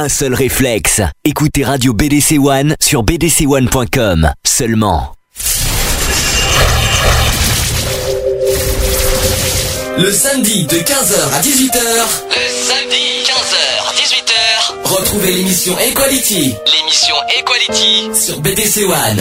un seul réflexe. Écoutez Radio BDC One sur bdc1.com seulement. Le samedi de 15h à 18h. Le samedi 15h 18h. Retrouvez l'émission Equality. L'émission Equality sur BDC One.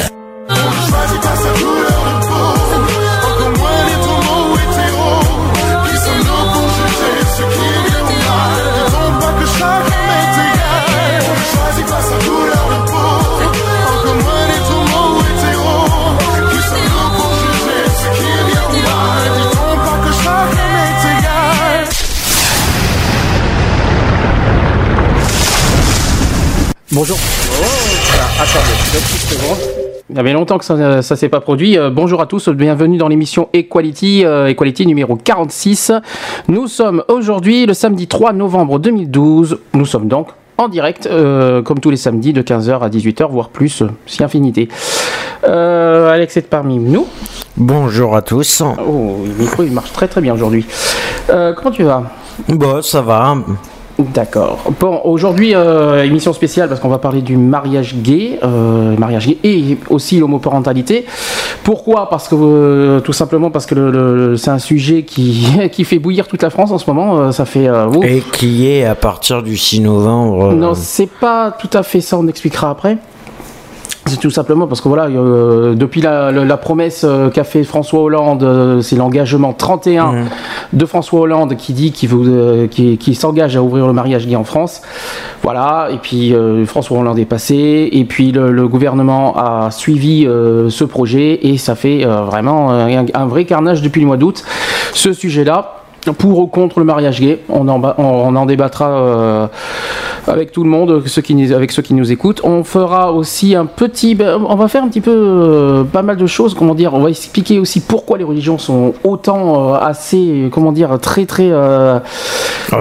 Bonjour. Oh, attendez, Il y avait longtemps que ça ne s'est pas produit. Euh, bonjour à tous, bienvenue dans l'émission Equality, euh, Equality numéro 46. Nous sommes aujourd'hui le samedi 3 novembre 2012. Nous sommes donc en direct, euh, comme tous les samedis, de 15h à 18h, voire plus, si infinité. Alex est parmi nous. Bonjour à tous. Oh, le micro il marche très très bien aujourd'hui. comment tu vas? Bon, ça va. D'accord. Bon, aujourd'hui, euh, émission spéciale parce qu'on va parler du mariage gay, euh, mariage gay et aussi l'homoparentalité. Pourquoi? Parce que euh, tout simplement parce que c'est un sujet qui, qui fait bouillir toute la France en ce moment. ça fait et qui est à partir du 6 novembre. Non, c'est pas tout à fait ça. On expliquera après. C'est tout simplement parce que voilà, euh, depuis la, promesse euh, qu'a fait François Hollande, euh, c'est l'engagement 31 mmh. de François Hollande qui dit qu'il s'engage à ouvrir le mariage gay en France. Voilà, et puis François Hollande est passé, et puis le, gouvernement a suivi ce projet, et ça fait vraiment un, vrai carnage depuis le mois d'août. Ce sujet-là, pour ou contre le mariage gay. On en, on en débattra euh, avec tout le monde, ceux qui, avec ceux qui nous écoutent. On fera aussi un petit, ben, on va faire un petit peu euh, pas mal de choses. Comment dire On va expliquer aussi pourquoi les religions sont autant euh, assez, comment dire, très très ah,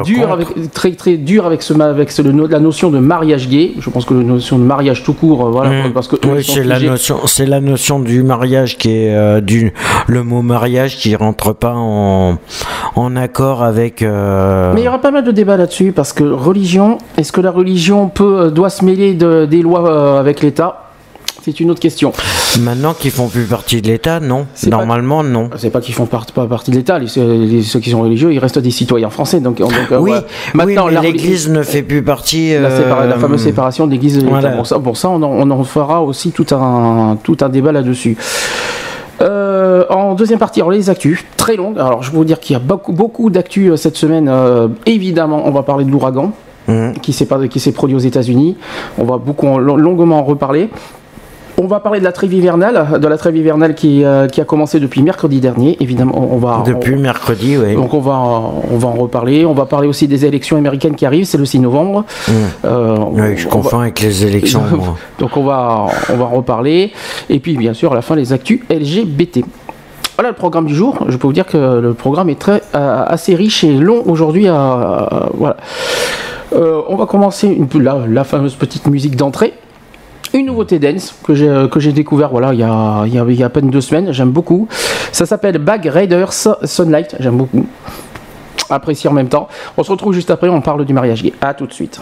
dures avec très très dur avec ce avec ce, la notion de mariage gay. Je pense que la notion de mariage tout court, voilà, mmh. parce que oui, c'est la notion, c'est la notion du mariage qui est du le mot mariage qui rentre pas en, en accord avec. Euh, Mais il y aura pas mal de débats là-dessus parce que religion, est-ce que la religion peut, euh, doit se mêler de, des lois euh, avec l'État? C'est une autre question. Maintenant qu'ils font plus partie de l'État, non. Normalement, non. C'est pas qu'ils font pas partie de l'État. ceux qui sont religieux, ils restent des citoyens français. Donc, oui, maintenant, l'Église ne fait plus partie. La, fameuse séparation de l'Église et de l'État. Pour ça, pour ça on, en, on en fera aussi tout un, tout un débat là-dessus. Euh, en deuxième partie, alors les actus, très longues. Alors je vais vous dire qu'il y a beaucoup, beaucoup d'actus euh, cette semaine. Euh, évidemment, on va parler de l'ouragan. Mmh. qui s'est produit aux États-Unis. On va beaucoup longuement en reparler. On va parler de la trêve hivernale, de la trêve hivernale qui, euh, qui a commencé depuis mercredi dernier. Évidemment, on va. Depuis mercredi, oui. Donc on va, on va en reparler. On va parler aussi des élections américaines qui arrivent. C'est le 6 novembre. Mmh. Euh, oui, je confonds avec les élections. Donc on va, on va en reparler. Et puis bien sûr, à la fin, les actus LGBT. Voilà le programme du jour. Je peux vous dire que le programme est très euh, assez riche et long aujourd'hui. voilà. on va commencer une, la, la fameuse petite musique d'entrée une nouveauté dance que j'ai euh, que j'ai découvert voilà il y a il y a, à peine deux semaines j'aime beaucoup. Ça s'appelle Bag Raiders Sunlight j'aime beaucoup. Apprécier en même temps. On se retrouve juste après on parle du mariage. Gay à tout de suite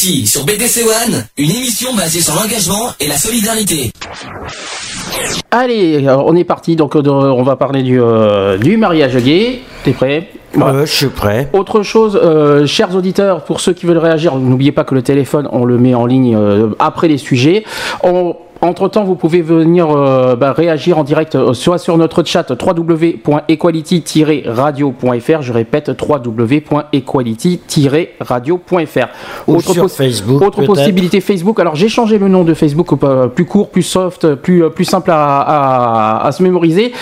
sur BDC One, une émission basée sur l'engagement et la solidarité. Allez, on est parti, donc euh, on va parler du, euh, du mariage gay. T'es prêt? Je suis prêt. Autre chose, euh, chers auditeurs, pour ceux qui veulent réagir, n'oubliez pas que le téléphone, on le met en ligne après les sujets. On entre-temps, vous pouvez venir euh, bah, réagir en direct euh, soit sur notre chat www.equality-radio.fr. Je répète, www.equality-radio.fr. Autre, Facebook, autre possibilité Facebook. Alors j'ai changé le nom de Facebook euh, plus court, plus soft, plus, plus simple à, à se mémoriser.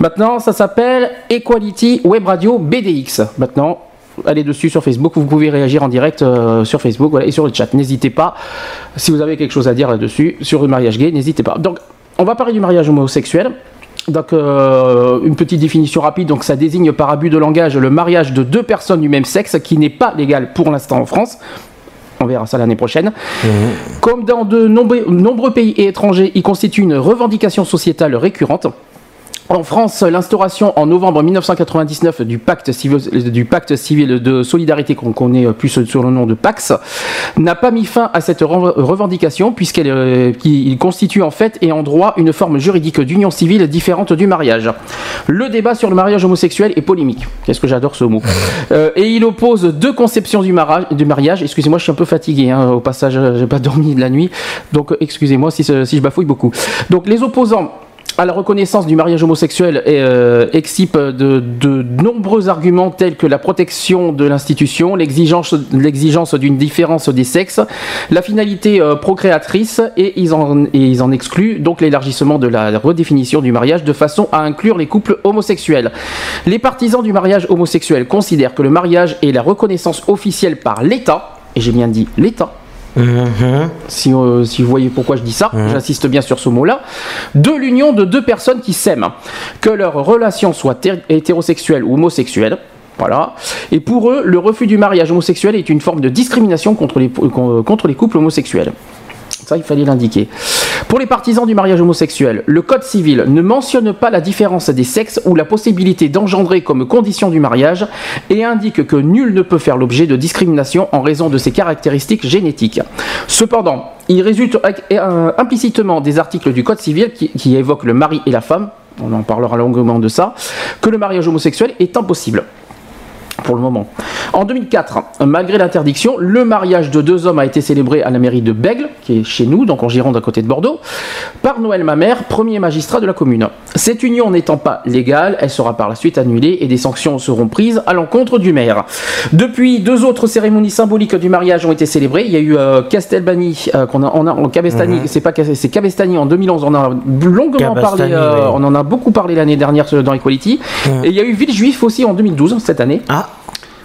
Maintenant, ça s'appelle Equality Web Radio BDX. Maintenant, allez dessus sur Facebook, vous pouvez réagir en direct euh, sur Facebook voilà, et sur le chat. N'hésitez pas, si vous avez quelque chose à dire là-dessus, sur le mariage gay, n'hésitez pas. Donc, on va parler du mariage homosexuel. Donc, euh, une petite définition rapide. Donc, ça désigne par abus de langage le mariage de deux personnes du même sexe qui n'est pas légal pour l'instant en France. On verra ça l'année prochaine. Mmh. Comme dans de nombreux pays et étrangers, il constitue une revendication sociétale récurrente. En France, l'instauration en novembre 1999 du pacte civil, du pacte civil de solidarité qu'on connaît plus sur le nom de Pax n'a pas mis fin à cette revendication puisqu'il euh, constitue en fait et en droit une forme juridique d'union civile différente du mariage. Le débat sur le mariage homosexuel est polémique. Qu'est-ce que j'adore ce mot. Euh, et il oppose deux conceptions du, du mariage. Excusez-moi, je suis un peu fatigué. Hein, au passage, j'ai pas dormi de la nuit, donc excusez-moi si, si je bafouille beaucoup. Donc les opposants à la reconnaissance du mariage homosexuel euh, excipe de, nombreux arguments tels que la protection de l'institution, l'exigence, d'une différence des sexes, la finalité euh, procréatrice et ils, en, ils en excluent donc l'élargissement de la redéfinition du mariage de façon à inclure les couples homosexuels. Les partisans du mariage homosexuel considèrent que le mariage est la reconnaissance officielle par l'État, et j'ai bien dit l'État, Si, euh, si, vous voyez pourquoi je dis ça, mhm. j'insiste bien sur ce mot-là, de l'union de deux personnes qui s'aiment, que leur relation soit hétérosexuelle ou homosexuelle. Voilà. Et pour eux, le refus du mariage homosexuel est une forme de discrimination contre les, contre les couples homosexuels. Ça, il fallait l'indiquer. Pour les partisans du mariage homosexuel, le Code civil ne mentionne pas la différence des sexes ou la possibilité d'engendrer comme condition du mariage et indique que nul ne peut faire l'objet de discrimination en raison de ses caractéristiques génétiques. Cependant, il résulte euh, implicitement des articles du Code civil qui, qui évoquent le mari et la femme, on en parlera longuement de ça, que le mariage homosexuel est impossible pour le moment. En 2004, malgré l'interdiction, le mariage de deux hommes a été célébré à la mairie de Bègle, qui est chez nous, donc en Gironde à côté de Bordeaux, par Noël Mamère, premier magistrat de la commune. Cette union n'étant pas légale, elle sera par la suite annulée et des sanctions seront prises à l'encontre du maire. Depuis, deux autres cérémonies symboliques du mariage ont été célébrées. Il y a eu euh, Castelbani, euh, qu'on a, on a, en Cabestani, mhm. c'est pas c'est Cabestani en 2011, on en a longuement parlé, euh, on en a beaucoup parlé l'année dernière dans Equality. Et il y a eu Villejuif aussi en 2012, cette année. Ah.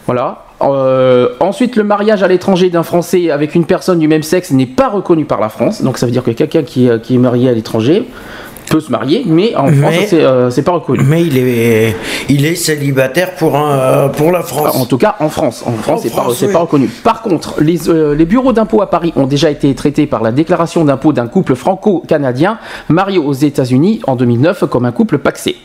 Voilà. Euh, ensuite, le mariage à l'étranger d'un Français avec une personne du même sexe n'est pas reconnu par la France. Donc ça veut dire que quelqu'un qui, euh, qui est marié à l'étranger peut se marier, mais en France, euh, c'est pas reconnu. Mais il est, il est célibataire pour, un, pour la France. En tout cas, en France. En France, c'est pas, pas, reconnu. Par contre, les, les bureaux d'impôt à Paris ont déjà été traités par la déclaration d'impôt d'un couple franco-canadien marié aux États-Unis en 2009 comme un couple paxé.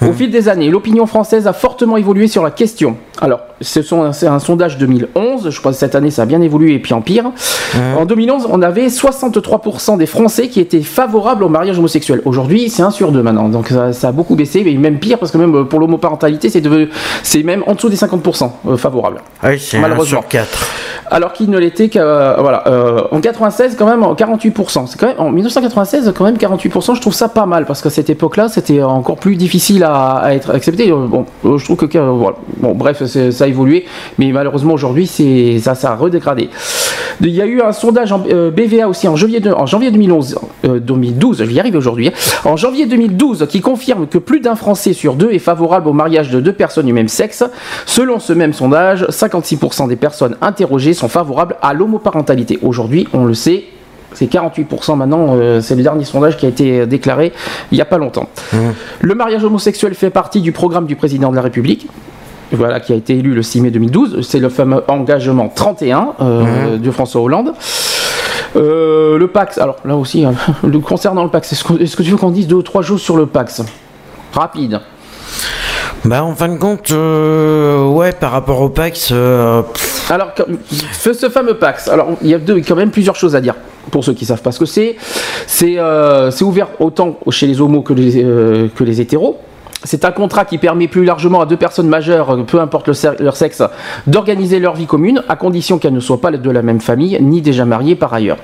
Au mmh. fil des années, l'opinion française a fortement évolué sur la question. Alors, c'est un sondage 2011, je crois que cette année ça a bien évolué et puis empire. Mmh. En 2011, on avait 63% des Français qui étaient favorables au mariage homosexuel. Aujourd'hui, c'est un sur deux maintenant, donc ça, a beaucoup baissé, mais même pire parce que même pour l'homoparentalité, c'est même en dessous des 50% euh, favorables. Ah oui, malheureusement. 4. Alors qu'il ne l'était qu'en euh, voilà, euh, en 96 quand même en 48%. C'est quand même en 1996 quand même 48%. Je trouve ça pas mal parce qu'à cette époque-là, c'était encore plus difficile à, être accepté. Bon, je trouve que voilà. bon, bref, ça a évolué, mais malheureusement aujourd'hui, c'est ça, ça a redégradé. Il y a eu un sondage en euh, BVA aussi en janvier, en janvier 2011, 2012, je vais arriver aujourd'hui, hein. en janvier 2012, qui confirme que plus d'un Français sur deux est favorable au mariage de deux personnes du même sexe. Selon ce même sondage, 56% des personnes interrogées sont favorables à l'homoparentalité. Aujourd'hui, on le sait, c'est 48% maintenant, euh, c'est le dernier sondage qui a été déclaré il n'y a pas longtemps. Mmh. Le mariage homosexuel fait partie du programme du président de la République voilà, qui a été élu le 6 mai 2012. C'est le fameux engagement 31 euh, mhm. de François Hollande. Euh, le Pax, alors là aussi, hein, concernant le Pax, est-ce que, tu veux qu'on dise deux ou trois choses sur le Pax? Rapide. Bah en fin de compte, euh, ouais, par rapport au Pax. Alors, ce fameux Pax, alors il y a quand même plusieurs choses à dire pour ceux qui savent pas ce que c'est. C'est ouvert autant chez les homos que les, que les hétéros. C'est un contrat qui permet plus largement à deux personnes majeures, peu importe leur sexe, d'organiser leur vie commune, à condition qu'elles ne soient pas de la même famille, ni déjà mariées par ailleurs.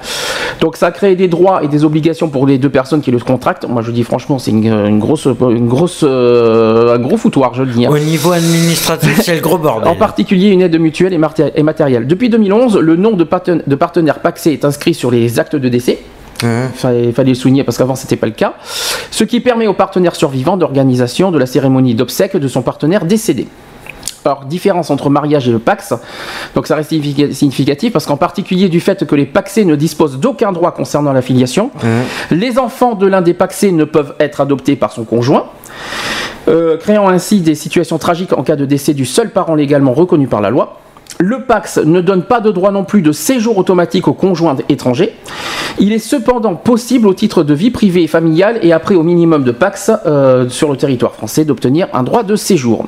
Donc ça crée des droits et des obligations pour les deux personnes qui le contractent. Moi je dis franchement, c'est une, grosse, une grosse, euh, un gros foutoir, je le dis. Hein. Au niveau administratif, c'est le gros bordel. En particulier une aide mutuelle et matérielle. Depuis 2011, le nom de, de partenaire PAXé est inscrit sur les actes de décès. Il fallait, le souligner parce qu'avant c'était pas le cas. Ce qui permet aux partenaires survivants d'organisation de la cérémonie d'obsèques de son partenaire décédé. Alors, différence entre mariage et le Pax. Donc, ça reste significatif parce qu'en particulier du fait que les Paxés ne disposent d'aucun droit concernant la filiation, les enfants de l'un des Paxés ne peuvent être adoptés par son conjoint. Euh, créant ainsi des situations tragiques en cas de décès du seul parent légalement reconnu par la loi. Le Pax ne donne pas de droit non plus de séjour automatique aux conjoints étrangers. Il est cependant possible au titre de vie privée et familiale et après au minimum de Pax euh, sur le territoire français d'obtenir un droit de séjour.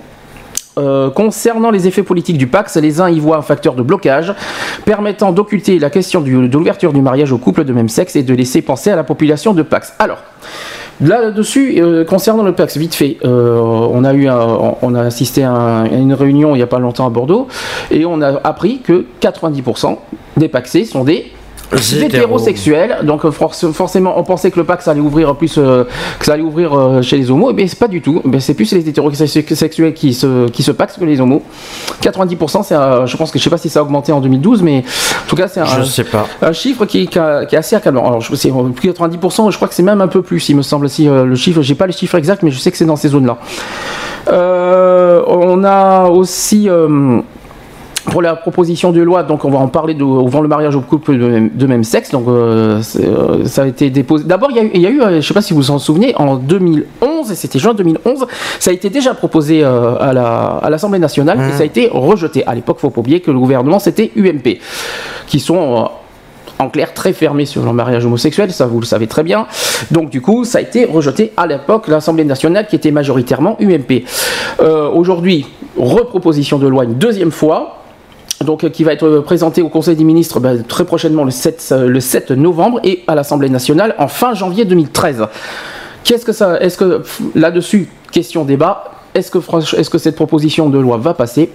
Euh, concernant les effets politiques du Pax, les uns y voient un facteur de blocage permettant d'occulter la question de l'ouverture du mariage aux couples de même sexe et de laisser penser à la population de Pax. Alors, Là-dessus, euh, concernant le Pax, vite fait, euh, on a eu, on a assisté à, une réunion il n'y a pas longtemps à Bordeaux et on a appris que 90% des Paxés sont des hétérosexuels. Donc euh, forcément, on pensait que le Pax allait ouvrir plus, que ça allait ouvrir chez les homos, mais c'est pas du tout. c'est plus les hétérosexuels qui se qui se paxent que les homos. 90%, c'est, je pense que je sais pas si ça a augmenté en 2012, mais en tout cas c'est un, chiffre qui, qui, est assez accablant. Alors je sais, plus 90%, je crois que c'est même un peu plus, il me semble. Si le chiffre, j'ai pas le chiffre exact, mais je sais que c'est dans ces zones-là. on a aussi pour la proposition de loi, donc on va en parler de, le mariage aux couples de même, sexe. Donc euh, euh, ça a été déposé. D'abord, il y, a eu, euh, je ne sais pas si vous vous en souvenez, en 2011, et c'était juin 2011, ça a été déjà proposé à l'Assemblée nationale et mmh. ça a été rejeté. À l'époque, il faut pas oublier que le gouvernement c'était UMP, qui sont en clair très fermé sur le mariage homosexuel, ça vous le savez très bien. Donc du coup, ça a été rejeté à l'époque l'Assemblée nationale qui était majoritairement UMP. Euh, aujourd'hui, reproposition de loi une deuxième fois. Donc, qui va être présenté au Conseil des ministres ben, très prochainement le 7, le 7 novembre et à l'Assemblée nationale en fin janvier 2013. Qu'est-ce que ça, est-ce que là-dessus, question débat, que, est-ce que cette proposition de loi va passer?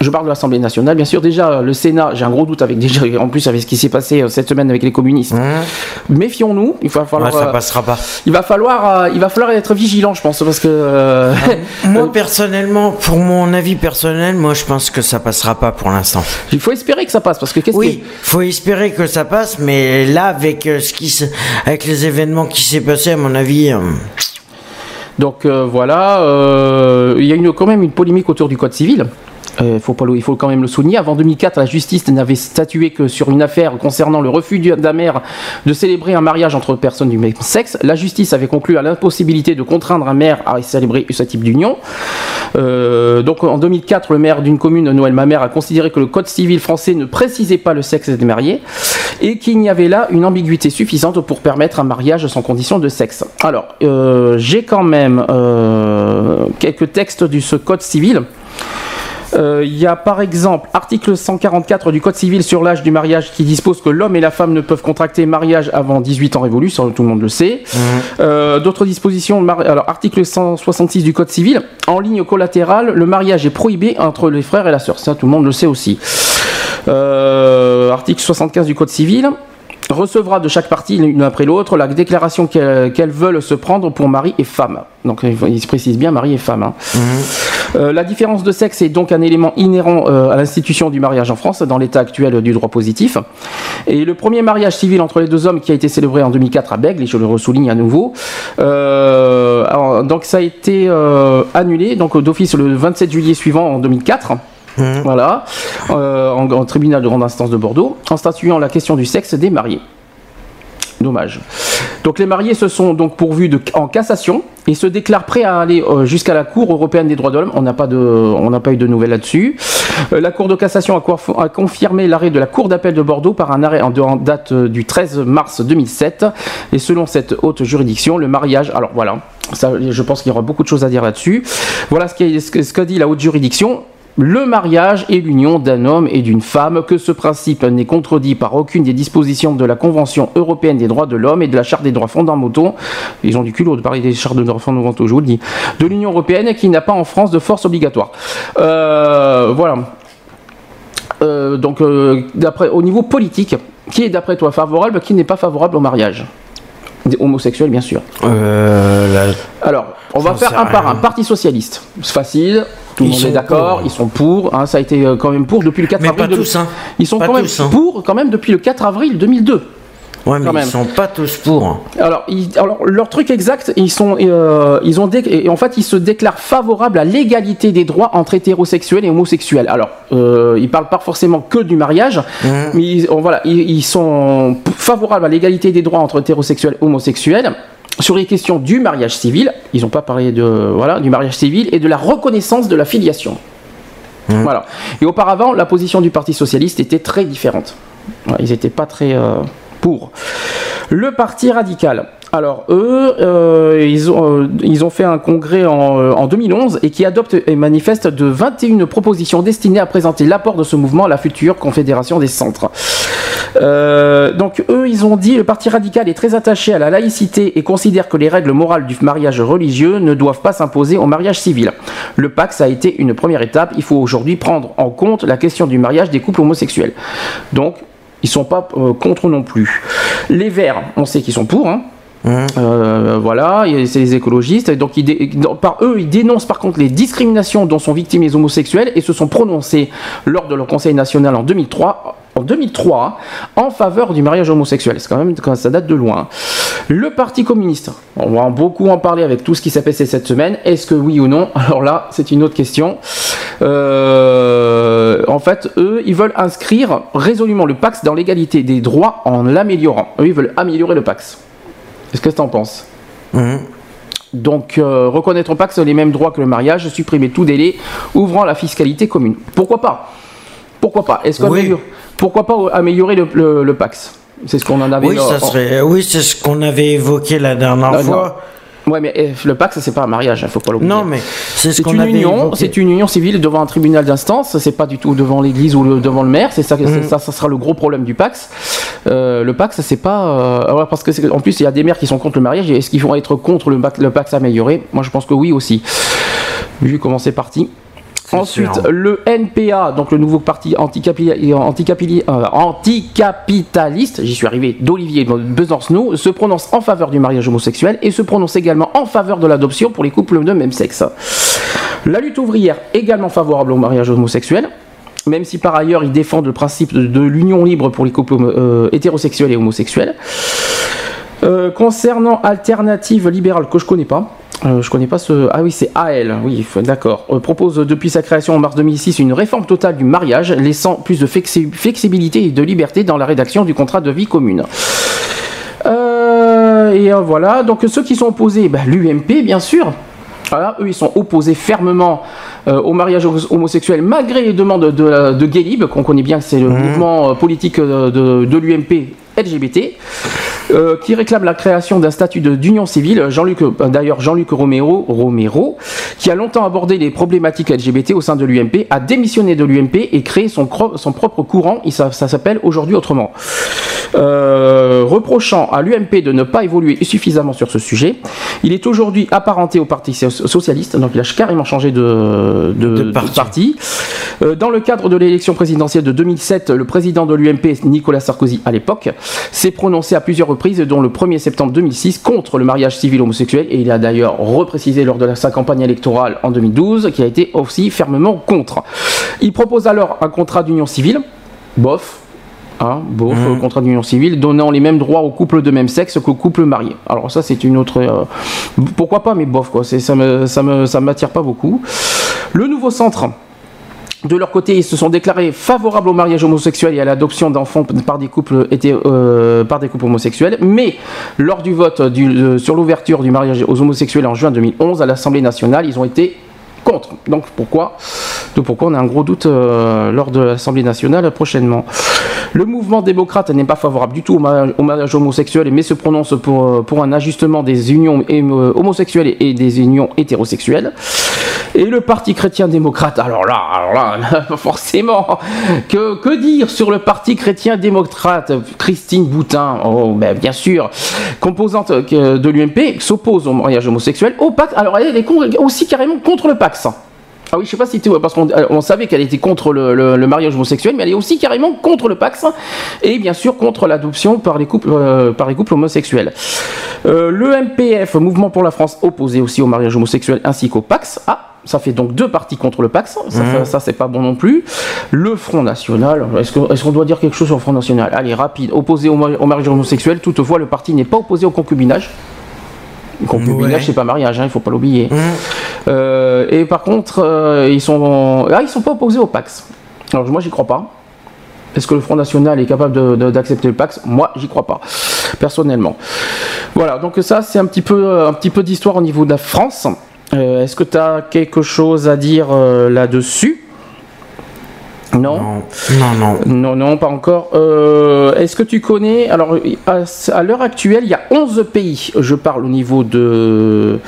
Je parle de l'Assemblée nationale, bien sûr. Déjà, le Sénat, j'ai un gros doute avec déjà, en plus avec ce qui s'est passé euh, cette semaine avec les communistes. Mmh. Méfions-nous. Il va falloir. ça euh, passera pas. Il va falloir, euh, il va falloir être vigilant, je pense, parce que. moi personnellement, pour mon avis personnel, moi je pense que ça passera pas pour l'instant. Il faut espérer que ça passe, parce que qu'est-ce Oui, il faut espérer que ça passe, mais là, avec ce qui, avec les événements qui s'est passé, à mon avis. Donc voilà, il y a une, quand même une polémique autour du code civil. Euh, il faut quand même le souligner. Avant 2004, la justice n'avait statué que sur une affaire concernant le refus d'un maire de célébrer un mariage entre personnes du même sexe. La justice avait conclu à l'impossibilité de contraindre un maire à célébrer ce type d'union. Euh, donc en 2004, le maire d'une commune, Noël Mamère, a considéré que le code civil français ne précisait pas le sexe des mariés et qu'il y avait là une ambiguïté suffisante pour permettre un mariage sans condition de sexe. Alors, euh, j'ai quand même quelques textes de ce code civil. Euh, il y a par exemple article 144 du Code civil sur l'âge du mariage qui dispose que l'homme et la femme ne peuvent contracter mariage avant 18 ans révolus, ça tout le monde le sait. Mmh. Euh, d'autres dispositions, alors article 166 du Code civil, en ligne collatérale, le mariage est prohibé entre les frères et la sœur, ça tout le monde le sait aussi. Euh, article 75 du Code civil, recevra de chaque partie, l'une après l'autre, la déclaration qu'elles veulent se prendre pour mari et femme. Donc il se précise bien mari et femme. Hein. Mhm. Euh, la différence de sexe est donc un élément inhérent euh, à l'institution du mariage en France dans l'état actuel du droit positif. Et le premier mariage civil entre les deux hommes qui a été célébré en 2004 à Bègle, et je le ressouligne à nouveau, euh, donc ça a été annulé donc d'office le 27 juillet suivant en 2004. Mmh. Voilà, euh, en, tribunal de grande instance de Bordeaux, en statuant la question du sexe des mariés. Dommage. Donc les mariés se sont donc pourvus en cassation et se déclarent prêts à aller euh, jusqu'à la Cour européenne des droits de l'homme. On n'a pas eu de nouvelles là-dessus. Euh, la Cour de cassation a, confirmé l'arrêt de la Cour d'appel de Bordeaux par un arrêt en, date du 13 mars 2007. Et selon cette haute juridiction, le mariage, alors voilà, je pense qu'il y aura beaucoup de choses à dire là-dessus. Voilà ce qu'a dit la haute juridiction le mariage est l'union d'un homme et d'une femme, que ce principe n'est contredit par aucune des dispositions de la Convention européenne des droits de l'homme et de la Charte des droits fondamentaux, ils ont du culot de parler des chartes des droits fondamentaux, je vous le dis, de l'Union européenne qui n'a pas en France de force obligatoire. Euh, voilà. Euh, donc, euh, au niveau politique, qui est d'après toi favorable, qui n'est pas favorable au mariage? Homosexuel, bien sûr. Alors, on va faire un par un. Parti socialiste, c'est facile. Tout le monde est d'accord, ils sont pour. Hein, ça a été euh, quand même pour depuis le 4 avril. tous, hein. Ils sont quand même hein. pour quand même depuis le 4 avril 2002. Ouais, mais ils sont pas tous pour. Alors, alors leur truc exact, ils sont, euh, ils ont, et en fait, ils se déclarent favorables à l'égalité des droits entre hétérosexuels et homosexuels. Alors, euh, ils parlent pas forcément que du mariage, mmh. mais ils, voilà, ils, sont favorables à l'égalité des droits entre hétérosexuels et homosexuels sur les questions du mariage civil, ils n'ont pas parlé de voilà du mariage civil et de la reconnaissance de la filiation. Mmh. Voilà. Et auparavant, la position du Parti socialiste était très différente. ils n'étaient pas très euh, pour. Le Parti radical. Alors eux, euh, ils, ont, euh, ils ont fait un congrès en, 2011 et qui adopte et manifeste de 21 propositions destinées à présenter l'apport de ce mouvement à la future Confédération des centres. Euh, donc eux, ils ont dit le Parti radical est très attaché à la laïcité et considère que les règles morales du mariage religieux ne doivent pas s'imposer au mariage civil. Le Pax a été une première étape. Il faut aujourd'hui prendre en compte la question du mariage des couples homosexuels. Donc ils sont pas contre non plus. Les Verts, on sait qu'ils sont pour. Hein. Mmh. Euh, voilà, c'est les écologistes. Donc, par eux, ils dénoncent par contre les discriminations dont sont victimes les homosexuels et se sont prononcés lors de leur Conseil national en 2003, en 2003 en faveur du mariage homosexuel. C'est quand même quand ça date de loin. Le Parti communiste, on va beaucoup en parler avec tout ce qui s'est passé cette semaine. Est-ce que oui ou non? Alors là, c'est une autre question. Euh, en fait, eux, ils veulent inscrire résolument le Pax dans l'égalité des droits en l'améliorant. Eux, ils veulent améliorer le Pax. Qu'est-ce que tu en penses mmh. Donc, euh, reconnaître pas que c'est les mêmes droits que le mariage, supprimer tout délai, ouvrant la fiscalité commune. Pourquoi pas Pourquoi pas Est-ce Pourquoi pas améliorer le, Pax? C'est ce qu'on en avait. Oui, ça serait. Oui, c'est ce qu'on avait évoqué la dernière fois. Ouais, mais eh, le Pax, c'est pas un mariage, il hein, faut pas l'oublier. Non, mais c'est ce une union. C'est une union civile devant un tribunal d'instance. C'est pas du tout devant l'Église ou devant le maire. C'est ça, mhm. ça, ça, sera le gros problème du Pax. Euh, le Pax, c'est pas euh, parce que en plus il y a des maires qui sont contre le mariage. Est-ce qu'ils vont être contre le, le Pax amélioré? Moi, je pense que oui aussi. Vu comment c'est parti. Ensuite, le NPA, donc le nouveau parti euh, anticapitaliste, j'y suis arrivé, d'Olivier Besancenot, se prononce en faveur du mariage homosexuel et se prononce également en faveur de l'adoption pour les couples de même sexe. La lutte ouvrière, également favorable au mariage homosexuel, même si par ailleurs il défend le principe de, l'union libre pour les couples euh, hétérosexuels et homosexuels. Euh, concernant Alternative Libérale, que je connais pas, euh, je connais pas ce. Ah oui, c'est AL, oui, d'accord. Euh, propose depuis sa création en mars 2006 une réforme totale du mariage, laissant plus de flexibilité et de liberté dans la rédaction du contrat de vie commune. Euh, et voilà, donc ceux qui sont opposés, bah, l'UMP bien sûr. Voilà, eux ils sont opposés fermement au mariage homosexuel malgré les demandes de, de, qu'on connaît bien, c'est le mmh. mouvement politique de, de l'UMP LGBT. Euh, qui réclame la création d'un statut d'union civile. Jean-Luc, euh, d'ailleurs Jean-Luc Romero, Romero, qui a longtemps abordé les problématiques LGBT au sein de l'UMP, a démissionné de l'UMP et créé son, son propre courant. Ça, ça s'appelle aujourd'hui autrement. Euh, reprochant à l'UMP de ne pas évoluer suffisamment sur ce sujet, il est aujourd'hui apparenté au Parti socialiste, donc il a carrément changé de, de, parti. dans le cadre de l'élection présidentielle de 2007, le président de l'UMP, Nicolas Sarkozy à l'époque, s'est prononcé à plusieurs reprises dont le 1er septembre 2006, contre le mariage civil homosexuel. Et il a d'ailleurs reprécisé lors de sa campagne électorale en 2012 qu'il a été aussi fermement contre. Il propose alors un contrat d'union civile, bof, Hein, bof, mmh. contrat d'union civile, donnant les mêmes droits aux couples de même sexe qu'aux couples mariés. Alors ça, c'est une autre... Euh, pourquoi pas, mais bof, quoi. Ça ne ça me, ça m'attire pas beaucoup. Le nouveau centre de leur côté, ils se sont déclarés favorables au mariage homosexuel et à l'adoption d'enfants par des couples euh, homosexuels, mais lors du vote euh, sur l'ouverture du mariage aux homosexuels en juin 2011 à l'Assemblée nationale, ils ont été contre. Donc pourquoi Donc pourquoi on a un gros doute euh, lors de l'Assemblée nationale prochainement. Le mouvement démocrate n'est pas favorable du tout au mariage, homosexuel, mais se prononce pour, euh, pour un ajustement des unions euh, homosexuelles et des unions hétérosexuelles. Et le Parti chrétien démocrate, alors là, alors là, forcément, que, que dire sur le Parti chrétien démocrate Christine Boutin, oh, ben, bien sûr, composante de l'UMP, s'oppose au mariage homosexuel, au pacte. Alors elle est aussi carrément contre le pacte. Ah oui, je sais pas si tu parce qu'on euh, savait qu'elle était contre le, mariage homosexuel, mais elle est aussi carrément contre le Pax et bien sûr contre l'adoption par les couples euh, par les couples homosexuels. Euh, le MPF, Mouvement pour la France, opposé aussi au mariage homosexuel ainsi qu'au Pax. Ah, ça fait donc deux partis contre le Pax, ça, mmh. ça, c'est pas bon non plus. Le Front National, est-ce qu'on est doit dire quelque chose sur le Front National? Allez, rapide, opposé au, au mariage homosexuel, toutefois le parti n'est pas opposé au concubinage. Concubinage, c'est pas mariage, hein, il faut pas l'oublier. Mmh. Euh, et par contre, euh, ils sont, ah, ils sont pas opposés au Pax. Alors moi, j'y crois pas. Est-ce que le Front National est capable d'accepter le Pax? Moi, j'y crois pas, personnellement. Voilà, donc ça, c'est un petit peu, un petit peu d'histoire au niveau de la France. Euh, est-ce que tu as quelque chose à dire là-dessus? Non. non. Non, non. pas encore. Euh, est-ce que tu connais Alors, à, l'heure actuelle, il y a 11 pays. Je parle au niveau de,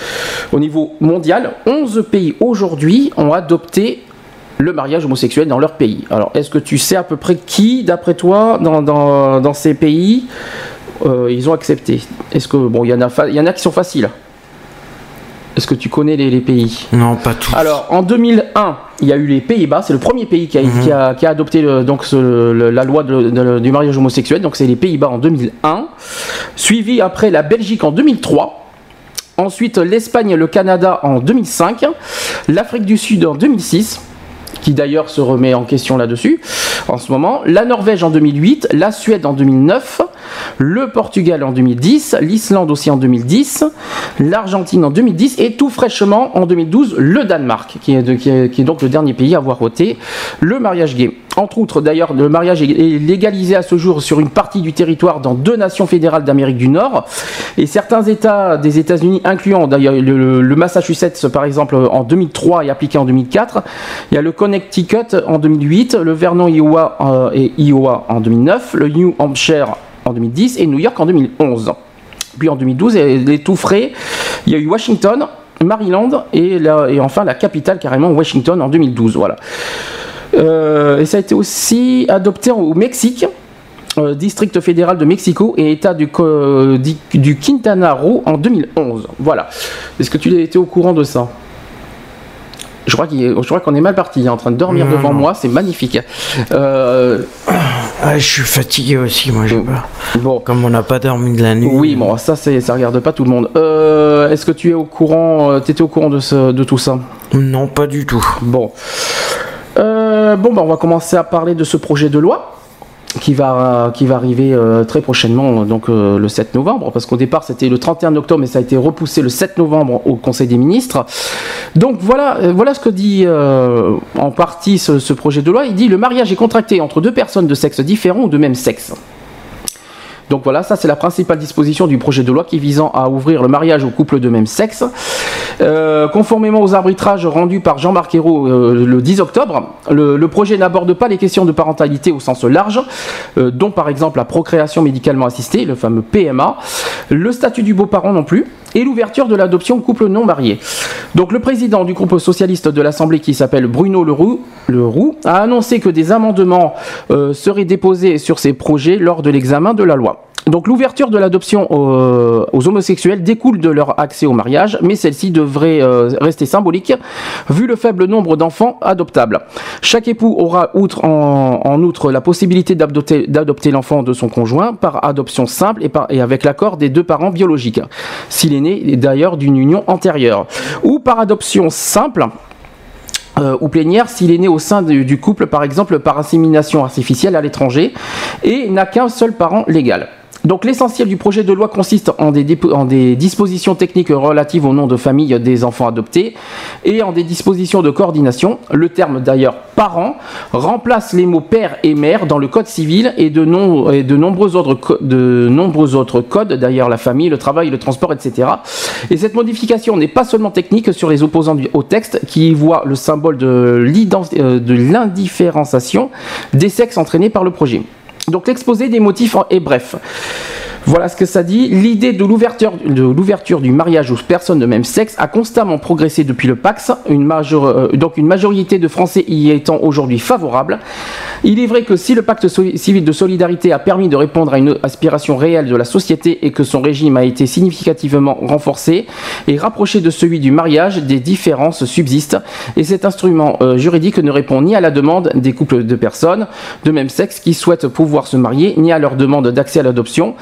au niveau mondial. 11 pays aujourd'hui ont adopté le mariage homosexuel dans leur pays. Alors, est-ce que tu sais à peu près qui, d'après toi, dans, ces pays, euh, ils ont accepté? Est-ce que bon, il y en a, il y en a qui sont faciles. Est-ce que tu connais les, pays? Non, pas tous. Alors, en 2001, il y a eu les Pays-Bas. C'est le premier pays qui a, mhm. adopté donc la loi du mariage homosexuel. Donc, c'est les Pays-Bas en 2001. Suivi après la Belgique en 2003. Ensuite, l'Espagne et le Canada en 2005. L'Afrique du Sud en 2006 qui d'ailleurs se remet en question là-dessus en ce moment. La Norvège en 2008, la Suède en 2009, le Portugal en 2010, l'Islande aussi en 2010, l'Argentine en 2010 et tout fraîchement en 2012 le Danemark, qui est, donc le dernier pays à avoir voté le mariage gay. Entre autres, d'ailleurs, le mariage est légalisé à ce jour sur une partie du territoire dans deux nations fédérales d'Amérique du Nord. Et certains États des États-Unis, incluant d'ailleurs le, Massachusetts par exemple en 2003 et appliqué en 2004, il y a le Connecticut en 2008, le Vernon Iowa euh, et Iowa en 2009, le New Hampshire en 2010 et New York en 2011. Puis en 2012, les tout frais, il y a eu Washington, Maryland et, et enfin la capitale carrément Washington en 2012. Voilà. Euh, et ça a été aussi adopté au Mexique. Euh, district fédéral de Mexico et État du, du Quintana Roo en 2011. Voilà. Est-ce que tu étais au courant de ça? Je crois qu'on est mal parti. Il est en train de dormir devant moi. C'est magnifique. Euh, ah, je suis fatigué aussi, moi. Bon, comme on n'a pas dormi de la nuit. Oui, bon, ça, ça regarde pas tout le monde. Est-ce que tu es au courant T'étais au courant de, de tout ça? Non, pas du tout. Bon. Euh, bon, bah, on va commencer à parler de ce projet de loi qui va, qui va arriver euh, très prochainement, donc euh, le 7 novembre, parce qu'au départ c'était le 31 octobre, mais ça a été repoussé le 7 novembre au Conseil des ministres. Donc voilà, voilà ce que dit en partie ce, ce projet de loi. Il dit le mariage est contracté entre deux personnes de sexe différent ou de même sexe. Donc voilà, ça c'est la principale disposition du projet de loi qui visant à ouvrir le mariage aux couples de même sexe. Euh, conformément aux arbitrages rendus par Jean-Marc Ayrault euh, le 10 octobre, le, projet n'aborde pas les questions de parentalité au sens large, euh, dont par exemple la procréation médicalement assistée, le fameux PMA, le statut du beau-parent non plus, et l'ouverture de l'adoption aux couples non mariés. Donc le président du groupe socialiste de l'Assemblée qui s'appelle Bruno Leroux, Leroux a annoncé que des amendements seraient déposés sur ces projets lors de l'examen de la loi. Donc l'ouverture de l'adoption aux, homosexuels découle de leur accès au mariage, mais celle-ci devrait euh, rester symbolique vu le faible nombre d'enfants adoptables. Chaque époux aura outre, en, outre la possibilité d'adopter l'enfant de son conjoint par adoption simple et, avec l'accord des deux parents biologiques, s'il est né d'ailleurs d'une union antérieure, ou par adoption simple euh, ou plénière s'il est né au sein du couple, par exemple par insémination artificielle à l'étranger, et n'a qu'un seul parent légal. Donc l'essentiel du projet de loi consiste en des, dispositions techniques relatives au nom de famille des enfants adoptés et en des dispositions de coordination. Le terme d'ailleurs parent remplace les mots père et mère dans le code civil et de, de, nombreux, autres de codes, d'ailleurs la famille, le travail, le transport, etc. Et cette modification n'est pas seulement technique sur les opposants au texte qui y voient le symbole de euh, l'indifférenciation des sexes entraînés par le projet. Donc l'exposé des motifs est bref. Voilà ce que ça dit. L'idée de l'ouverture du mariage aux personnes de même sexe a constamment progressé depuis le Pax, euh, donc une majorité de Français y étant aujourd'hui favorable. Il est vrai que si le pacte civil de solidarité a permis de répondre à une aspiration réelle de la société et que son régime a été significativement renforcé et rapproché de celui du mariage, des différences subsistent et cet instrument euh, juridique ne répond ni à la demande des couples de personnes de même sexe qui souhaitent pouvoir se marier, ni à leur demande d'accès à l'adoption.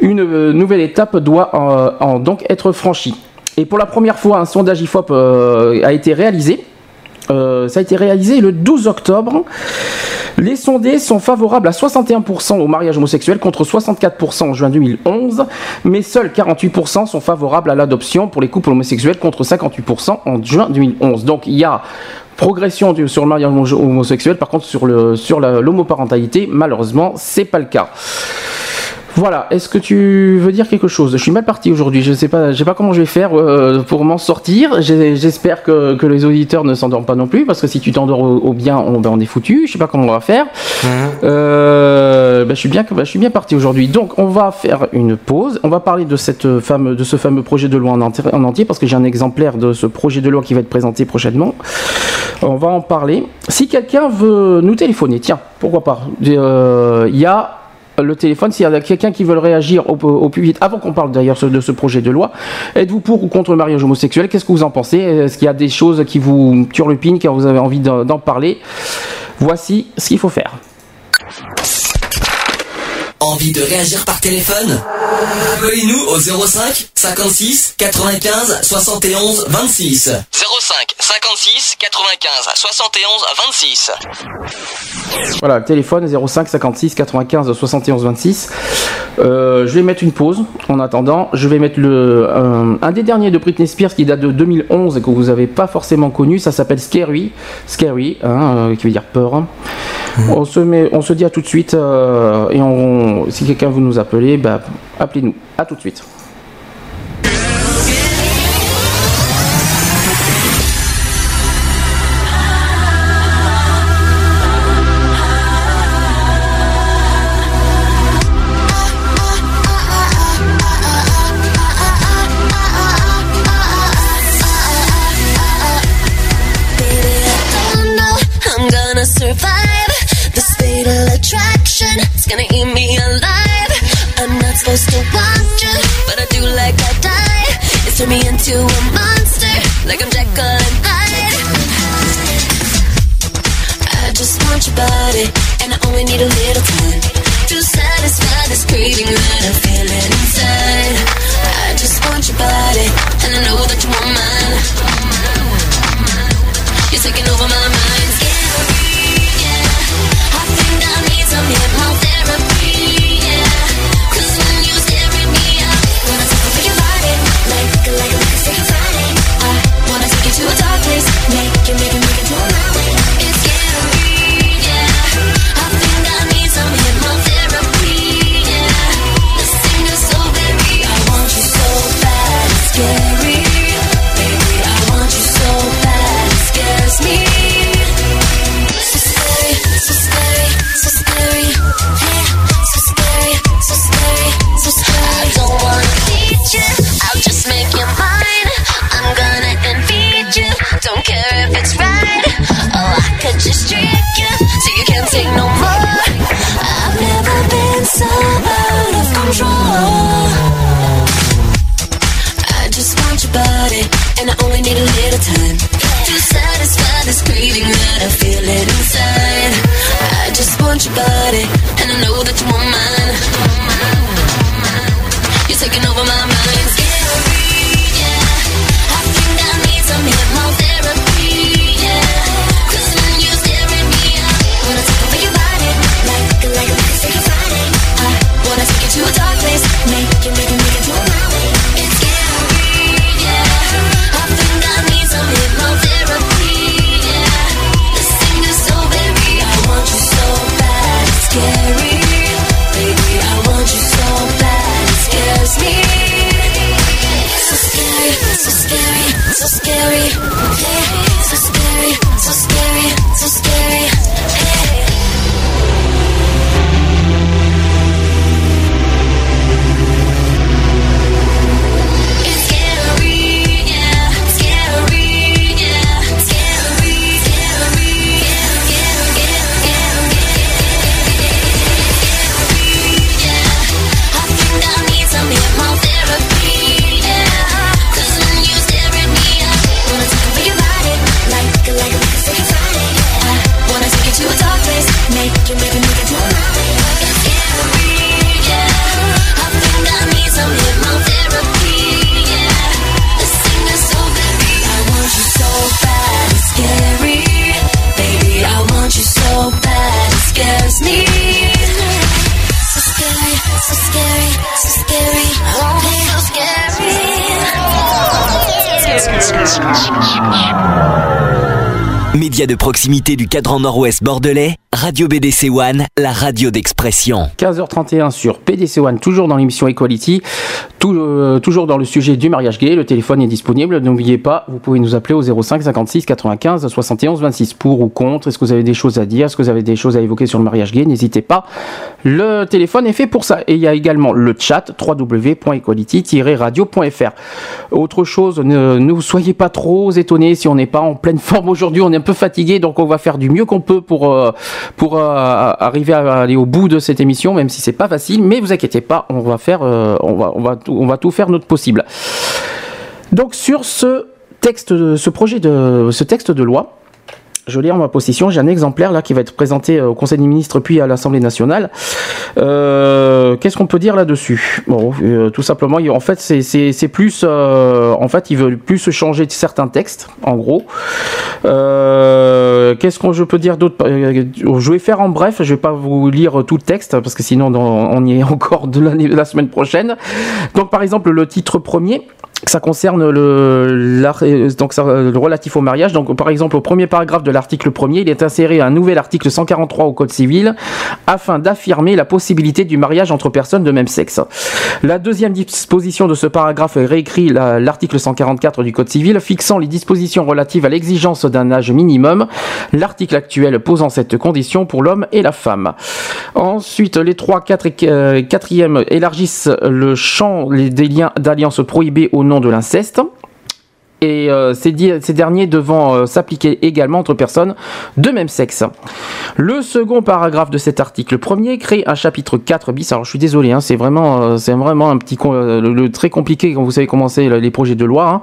Une euh, nouvelle étape doit euh, donc être franchie. Et pour la première fois, un sondage IFOP euh, a été réalisé. ça a été réalisé le 12 octobre. Les sondés sont favorables à 61% au mariage homosexuel contre 64% en juin 2011, mais seuls 48% sont favorables à l'adoption pour les couples homosexuels contre 58% en juin 2011. Donc il y a progression sur le mariage homosexuel, par contre sur l'homoparentalité, sur malheureusement, c'est pas le cas. Voilà, est-ce que tu veux dire quelque chose? Je suis mal parti aujourd'hui, je ne sais pas, je sais pas comment je vais faire euh, pour m'en sortir. J'espère que, les auditeurs ne s'endorment pas non plus, parce que si tu t'endors au, bien, on, ben, on, est foutu. Je sais pas comment on va faire. Euh, ben, je suis bien, ben, je suis bien parti aujourd'hui. Donc, on va faire une pause. On va parler de cette de ce fameux projet de loi en, entier, parce que j'ai un exemplaire de ce projet de loi qui va être présenté prochainement. On va en parler. Si quelqu'un veut nous téléphoner, tiens, pourquoi pas? Euh, Il y a le téléphone. S'il y a quelqu'un qui veut réagir au, plus vite, avant qu'on parle d'ailleurs de ce projet de loi, êtes-vous pour ou contre le mariage homosexuel? Qu'est-ce que vous en pensez? Est-ce qu'il y a des choses qui vous turlupinent, car vous avez envie d'en parler? Voici ce qu'il faut faire. Envie de réagir par téléphone Appelez-nous au 05 56 95 71 26. 05 56 95 71 26. Voilà, le téléphone 05 56 95 71 26. je vais mettre une pause en attendant. Je vais mettre le, euh, un des derniers de Britney Spears qui date de 2011 et que vous n'avez pas forcément connu. Ça s'appelle Scary. Scary, hein, euh, qui veut dire peur. On, se met, on se dit à tout de suite. Euh, et si quelqu'un veut nous appeler, bah, appelez-nous. À tout de suite. It's gonna eat me alive. I'm not supposed to watch you, but I do like I die. It's turned me into a monster, like I'm Jekyll and Hyde. I just want your body, and I only need a little time to satisfy this craving that I'm feeling inside. I just want your body, and I know that you want mine. You're taking over my mind, don't if it's right. Oh, I could just trick you, so you can't take no more. I've never been so out of control. I just want your body, and I only need a little time to satisfy this craving that I'm feeling inside. I just want your body, Média de proximité du cadran nord-ouest bordelais, Radio BDC One, la radio d'expression. 15h31 sur PDC One, toujours dans l'émission Equality, euh, toujours dans le sujet du mariage gay. Le téléphone est disponible, n'oubliez pas, vous pouvez nous appeler au 05 56 95 71 26 pour ou contre. Est-ce que vous avez des choses à dire? Est-ce que vous avez des choses à évoquer sur le mariage gay? N'hésitez pas. Le téléphone est fait pour ça. Et il y a également le chat www.equality-radio.fr. Autre chose, ne, soyez pas trop étonnés si on n'est pas en pleine forme aujourd'hui. On est un peu fatigué, donc on va faire du mieux qu'on peut pour, euh, pour euh, arriver à aller au bout de cette émission, même si c'est pas facile. Mais vous inquiétez pas, on va faire, on va, on va, on va tout faire notre possible. Donc sur ce texte, ce projet de, ce texte de loi. Je l'ai en ma possession. J'ai un exemplaire là qui va être présenté au Conseil des ministres puis à l'Assemblée nationale. Euh, Qu'est-ce qu'on peut dire là-dessus? Bon, euh, tout simplement, en fait, c'est plus, euh, en fait, ils veulent plus changer certains textes, en gros. Euh, Qu'est-ce que je peux dire d'autre? Je vais faire en bref. Je vais pas vous lire tout le texte parce que sinon, on y est encore de, la semaine prochaine. Donc, par exemple, le titre premier ça concerne le, donc relatif au mariage. Donc, par exemple, au premier paragraphe de l'article 1er, il est inséré un nouvel article 143 au Code civil afin d'affirmer la possibilité du mariage entre personnes de même sexe. La deuxième disposition de ce paragraphe réécrit l'article 144 du Code civil fixant les dispositions relatives à l'exigence d'un âge minimum, l'article actuel posant cette condition pour l'homme et la femme. Ensuite, les 3, 4 et 4e élargissent le champ des liens d'alliance prohibés au nom de l'inceste. Et euh, ces, derniers devant euh, s'appliquer également entre personnes de même sexe. Le second paragraphe de cet article premier crée un chapitre 4 bis. Alors je suis désolé, hein, c'est vraiment, euh, c'est vraiment un petit le, le très compliqué quand vous savez le- les projets de loi. hein.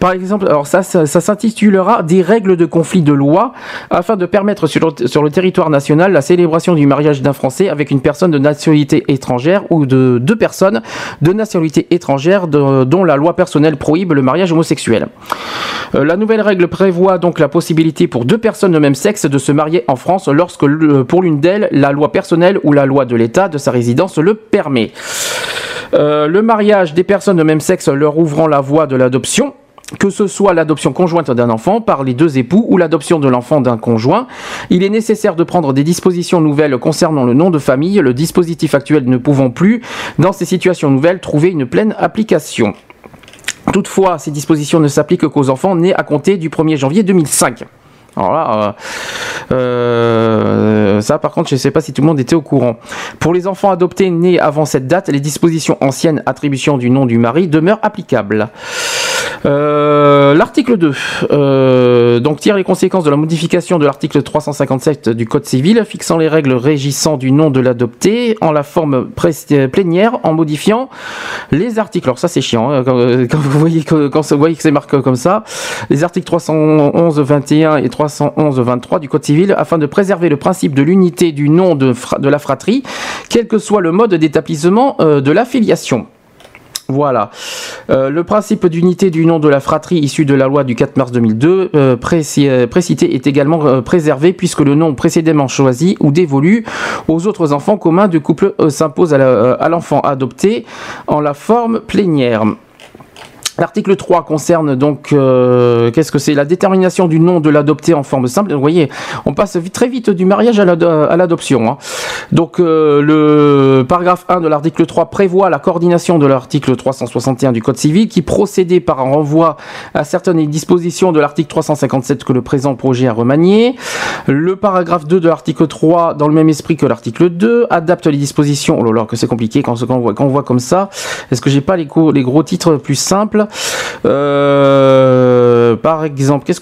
Par exemple, alors ça, s'intitulera des règles de conflit de loi afin de permettre sur le, territoire national la célébration du mariage d'un Français avec une personne de nationalité étrangère ou de deux personnes de nationalité étrangère dont la loi personnelle prohibe le mariage homosexuel. Euh, la nouvelle règle prévoit donc la possibilité pour deux personnes de même sexe de se marier en France lorsque le- pour l'une d'elles la loi personnelle ou la loi de l'État de sa résidence le permet. Euh, le mariage des personnes de même sexe leur ouvrant la voie de l'adoption que ce soit l'adoption conjointe d'un enfant par les deux époux ou l'adoption de l'enfant d'un conjoint, il est nécessaire de prendre des dispositions nouvelles concernant le nom de famille, le dispositif actuel ne pouvant plus, dans ces situations nouvelles, trouver une pleine application. Toutefois, ces dispositions ne s'appliquent qu'aux enfants nés à compter du 1er janvier 2005. Alors là, euh, euh, ça par contre, je ne sais pas si tout le monde était au courant. Pour les enfants adoptés nés avant cette date, les dispositions anciennes attribution du nom du mari demeurent applicables. Euh, l'article 2 euh, donc tire les conséquences de la modification de l'article 357 du Code civil fixant les règles régissant du nom de l'adopté en la forme pré- plénière en modifiant les articles. Alors ça c'est chiant hein, quand, quand vous voyez que, quand vous voyez que c'est marqué comme ça. Les articles 311 21 et 311 23 du Code civil afin de préserver le principe de l'unité du nom de, la fratrie, quel que soit le mode d'établissement euh, de l'affiliation. Voilà. Euh, le principe d'unité du nom de la fratrie issu de la loi du 4 mars 2002 euh, euh, précité est également préservé puisque le nom précédemment choisi ou dévolu aux autres enfants communs du couple s'impose à l'enfant adopté en la forme plénière. L'article 3 concerne donc euh, qu'est-ce que c'est? La détermination du nom de l'adopté en forme simple. Vous voyez, on passe très vite du mariage à l'ado- à l'adoption. hein. Donc euh, le paragraphe 1 de l'article 3 prévoit la coordination de l'article 361 du Code civil qui procédait par un renvoi à certaines dispositions de l'article 357 que le présent projet a remanié. Le paragraphe 2 de l'article 3 dans le même esprit que l'article 2 adapte les dispositions. Oh là là, que c'est compliqué quand, on voit, quand on voit comme ça. Est-ce que j'ai pas les gros titres plus simples? Euh, par exemple,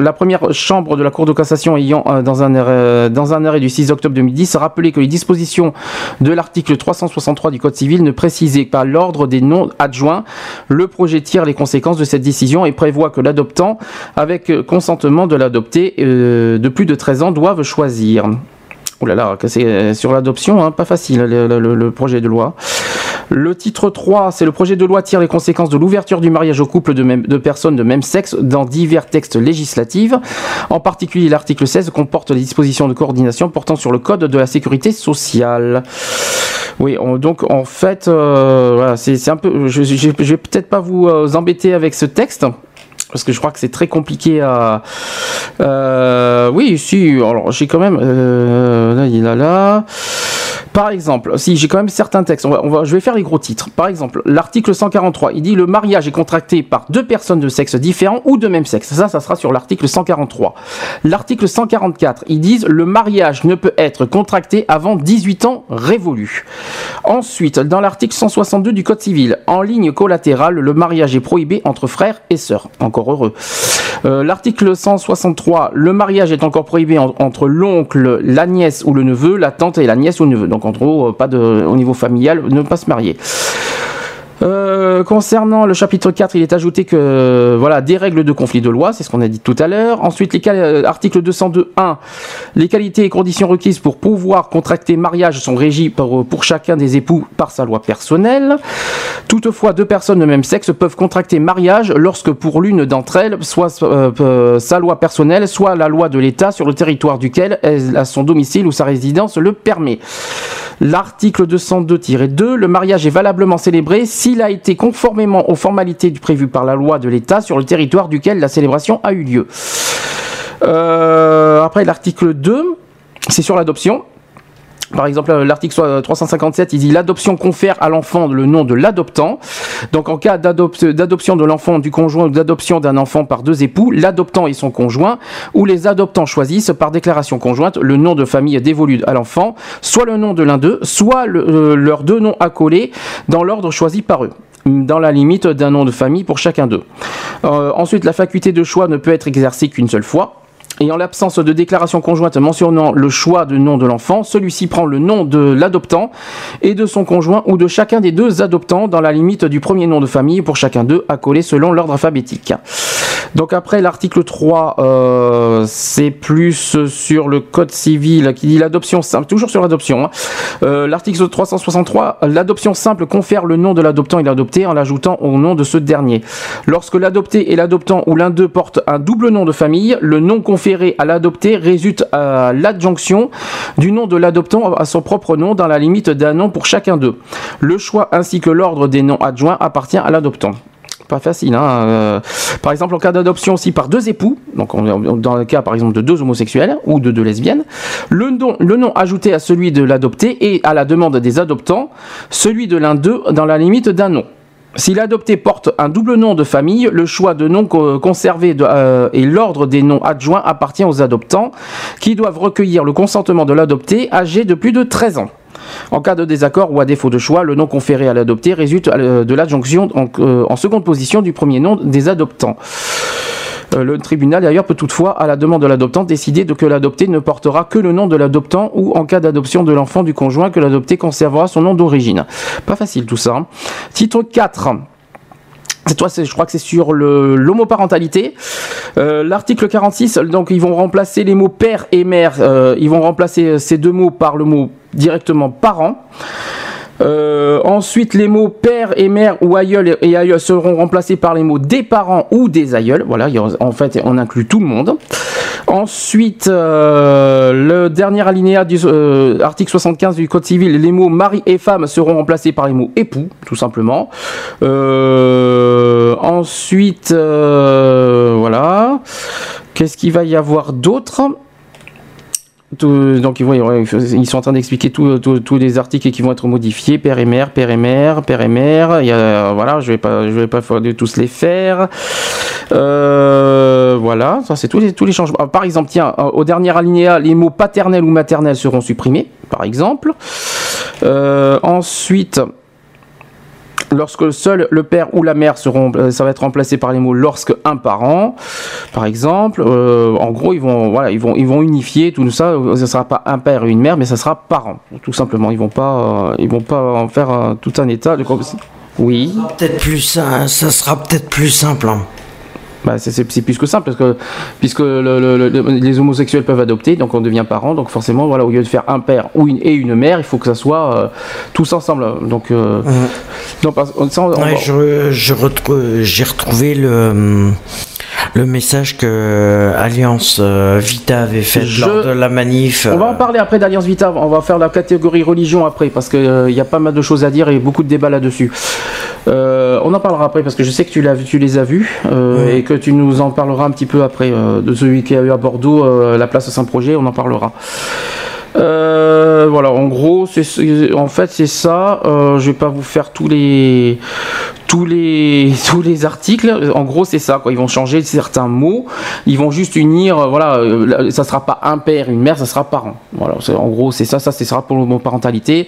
la première chambre de la Cour de cassation ayant, euh, dans un, arrêt, dans un arrêt du 6 octobre 2010, rappelé que les dispositions de l'article 363 du Code civil ne précisaient pas l'ordre des noms adjoints. Le projet tire les conséquences de cette décision et prévoit que l'adoptant, avec euh, consentement de l'adopté euh, de plus de 13 ans, doivent choisir. Oh là là, c'est euh, sur l'adoption, hein, pas facile le, le- le projet de loi. Le titre 3, c'est le projet de loi tire les conséquences de l'ouverture du mariage au couple de, personnes de même sexe dans divers textes législatifs. En particulier, l'article 16 comporte les dispositions de coordination portant sur le code de la sécurité sociale. Oui, on- donc en fait, euh, c'est un peu. Je, vais peut-être pas vous euh, embêter avec ce texte. Parce que je crois que c'est très compliqué à. Euh, oui, si. Alors, j'ai quand même. Là, il est là, là. Par exemple, si j'ai quand même certains textes, je vais faire les gros titres. Par exemple, l'article 143, il dit le mariage est contracté par deux personnes de sexe différent ou de même sexe. Ça, ça sera sur l'article 143. L'article 144, ils disent le mariage ne peut être contracté avant 18 ans révolus. Ensuite, dans l'article 162 du Code civil, en ligne collatérale, le mariage est prohibé entre frères et sœurs. Encore heureux. Euh, l'article 163, le mariage est encore prohibé en- entre l'oncle, la nièce ou le neveu, la tante et la nièce ou le neveu. En gros, pas de, au niveau familial, ne pas se marier. Euh, concernant le chapitre 4, il est ajouté que euh, voilà des règles de conflit de loi, c'est ce qu'on a dit tout à l'heure. Ensuite, les euh, article 202.1, les qualités et conditions requises pour pouvoir contracter mariage sont régies par- pour chacun des époux par sa loi personnelle. Toutefois, deux personnes de même sexe peuvent contracter mariage lorsque pour l'une d'entre elles, soit euh, sa loi personnelle, soit la loi de l'État sur le territoire duquel elle a son domicile ou sa résidence le permet. L'article 202-2, le mariage est valablement célébré s'il a été conformément aux formalités prévues par la loi de l'État sur le territoire duquel la célébration a eu lieu. Euh, après, l'article 2, c'est sur l'adoption. Par exemple, l'article soit 357, il dit l'adoption confère à l'enfant le nom de l'adoptant. Donc, en cas d'adop- d'adoption de l'enfant du conjoint ou d'adoption d'un enfant par deux époux, l'adoptant et son conjoint, ou les adoptants choisissent par déclaration conjointe le nom de famille dévolu à l'enfant, soit le nom de l'un d'eux, soit euh, leurs deux noms accolés dans l'ordre choisi par eux. dans la limite d'un nom de famille pour chacun d'eux. Euh, ensuite, la faculté de choix ne peut être exercée qu'une seule fois. Et en l'absence de déclaration conjointe mentionnant le choix de nom de l'enfant, celui-ci prend le nom de l'adoptant et de son conjoint ou de chacun des deux adoptants dans la limite du premier nom de famille pour chacun d'eux accolé selon l'ordre alphabétique. Donc après l'article 3, euh, c'est plus sur le code civil qui dit l'adoption simple, toujours sur l'adoption. hein. Euh, l'article 363, l'adoption simple confère le nom de l'adoptant et l'adopté en l'ajoutant au nom de ce dernier. Lorsque l'adopté et l'adoptant ou l'un d'eux porte un double nom de famille, le nom conféré à l'adopté résulte à l'adjonction du nom de l'adoptant à son propre nom dans la limite d'un nom pour chacun d'eux. Le choix ainsi que l'ordre des noms adjoints appartient à l'adoptant pas facile. Hein. euh, par exemple, en cas d'adoption aussi par deux époux, donc on- on- dans le cas par exemple de deux homosexuels ou de deux lesbiennes, le nom, le nom ajouté à celui de l'adopté et à la demande des adoptants, celui de l'un d'eux dans la limite d'un nom. Si l'adopté porte un double nom de famille, le choix de nom co- conservé euh, et l'ordre des noms adjoints appartient aux adoptants qui doivent recueillir le consentement de l'adopté âgé de plus de 13 ans. En cas de désaccord ou à défaut de choix, le nom conféré à l'adopté résulte euh, de l'adjonction euh, en seconde position du premier nom des adoptants. Euh, Le tribunal d'ailleurs peut toutefois, à la demande de l'adoptant, décider de que l'adopté ne portera que le nom de l'adoptant ou en cas d'adoption de l'enfant du conjoint que l'adopté conservera son nom d'origine. Pas facile tout ça. hein. Titre 4. C'est toi, je crois que c'est sur l'homoparentalité. Euh, L'article 46, donc ils vont remplacer les mots père et mère, euh, ils vont remplacer ces deux mots par le mot directement parent. Euh, ensuite, les mots père et mère ou aïeul et aïeul seront remplacés par les mots des parents ou des aïeuls. Voilà, en fait, on inclut tout le monde. Ensuite, euh, le dernier alinéa du euh, article 75 du Code civil, les mots mari et femme seront remplacés par les mots époux, tout simplement. Euh, ensuite, voilà. Qu'est-ce qu'il va y avoir d'autre? Donc ils, sont en train d'expliquer tous tous- les articles qui vont être modifiés, père et mère, père et mère, père et mère. A, voilà, je vais pas, je vais pas de tous les faire. Euh, voilà, ça c'est tous les tous les changements. Ah, Par exemple, tiens, euh, au dernier alinéa, les mots paternel ou maternel seront supprimés, par exemple. Euh, ensuite. Lorsque seul le père ou la mère seront, euh, ça va être remplacé par les mots lorsque un parent, par exemple. Euh, en gros, ils vont, voilà, ils vont, ils vont unifier tout ça. Ça sera pas un père et une mère, mais ça sera parent, tout simplement. Ils vont pas, euh, ils vont pas en faire tout un état. Oui. Peut-être plus ça, ça sera peut-être plus simple. hein. Bah, c'est- plus que simple parce que puisque le- le- le- les homosexuels peuvent adopter, donc on devient parent, donc forcément voilà au lieu de faire un père ou une, et une mère, il faut que ça soit euh, tous ensemble. Donc, euh, donc, parce- on- ça, on- Ouais, je, j'ai retrouvé le, le message que Alliance euh, Vita avait fait Je- lors de la manif. On va en parler après d'Alliance Vita, on va faire la catégorie religion après, parce qu'il y a pas mal de choses à dire et beaucoup de débats là-dessus. Euh, on en parlera après, parce que je sais que tu, l'as, vu- tu les as vus, euh, et que tu nous en parleras un petit peu après, euh, de celui qui a eu à Bordeaux, la place Saint-Projet, on en parlera. Euh, voilà, en gros, c'est, en fait, c'est ça. Euh, je vais pas vous faire tous les, tous les, tous les articles. En gros, c'est ça. Quoi. Ils vont changer certains mots. Ils vont juste unir. euh, Voilà, euh, ça sera pas un père, une mère, ça sera parent. Voilà, en gros, c'est ça. Ça, c'est sera pour l'homoparentalité.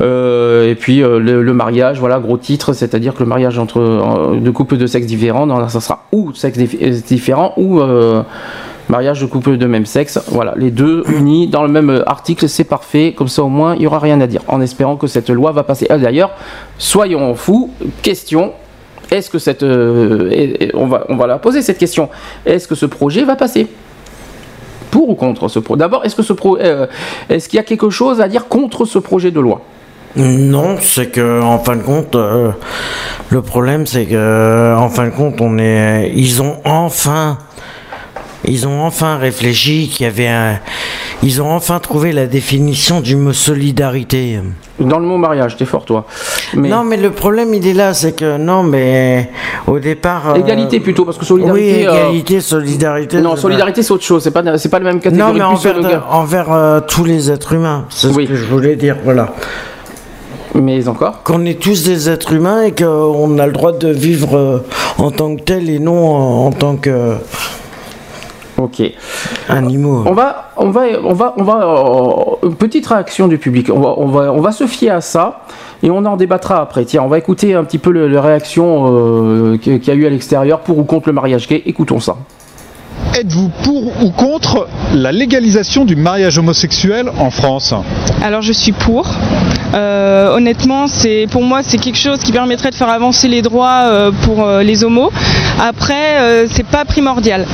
Euh, et puis euh, le, le mariage, voilà, gros titre, c'est-à-dire que le mariage entre deux couples de sexe différents, ça sera ou sexe dif- différent ou mariage de couples de même sexe. Voilà, les deux unis dans le même euh, article, c'est parfait. Comme ça, au moins, il y aura rien à dire. En espérant que cette loi va passer. Ah, D'ailleurs, soyons fous. Question. Est-ce que cette, euh, on va, on la poser cette question. Est-ce que ce projet va passer? Pour ou contre ce projet D'abord, est-ce euh, qu'il y a quelque chose à dire contre ce projet de loi? Non, c'est que en fin de compte, euh, le problème c'est que en fin de compte, on est, ils ont enfin, ils ont enfin réfléchi qu'il y avait un, ils ont enfin trouvé la définition du mot solidarité. Dans le mot mariage, t'es fort toi. Mais Non, mais le problème il est là, c'est que non, mais au départ. euh, égalité plutôt, parce que Oui, solidarité. euh, égalité, solidarité. non, solidarité c'est autre chose. C'est pas, c'est pas la même catégorie. Non, mais envers, de- euh, tous les êtres humains. C'est Oui. ce que je voulais dire. Voilà. Mais encore. qu'on est tous des êtres humains et qu'on a le droit de vivre en tant que tel et non en, en tant que Ok. Animaux. On va, on va, on va, on va. euh, une petite réaction du public. On va, on va, on va se fier à ça et on en débattra après. Tiens, on va écouter un petit peu le, les réactions euh, qu'il y a eu à l'extérieur pour ou contre le mariage gay. Écoutons ça. Êtes-vous pour ou contre la légalisation du mariage homosexuel en France? Alors je suis pour. Euh, honnêtement, c'est pour moi c'est quelque chose qui permettrait de faire avancer les droits euh, pour euh, les homos. Après, euh, c'est pas primordial.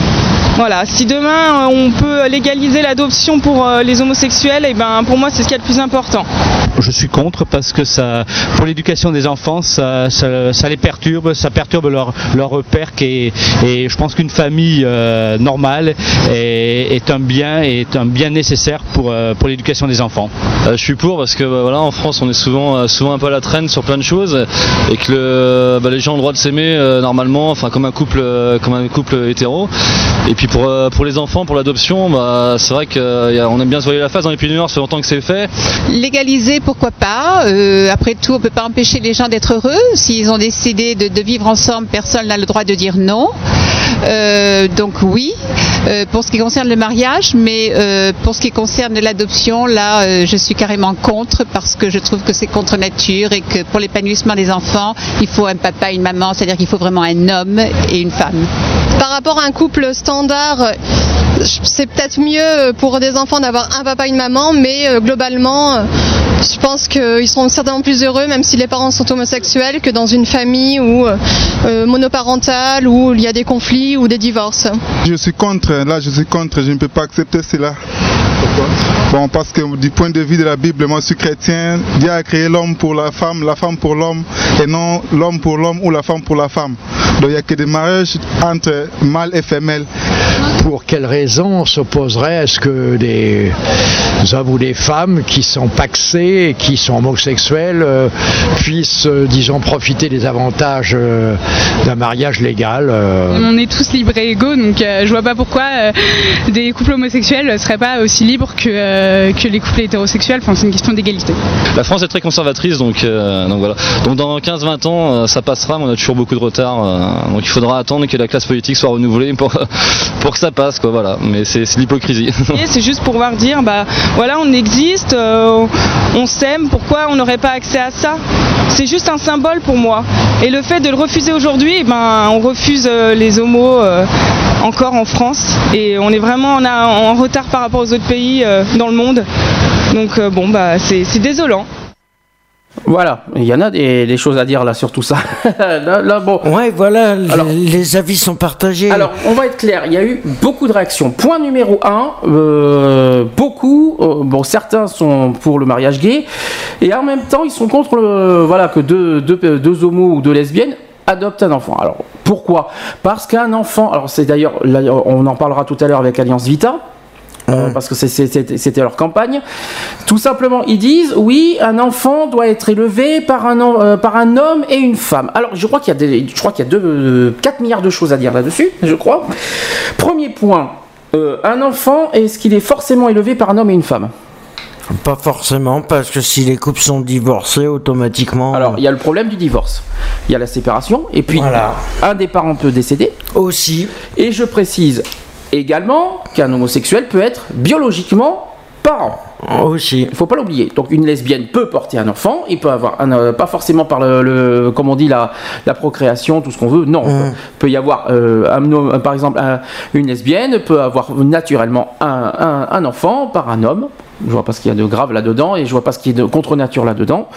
Voilà, si demain euh, on peut légaliser l'adoption pour euh, les homosexuels, et ben pour moi c'est ce qui est le plus important. Je suis contre parce que ça, pour l'éducation des enfants, ça, ça, ça les perturbe, ça perturbe leur, leur repère qui est- et je pense qu'une famille euh, normale est, est un bien est un bien nécessaire pour, euh, pour l'éducation des enfants. Euh, je suis pour parce que bah, voilà en France on est souvent souvent un peu à la traîne sur plein de choses et que le, bah, les gens ont le droit de s'aimer euh, normalement enfin comme un couple comme un couple hétéro et puis pour euh, pour les enfants pour l'adoption bah c'est vrai qu'on aime bien se voiler la face dans les pays du Nord ça fait longtemps que c'est fait Légaliser, pourquoi pas Euh, Après tout, on peut pas empêcher les gens d'être heureux. S'ils ont décidé de, vivre ensemble, personne n'a le droit de dire non. Euh, donc oui, euh, pour ce qui concerne le mariage, mais pour ce qui concerne l'adoption, là, je suis carrément contre parce que je trouve que c'est contre nature et que pour l'épanouissement des enfants, il faut un papa, une maman, c'est-à-dire qu'il faut vraiment un homme et une femme. Par rapport à un couple standard, c'est peut-être mieux pour des enfants d'avoir un papa et une maman, mais globalement, je pense qu'ils seront certainement plus heureux, même si les parents sont homosexuels, que dans une famille où, euh, euh, monoparentale où il y a des conflits ou des divorces. Je suis contre, là je suis contre, je ne peux pas accepter cela. Bon, parce que du point de vue de la Bible, moi je suis chrétien, Dieu a créé l'homme pour la femme, la femme pour l'homme, et non l'homme pour l'homme ou la femme pour la femme. Donc il n'y a que des mariages entre mâle et femelle. Pour quelles raisons s'opposerait à ce que des hommes ou des femmes qui sont paxés et qui sont homosexuels euh, puissent, euh, disons, profiter des avantages euh, d'un mariage légal euh, On est tous libres et égaux, donc euh, je vois pas pourquoi euh, des couples homosexuels seraient pas aussi libres que, euh, que les couples hétérosexuels. Enfin, c'est une question d'égalité. la France est très conservatrice donc euh, donc voilà donc dans 15-20 ans euh, ça passera mais on a toujours beaucoup de retard donc il faudra attendre que la classe politique soit renouvelée pour pour que ça passe quoi voilà mais c'est l'hypocrisie c'est juste pour pouvoir dire, bah voilà, on existe, on s'aime, pourquoi on n'aurait pas accès à ça? C'est juste un symbole pour moi. Et le fait de le refuser aujourd'hui, eh ben, on refuse euh, les homos euh, encore en France. Et on est vraiment en, retard par rapport aux autres pays euh, dans le monde. Donc bon, bah c'est désolant. Voilà, il y en a des, des choses à dire là sur tout ça. là, là, bon. Ouais, voilà, les, les avis sont partagés. Alors, on va être clair, il y a eu beaucoup de réactions. Point numéro un, euh, beaucoup, euh, bon, certains sont pour le mariage gay, et en même temps, ils sont contre le, voilà, que deux, deux, deux homos ou deux lesbiennes adoptent un enfant. Alors, pourquoi? Parce qu'un enfant, alors c'est d'ailleurs, on en parlera tout à l'heure avec Alliance Vita, euh, parce que c'était leur campagne. Tout simplement, ils disent oui, un enfant doit être élevé par un, euh, par un homme et une femme. Alors, je crois qu'il y a, des, je crois qu'il y a deux, euh, 4 milliards de choses à dire là-dessus, je crois. Premier point, un enfant, est-ce qu'il est forcément élevé par un homme et une femme? Pas forcément, parce que si les couples sont divorcés, automatiquement. Alors, il y a le problème du divorce. Il y a la séparation, et puis Voilà. un des parents peut décéder. Aussi. Et je précise également qu'un homosexuel peut être biologiquement parent. Aussi. Il faut pas l'oublier. Donc une lesbienne peut porter un enfant, il peut avoir un, euh, pas forcément par le, le- comme on dit la, la procréation, tout ce qu'on veut. Non, il peut y avoir euh, un homme- un- par exemple un- une lesbienne peut avoir naturellement un- un enfant par un homme. Je vois pas ce qu'il y a de grave là-dedans et je vois pas ce qui est de contre nature là-dedans.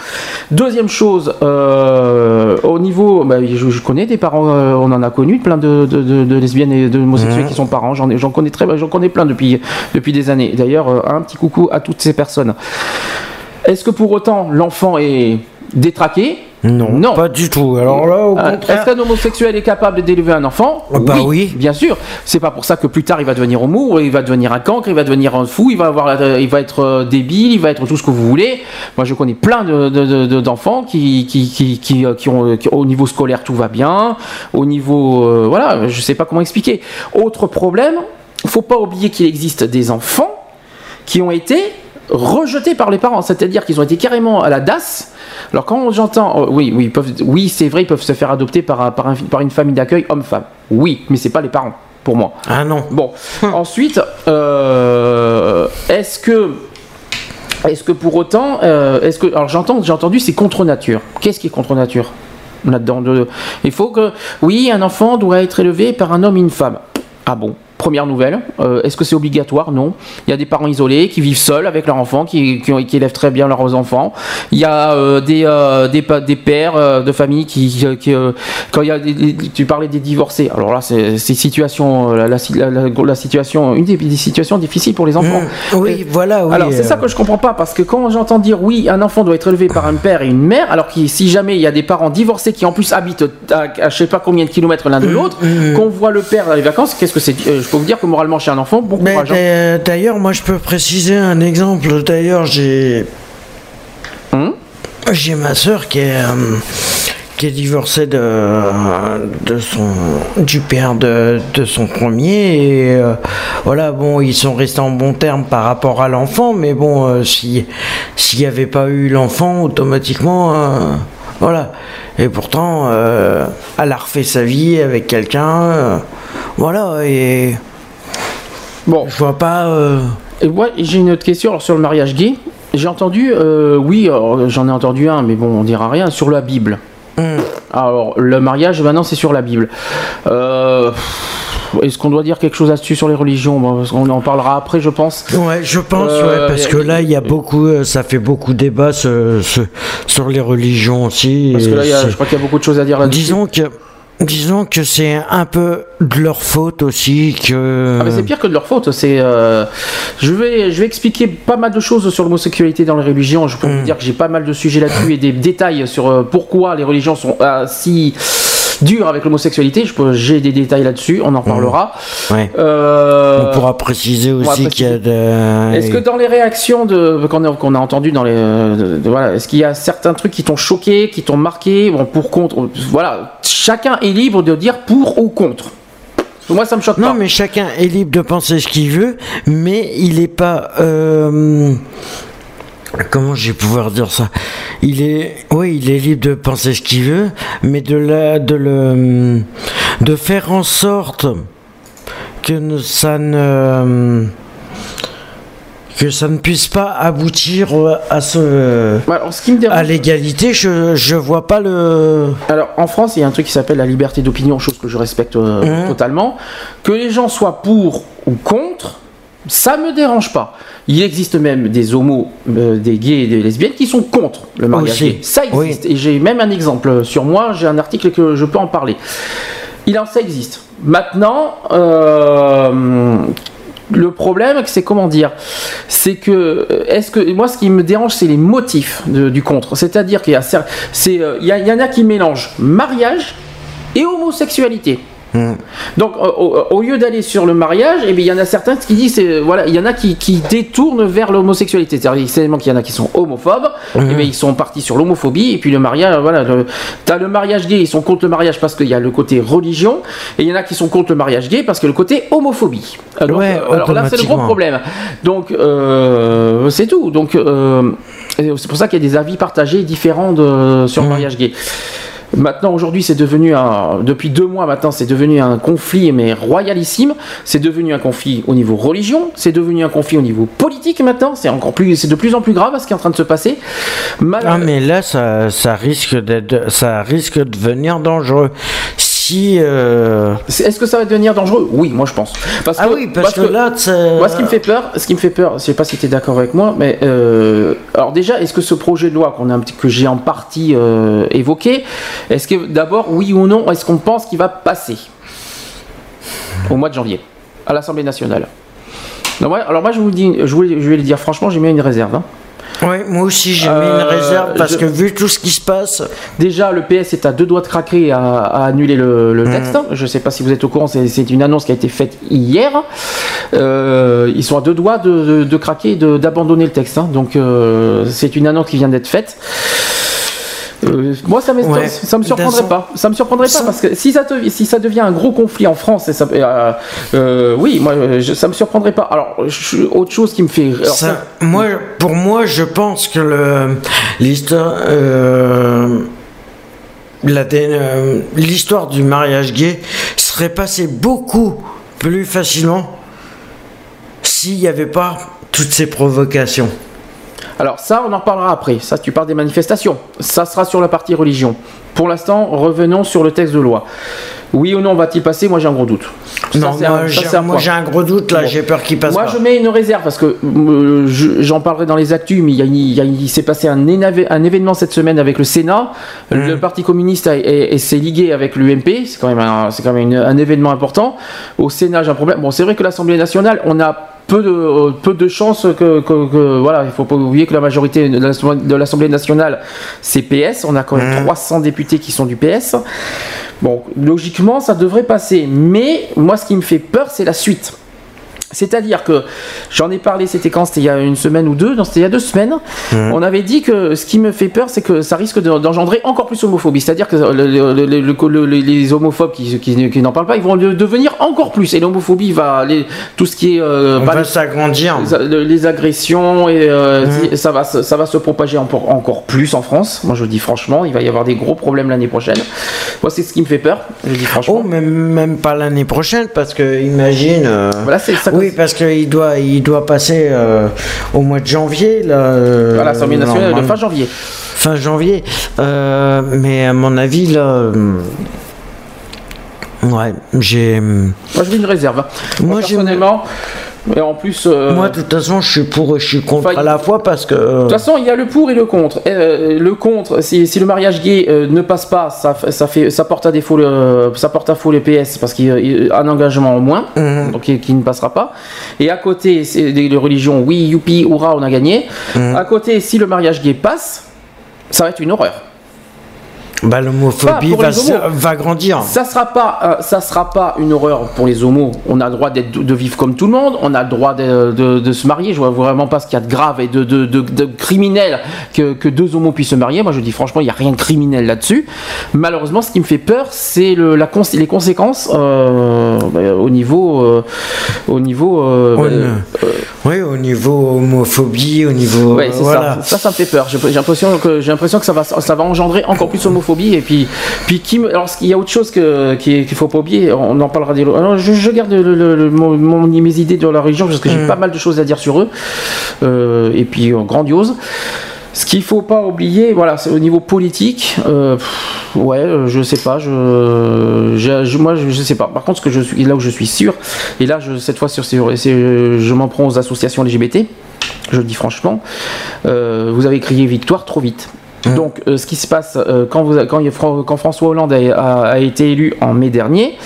Deuxième chose, euh, au niveau, bah, je, je connais des parents, euh, on en a connu plein de, de- de- de lesbiennes et de homosexuels Mhm. qui sont parents. J'en ai- j'en connais très, j'en connais plein depuis depuis des années. D'ailleurs, euh, un petit coucou à toutes ces personnes. Est-ce que pour autant l'enfant est détraqué Non, pas du tout. Alors là, au Euh, contraire. Est-ce qu'un homosexuel est capable d'élever un enfant bah oui. Bien sûr. C'est pas pour ça que plus tard il va devenir homo, il va devenir un cancre, il va devenir un fou, il va avoir, euh, il va être euh, débile, il va être tout ce que vous voulez. Moi, je connais plein de- de- de- d'enfants qui, qui, qui, qui, qui ont, qui- au niveau scolaire tout va bien, au niveau, euh, voilà, je sais pas comment expliquer. Autre problème, faut pas oublier qu'il existe des enfants qui ont été rejetés par les parents, c'est-à-dire qu'ils ont été carrément à la DAS. Alors quand j'entends, oh, oui, oui, ils peuvent, oui, c'est vrai, ils peuvent se faire adopter par, par, un- par une famille d'accueil homme-femme. Oui, mais c'est pas les parents. pour moi. Ah non. Bon, ensuite, euh, est-ce que. Est-ce que pour autant, euh, est-ce que alors j'entends, j'ai entendu c'est contre nature. Qu'est-ce qui est contre nature là-dedans de- Il faut que oui, un enfant doit être élevé par un homme et une femme. Ah bon Première nouvelle, euh, est-ce que c'est obligatoire? Non. Il y a des parents isolés qui vivent seuls avec leurs enfants, qui, qui, ont- qui élèvent très bien leurs enfants. Il y a euh, des, euh, des, pères de famille qui, quand il y a des- des- tu parlais des divorcés. Alors là, c'est situation, la, la, la- la situation, une des, situations difficiles pour les enfants. Mmh, oui, voilà, oui, Alors c'est ça que je comprends pas parce que quand j'entends dire oui, un enfant doit être élevé par un père et une mère, alors que si jamais il y a des parents divorcés qui en plus habitent à, à je sais pas combien de kilomètres l'un de l'autre, qu'on voit le père à les vacances, qu'est-ce que c'est euh, peux vous dire que moralement chez un enfant, bon Mais courage. hein. d'a- d'ailleurs, moi je peux préciser un exemple. D'ailleurs, j'ai. Hum? J'ai ma soeur qui est. euh, qui est divorcée de, de son, du père de, de son premier. Et euh, voilà, bon, ils sont restés en bon terme par rapport à l'enfant, mais bon, euh, si- s'il n'y avait pas eu l'enfant, automatiquement. euh, voilà. Et pourtant, euh, elle a refait sa vie avec quelqu'un. euh, voilà, et. Bon. Je vois pas. euh, Et moi, j'ai une autre question alors, sur le mariage gay. J'ai entendu, euh, oui, alors, j'en ai entendu un, mais bon, on dira rien, sur la Bible. Alors, le mariage, maintenant, c'est sur la Bible. Euh, Est-ce qu'on doit dire quelque chose là-dessus sur les religions? Bon, parce qu'on en parlera après, je pense. Ouais, je pense, Euh, ouais, parce que là, il y a beaucoup, euh, ça fait beaucoup ce- ce- sur les religions aussi. Parce que là, y a- je crois qu'il y a beaucoup de choses à dire là-dessus. Disons que, disons que c'est un peu de leur faute aussi que. Ah, mais c'est pire que de leur faute. C'est, euh, je vais, je vais expliquer pas mal de choses sur l'homosexualité dans les religions. Je peux Mm. vous dire que j'ai pas mal de sujets là-dessus et des détails sur euh, pourquoi les religions sont euh, si dures avec l'homosexualité. J'ai des détails là-dessus. On en parlera. Ouais. Euh, On pourra préciser aussi qu'il y a de. Est-ce que dans les réactions de, qu'on, a, qu'on a entendues dans les, de- de- voilà, est-ce qu'il y a certains trucs qui t'ont choqué, qui t'ont marqué, bon, pour contre, voilà, chacun est libre de dire pour ou contre. Moi, ça me choque Non, mais chacun est libre de penser ce qu'il veut, mais il n'est pas. euh, Comment je vais pouvoir dire ça? Il est, oui, il est libre de penser ce qu'il veut, mais de la, de le, de faire en sorte que ça ne, que ça ne puisse pas aboutir à ce, à l'égalité. Je, je vois pas le. Alors, en France, il y a un truc qui s'appelle la liberté d'opinion, chose que je respecte euh, Mhm. totalement. Que les gens soient pour ou contre, ça me dérange pas. Il existe même des homos, euh, des gays et des lesbiennes qui sont contre le mariage Aussi. Ça existe. Et j'ai même un exemple sur moi, j'ai un article que je peux en parler. Il en, ça existe. Maintenant, euh, le problème, c'est comment dire? C'est que, euh, est-ce que, moi, ce qui me dérange, c'est les motifs de- du contre. C'est-à-dire qu'il y a, cer- c'est, il y, a- il y en a qui mélangent mariage et homosexualité. Donc, au, lieu d'aller sur le mariage, eh il y en a certains qui disent, voilà, il y en a qui, qui détournent vers l'homosexualité. C'est-à-dire, qu'il y en a qui sont homophobes, eh bien, ils sont partis sur l'homophobie, et puis le mariage, voilà, t'as le mariage gay, ils sont contre le mariage parce qu'il y a le côté religion, et il y en a qui sont contre le mariage gay parce que le côté homophobie. Donc, Ouais, euh, alors là, c'est le gros problème. Donc, euh, c'est tout. Donc, euh, c'est pour ça qu'il y a des avis partagés différents de, sur le mariage gay. Maintenant, aujourd'hui, c'est devenu un. Depuis deux mois maintenant, c'est devenu un conflit, mais royalissime. C'est devenu un conflit au niveau religion. C'est devenu un conflit au niveau politique maintenant. C'est encore plus. C'est de plus en plus grave ce qui est en train de se passer. Ah mais là ça, ça risque ça risque de devenir dangereux si euh, Est-ce que ça va devenir dangereux? Oui, moi je pense. Parce Ah oui, parce que là, moi, ce qui me fait peur, ce qui me fait peur, je sais pas si tu es d'accord avec moi, mais euh, alors déjà, est-ce que ce projet de loi qu'on a un petit, que j'ai en partie euh, évoqué, est-ce que d'abord, oui ou non, est-ce qu'on pense qu'il va passer au mois de janvier à l'Assemblée nationale? Alors moi, je vous dis, je, voulais- je vais le dire franchement, j'ai mis une réserve. hein. Oui, moi aussi j'ai mis une Euh, réserve parce je- que vu tout ce qui se passe. Déjà, le PS est à deux doigts de craquer à, à annuler le, le texte. Je ne sais pas si vous êtes au courant, c'est une annonce qui a été faite hier. Euh, ils sont à deux doigts de, de- de craquer et d'abandonner le texte. hein. Donc, euh, c'est une annonce qui vient d'être faite. Euh, moi, ça, Ouais. ça me surprendrait pas. Ça me surprendrait pas parce que si ça, te- si ça devient un gros conflit en France, et ça, euh, euh, oui, moi, je- ça me surprendrait pas. Alors, je- autre chose qui me fait. alors, Ça, ça- moi, pour moi, je pense que le l'histoire euh, euh, l'histoire du mariage gay serait passée beaucoup plus facilement s'il n'y avait pas toutes ces provocations. Alors ça, on en reparlera après. Ça, tu parles des manifestations. Ça sera sur la partie religion. Pour l'instant, revenons sur le texte de loi. Oui ou non va-t-il passer? Moi, j'ai un gros doute. Non, moi, ça, j'ai- c'est un moi, j'ai un gros doute là, Bon. j'ai peur qu'il passe Moi, pas. je mets une réserve parce que euh, je- j'en parlerai dans les actus, mais il, s'est passé un, événement cette semaine avec le Sénat. Le Parti communiste s'est ligué avec l'UMP. C'est quand même, un, c'est quand même une- un événement important. Au Sénat, j'ai un problème. Bon, c'est vrai que l'Assemblée nationale, on a peu de, euh, peu de chances que, que- que- voilà, il faut pas oublier que la majorité de l'Assemblée- de l'Assemblée nationale, c'est PS. On a quand même 300 députés qui sont du PS. Bon, logiquement, ça devrait passer. Mais moi, ce qui me fait peur, c'est la suite. C'est-à-dire que j'en ai parlé, c'était quand? C'était il y a une semaine ou deux? Non, c'était il y a deux semaines. On avait dit que ce qui me fait peur, c'est que ça risque de- d'engendrer encore plus l'homophobie. C'est-à-dire que le- le- le- le- le- les- les homophobes qui, qui- qui n'en parlent pas, ils vont de- devenir encore plus. Et l'homophobie va aller, tout ce qui est. euh, va les- s'agrandir. les, les agressions et euh, ça va se- ça va se propager encore encore plus en France. Moi je le dis franchement, il va y avoir des gros problèmes l'année prochaine. Moi c'est ce qui me fait peur. Je le dis franchement. Oh, même, même pas l'année prochaine, parce que imagine. euh, Voilà, c'est ça. Oui, parce qu'il doit, il doit passer euh, au mois de janvier. Là, euh, Voilà, l'Assemblée nationale de fin janvier. Fin janvier. Euh, mais à mon avis, là. Ouais, j'ai. Moi je mets une réserve. Moi, personnellement, et en plus. euh, Moi, de toute façon, je suis pour et je suis contre Enfin, à la fois parce que. De toute façon, il y a le pour et le contre. Euh, le contre, si, si le mariage gay euh, ne passe pas, ça, ça, fait, ça porte à défaut le, ça porte à faux les PS parce qu'il y a un engagement au moins, Mhm. donc qui, qui ne passera pas. Et à côté, c'est des les religions, oui, youpi, hurrah, on a gagné. Mhm. À côté, si le mariage gay passe, ça va être une horreur. Bah, l'homophobie va, grandir. Ça sera pas, euh, ça sera pas une horreur pour les homos. On a le droit de vivre comme tout le monde. On a le droit de, de- de se marier. Je vois vraiment pas ce qu'il y a de grave et de, criminel que, que deux homos puissent se marier. Moi, je dis franchement, il y a rien de criminel là-dessus. Malheureusement, ce qui me fait peur, c'est le, la cons- les conséquences euh, bah, au niveau, euh, au niveau. Oui, au niveau homophobie, au niveau. Ouais, c'est voilà. ça. Ça, ça me fait peur. J'ai l'impression que j'ai l'impression que ça va, ça va engendrer encore plus Et puis, puis qui me- alors, il y a autre chose que qui- qu'il faut pas oublier. On en parlera des. Alors, je, je garde le- le- le- mon, mon- mes idées de la région parce que j'ai Mm. pas mal de choses à dire sur eux. Euh, et puis euh, grandiose. Ce qu'il faut pas oublier, voilà, c'est au niveau politique. euh, pff, ouais, je sais pas. Je, je- je- moi, je, je sais pas. Par contre, ce que je suis là où je suis sûr, et là, je, cette fois sur, je m'en prends aux associations LGBT. Je le dis franchement. Euh, vous avez crié victoire trop vite. Donc, euh, ce qui se passe euh, quand, vous, quand, quand François Hollande a, a- a été élu en mai dernier,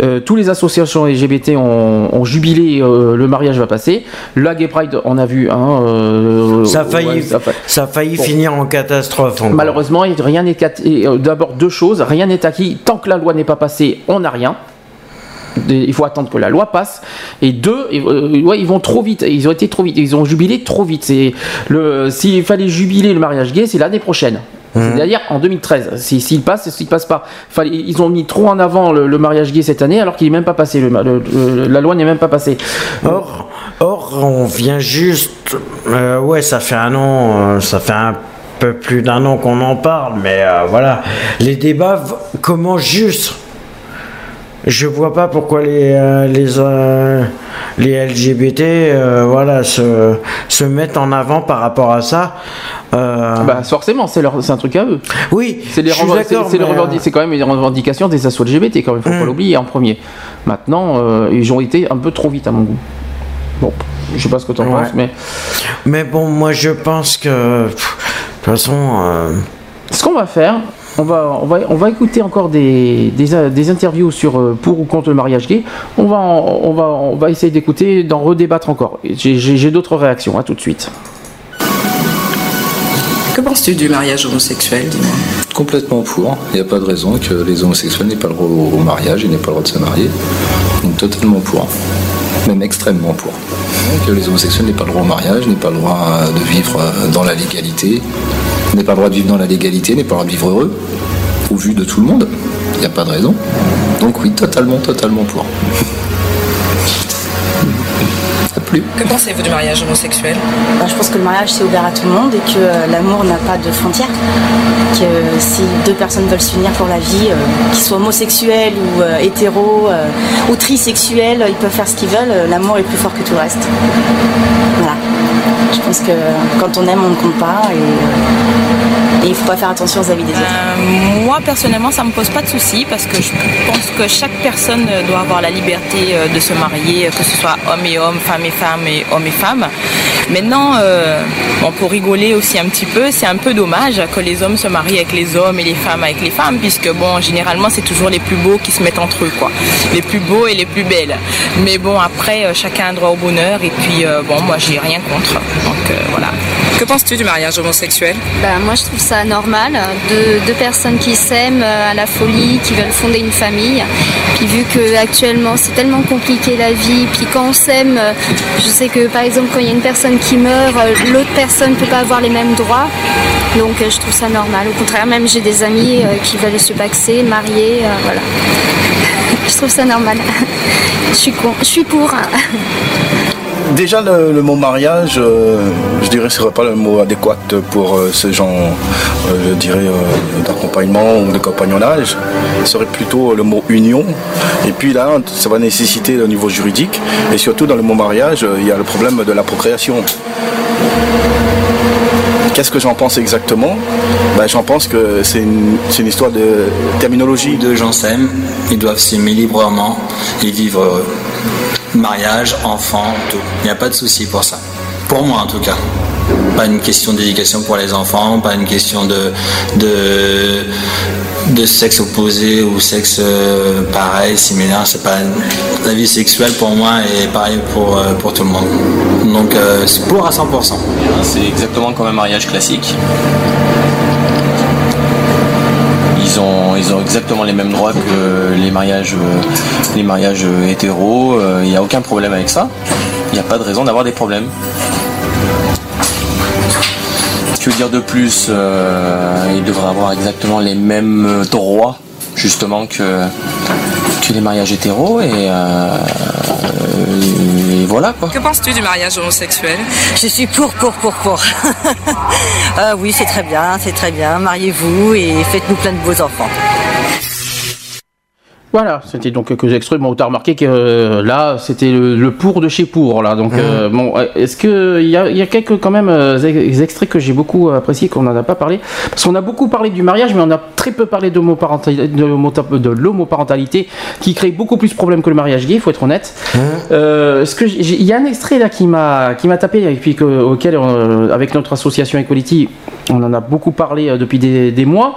euh, tous les associations LGBT ont, ont jubilé, euh, le mariage va passer. La Gay Pride, on a vu. Hein, euh, Ça a failli, ouais, ça a fa- ça a failli Bon. finir en catastrophe. Malheureusement, rien n'est D'abord deux choses, rien n'est acquis. Tant que la loi n'est pas passée, on n'a rien. Il faut attendre que la loi passe. Et deux, et, euh, ouais, ils vont trop vite. Ils ont été trop vite. Ils ont jubilé trop vite. C'est le, s'il fallait jubiler le mariage gay, c'est l'année prochaine. C'est-à-dire en 2013. Si- S'il passe, s'il passe pas. Fallait- ils ont mis trop en avant le, le mariage gay cette année, alors qu'il n'est même pas passé. Le, le- le- la loi n'est même pas passée. Or, or, on vient juste. euh, ouais, ça fait un an, euh, ça fait un peu plus d'un an qu'on en parle, mais voilà. Les débats commencent juste. Je vois pas pourquoi les, euh, les, euh, les LGBT euh, voilà, se, se mettent en avant par rapport à ça. Bah, forcément, c'est leur- c'est un truc à eux. oui, C'est les c'est- mais, quand même une revendication des assos LGBT, quand même, faut pas l'oublier en premier. Maintenant, ils ont été un peu trop vite à mon goût. Bon, je sais pas ce que tu en Ouais. penses, mais. Mais bon, moi je pense que. pff, De toute façon. Ce qu'on va faire, on va, on va, on va écouter encore des, des, des interviews sur euh, pour ou contre le mariage gay. On va, en- on va, on va essayer d'écouter, d'en redébattre encore. J'ai- d'autres réactions, à tout de suite. Que penses-tu du mariage homosexuel, dis-moi Complètement pour. Il n'y a pas de raison que les homosexuels n'aient pas le droit au au mariage et n'aient pas le droit de se marier. Donc totalement pour. Même extrêmement pour. Que les homosexuels n'aient pas le droit au mariage, n'aient pas le droit de vivre euh, dans la légalité, n'aient pas le droit de vivre dans la légalité, n'aient pas le droit de vivre heureux, au vu de tout le monde. Il n'y a pas de raison. Donc oui, totalement, totalement pour. Que pensez-vous du mariage homosexuel? Bah, je pense que le mariage c'est ouvert à tout le monde et que euh, l'amour n'a pas de frontières. Que euh, si deux personnes veulent s'unir pour la vie, euh, qu'ils soient homosexuels ou euh, hétéros euh, ou trisexuels, ils peuvent faire ce qu'ils veulent. L'amour est plus fort que tout le reste. Voilà. Je pense que quand on aime, on ne compte pas euh, il faut pas faire attention aux avis des autres. Euh, moi personnellement ça me pose pas de soucis parce que je pense que chaque personne euh, doit avoir la liberté euh, de se marier, que ce soit homme et homme, femme et femme et homme et femme. Maintenant, bon, pour rigoler aussi un petit peu, c'est un peu dommage que les hommes se marient avec les hommes et les femmes avec les femmes, puisque bon, généralement c'est toujours les plus beaux qui se mettent entre eux, quoi. Les plus beaux et les plus belles. Mais bon, après, chacun a droit au bonheur et puis bon, moi j'ai rien contre. Donc voilà. Que penses-tu du mariage homosexuel Ben, moi, je trouve ça normal. Deux, deux personnes qui s'aiment euh, à la folie, qui veulent fonder une famille. Puis vu que actuellement c'est tellement compliqué la vie, puis quand on s'aime, euh, je sais que par exemple quand il y a une personne qui meurt, euh, l'autre personne ne peut pas avoir les mêmes droits. Donc je trouve ça normal. Au contraire, même j'ai des amis qui veulent se paxer, marier, voilà. je trouve ça normal. je suis je suis pour. Déjà, le, le mot mariage, euh, je dirais ce serait pas le mot adéquat pour euh, ce genre, euh, d'accompagnement ou de compagnonnage. Ce serait plutôt le mot union. Et puis là, ça va nécessiter au niveau juridique. Et surtout, dans le mot mariage, il y a le problème de la procréation. Qu'est-ce que j'en pense exactement? Ben, J'en pense que c'est une, c'est une histoire de terminologie. Deux gens s'aiment, ils doivent s'aimer librement et vivre heureux. Mariage, enfant, tout. Il n'y a pas de souci pour ça. Pour moi en tout cas. Pas une question d'éducation pour les enfants, pas une question de, de, sexe opposé ou sexe euh, pareil, similaire. C'est pas la vie sexuelle pour moi est pareil pour, euh, pour tout le monde. Donc euh, c'est pour à 100%. C'est exactement comme un mariage classique. Ils ont, exactement les mêmes droits que les mariages, euh, les mariages euh, hétéros. Euh, Il n'y a aucun problème avec ça. Il n'y a pas de raison d'avoir des problèmes. Que dire de plus Ils devraient avoir exactement les mêmes droits, justement, que, que les mariages hétéros. Et, et voilà quoi. Que penses-tu du mariage homosexuel? Je suis pour, pour, pour, pour. Ah oui, c'est très bien, c'est très bien. Mariez-vous et faites-nous plein de beaux enfants. Voilà, c'était donc quelques extraits. Bon, t'as remarqué que euh, là, c'était le, le pour de chez pour, là. Donc, euh, bon, euh, est-ce que il y a, il y a quelques quand même euh, ex- extraits que j'ai beaucoup apprécié qu'on n'en a pas parlé, parce qu'on a beaucoup parlé du mariage, mais on a très peu parlé de l'homo- de l'homoparentalité, qui crée beaucoup plus de problèmes que le mariage gay, il faut être honnête. Ce que il y a un extrait là qui m'a qui m'a tapé et puis que- auquel avec notre association Equality, on en a beaucoup parlé depuis des, des mois.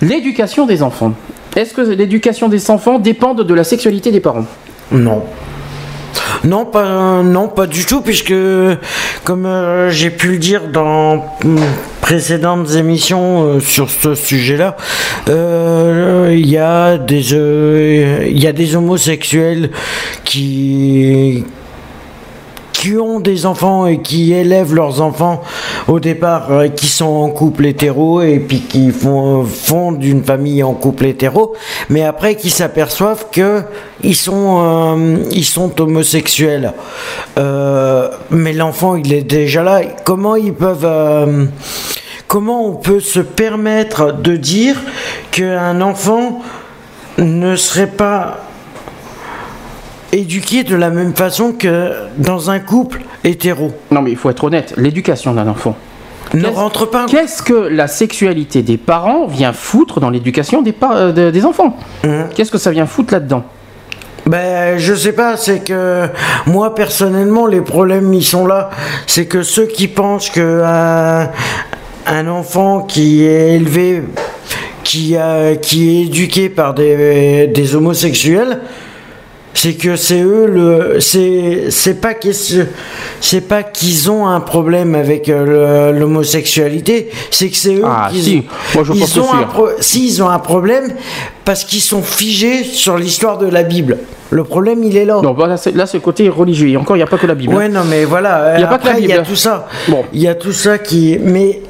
L'éducation des enfants. Est-ce que l'éducation des enfants dépend de la sexualité des parents? Non. Non, pas, du tout, puisque, comme euh, j'ai pu le dire dans mm, précédentes émissions euh, sur ce sujet-là, euh, il y a des, y a des homosexuels qui qui ont des enfants et qui élèvent leurs enfants au départ euh, qui sont en couple hétéro et puis qui font fondent une famille en couple hétéro. Mais après qui s'aperçoivent que ils sont euh, ils sont homosexuels. Euh, mais l'enfant il est déjà là. Comment ils peuvent comment on peut se permettre de dire qu'un enfant ne serait pas éduqué de la même façon que dans un couple hétéro. Non, mais il faut être honnête. L'éducation d'un enfant. Ne rentre pas. Qu'est-ce que la sexualité des parents vient foutre dans l'éducation des, par- euh, de- des enfants Qu'est-ce que ça vient foutre là-dedans Ben, je sais pas, c'est que moi personnellement, les problèmes ils sont là. C'est que ceux qui pensent que euh, un enfant qui est élevé, qui, est éduqué par des, des homosexuels, c'est que c'est eux le c'est c'est pas qu'est-ce- c'est pas qu'ils ont un problème avec euh, l'homosexualité c'est que c'est eux Ah, qui si. Moi, je ils pense que ont si, un pro- si ils ont un problème parce qu'ils sont figés sur l'histoire de la Bible le problème il est là Non, bah, là, c'est le côté religieux. Et encore, il n'y a pas que la Bible. ouais hein. non mais voilà Il y a pas que la après il y a Bible. tout ça il y a tout ça qui mais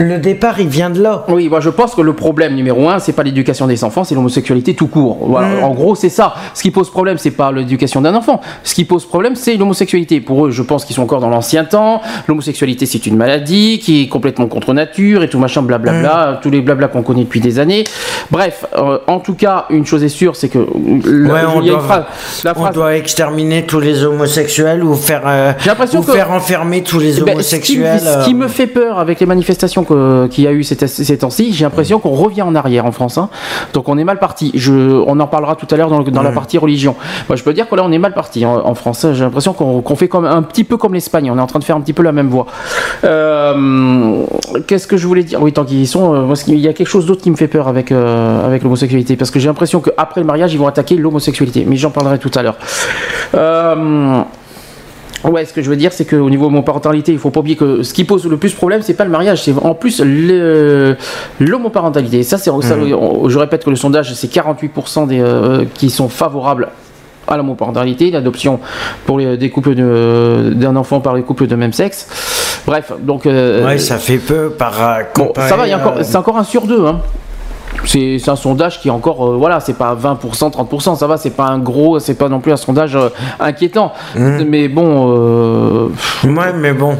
le départ, il vient de là. Oui, moi je pense que le problème numéro un, c'est pas l'éducation des enfants, c'est l'homosexualité tout court. Voilà. Mm. En gros, c'est ça. Ce qui pose problème, c'est pas l'éducation d'un enfant. Ce qui pose problème, c'est l'homosexualité. Pour eux, je pense qu'ils sont encore dans l'ancien temps. L'homosexualité, c'est une maladie qui est complètement contre nature et tout machin, blablabla, Mm. tous les blabla qu'on connaît depuis des années. Bref, euh, en tout cas, une chose est sûre, c'est que la- Ouais, on une doit, phrase- la on phrase- doit exterminer tous les homosexuels ou faire, euh, ou que- faire enfermer tous les Eh ben, homosexuels. Ce qui, ce qui euh, me fait peur avec les manifestations qu'il y a eu ces, ces temps-ci, j'ai l'impression qu'on revient en arrière en France. hein. Donc on est mal parti. Je, on en parlera tout à l'heure dans, la partie religion. Moi je peux dire que là on est mal parti en, en France. J'ai l'impression qu'on fait comme, un petit peu comme l'Espagne. On est en train de faire un petit peu la même voie. Euh, Qu'est-ce que je voulais dire? Oui, tant qu'ils y sont, euh, il y a quelque chose d'autre qui me fait peur avec, euh, avec l'homosexualité. Parce que j'ai l'impression qu'après le mariage, ils vont attaquer l'homosexualité. Mais j'en parlerai tout à l'heure. Ouais, ce que je veux dire, c'est qu'au niveau de mon parentalité, il faut pas oublier que ce qui pose le plus problème, c'est pas le mariage, c'est en plus l'homoparentalité. Ça, c'est, Mhm. je répète que le sondage, c'est 48% des, euh, qui sont favorables à l'homoparentalité, l'adoption pour les, des couples de- d'un enfant par les couples de même sexe. Bref, donc. euh, Ouais, ça fait peu par. euh, Bon, ça va, c'est encore un sur deux. Hein. C'est un sondage qui est encore, euh, voilà, c'est pas 20%, 30%, ça va, c'est pas un gros, c'est pas non plus un sondage euh, inquiétant. Mais bon. euh, ouais, mais bon.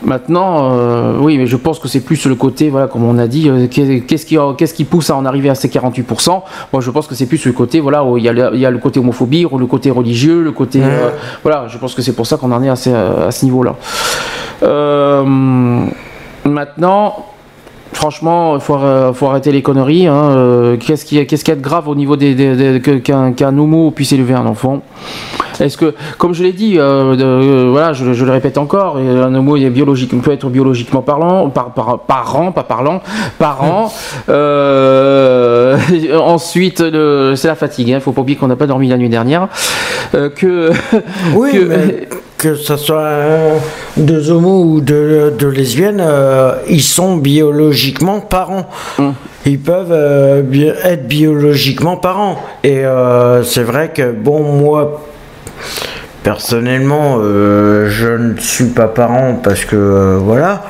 Maintenant, euh, oui, mais je pense que c'est plus le côté, voilà, comme on a dit, euh, qu'est- qu'est-ce qui, qu'est-ce qui pousse à en arriver à ces 48% Moi, je pense que c'est plus le côté, voilà, où il y, a le, il y a le côté homophobie, ou le côté religieux, le côté, euh, voilà, je pense que c'est pour ça qu'on en est à ce, à ce niveau-là. Maintenant. Franchement, il faut, faut arrêter les conneries. hein. Euh, Qu'est-ce qu'il y, a- y de grave au niveau des, des- des- que- qu'un qu'un homo puisse élever un enfant? Est-ce que, comme je l'ai dit, euh, de- euh, voilà, je, je le répète encore, un homo est biologique, peut être biologiquement parlant, par, par, parent, pas parlant, parent. Euh, ensuite, c'est la fatigue. Il faut pas oublier qu'on n'a pas dormi la nuit dernière. Que, Oui, que- mais que ce soit deux homos ou deux, deux lesbiennes, euh, ils sont biologiquement parents. Hum. Ils peuvent euh, bi- être biologiquement parents. Et euh, c'est vrai que, bon, moi, personnellement, je ne suis pas parent parce que, voilà.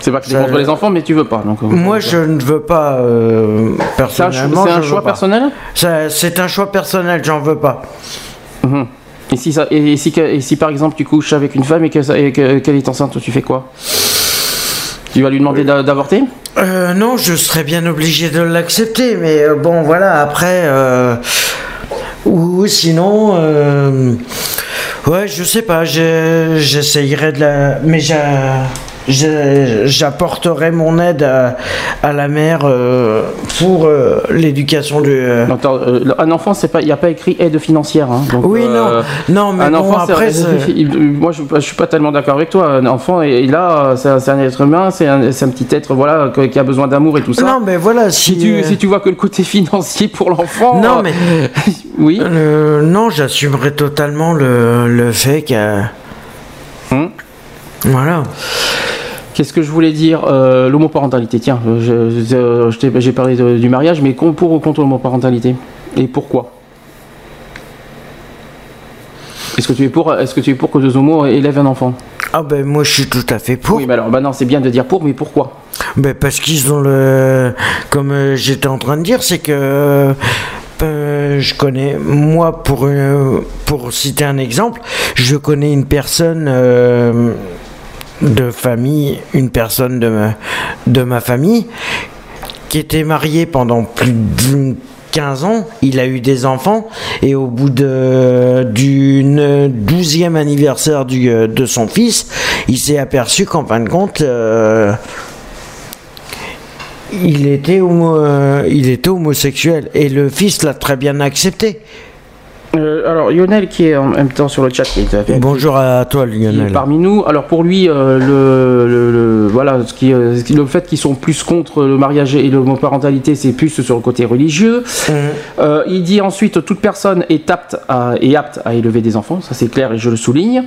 C'est pas que tu contre les enfants, mais tu veux pas. Donc, Moi, je ne veux pas. C'est un choix- personnellement, c'est un choix personnel? C'est un choix personnel, j'en veux pas. Mhm. Et si, ça, et, si, par exemple tu couches avec une femme et qu'elle est enceinte, tu fais quoi? Tu vas lui demander d'a- d'avorter? Euh, non, je serais bien obligé de l'accepter, mais euh, bon, voilà, après. euh, ou sinon. euh, ouais, je sais pas, j'essayerai de la. Mais j'a- j'ai- j'apporterai mon aide à, à la mère euh, pour euh, l'éducation du. euh, Attends, euh, un enfant, c'est pas, il n'y a pas écrit aide financière. hein, donc, Oui, non. Non, mais un bon, enfant, après, moi, je, je suis pas tellement d'accord avec toi. Un enfant, et, et là, c'est un, être humain, c'est un, petit être, voilà, qui a besoin d'amour et tout ça. Non, mais voilà, si, si, tu, si tu vois que le côté financier pour l'enfant. Non, mais. oui. Non, j'assumerai totalement le, le fait que. Hmm. Voilà. Qu'est-ce que je voulais dire Euh, L'homoparentalité, tiens, euh, j'ai parlé de- du mariage, mais pour ou contre l'homoparentalité? Et pourquoi? Est-ce que tu es pour Est-ce que tu es pour que deux homos élèvent un enfant? Ah ben moi je suis tout à fait pour. Oui, mais alors maintenant c'est bien de dire pour, mais pourquoi? Ben parce qu'ils ont le. Comme euh, j'étais en train de dire, c'est que. euh, je connais, moi, pour, euh, pour citer un exemple, je connais une personne euh, de famille, une personne de ma, de ma famille, qui était mariée pendant plus de 15 ans, il a eu des enfants, et au bout de, du 12e anniversaire du, euh, de son fils, il s'est aperçu qu'en fin de compte, euh, il était, euh, il était homosexuel et le fils l'a très bien accepté. Euh, alors Lionel qui est en même temps sur le chat qui est, Bonjour à toi Lionel. parmi nous. Alors pour lui, euh, le, le- le- voilà, ce qui, euh, ce qui- le fait qu'ils sont plus contre le mariage et l'homoparentalité, c'est plus sur le côté religieux. Euh, il dit ensuite toute personne est apte à, est apte à élever des enfants, ça c'est clair et je le souligne.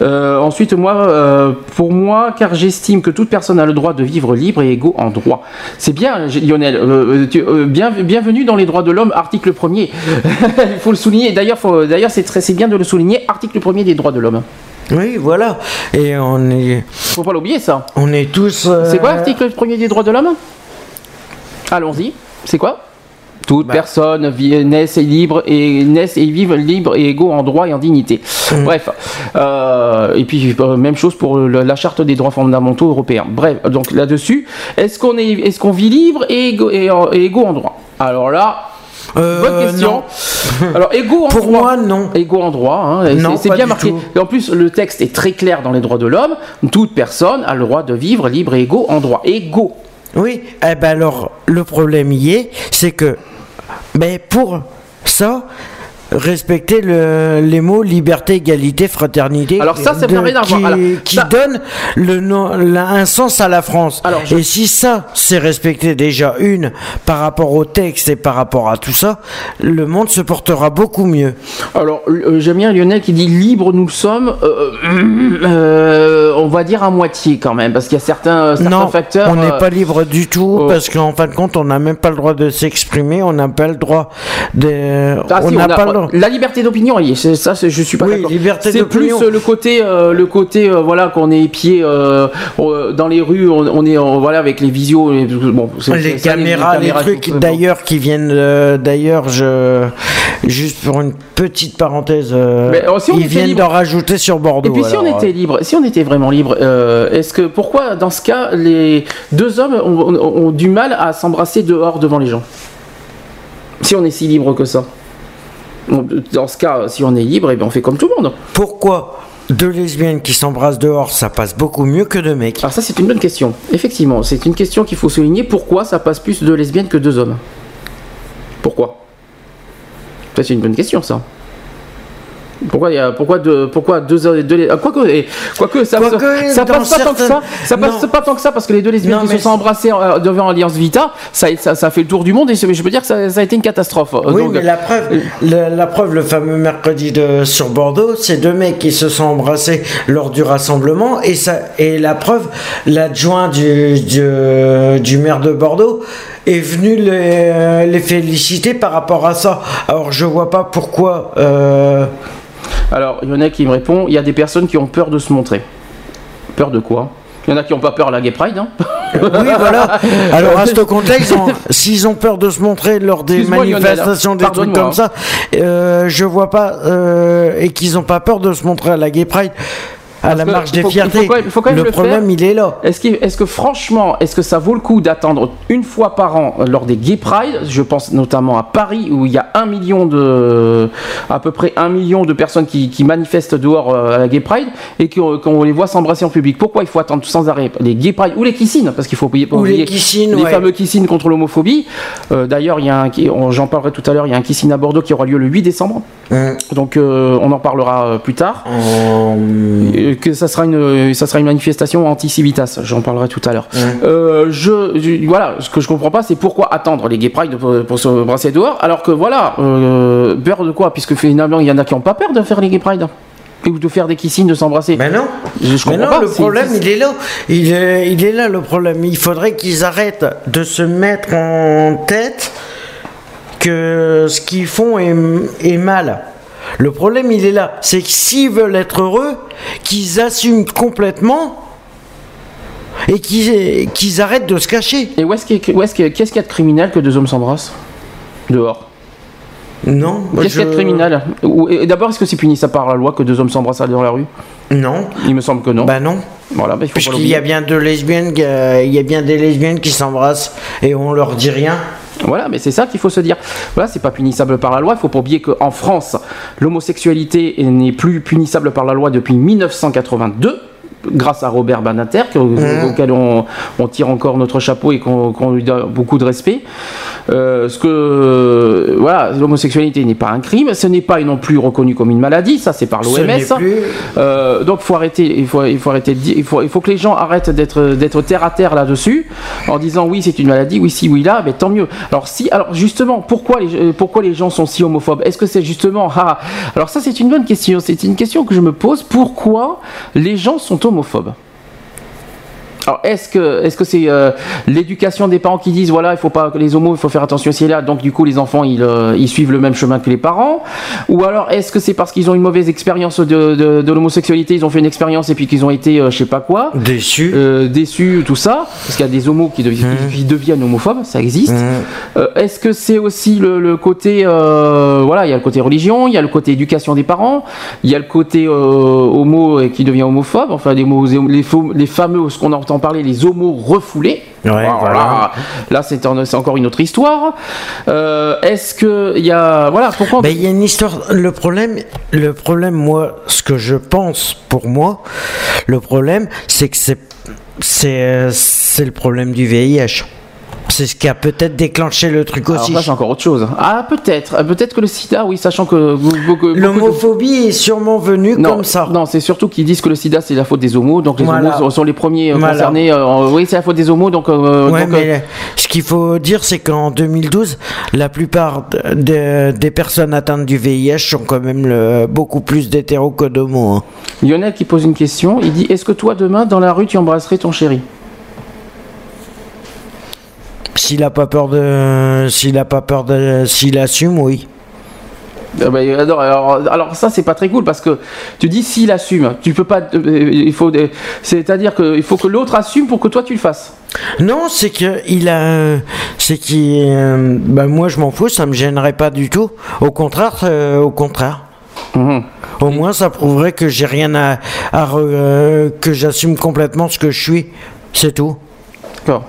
Ensuite moi, pour moi, car j'estime que toute personne a le droit de vivre libre et égaux en droit. C'est bien Lionel. Tu- bien, bienvenue dans les droits de l'homme, article 1er. Il faut le souligner. D'ailleurs, d'ailleurs c'est bien de le souligner, article 1er des droits de l'homme. Oui, voilà. Et on est. Faut pas l'oublier ça. On est tous. euh, C'est quoi l'article premier des droits de l'homme? Allons-y. C'est quoi? Toute Bah. personne naissent et libre et naissent et vivent libres et égaux en droit et en dignité. Mm. Bref. Euh, et puis euh, même chose pour le- la charte des droits fondamentaux européens. Bref. Donc là-dessus, est-ce qu'on est, est-ce qu'on vit libre et égaux, et égaux en droit? Alors là. Bonne question. Alors, égaux en Euh, Pour droit. moi, non. Égaux en droit. hein, Non, c'est- bien marqué. tout. Et en plus, le texte est très clair dans les droits de l'homme. Toute personne a le droit de vivre libre et égaux en droit. Égaux. Oui, eh ben alors, le problème y est, c'est que, mais pour ça, respecter le- les mots liberté, égalité, fraternité. Alors ça, ça de- n'a rien à qui, voir. Alors, qui ça- donne le nom- la- un sens à la France. Et si ça, c'est respecté déjà, une, par rapport au texte et par rapport à tout ça, le monde se portera beaucoup mieux. Alors, euh, j'aime bien Lionel qui dit libre nous sommes, euh, euh, on va dire à moitié quand même, parce qu'il y a certains, certains Non, facteurs. on n'est pas libre du tout parce qu'en fin de compte, on n'a même pas le droit de s'exprimer, on n'a pas le droit de. Ah, on si, n'a pas le La liberté d'opinion, c'est ça, c'est- je suis pas d'accord. liberté C'est plus euh, le côté, euh, le côté, euh, voilà, qu'on est épié euh, dans les rues, on, on est, voilà, avec les visios, bon, Les ça, caméras, les, trucs d'ailleurs qui viennent d'ailleurs je juste pour une petite parenthèse Mais, euh, si ils viennent d'en rajouter sur Bordeaux Et puis si on était libre, si on était vraiment libre, est-ce que pourquoi dans ce cas les deux hommes ont, ont- ont du mal à s'embrasser dehors devant les gens? Si on est si libre que ça. Dans ce cas, si on est libre, et ben on fait comme tout le monde. pourquoi deux lesbiennes qui s'embrassent dehors ça passe beaucoup mieux que deux mecs? Alors ça c'est une bonne question. Effectivement, c'est une question qu'il faut souligner. Pourquoi ça passe plus de lesbiennes que deux hommes? Pourquoi? Ça c'est une bonne question ça. Pourquoi il y a pourquoi deux pourquoi deux, deux ah, quoique et- quoique ça ça passe pas tant que ça ça passe Non. pas tant que ça parce que les deux lesbiennes Non, qui se sont embrassées euh, devant Alliance Vita ça, ça ça fait le tour du monde et je peux dire que ça, ça a été une catastrophe. oui, Donc, mais la preuve, la, la preuve, le fameux mercredi de, sur Bordeaux, c'est deux mecs qui se sont embrassés lors du rassemblement, et ça, et la preuve, l'adjoint du, du, du maire de Bordeaux est venu les, les féliciter par rapport à ça. Alors je vois pas pourquoi. euh, Alors, il y en a qui me répond, il y a des personnes qui ont peur de se montrer. Peur de quoi? Il y en a qui n'ont pas peur à la Gay Pride, hein? Oui, voilà. Alors, à ce ont- s'ils ont peur de se montrer lors des manifestations, des trucs comme ça, euh, je vois pas, euh, et qu'ils ont pas peur de se montrer à la Gay Pride, à la il des il fiertés. faut quand même- il faut quand même le le problème, faire. il est là. Est-ce que, est-ce que franchement, est-ce que ça vaut le coup d'attendre une fois par an euh, lors des Gay Pride? Je pense notamment à Paris où il y a un million de, à peu près un million de personnes qui, qui manifestent dehors euh, à la Gay Pride et qu'on les voit s'embrasser en public. Pourquoi il faut attendre sans arrêt les Gay Pride ou les kissines? Parce qu'il faut oublier- pas Ou les kissines, les ouais. fameux kissines contre l'homophobie. Euh, D'ailleurs, il y a un, qui- on- j'en parlerai tout à l'heure. Il y a un kissine à Bordeaux qui aura lieu le 8 décembre. Donc euh, on en parlera euh, plus tard. Euh, Que ça sera une, ça sera une manifestation anti-civitas. J'en parlerai tout à l'heure. Euh, je, je- voilà, ce que je comprends pas, c'est pourquoi attendre les gay pride pour, pour se brasser dehors, alors que voilà, euh, peur de quoi? Puisque finalement, il y en a qui ont pas peur de faire les gay pride. Ou de faire des kissines, de s'embrasser. Mais non. Je, je Mais comprends non, pas. le problème, il est là. Il est, il est là le problème. Il faudrait qu'ils arrêtent de se mettre en tête que ce qu'ils font est, est mal. Le problème, il est là. C'est que s'ils veulent être heureux, qu'ils assument complètement et qu'ils qu'ils arrêtent de se cacher. Et où est-ce qu'il est-ce qu'il y a- qu'est-ce qu'il y a de criminel que deux hommes s'embrassent? Dehors. Non. Qu'est-ce qu'il y a de criminel? D'abord, est-ce que c'est puni ça par la loi que deux hommes s'embrassent dans la rue? Non. Il me semble que non. Bah non. Voilà, bah, il faut Puisqu'il y a bien deux lesbiennes, euh, il y a bien des lesbiennes qui s'embrassent et on leur dit rien. Voilà, mais c'est ça qu'il faut se dire. Voilà, c'est pas punissable par la loi. Il faut pas oublier qu'en France, l'homosexualité n'est plus punissable par la loi depuis 1982. Grâce à Robert Banater, Mhm. auquel on, on tire encore notre chapeau et qu'on lui donne beaucoup de respect. Euh, ce que voilà, l'homosexualité n'est pas un crime, ce n'est pas non plus reconnu comme une maladie, ça c'est par l'OMS. Euh, donc faut arrêter, il faut, il faut arrêter de dire, il faut, il faut que les gens arrêtent d'être, d'être terre à terre là-dessus, en disant oui c'est une maladie, oui si, oui là, mais tant mieux. Alors si, alors justement, pourquoi les, euh, pourquoi les gens sont si homophobes? Est-ce que c'est justement, ah, alors ça c'est une bonne question, c'est une question que je me pose. Pourquoi les gens sont homophobes? homophobe. Alors est-ce que est-ce que c'est euh, l'éducation des parents qui disent voilà il faut pas que les homos il faut faire attention ici et là donc du coup les enfants ils, euh, ils suivent le même chemin que les parents? Ou alors est-ce que c'est parce qu'ils ont une mauvaise expérience de, de, de l'homosexualité ils ont fait une expérience et puis qu'ils ont été euh, je sais pas quoi? Déçus. Déçus tout ça. Parce qu'il y a des homos qui, devi- Mmh. qui deviennent homophobes ça existe. Euh, est-ce que c'est aussi le, le côté euh, voilà il y a le côté religion il y a le côté éducation des parents il y a le côté euh, homo et qui devient homophobe enfin les, mots, les, faux- les fameux ce qu'on entend parler les homos refoulés voilà. là, là, c'est encore une autre histoire Euh, est-ce que il y a voilà pourquoi Ben, il y a une histoire. Le problème, le problème, moi, ce que je pense pour moi, le problème, c'est que c'est, c'est, euh, c'est le problème du VIH. C'est ce qui a peut-être déclenché le truc Alors aussi. ça, c'est encore autre chose. Ah, peut-être. Euh, Peut-être que le sida, oui, sachant que. L'homophobie est sûrement venue comme ça. Non, c'est surtout qu'ils disent que le sida, c'est la faute des homos. Donc les Voilà. homos sont, les premiers euh, Voilà. concernés. euh, oui, c'est la faute des homos. Donc. euh, Ouais, donc, mais euh, ce qu'il faut dire, c'est qu'en 2012, la plupart de- de- des personnes atteintes du VIH sont quand même le- beaucoup plus d'hétéros que d'homos. hein. Lionel qui pose une question. Il dit Est-ce que toi, demain, dans la rue, tu embrasserais ton chéri? S'il a pas peur de, s'il a pas peur de, s'il assume, oui. Ah bah, alors, alors, alors ça c'est pas très cool parce que tu dis s'il assume, tu peux pas, euh, il faut, c'est-à-dire qu'il faut que l'autre assume pour que toi tu le fasses. Non, c'est que il a, c'est qu'il, euh, bah moi je m'en fous, ça me gênerait pas du tout. Au contraire, euh, au contraire. Mhm. Au moins, ça prouverait que j'ai rien à, à re- que j'assume complètement ce que je suis. C'est tout. D'accord.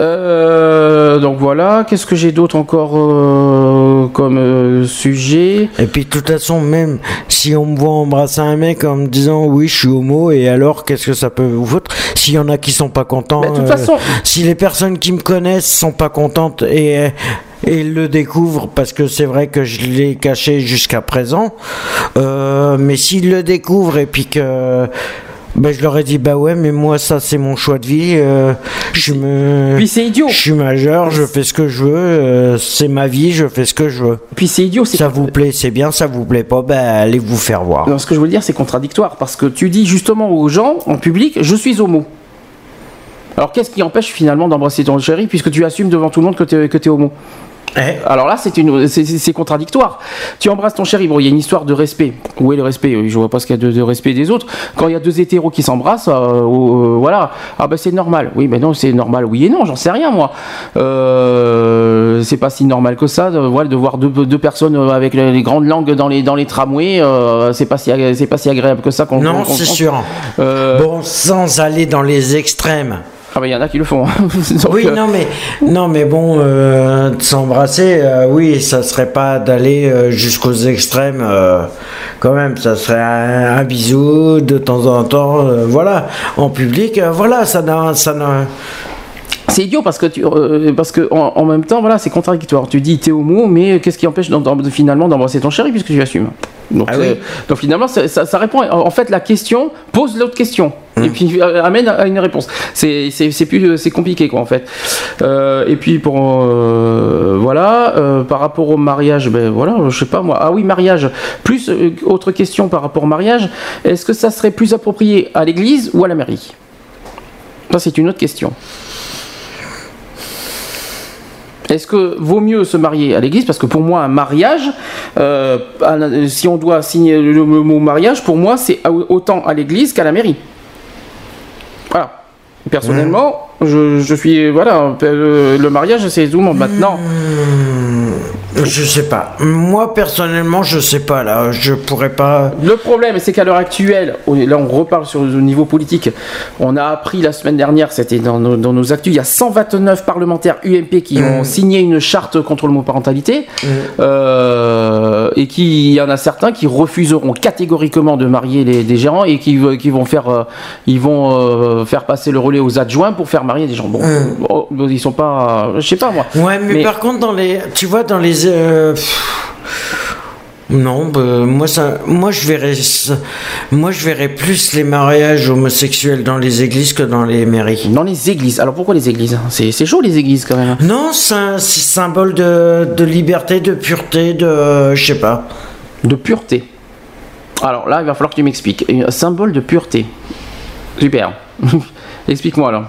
Euh, donc voilà, qu'est-ce que j'ai d'autre encore euh, comme euh, sujet? Et puis de toute façon, même si on me voit embrasser un mec en me disant oui, je suis homo, et alors qu'est-ce que ça peut vous foutre? S'il y en a qui sont pas contents, Bah, de toute façon- si les personnes qui me connaissent sont pas contentes et et le découvrent parce que c'est vrai que je l'ai caché jusqu'à présent, euh, mais s'ils le découvrent et puis que ben, je leur ai dit bah ouais mais moi ça c'est mon choix de vie euh, je me puis c'est idiot. je suis majeur je fais ce que je veux euh, c'est ma vie je fais ce que je veux. Puis c'est idiot ça vous plaît c'est bien ça vous plaît pas ben allez vous faire voir. Non, ce que je veux dire, c'est contradictoire parce que tu dis justement aux gens en public, je suis homo. Alors qu'est-ce qui empêche finalement d'embrasser ton chéri puisque tu assumes devant tout le monde que tu es, homo? Eh. Alors là, c'est une, c'est- c'est c'est contradictoire. Tu embrasses ton chéri. Bon, il y a une histoire de respect. Où est le respect? Je vois pas ce qu'il y a de, de respect des autres. Quand il y a deux hétéros qui s'embrassent, euh, euh, voilà. Ah ben c'est normal. Oui, mais non, c'est normal. Oui et non, j'en sais rien moi. Euh, c'est pas si normal que ça. De, voilà, de voir deux, deux personnes avec les, les grandes langues dans les dans les tramways, euh, c'est pas si c'est pas si agréable que ça. qu'on- non c'est sûr Euh, bon sans aller dans les extrêmes Ah ben il y en a qui le font. oui, euh, non mais non mais bon, euh, de s'embrasser, euh, oui, ça serait pas d'aller euh, jusqu'aux extrêmes. euh, quand même, ça serait un, un bisou de temps en temps, euh, voilà, en public, euh, voilà, ça n'a, ça n'a. C'est idiot parce que tu, euh, parce que en, en même temps voilà c'est contradictoire. Tu dis t'es homo mais qu'est-ce qui empêche finalement d'embrasser ton chéri puisque tu assumes. Donc, Ah oui. donc finalement ça, répond en fait la question pose l'autre question Hum. et puis euh, amène à une réponse. C'est plus c'est compliqué quoi en fait. Euh, et puis pour euh, voilà euh, par rapport au mariage ben voilà je sais pas moi ah oui mariage plus euh, autre question par rapport au mariage est-ce que ça serait plus approprié à l'église ou à la mairie? Ça c'est une autre question. Est-ce que vaut mieux se marier à l'église? Parce que pour moi, un mariage, euh, un- si on doit signer le, le mot mariage, pour moi, c'est au- autant à l'église qu'à la mairie. Voilà. Personnellement, je, je suis. Voilà, euh, le mariage, c'est tout le monde. Maintenant, Je sais pas. Moi personnellement, je sais pas là. Je pourrais pas. Le problème, c'est qu'à l'heure actuelle, là on reparle sur le niveau politique, on a appris la semaine dernière, c'était dans nos, dans nos actus, il y a 129 parlementaires UMP qui ont signé une charte contre l'homoparentalité, euh, et qui, il y en a certains qui refuseront catégoriquement de marier les, des gérants et qui, qui vont faire, euh, ils vont euh, faire passer le relais aux adjoints pour faire marier des gens. Bon, oh, ils sont pas, je sais pas moi. Ouais, mais, par contre, dans les, tu vois, dans les, euh, non, bah, moi ça, moi je verrais, ça- moi je verrais plus les mariages homosexuels dans les églises que dans les mairies. Dans les églises. Alors pourquoi les églises? C'est c'est chaud les églises quand même. Non, c'est un c'est symbole de, de liberté, de pureté, de, euh, je sais pas. De pureté. Alors là, il va falloir que tu m'expliques. Un symbole de pureté. Super. Explique-moi alors.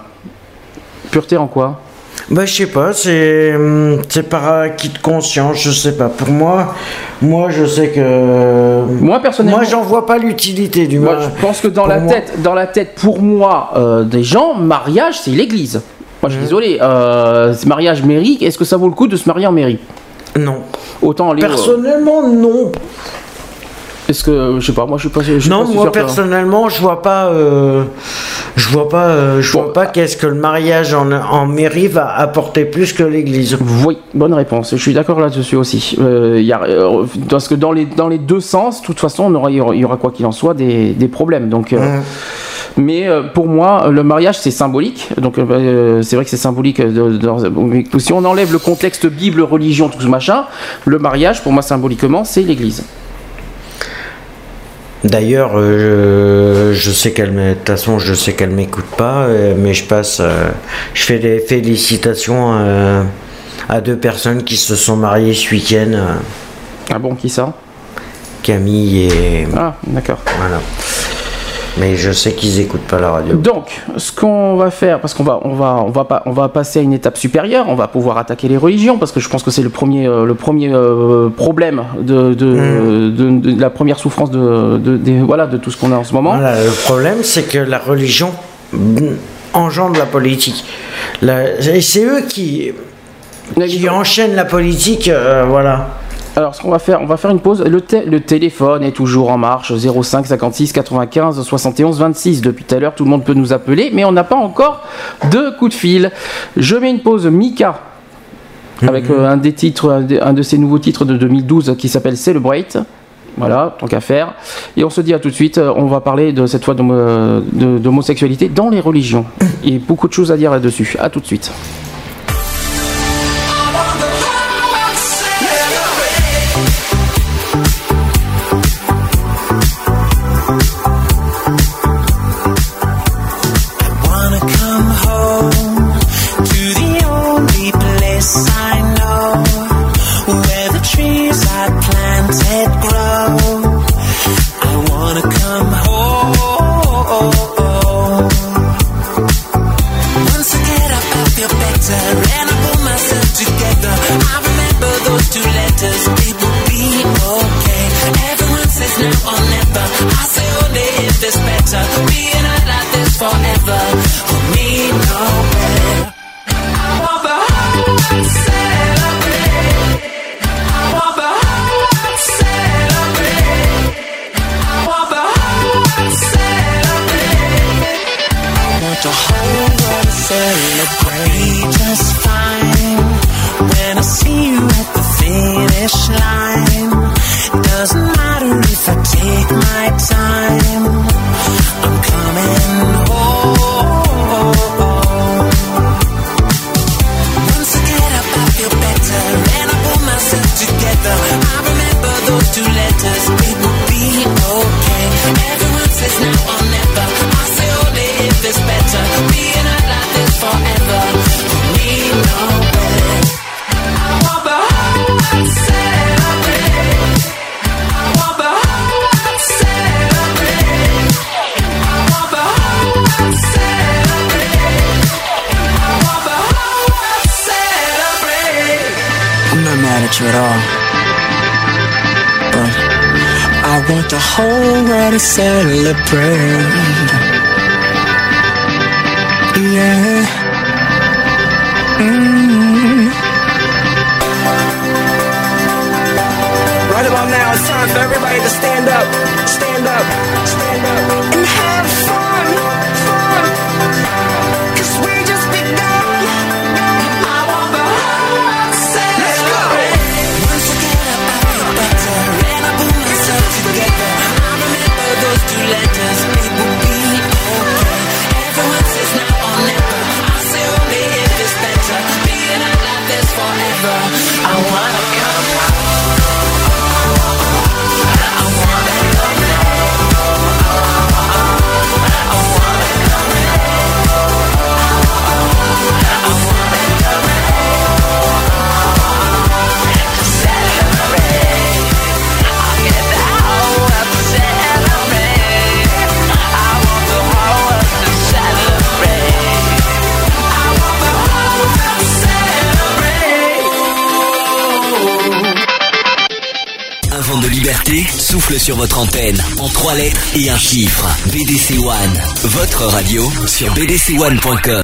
Pureté en quoi? Bah, je sais pas, c'est hum, c'est par acquis de conscience, je sais pas. Pour moi, moi, je sais que. Moi, personnellement. Moi, j'en vois pas l'utilité du Moi, je pense que dans la moi- tête, dans la tête, pour moi, euh, des gens, mariage, c'est l'église. Moi, je suis désolé. Euh, ce mariage mairie, est-ce que ça vaut le coup de se marier en mairie? Non. Autant euh, Personnellement, non. Est-ce que je sais pas, moi, je suis pas. je suis Non, pas moi personnellement, je vois pas, euh, je vois pas, euh, je vois pas qu'est-ce que le mariage en, en mairie va apporter plus que l'église. Oui, bonne réponse. Je suis d'accord là-dessus aussi. Euh, il y a, euh, parce que dans les, dans les deux sens, de toute façon, il y aura, il y aura quoi qu'il en soit des, des problèmes. Donc, euh, Mais euh, pour moi, le mariage, c'est symbolique. Donc, euh, c'est vrai que c'est symbolique. de- de- si on enlève le contexte Bible, religion, tout ce machin, le mariage, pour moi, symboliquement, c'est l'Église. D'ailleurs, euh, je, sais qu'elle, de toute façon, je sais qu'elle m'écoute pas, euh, mais je passe, euh, je fais des félicitations à deux personnes qui se sont mariées ce week-end. Ah bon, qui ça? Camille et. Ah, d'accord. Voilà. Mais je sais qu'ils écoutent pas la radio. Donc, ce qu'on va faire, parce qu'on va, on va, on va pas, on va passer à une étape supérieure. On va pouvoir attaquer les religions, parce que je pense que c'est le premier, euh, le premier euh, problème de, de, Mm. de- de la première souffrance de, voilà, de tout ce qu'on a en ce moment. Voilà, le problème, c'est que la religion engendre la politique. La- et c'est eux qui, qui enchaînent la politique, euh, voilà. Alors, ce qu'on va faire, on va faire une pause. Le, té- le téléphone est toujours en marche 05 56 95 71 26. Depuis tout à l'heure, tout le monde peut nous appeler, mais on n'a pas encore de coup de fil. Je mets une pause Mika avec euh, un des titres, un de, un de ces nouveaux titres de 2012 qui s'appelle Celebrate. Voilà, tant qu'à faire. Et on se dit à tout de suite. euh, On va parler de cette fois de- d'homosexualité dans les religions. Il y a beaucoup de choses à dire là-dessus. À tout de suite. Doesn't matter if I take my time. You at all. But I want the whole world to celebrate. Yeah. Mm. Right about now, it's time for everybody to stand up, stand up, liberté souffle sur votre antenne en trois lettres et un chiffre. BDC One, votre radio sur bdc1.com.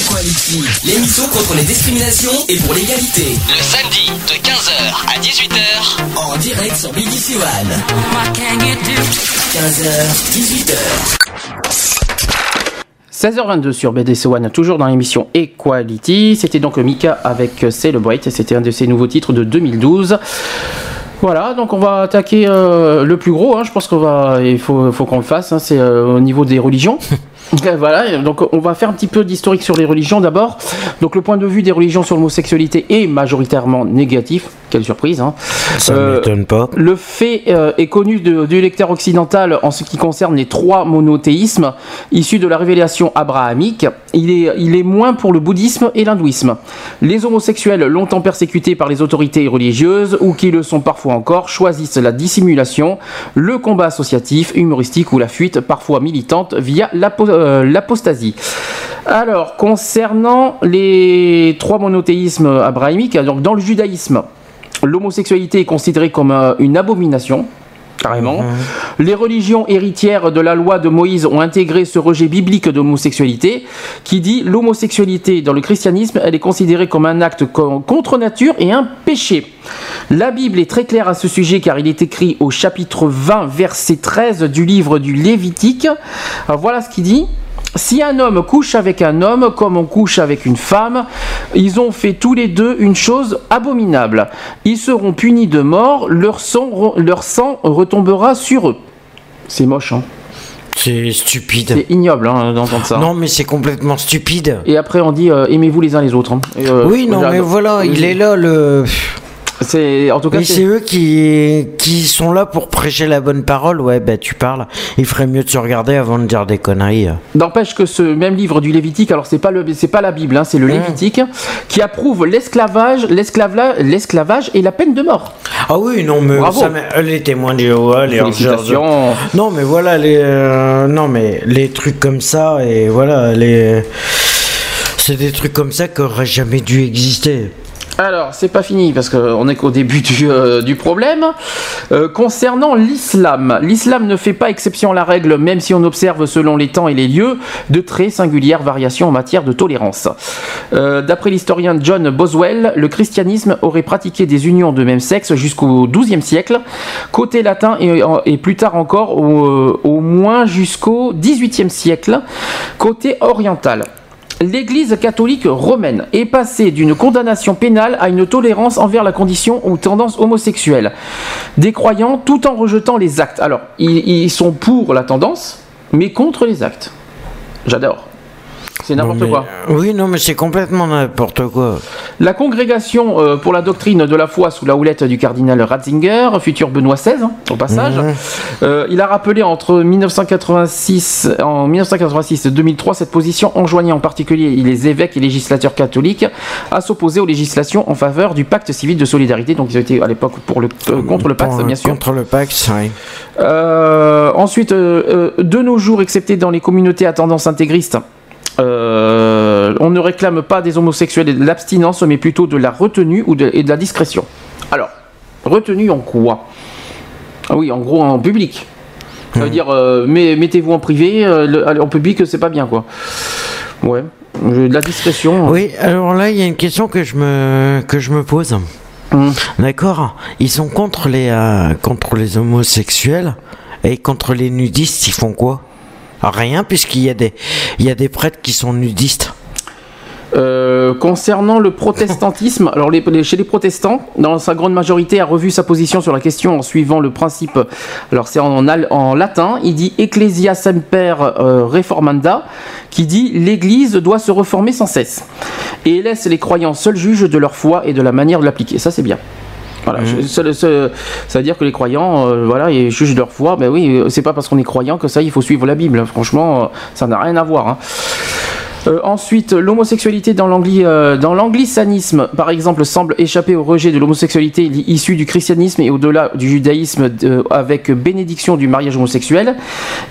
Equality, l'émission contre les discriminations et pour l'égalité. Le samedi de 15h à 18h en direct sur BBC One. 15h, 18h. 16h22 sur BDC One, toujours dans l'émission Equality. C'était donc Mika avec Celebrate c'était un de ses nouveaux titres de 2012. Voilà, donc on va attaquer euh, le plus gros. hein, je pense qu'on va, il faut, faut qu'on le fasse. hein, c'est euh, au niveau des religions. voilà, donc on va faire un petit peu d'historique sur les religions d'abord. Donc le point de vue des religions sur l'homosexualité est majoritairement négatif. Quelle surprise, hein. Ça Euh, m'étonne pas. le fait euh, est connu de- du lecteur occidental en ce qui concerne les trois monothéismes issus de la révélation abrahamique. Il est, il est moins pour le bouddhisme et l'hindouisme. Les homosexuels, longtemps persécutés par les autorités religieuses ou qui le sont parfois encore, choisissent la dissimulation, le combat associatif, humoristique ou la fuite, parfois militante, via l'apo- euh, l'apostasie. Alors, concernant les trois monothéismes abrahamiques, donc dans le judaïsme, l'homosexualité est considérée comme euh, une abomination. Carrément. Les religions héritières de la loi de Moïse ont intégré ce rejet biblique de l'homosexualité qui dit l'homosexualité dans le christianisme, elle est considérée comme un acte co- contre nature et un péché. La Bible est très claire à ce sujet car il est écrit au chapitre 20 verset 13 du livre du Lévitique. Alors voilà ce qu'il dit. Si un homme couche avec un homme comme on couche avec une femme, ils ont fait tous les deux une chose abominable. Ils seront punis de mort, leur sang, leur sang retombera sur eux. C'est moche, hein C'est stupide. C'est ignoble hein, d'entendre ça. Non, mais c'est complètement stupide. Et après, on dit euh, aimez-vous les uns les autres. hein. Et, euh, oui, non, mais voilà, il est là le. C'est en tout cas. Mais c'est eux qui, qui sont là pour prêcher la bonne parole. Ouais, bah tu parles. Il ferait mieux de se regarder avant de dire des conneries. N'empêche que ce même livre du Lévitique, alors c'est pas le, c'est pas la Bible, hein, c'est le Lévitique, qui approuve l'esclavage, l'esclavage, et la peine de mort. Ah oui, non, mais ça, les témoins de Jéhovah, les Félicitations. Non, mais voilà, les, euh, non, mais les trucs comme ça, et voilà, les. C'est des trucs comme ça qui auraient jamais dû exister. Alors, c'est pas fini parce qu'on est qu'au début du, euh, problème. Euh, concernant l'islam, l'islam ne fait pas exception à la règle, même si on observe selon les temps et les lieux de très singulières variations en matière de tolérance. Euh, D'après l'historien John Boswell, le christianisme aurait pratiqué des unions de même sexe jusqu'au XIIe siècle, côté latin et, et plus tard encore au, au moins jusqu'au XVIIIe siècle, côté oriental. L'Église catholique romaine est passée d'une condamnation pénale à une tolérance envers la condition ou tendance homosexuelle des croyants tout en rejetant les actes. Alors, ils, sont pour la tendance, mais contre les actes. J'adore. C'est n'importe quoi. Oui, non, mais c'est complètement n'importe quoi. La congrégation euh, pour la doctrine de la foi sous la houlette du cardinal Ratzinger, futur Benoît XVI, hein, au passage, Mhm. euh, il a rappelé entre 1986, en 1986 et 2003 cette position enjoignant en particulier les évêques et législateurs catholiques à s'opposer aux législations en faveur du pacte civil de solidarité. Donc ils étaient à l'époque pour le, euh, contre le pacte, bien sûr. Contre le Pax, oui. Euh, ensuite, euh, euh, de nos jours, excepté dans les communautés à tendance intégriste, euh, on ne réclame pas des homosexuels et de l'abstinence, mais plutôt de la retenue ou de, et de la discrétion. Alors, retenue en quoi? Ah oui, en gros en public. Ça veut dire, euh, mettez-vous en privé, euh, le- allez, en public, c'est pas bien quoi. Ouais, de la discrétion. Oui, alors là, il y a une question que je me, que je me pose. Hum. D'accord Ils sont contre les, euh, contre les homosexuels et contre les nudistes, ils font quoi? Rien, puisqu'il y, a des- il y a des prêtres qui sont nudistes. Euh, concernant le protestantisme, alors chez les protestants, dans sa grande majorité, a revu sa position sur la question en suivant le principe. Alors c'est en latin, il dit Ecclesia semper euh, reformanda, qui dit l'Église doit se reformer sans cesse et laisse les croyants seuls juges de leur foi et de la manière de l'appliquer. Ça c'est bien. Voilà, je- ce- ce- ça veut dire que les croyants, euh, voilà, ils jugent leur foi. Ben oui, c'est pas parce qu'on est croyant que ça, il faut suivre la Bible. Franchement, euh, ça n'a rien à voir. hein. Euh, ensuite, l'homosexualité dans l'angli- euh, dans l'anglicanisme, par exemple, semble échapper au rejet de l'homosexualité li- issue du christianisme et au-delà du judaïsme avec bénédiction du mariage homosexuel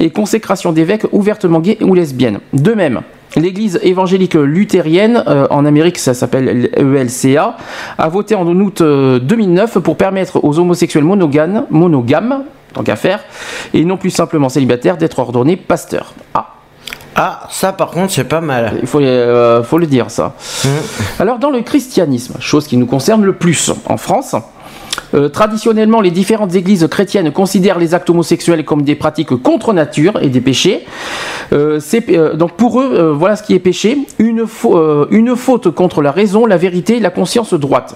et consécration d'évêques ouvertement gays ou lesbiennes. De même, L'église évangélique luthérienne, euh, en Amérique ça s'appelle ELCA, a voté en août euh, 2009 pour permettre aux homosexuels monogames, monogames tant qu'à faire, et non plus simplement célibataires, d'être ordonnés pasteurs. Ah. Ah, ça par contre, c'est pas mal. Il faut, euh, faut le dire, ça. Alors, dans le christianisme, chose qui nous concerne le plus en France, euh, traditionnellement, les différentes églises chrétiennes considèrent les actes homosexuels comme des pratiques contre nature et des péchés. Euh, euh, donc pour eux, voilà ce qui est péché une, fau- une faute contre la raison, la vérité, et la conscience droite.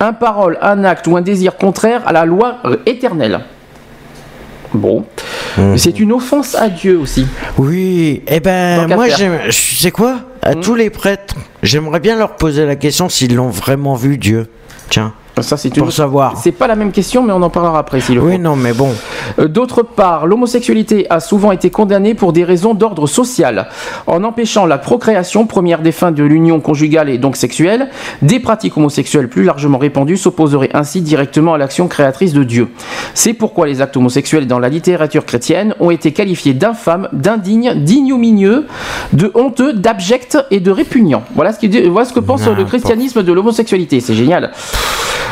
Un parole, un acte ou un désir contraire à la loi éternelle. Bon, c'est une offense à Dieu aussi. Oui, eh ben moi, je sais quoi? À tous les prêtres, j'aimerais bien leur poser la question s'ils l'ont vraiment vu Dieu. Tiens. Ça, c'est pour savoir. C'est pas la même question, mais on en parlera après si le Oui, non, mais bon. Euh, D'autre part, l'homosexualité a souvent été condamnée pour des raisons d'ordre social, en empêchant la procréation, première des fins de l'union conjugale et donc sexuelle. Des pratiques homosexuelles plus largement répandues s'opposeraient ainsi directement à l'action créatrice de Dieu. C'est pourquoi les actes homosexuels dans la littérature chrétienne ont été qualifiés d'infâmes, d'indignes, d'ignominieux, de honteux, d'abjects et de répugnants. Voilà ce, qui dit- voilà ce que pense le christianisme de l'homosexualité. C'est génial.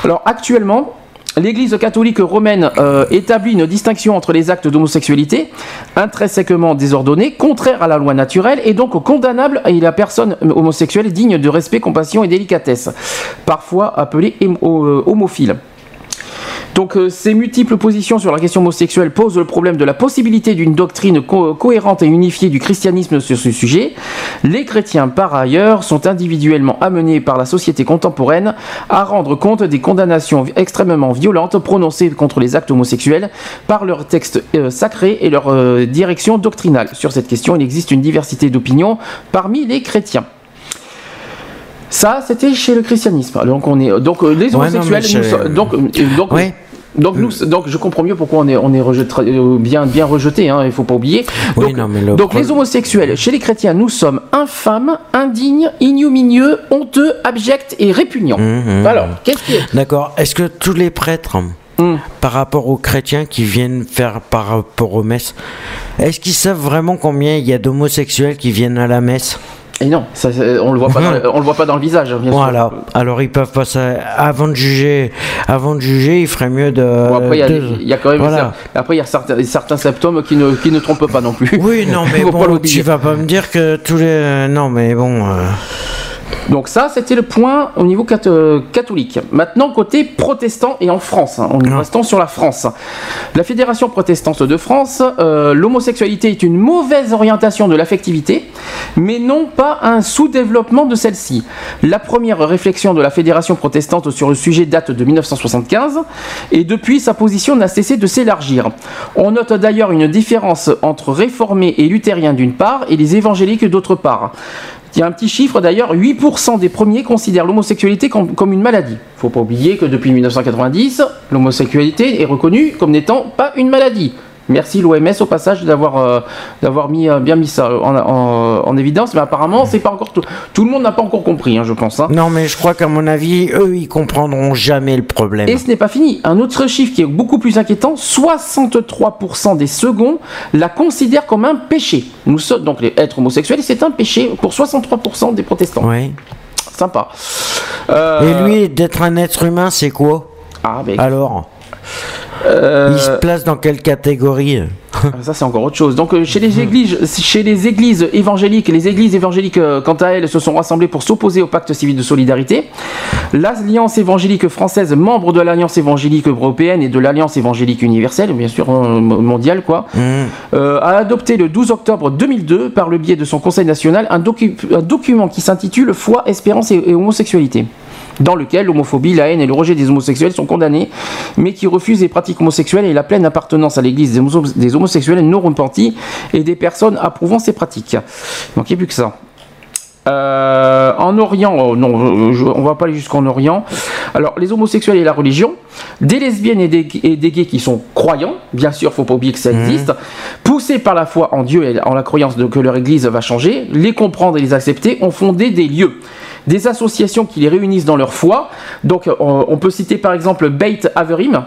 Alors actuellement, l'Église catholique romaine euh, établit une distinction entre les actes d'homosexualité intrinsèquement désordonnés, contraires à la loi naturelle et donc condamnables et la personne homosexuelle digne de respect, compassion et délicatesse, parfois appelée euh, homophile. Donc euh, ces multiples positions sur la question homosexuelle posent le problème de la possibilité d'une doctrine co- cohérente et unifiée du christianisme sur ce sujet. Les chrétiens, par ailleurs, sont individuellement amenés par la société contemporaine à rendre compte des condamnations extrêmement violentes prononcées contre les actes homosexuels par leurs textes euh, sacrés et leur euh, direction doctrinale. Sur cette question, il existe une diversité d'opinions parmi les chrétiens. Ça, c'était chez le christianisme. Donc, on est donc euh, les Ouais, non, homosexuels. mais nous donc, euh, donc, Ouais. donc nous, donc je comprends mieux pourquoi on est on est rejeté, euh, bien bien rejeté. Hein, il faut pas oublier. Oui, donc, non, mais le donc problème- les homosexuels, chez les chrétiens, nous sommes infâmes, indignes, ignominieux, honteux, abjects et répugnants. Mhm. Alors, qu'est-ce qui est D'accord. Est-ce que tous les prêtres, Hmm. par rapport aux chrétiens qui viennent faire par rapport aux messes, est-ce qu'ils savent vraiment combien il y a d'homosexuels qui viennent à la messe? Et non, ça, on le voit pas, dans le, on le voit pas dans le visage, bien sûr. Voilà. Alors ils peuvent pas ça. Avant de juger, avant de juger, il ferait mieux de. Bon, après, il y a de- des- il y, a quand même Voilà. après il y a certains, certains symptômes qui ne, qui ne trompent pas non plus. Oui, non, mais bon, tu vas pas me dire que tous les. Non, mais bon. euh, Donc ça, c'était le point au niveau euh, catholique. Maintenant, côté protestant et en France, hein, en restant sur la France. La Fédération protestante de France, euh, l'homosexualité est une mauvaise orientation de l'affectivité, mais non pas un sous-développement de celle-ci. La première réflexion de la Fédération protestante sur le sujet date de 1975, et depuis, sa position n'a cessé de s'élargir. On note d'ailleurs une différence entre réformés et luthériens d'une part, et les évangéliques d'autre part. Il y a un petit chiffre d'ailleurs, 8% des premiers considèrent l'homosexualité comme, une maladie. Faut pas oublier que depuis 1990, l'homosexualité est reconnue comme n'étant pas une maladie. Merci l'OMS au passage d'avoir euh, d'avoir mis euh, bien mis ça en, en- en évidence, mais apparemment c'est pas encore tout, tout le monde n'a pas encore compris, hein, je pense. hein. Non, mais je crois qu'à mon avis, eux, ils comprendront jamais le problème. Et ce n'est pas fini. Un autre chiffre qui est beaucoup plus inquiétant 63% des seconds la considèrent comme un péché. Nous sommes donc les êtres homosexuels, c'est un péché pour 63% des protestants. Oui. Sympa. Euh, Et lui, d'être un être humain, c'est quoi? Ah, ben, Alors? Euh, Il se place dans quelle catégorie Ça c'est encore autre chose. Donc euh, chez les églises, chez les églises évangéliques, les églises évangéliques euh, quant à elles se sont rassemblées pour s'opposer au pacte civil de solidarité. L'Alliance évangélique française, membre de l'Alliance évangélique européenne et de l'Alliance évangélique universelle, bien sûr mondiale quoi, euh, a adopté le 12 octobre 2002 par le biais de son Conseil national un, docu- un document qui s'intitule Foi, espérance et, et homosexualité dans lequel l'homophobie, la haine et le rejet des homosexuels sont condamnés, mais qui refusent les pratiques homosexuelles et la pleine appartenance à l'église des, homo- des homosexuels non repentis et des personnes approuvant ces pratiques. Donc il n'y a plus que ça. Euh, en Orient, oh, non, je- on va pas aller jusqu'en Orient. Alors, les homosexuels et la religion, des lesbiennes et des, et des gays qui sont croyants, bien sûr, faut pas oublier que ça existe, poussés par la foi en Dieu et en la croyance de, que leur église va changer, les comprendre et les accepter, ont fondé des lieux, des associations qui les réunissent dans leur foi. Donc, euh, on peut citer par exemple Beit Averim,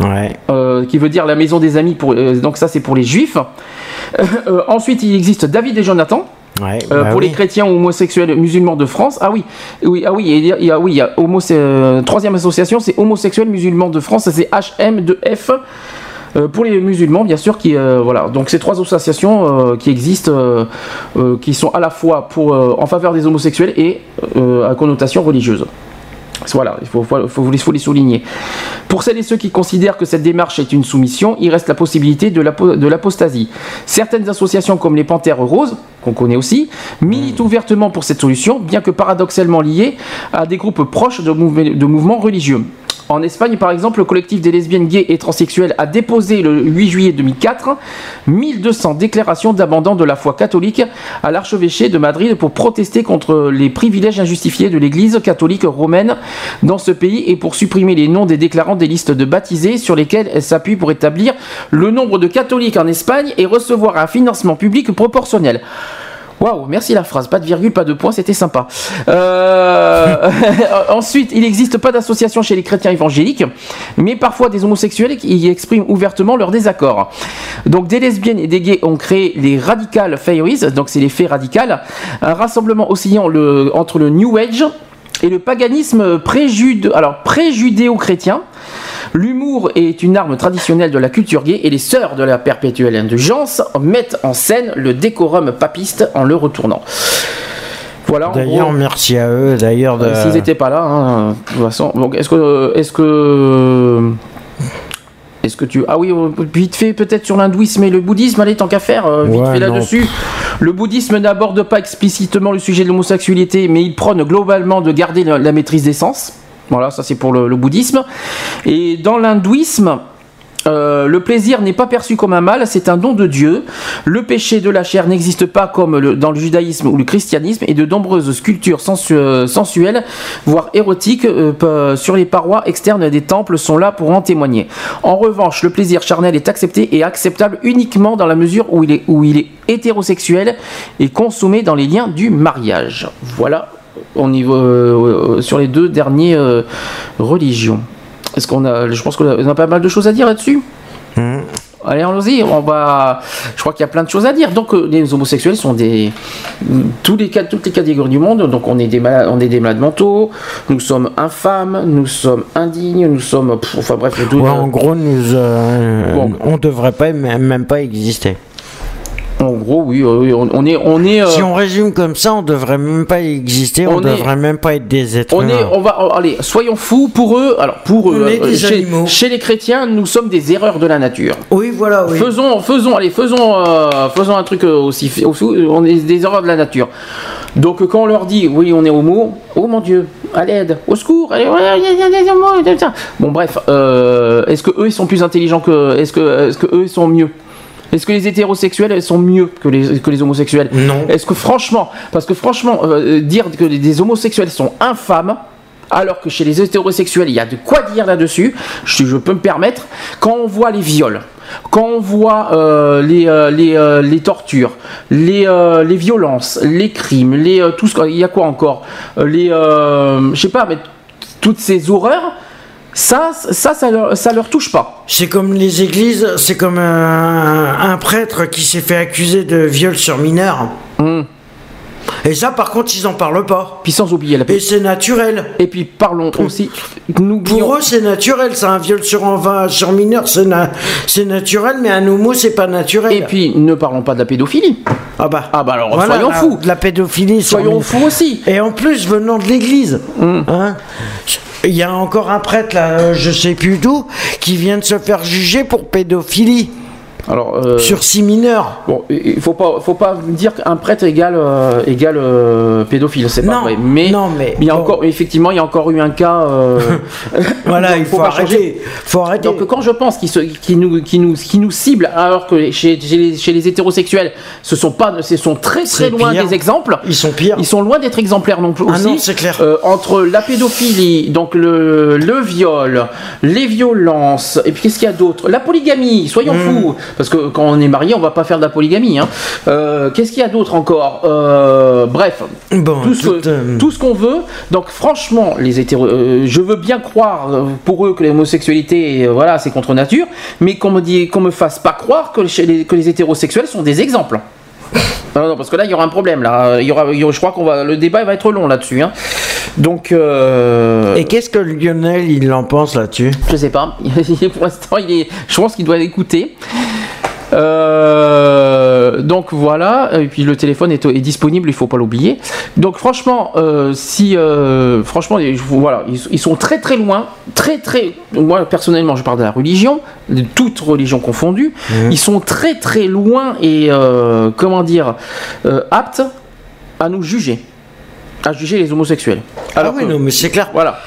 Ouais. euh, qui veut dire la maison des amis, pour, euh, donc ça c'est pour les juifs. Ensuite, il existe David et Jonathan, Ouais, Euh, bah pour oui. les chrétiens homosexuels musulmans de France. Ah oui, oui, ah oui, il y a, il y a- oui, il y a homo, euh, troisième association, c'est homosexuels musulmans de France, c'est HM2F. Euh, pour les musulmans, bien sûr, qui euh, voilà. Donc ces trois associations euh, qui existent, qui sont à la fois pour en faveur des homosexuels et à connotation religieuse. Voilà, il faut, faut, faut- il faut les souligner. Pour celles et ceux qui considèrent que cette démarche est une soumission, il reste la possibilité de l'apo- de l'apostasie. Certaines associations comme les Panthères Roses, qu'on connaît aussi, militent ouvertement pour cette solution, bien que paradoxalement liées à des groupes proches de mouvements religieux. En Espagne, par exemple, le collectif des lesbiennes gays et transsexuels a déposé le 8 juillet 2004 1200 déclarations d'abandon de la foi catholique à l'archevêché de Madrid pour protester contre les privilèges injustifiés de l'Église catholique romaine dans ce pays et pour supprimer les noms des déclarants des listes de baptisés sur lesquels elle s'appuie pour établir le nombre de catholiques en Espagne et recevoir un financement public proportionnel. Waouh, merci la phrase, pas de virgule, pas de point, c'était sympa. Euh, Ensuite, il n'existe pas d'association chez les chrétiens évangéliques, mais parfois des homosexuels qui expriment ouvertement leur désaccord. Donc des lesbiennes et des gays ont créé les Radical Fairies, donc c'est les faits radicales, un rassemblement oscillant entre le New Age et le paganisme préjudéo-chrétien. L'humour est une arme traditionnelle de la culture gay et les sœurs de la perpétuelle indulgence mettent en scène le décorum papiste en le retournant. Voilà. D'ailleurs, merci à eux. D'ailleurs, de... S'ils n'étaient pas là, hein, de toute façon. Donc, est-ce que, est-ce que, est-ce que tu, ah oui, vite fait peut-être sur l'hindouisme et le bouddhisme, allez tant qu'à faire, euh, vite Ouais, fait là-dessus. Le bouddhisme n'aborde pas explicitement le sujet de l'homosexualité, mais il prône globalement de garder la, la maîtrise des sens. Voilà, ça c'est pour le, bouddhisme. Et dans l'hindouisme. euh, le plaisir n'est pas perçu comme un mal, c'est un don de Dieu. Le péché de la chair n'existe pas comme dans le judaïsme ou le christianisme, et de nombreuses sculptures euh, sensuelles, voire érotiques, euh, sur les parois externes des temples sont là pour en témoigner. En revanche, le plaisir charnel est accepté et acceptable uniquement dans la mesure où il est hétérosexuel et consommé dans les liens du mariage. Voilà au niveau, euh, sur les deux dernières euh, religions. Est-ce qu'on a, je pense qu'on a, pas mal de choses à dire là-dessus. Allez, allons-y. On va. Je crois qu'il y a plein de choses à dire. Donc, euh, les homosexuels sont des tous les cas, toutes les catégories du monde. Donc, on est des malades, on est des malades mentaux. Nous sommes infâmes. Nous sommes indignes. Nous sommes. enfin bref, tout- Ouais, en gros, nous, euh, Bon. on devrait pas même pas exister. En gros, oui, euh, oui, on, on est, on est. euh, Si on résume comme ça, on devrait même pas exister. On, On est- devrait même pas être des êtres On est, humains. on va, oh, allez, soyons fous pour eux. Alors pour eux, On est euh, des chez, animaux. chez les chrétiens, nous sommes des erreurs de la nature. Oui, voilà, oui. Faisons, faisons, allez, faisons, euh, faisons un truc aussi, aussi- On est des erreurs de la nature. Donc quand on leur dit, oui, on est homo, oh mon Dieu, à l'aide, au secours, allez. Bon bref, euh, est-ce que eux ils sont plus intelligents que, est-ce que, est-ce que eux ils sont mieux? Est-ce que les hétérosexuels sont mieux que les, que les homosexuels Non. Est-ce que franchement, parce que franchement, euh, dire que les, des homosexuels sont infâmes, alors que chez les hétérosexuels, il y a de quoi dire là-dessus, je, je peux me permettre, quand on voit les viols, quand on voit euh, les, euh, les, euh, les tortures, les, euh, les violences, les crimes, les, euh, tout ce, il y a quoi encore Euh, Les, euh, je sais pas, mais toutes ces horreurs, ça, ça, ça leur, ça leur touche pas. C'est comme les églises, c'est comme un, un prêtre qui s'est fait accuser de viol sur mineur. Et ça, par contre, ils en parlent pas. Puis sans oublier la Et c'est naturel. Et puis parlons aussi. Nous Pour eux, c'est naturel. C'est un viol sur, enfant- sur mineur, c'est na- c'est naturel, mais un homo, c'est pas naturel. Et puis ne parlons pas de la pédophilie. Ah bah. Ah bah alors Voilà, soyons la- fous. de La pédophilie. Soyons fous aussi. Et en plus, venant de l'église. hein, Il y a encore un prêtre, là, euh, je sais plus d'où, qui vient de se faire juger pour pédophilie. Alors, euh, Sur six mineurs. Bon, il faut pas, faut pas dire qu'un prêtre égale, euh, égale euh, pédophile, c'est pas Non, vrai. Mais, non, mais il y a bon. encore, effectivement, il y a encore eu un cas. euh, Voilà, donc, il faut pas arrêter. faut arrêter. Donc quand je pense qu'ils nous, qu'ils nous, nous ciblent, alors que chez, chez les, chez les hétérosexuels, ce sont pas, ce sont très très loin pire. des exemples. Ils sont pires. Ils sont loin d'être exemplaires non plus Ah aussi. non, c'est clair. Euh, entre la pédophilie, donc le, le viol, les violences, et puis qu'est-ce qu'il y a d'autre? La polygamie, soyons Hmm. fous, parce que quand on est marié, on va pas faire de la polygamie. hein. Euh, qu'est-ce qu'il y a d'autre encore? Euh, Bref, Bon, tout ce, tout, euh, tout ce qu'on veut. Donc franchement, les hétéro, euh, je veux bien croire pour eux que l'homosexualité, voilà, c'est contre nature, mais qu'on me dit, qu'on me fasse pas croire que, les, que les hétérosexuels sont des exemples. Non, non, parce que là, il y aura un problème. Là, il y aura, il y aura- je crois qu'on va, le débat va être long là-dessus. hein. Donc. euh, Et qu'est-ce que Lionel, il en pense là-dessus? Je sais pas. Pour l'instant, il est. Je pense qu'il doit l'écouter. Euh, donc voilà, et puis le téléphone est, est disponible, il faut pas l'oublier. Donc franchement, euh, si euh, franchement, voilà, ils, ils sont très très loin, très très. Moi personnellement, je parle de la religion, de toute religion confondue. Ils sont très très loin et comment dire aptes à nous juger, à juger les homosexuels. Ah oui, non, mais c'est clair. Voilà.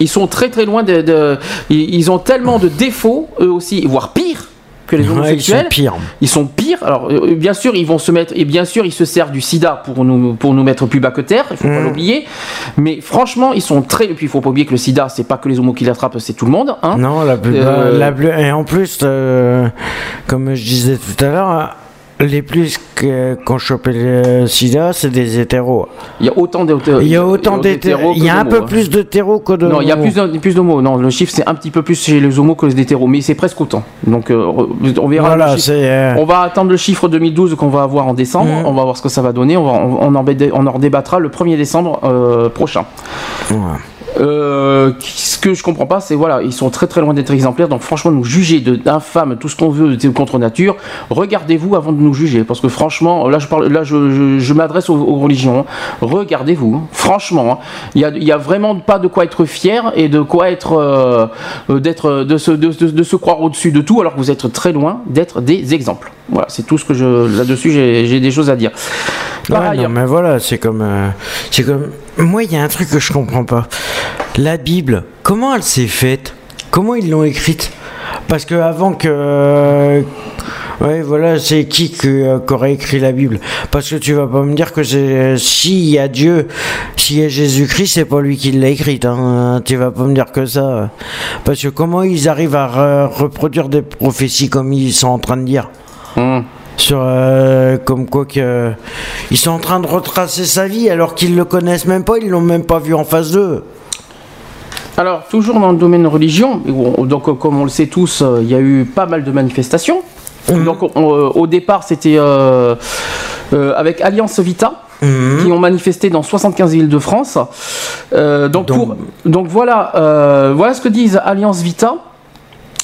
Ils sont très très loin de. ils ont tellement de défauts, eux aussi, voire pire que les Ouais, ils sont homosexuels. pires. Ils sont pires. Alors, euh, bien sûr, ils vont se mettre. Et bien sûr, ils se servent du sida pour nous, pour nous mettre plus bas que terre. Il faut pas l'oublier. Mais franchement, ils sont très. Et puis, il faut pas oublier que le sida, c'est pas que les homos qui l'attrapent, c'est tout le monde. Hein. Non, la plus, Euh, la plus- et en plus, euh, comme je disais tout à l'heure, les plus qu'on chopé le sida, c'est des hétéros. Il y a autant d'hétéros. Il y a autant d'hétéros. Il y a un peu plus d'hétéros que de. Non, il y a plus, plus d'homos. Non, le chiffre c'est un petit peu plus chez les homos que les hétéros, mais c'est presque autant. Donc euh, on verra. Voilà, euh, On va attendre le chiffre 2012 qu'on va avoir en décembre. Mhm. On va voir ce que ça va donner. On, va, on, on en, on en redébattra le 1er décembre euh, prochain. Euh, ce que je comprends pas, c'est voilà, ils sont très très loin d'être exemplaires. Donc franchement, nous juger d'infâme, tout ce qu'on veut, de contre nature. Regardez-vous avant de nous juger, parce que franchement, là je parle, là je, je- je m'adresse aux, aux religions. hein. Regardez-vous, hein. franchement, hein. il y a, il y a vraiment pas de quoi être fier et de quoi être euh, euh, d'être de se de, de- de se croire au-dessus de tout, alors que vous êtes très loin d'être des exemples. Voilà, c'est tout ce que je là-dessus j'ai j'ai des choses à dire. Par Ouais, ailleurs- non, mais voilà, c'est comme, euh, c'est comme. Moi, il y a un truc que je comprends pas. La Bible, comment elle s'est faite? Comment ils l'ont écrite? Parce que avant que. Ouais, voilà, c'est qui que- euh, qui aurait écrit la Bible? Parce que tu vas pas me dire que c'est s'il y a Dieu, s'il y a Jésus-Christ, c'est pas lui qui l'a écrite. Hein. Tu vas pas me dire que ça. Parce que comment ils arrivent à re- reproduire des prophéties comme ils sont en train de dire? Sur euh, comme quoi que ils sont en train de retracer sa vie alors qu'ils le connaissent même pas, ils l'ont même pas vu en face d'eux. Alors, toujours dans le domaine religion, on- donc euh, comme on le sait tous, euh, il y a eu pas mal de manifestations. Donc, on- euh, au départ, c'était euh, euh, avec Alliance Vita. qui ont manifesté dans 75 villes de France. Euh, donc, pour- donc voilà, euh, voilà ce que disent Alliance Vita.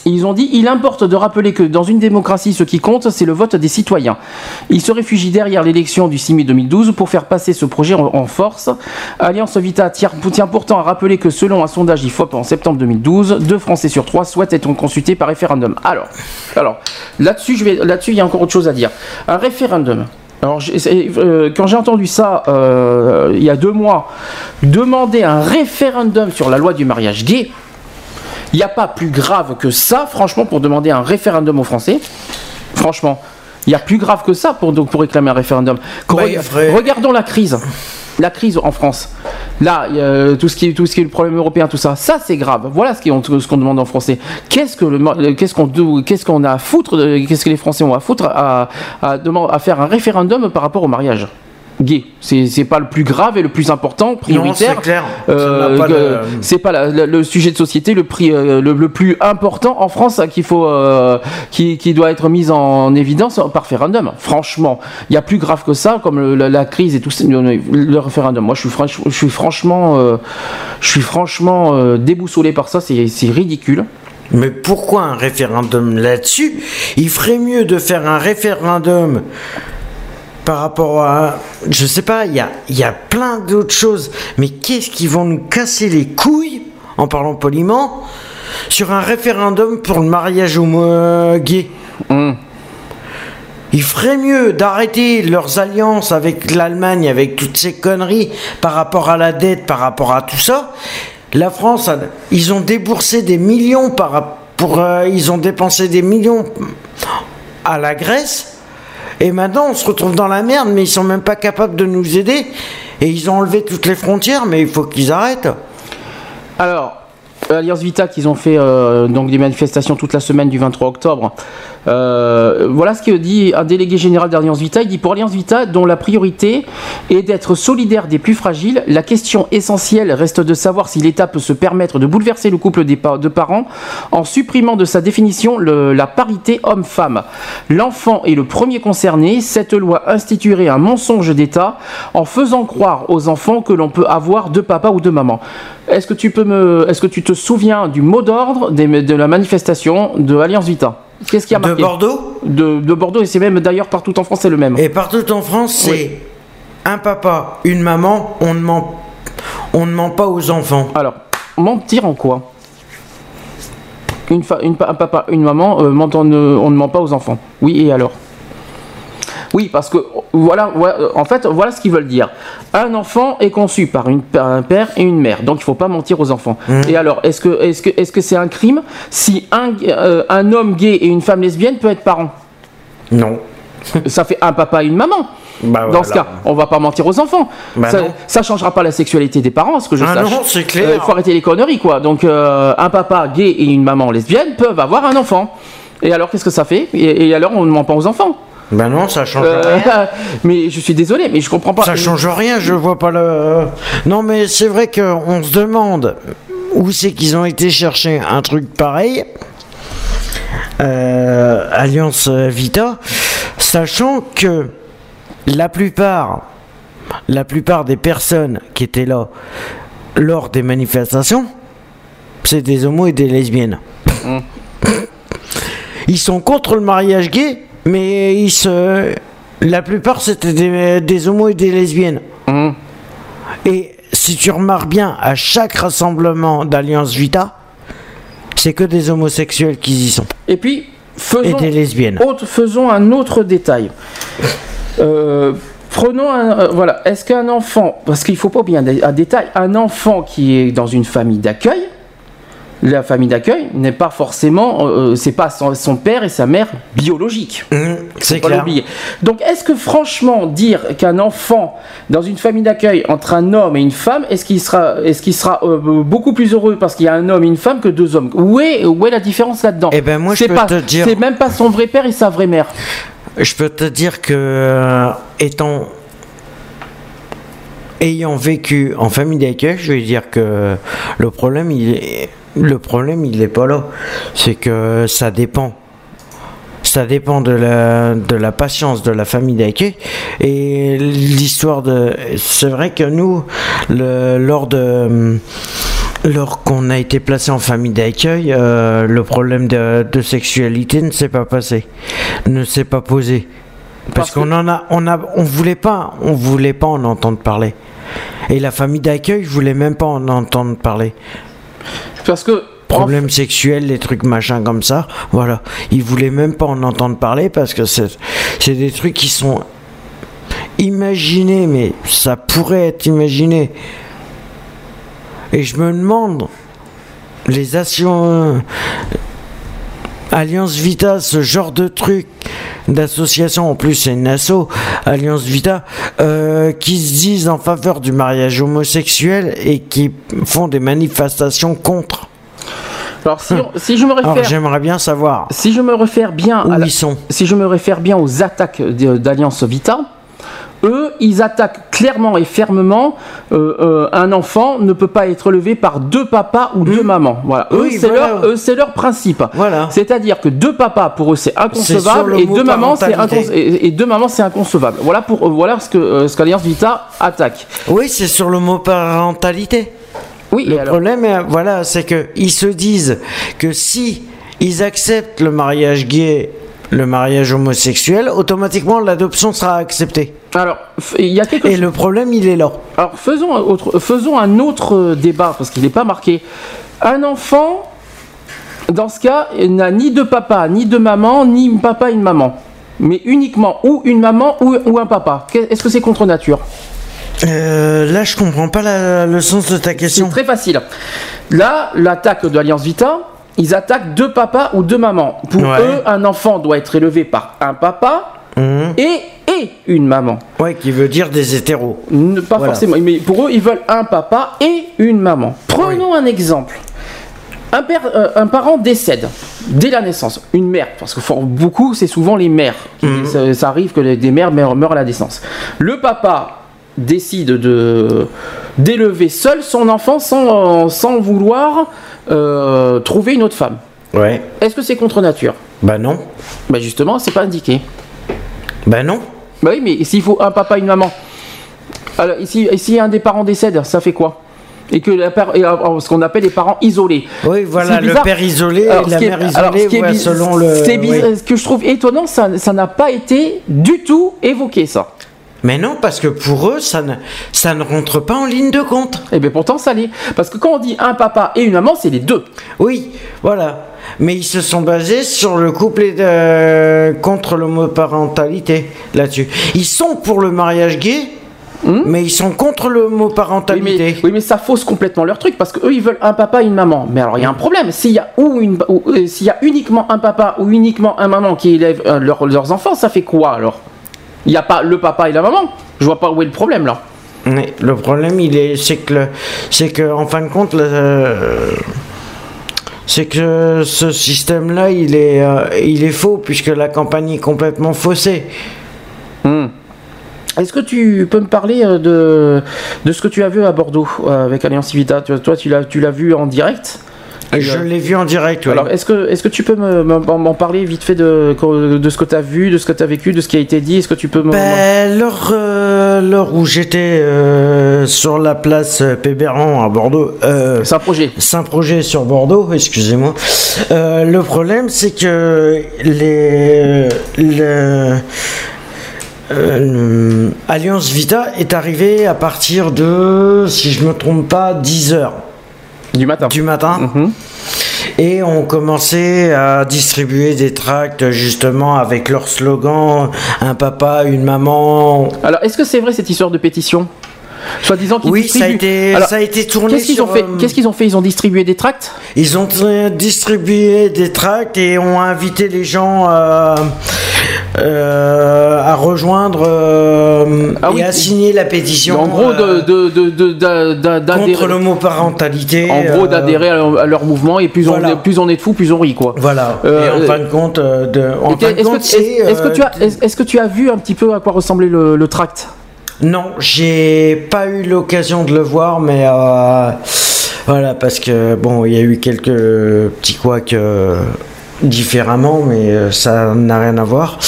Ils ont dit il importe de rappeler que dans une démocratie, ce qui compte, c'est le vote des citoyens. Ils se réfugient derrière l'élection du 6 mai 2012 pour faire passer ce projet en, force. Alliance Vita tient, pourtant à rappeler que selon un sondage IFOP en septembre 2012, deux Français sur trois souhaitent être consultés par référendum. Alors, alors là-dessus, là-dessus, il y a encore autre chose à dire. Un référendum. Alors, euh, quand j'ai entendu ça euh, il y a deux mois, demander un référendum sur la loi du mariage gay, il n'y a pas plus grave que ça, franchement, pour demander un référendum aux Français. Franchement, il y a plus grave que ça pour, donc, pour réclamer un référendum. Bah, Reg- Regardons la crise. La crise en France. Là, a tout ce qui est tout ce qui est le problème européen, tout ça, ça c'est grave. Voilà ce qu'on demande en français. Qu'est-ce que le mo- qu'est-ce qu'on qu'on a à foutre Qu'est-ce que les Français ont à foutre à, à, demand- à faire un référendum par rapport au mariage? Gay C'est pas le plus grave et le plus important, prioritaire. c'est clair. Euh, pas c'est pas la- la- le sujet de société le, prix, euh, le, le plus important en France hein, qu'il faut euh, qui, qui doit être mis en évidence par référendum. Franchement, il y a plus grave que ça, comme le- la, la crise et tout ça, le, référendum. Moi, je suis, franch- je suis franchement, euh, je suis franchement euh, déboussolé par ça. C'est ridicule. Mais pourquoi un référendum là-dessus? Il ferait mieux de faire un référendum par rapport à... Je sais pas, il y a, il y a plein d'autres choses. Mais qu'est-ce qui vont nous casser les couilles, en parlant poliment, sur un référendum pour le mariage homo gay Il ferait mieux d'arrêter leurs alliances avec l'Allemagne, avec toutes ces conneries par rapport à la dette, par rapport à tout ça. La France, ils ont déboursé des millions par, pour, euh, ils ont dépensé des millions à la Grèce. Et maintenant, on se retrouve dans la merde, mais ils sont même pas capables de nous aider. Et ils ont enlevé toutes les frontières, mais il faut qu'ils arrêtent. Alors, Alliance Vita, qu'ils ont fait euh, donc des manifestations toute la semaine du 23 octobre. Euh, voilà ce que dit un délégué général d'Alliance Vita. Il dit pour Alliance Vita, dont la priorité est d'être solidaire des plus fragiles, la question essentielle reste de savoir si l'État peut se permettre de bouleverser le couple de parents en supprimant de sa définition la parité homme-femme. L'enfant est le premier concerné. Cette loi instituerait un mensonge d'État en faisant croire aux enfants que l'on peut avoir deux papas ou deux mamans. Est-ce que tu peux me, est-ce que tu te souviens du mot d'ordre de la manifestation de Alliance Vita? Qu'est-ce qui a De Bordeaux de, de Bordeaux et c'est même d'ailleurs partout en France c'est le même. Et partout en France, c'est Oui. un papa, une maman, on ne ment, on ne ment pas aux enfants. Alors, mentir en quoi? Une, fa- une un papa, une maman, euh, ment- on, ne, on ne ment pas aux enfants. Oui, et alors? Oui, parce que voilà, voilà, euh, en fait, voilà ce qu'ils veulent dire. Un enfant est conçu par, une, par un père et une mère, donc il ne faut pas mentir aux enfants. Et alors, est-ce que est-ce que est-ce que c'est un crime si un, euh, un homme gay et une femme lesbienne peut être parents? Non. Ça fait un papa et une maman. Bah Dans ce cas, on va pas mentir aux enfants. Bah ça, ça changera pas la sexualité des parents, ce que je Ah sache. non, c'est clair. Euh, faut arrêter les conneries, quoi. Donc, euh, un papa gay et une maman lesbienne peuvent avoir un enfant. Et alors, qu'est-ce que ça fait? Et, et alors, on ne ment pas aux enfants. Ben non, ça change Euh, rien. mais je suis désolé, mais je comprends pas. Ça change rien, je vois pas le. Non, mais c'est vrai qu'on se demande où c'est qu'ils ont été chercher un truc pareil. Euh, Alliance Vita, sachant que la plupart, la plupart des personnes qui étaient là lors des manifestations, c'est des homos et des lesbiennes. Ils sont contre le mariage gay, mais ils se. La plupart c'était des, des homos et des lesbiennes. Et si tu remarques bien, à chaque rassemblement d'Alliance Vita, c'est que des homosexuels qui y sont. Et puis, faisons, Et des lesbiennes. autre- faisons un autre détail. Euh, prenons un. euh, voilà. Est-ce qu'un enfant. Parce qu'il faut pas dé- un détail. Un enfant qui est dans une famille d'accueil. La famille d'accueil n'est pas forcément, euh, c'est pas son, son père et sa mère biologiques. c'est Faut pas clair. Donc, est-ce que franchement dire qu'un enfant dans une famille d'accueil entre un homme et une femme, est-ce qu'il sera, est-ce qu'il sera euh, beaucoup plus heureux parce qu'il y a un homme et une femme que deux hommes? Où est, où est la différence là-dedans? Eh ben moi je C'est peux pas- te dire. C'est même pas son vrai père et sa vraie mère. Je peux te dire que euh, étant ayant vécu en famille d'accueil, je vais dire que le problème il est le problème il est pas là. C'est que ça dépend. Ça dépend de la, de la patience de la famille d'accueil et l'histoire de. C'est vrai que nous, le- lors de. Lors qu'on a été placé en famille d'accueil, euh, le problème de, de sexualité ne s'est pas passé, ne s'est pas posé, parce, qu'on en a, on a, on voulait pas, on voulait pas en entendre parler, et la famille d'accueil voulait même pas en entendre parler. Parce que problème sexuel, les trucs machin comme ça, voilà, ils voulaient même pas en entendre parler parce que c'est, c'est des trucs qui sont imaginés, mais ça pourrait être imaginé. Et je me demande, les assurances, Alliance Vita, ce genre de truc d'association, en plus c'est une asso, Alliance Vita, euh, qui se disent en faveur du mariage homosexuel et qui font des manifestations contre. Alors si, si je me réfère, Alors j'aimerais bien savoir. si je me réfère bien, à la- si je me réfère bien aux attaques d'Alliance Vita, eux, ils attaquent clairement et fermement. euh, euh, un enfant ne peut pas être élevé par deux papas ou deux mamans. Voilà. Eux. Oui, c'est voilà. leur, principe. Voilà. C'est-à-dire que deux papas pour eux c'est inconcevable le et deux mamans c'est parentalité. incon- et, et deux mamans c'est inconcevable. Voilà pour euh, voilà ce que ce qu'Alliance Vita attaque. Oui, c'est sur le mot parentalité. Oui, le problème, voilà, c'est que ils se disent que si ils acceptent le mariage gay, le mariage homosexuel, automatiquement l'adoption sera acceptée. Alors, il y a quelque Et le problème, il est là. Alors faisons un autre, faisons un autre euh, débat parce qu'il n'est pas marqué. Un enfant, dans ce cas, n'a ni de papa, ni de maman, ni papa et une maman, mais uniquement ou une maman ou, ou un papa. Est-ce que c'est contre nature? Euh, là, je comprends pas la- le sens de ta question. C'est très facile. Là, l'attaque de l'Alliance Vita, ils attaquent deux papas ou deux mamans. Pour Ouais. eux, un enfant doit être élevé par un papa Mhm. et, et une maman. Ouais, qui veut dire des hétéros. Ne- Pas Voilà. forcément, mais pour eux, ils veulent un papa et une maman. Prenons un exemple. Un, père, euh, un parent décède. dès la naissance, une mère, parce que for- beaucoup, c'est souvent les mères. qui- ça, ça arrive que les- des mères meurent, meurent à la naissance. Le papa décide de d'élever seul son enfant sans, sans vouloir euh, trouver une autre femme. Ouais. Est-ce que c'est contre nature? Bah non. Bah justement, c'est pas indiqué. Bah non. Bah oui, mais s'il faut un papa, une maman. Alors, ici, ici un des parents décède, ça fait quoi? Et que la père- et, euh, ce qu'on appelle les parents isolés. Oui, voilà, le père isolé et Alors, la qui est- mère alors, ce isolée, qui est ouais, biz- selon le- Ce, qui est bizarre- oui. ce que je trouve étonnant, ça ça n'a pas été du tout évoqué, ça. Mais non, parce que pour eux, ça ne, ça ne rentre pas en ligne de compte. Et bien pourtant, ça l'est. Parce que quand on dit un papa et une maman, c'est les deux. Oui, voilà. Mais ils se sont basés sur le couple et de- contre l'homoparentalité là-dessus. Ils sont pour le mariage gay, mais ils sont contre Oui l'homoparentalité. mais, oui, mais ça fausse complètement leur truc parce qu'eux ils veulent un papa et une maman. Mais alors il y a un problème. S'il y a ou une, ou, euh, s'il y a uniquement un papa ou uniquement un maman qui élève euh, leurs- leurs enfants, ça fait quoi alors? Il n'y a pas le papa et la maman. Je vois pas où est le problème là. Mais le problème, il est, c'est que, c'est que, en fin de compte, le- euh, c'est que ce système-là, il est, euh, il est faux puisque la campagne est complètement faussée. Hmm. Est-ce que tu peux me parler euh, de, de ce que tu as vu à Bordeaux avec Alliance Civita? Toi, toi, tu l'as, tu l'as vu en direct? Je l'ai vu en direct. Alors, est-ce que, est-ce que tu peux me- me- m'en parler vite fait de, de ce que tu as vu, de ce que tu as vécu, de ce qui a été dit? Est-ce que tu peux me. Ben, l'heure, euh, où j'étais euh, sur la place Péberan à Bordeaux. Euh, Saint-Projet. Saint-Projet sur Bordeaux, excusez-moi. Euh, le problème, c'est que les. le- euh, Alliance Vita est arrivée à partir de, si je me trompe pas, 10 heures. Du matin. Du matin. Et on commençait à distribuer des tracts justement avec leur slogan un papa, une maman. Alors, est-ce que c'est vrai cette histoire de pétition? Soit disant qu'ils Oui, ça a distribuent- été- Alors, ça a été tourné Qu'est-ce qu'ils sur, ont fait euh, Qu'est-ce qu'ils ont fait? Ils ont distribué des tracts? Ils ont distribué des tracts et ont invité les gens euh, euh, à rejoindre euh, Ah et à signer la pétition. En gros, euh, d'adhérer- contre l'homoparentalité. En gros, d'adhérer à, leur- à leur mouvement et plus, Voilà. on, plus on est de fous, plus on rit quoi. Voilà. Euh, et en fin de compte, Est-ce c'est, est-ce- est-ce que tu as, est-ce que tu as vu un petit peu à quoi ressemblait le, le tract? Non, j'ai pas eu l'occasion de le voir, mais voilà, parce que bon, il y a eu quelques petits couacs différemment, mais euh, ça n'a rien à voir.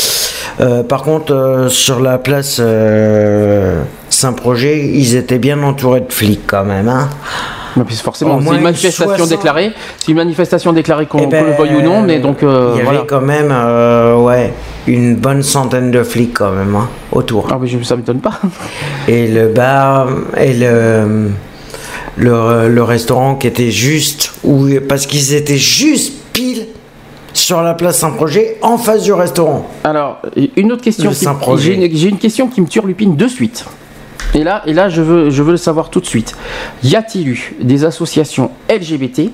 Euh, par contre, euh, sur la place euh, Saint-Projet, ils étaient bien entourés de flics quand même. Hein. Forcément, Au c'est moins une manifestation 60. déclarée. C'est une manifestation déclarée qu'on Eh ben, le veuille ou non, mais donc il y voilà. avait quand même, ouais, une bonne centaine de flics quand même hein, autour. Ah, mais je- ça m'étonne pas. Et le bar et le, le, le restaurant qui était juste, où, parce qu'ils étaient juste pile sur la place Saint-Projet, en face du restaurant. Alors, une autre question. J'ai une, question qui me turlupine de suite. Et là, et là je, veux, je veux le savoir tout de suite. Y a-t-il eu des associations LGBT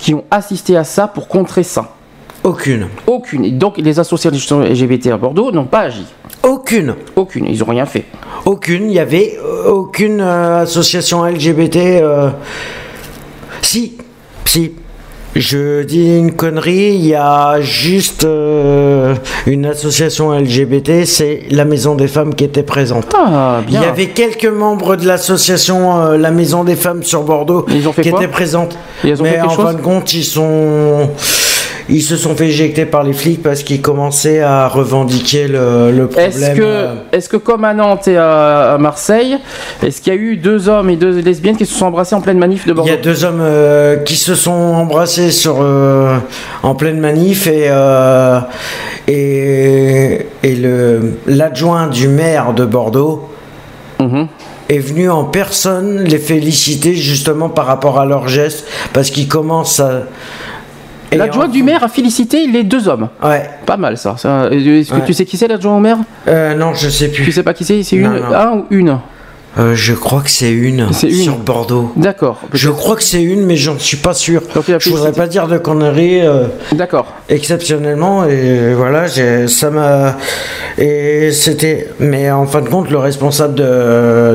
qui ont assisté à ça pour contrer ça? Aucune. Aucune. Et donc, les associations LGBT à Bordeaux n'ont pas agi? Aucune. Aucune. Ils n'ont rien fait. Aucune. Il n'y avait euh, aucune euh, association LGBT. euh, Si, si. Je dis une connerie, il y a juste euh, une association LGBT, c'est la Maison des Femmes qui était présente. Ah, Il y avait quelques membres de l'association euh, La Maison des Femmes sur Bordeaux qui quoi étaient présentes. Ont Mais fait en fin de compte, ils sont. Ils se sont fait éjecter par les flics parce qu'ils commençaient à revendiquer le, le problème. Est-ce que, euh, est que comme à Nantes et à, à Marseille, est-ce qu'il y a eu deux hommes et deux lesbiennes qui se sont embrassés en pleine manif de Il Bordeaux y a deux hommes euh, qui se sont embrassés sur, euh, en pleine manif et, euh, et, l'adjoint du maire de Bordeaux Mhm. est venu en personne les féliciter justement par rapport à leur geste parce qu'ils commencent à... L'adjoint du maire a félicité les deux hommes. Ouais. Pas mal ça. ça. Est-ce que Ouais. tu sais qui c'est l'adjoint au maire? Euh, non, je sais plus. Tu sais pas qui c'est? C'est une, Non, non. un ou une? Euh, je crois que c'est une, C'est une. sur Bordeaux. D'accord. Je crois que c'est une, mais j'en suis pas sûr. il a Je voudrais pas dire de conneries. euh, D'accord. Exceptionnellement, et voilà, ça m'a. Et c'était. Mais en fin de compte, le responsable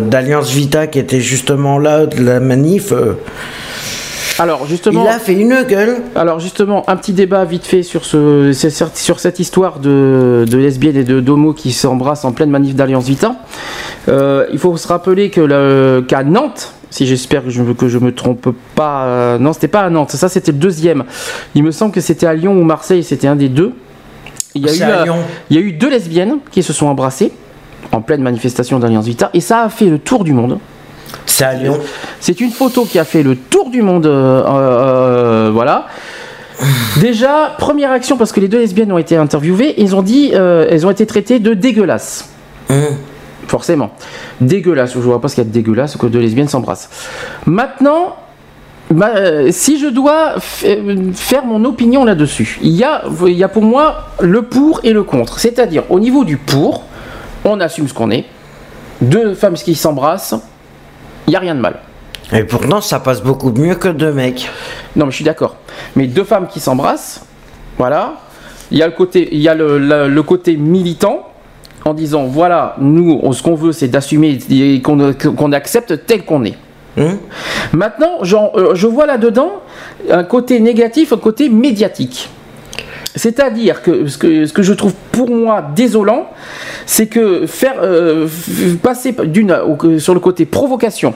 d'Alliance Vita, qui était justement là, de la manif, euh, Alors justement, Il a fait une gueule. Alors justement, un petit débat vite fait sur ce sur cette histoire de, de lesbiennes et de d'homos qui s'embrassent en pleine manif d'Alliance Vita. Euh, il faut se rappeler que le- qu'à Nantes, si j'espère que je que je me trompe pas, euh, non c'était pas à Nantes, ça c'était le deuxième. Il me semble que c'était à Lyon ou Marseille, c'était un des deux. Il y a eu à euh, Lyon. il y a eu deux lesbiennes qui se sont embrassées en pleine manifestation d'Alliance Vita et ça a fait le tour du monde. C'est à Lyon. C'est une photo qui a fait le tour du monde. euh, euh, voilà. Déjà, première action, parce que les deux lesbiennes ont été interviewées, ils ont dit, euh, elles ont été traitées de dégueulasses. Forcément. Dégueulasse, je vois pas ce qu'il y a de dégueulasse que deux lesbiennes s'embrassent. Maintenant, bah, euh, si je dois faire mon opinion là-dessus, il y, a, il y a pour moi le pour et le contre. C'est-à-dire, au niveau du pour, on assume ce qu'on est. Deux femmes qui s'embrassent, il n'y a rien de mal. Et pourtant, ça passe beaucoup mieux que deux mecs. Non, mais je suis d'accord. Mais deux femmes qui s'embrassent, voilà. Il y a le côté, il y a le, le- le côté militant en disant voilà, nous, on- ce qu'on veut, c'est d'assumer et qu'on qu'on accepte tel qu'on est. Maintenant, j'en- euh, je vois là-dedans un côté négatif, un côté médiatique. C'est-à-dire que ce, que ce que je trouve pour moi désolant, c'est que faire euh, passer d'une sur le côté provocation,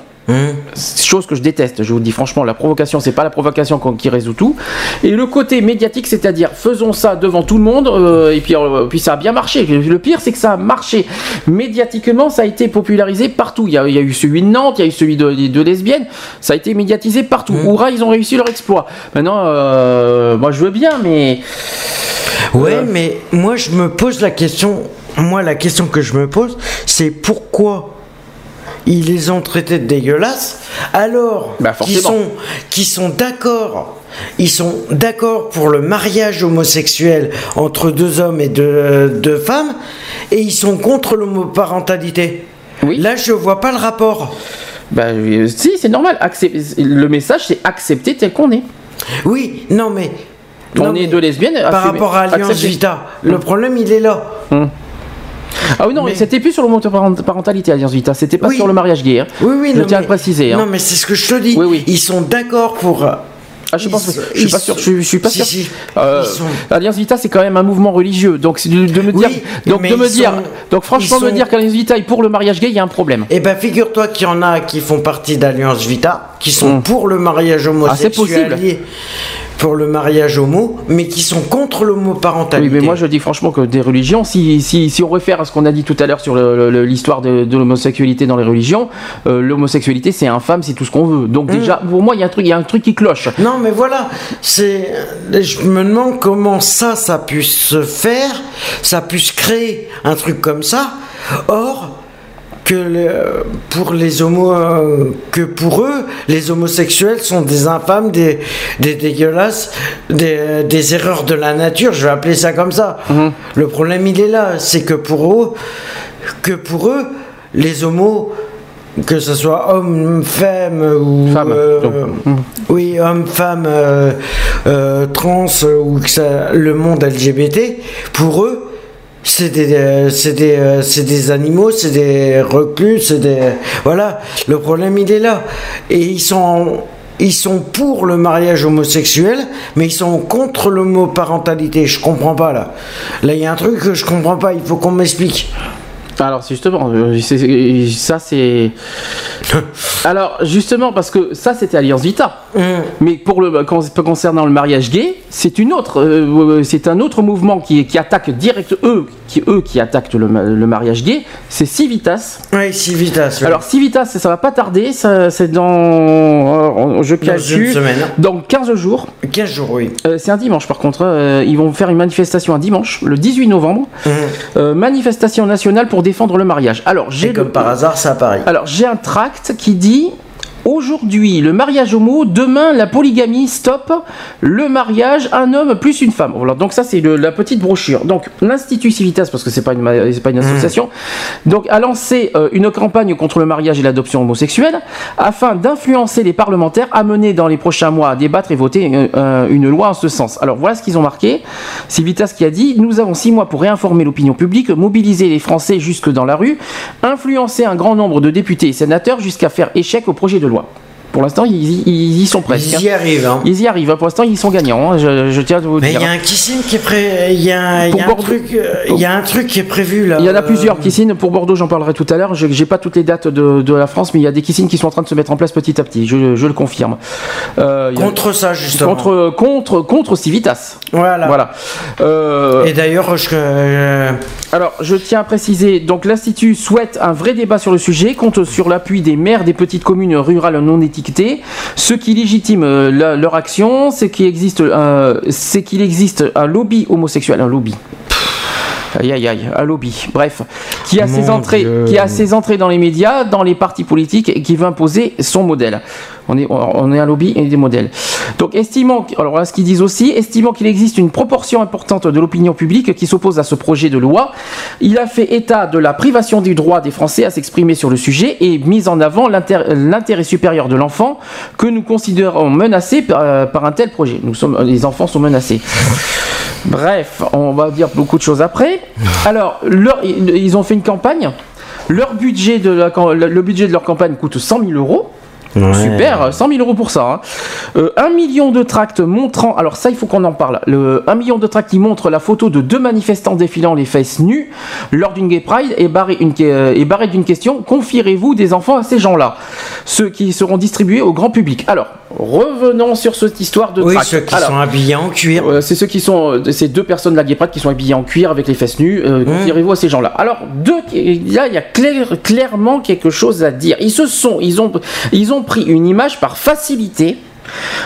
chose que je déteste, je vous le dis franchement, la provocation, c'est pas la provocation qui résout tout, et le côté médiatique, c'est-à-dire faisons ça devant tout le monde, euh, et puis, euh, puis ça a bien marché. Le pire, c'est que ça a marché médiatiquement, ça a été popularisé partout. Il y a, il y a eu celui de Nantes, il y a eu celui de, de lesbiennes, ça a été médiatisé partout. Hurrah, ils ont réussi leur exploit. Maintenant, euh, moi je veux bien, mais Ouais, mais moi je me pose la question. Moi, la question que je me pose, c'est pourquoi ils les ont traités de dégueulasses alors qu'ils forcément. sont, qu'ils sont d'accord. Ils sont d'accord pour le mariage homosexuel entre deux hommes et deux, deux femmes et ils sont contre l'homoparentalité. Là, je vois pas le rapport. Bah, euh, si, c'est normal. Accep- Le message, c'est accepter tel qu'on est. Oui, non mais. On non, est mais deux lesbiennes. Par rapport à Alliance accepter. Vita, le Hum. problème il est là. Hum. Ah oui, non, mais c'était plus sur l'homoparentalité, Alliance Vita. C'était pas sur le mariage gay. hein. Oui, oui, je non, tiens à mais- le préciser. hein. Non, mais c'est ce que je te dis. Ils sont d'accord pour. Ah, je pense, je suis pas sûr. sont- Je, suis pas Si, sûr. Euh, sont- Alliance Vita, c'est quand même un mouvement religieux. Donc, de, de me dire, donc mais de me dire, sont- donc franchement, ils me sont- dire qu'Alliance Vita est pour le mariage gay, il y a un problème. Eh ben, figure-toi qu'il y en a qui font partie d'Alliance Vita, qui sont pour le mariage Hum. Ah, c'est homosexuel, possible. Pour le mariage homo, mais qui sont contre l'homoparentalité. Oui, mais moi je dis franchement que des religions, si, si, si on réfère à ce qu'on a dit tout à l'heure sur l'histoire de, de l'homosexualité dans les religions, euh, l'homosexualité c'est infâme, c'est tout ce qu'on veut. Donc Hum. déjà, pour moi, il y a un truc, il y a un truc qui cloche. Non, mais voilà, c'est. Je me demande comment ça, ça puisse se faire, ça puisse créer un truc comme ça. Or, que le- pour les homos, euh, que pour eux, les homosexuels sont des infâmes, des, des dégueulasses, des, des erreurs de la nature. Je vais appeler ça comme ça. Le problème, il est là, c'est que pour eux, que pour eux, les homos que ce soit homme, femme ou euh, oui homme, femme, euh, euh, trans ou que ça, le monde LGBT, pour eux c'est des, euh, c'est des, euh, c'est des animaux, c'est des reclus, c'est des voilà. Le problème il est là et ils sont ils sont pour le mariage homosexuel, mais ils sont contre l'homoparentalité. Je comprends pas là. Là, il y a un truc que je comprends pas. Il faut qu'on m'explique. Alors c'est justement, euh, c'est- ça c'est. Alors justement parce que ça c'était Alliance Vita, mais pour le con- concernant le mariage gay, c'est une autre, euh, c'est un autre mouvement qui, qui attaque direct eux, qui eux qui attaquent le, ma- le mariage gay, c'est Civitas. Oui, Civitas. oui. Alors Civitas, ça, ça va pas tarder, ça, c'est dans, euh, je Dans calcule, une semaine. dans 15 jours. 15 jours, oui. Euh, c'est un dimanche par contre. euh, ils vont faire une manifestation un dimanche, le 18 novembre. Euh, manifestation nationale pour défendre le mariage. Alors j'ai Et comme par hasard, c'est à Paris. Alors j'ai un tract qui dit Aujourd'hui, le mariage homo, demain, la polygamie, stop, le mariage, un homme plus une femme. Voilà, donc ça, c'est la petite brochure. Donc, l'Institut Civitas, parce que c'est pas une, pas une association, donc a lancé euh, une campagne contre le mariage et l'adoption homosexuelle, afin d'influencer les parlementaires à mener dans les prochains mois à débattre et voter euh, euh, une loi en ce sens. Alors, voilà ce qu'ils ont marqué. Civitas qui a dit Nous avons six mois pour réinformer l'opinion publique, mobiliser les Français jusque dans la rue, influencer un grand nombre de députés et sénateurs jusqu'à faire échec au projet de loi loi. Pour l'instant, ils, y- ils y sont presque. Ils y hein. arrivent, hein. Ils y arrivent. hein. Pour l'instant, ils sont gagnants. hein. Je, je tiens à vous le Mais il dire. y a un kissing qui est prêt. Il y a, il y Pour a un Bordeaux- truc. euh, Il y a un truc qui est prévu là. Il y en a euh, plusieurs kissines. Pour Bordeaux, j'en parlerai tout à l'heure. Je n'ai pas toutes les dates de, de la France, mais il y a des kissines qui sont en train de se mettre en place petit à petit. Je, je le confirme. Euh, a- Contre ça, justement. Contre, contre, contre Civitas. Voilà. Voilà. Euh, Et d'ailleurs, je. Alors, je tiens à préciser, donc l'Institut souhaite un vrai débat sur le sujet, compte sur l'appui des maires des petites communes rurales non étiquetées. Ce qui légitime euh, la- leur action, c'est qu'il existe, euh, c'est qu'il existe un lobby homosexuel, un lobby. Aïe aïe aïe, un lobby. Bref, qui a ses Mon entrées, Dieu. qui a ses entrées dans les médias, dans les partis politiques et qui veut imposer son modèle. On est, on est un lobby et des modèles. Donc, estimant, alors ce qu'ils disent aussi, estimant qu'il existe une proportion importante de l'opinion publique qui s'oppose à ce projet de loi, il a fait état de la privation du droit des Français à s'exprimer sur le sujet et mis en avant l'intérêt supérieur de l'enfant que nous considérons menacé par, euh, par un tel projet. Nous sommes, les enfants sont menacés. Bref, on va dire beaucoup de choses après. Alors, ils ont fait une campagne. Le budget de leur campagne coûte 100 000 euros. Super, 100 000 euros pour ça. hein. Euh, un million de tracts montrant, alors ça il faut qu'on en parle, le, un million de tracts qui montrent la photo de deux manifestants défilant les fesses nues lors d'une gay pride est barré, une, euh, est barré d'une question, confierez-vous des enfants à ces gens-là? Ceux qui seront distribués au grand public. Alors, revenons sur cette histoire de Oui, ceux qui Alors, sont habillés en cuir. euh, c'est ceux qui sont, euh, ces deux personnes de la qui sont habillées en cuir avec les fesses nues. Euh, Confierez-vous à ces gens-là? Alors, deux, là, il y a clair- clairement quelque chose à dire. Ils se sont, ils ont, ils ont pris une image par facilité.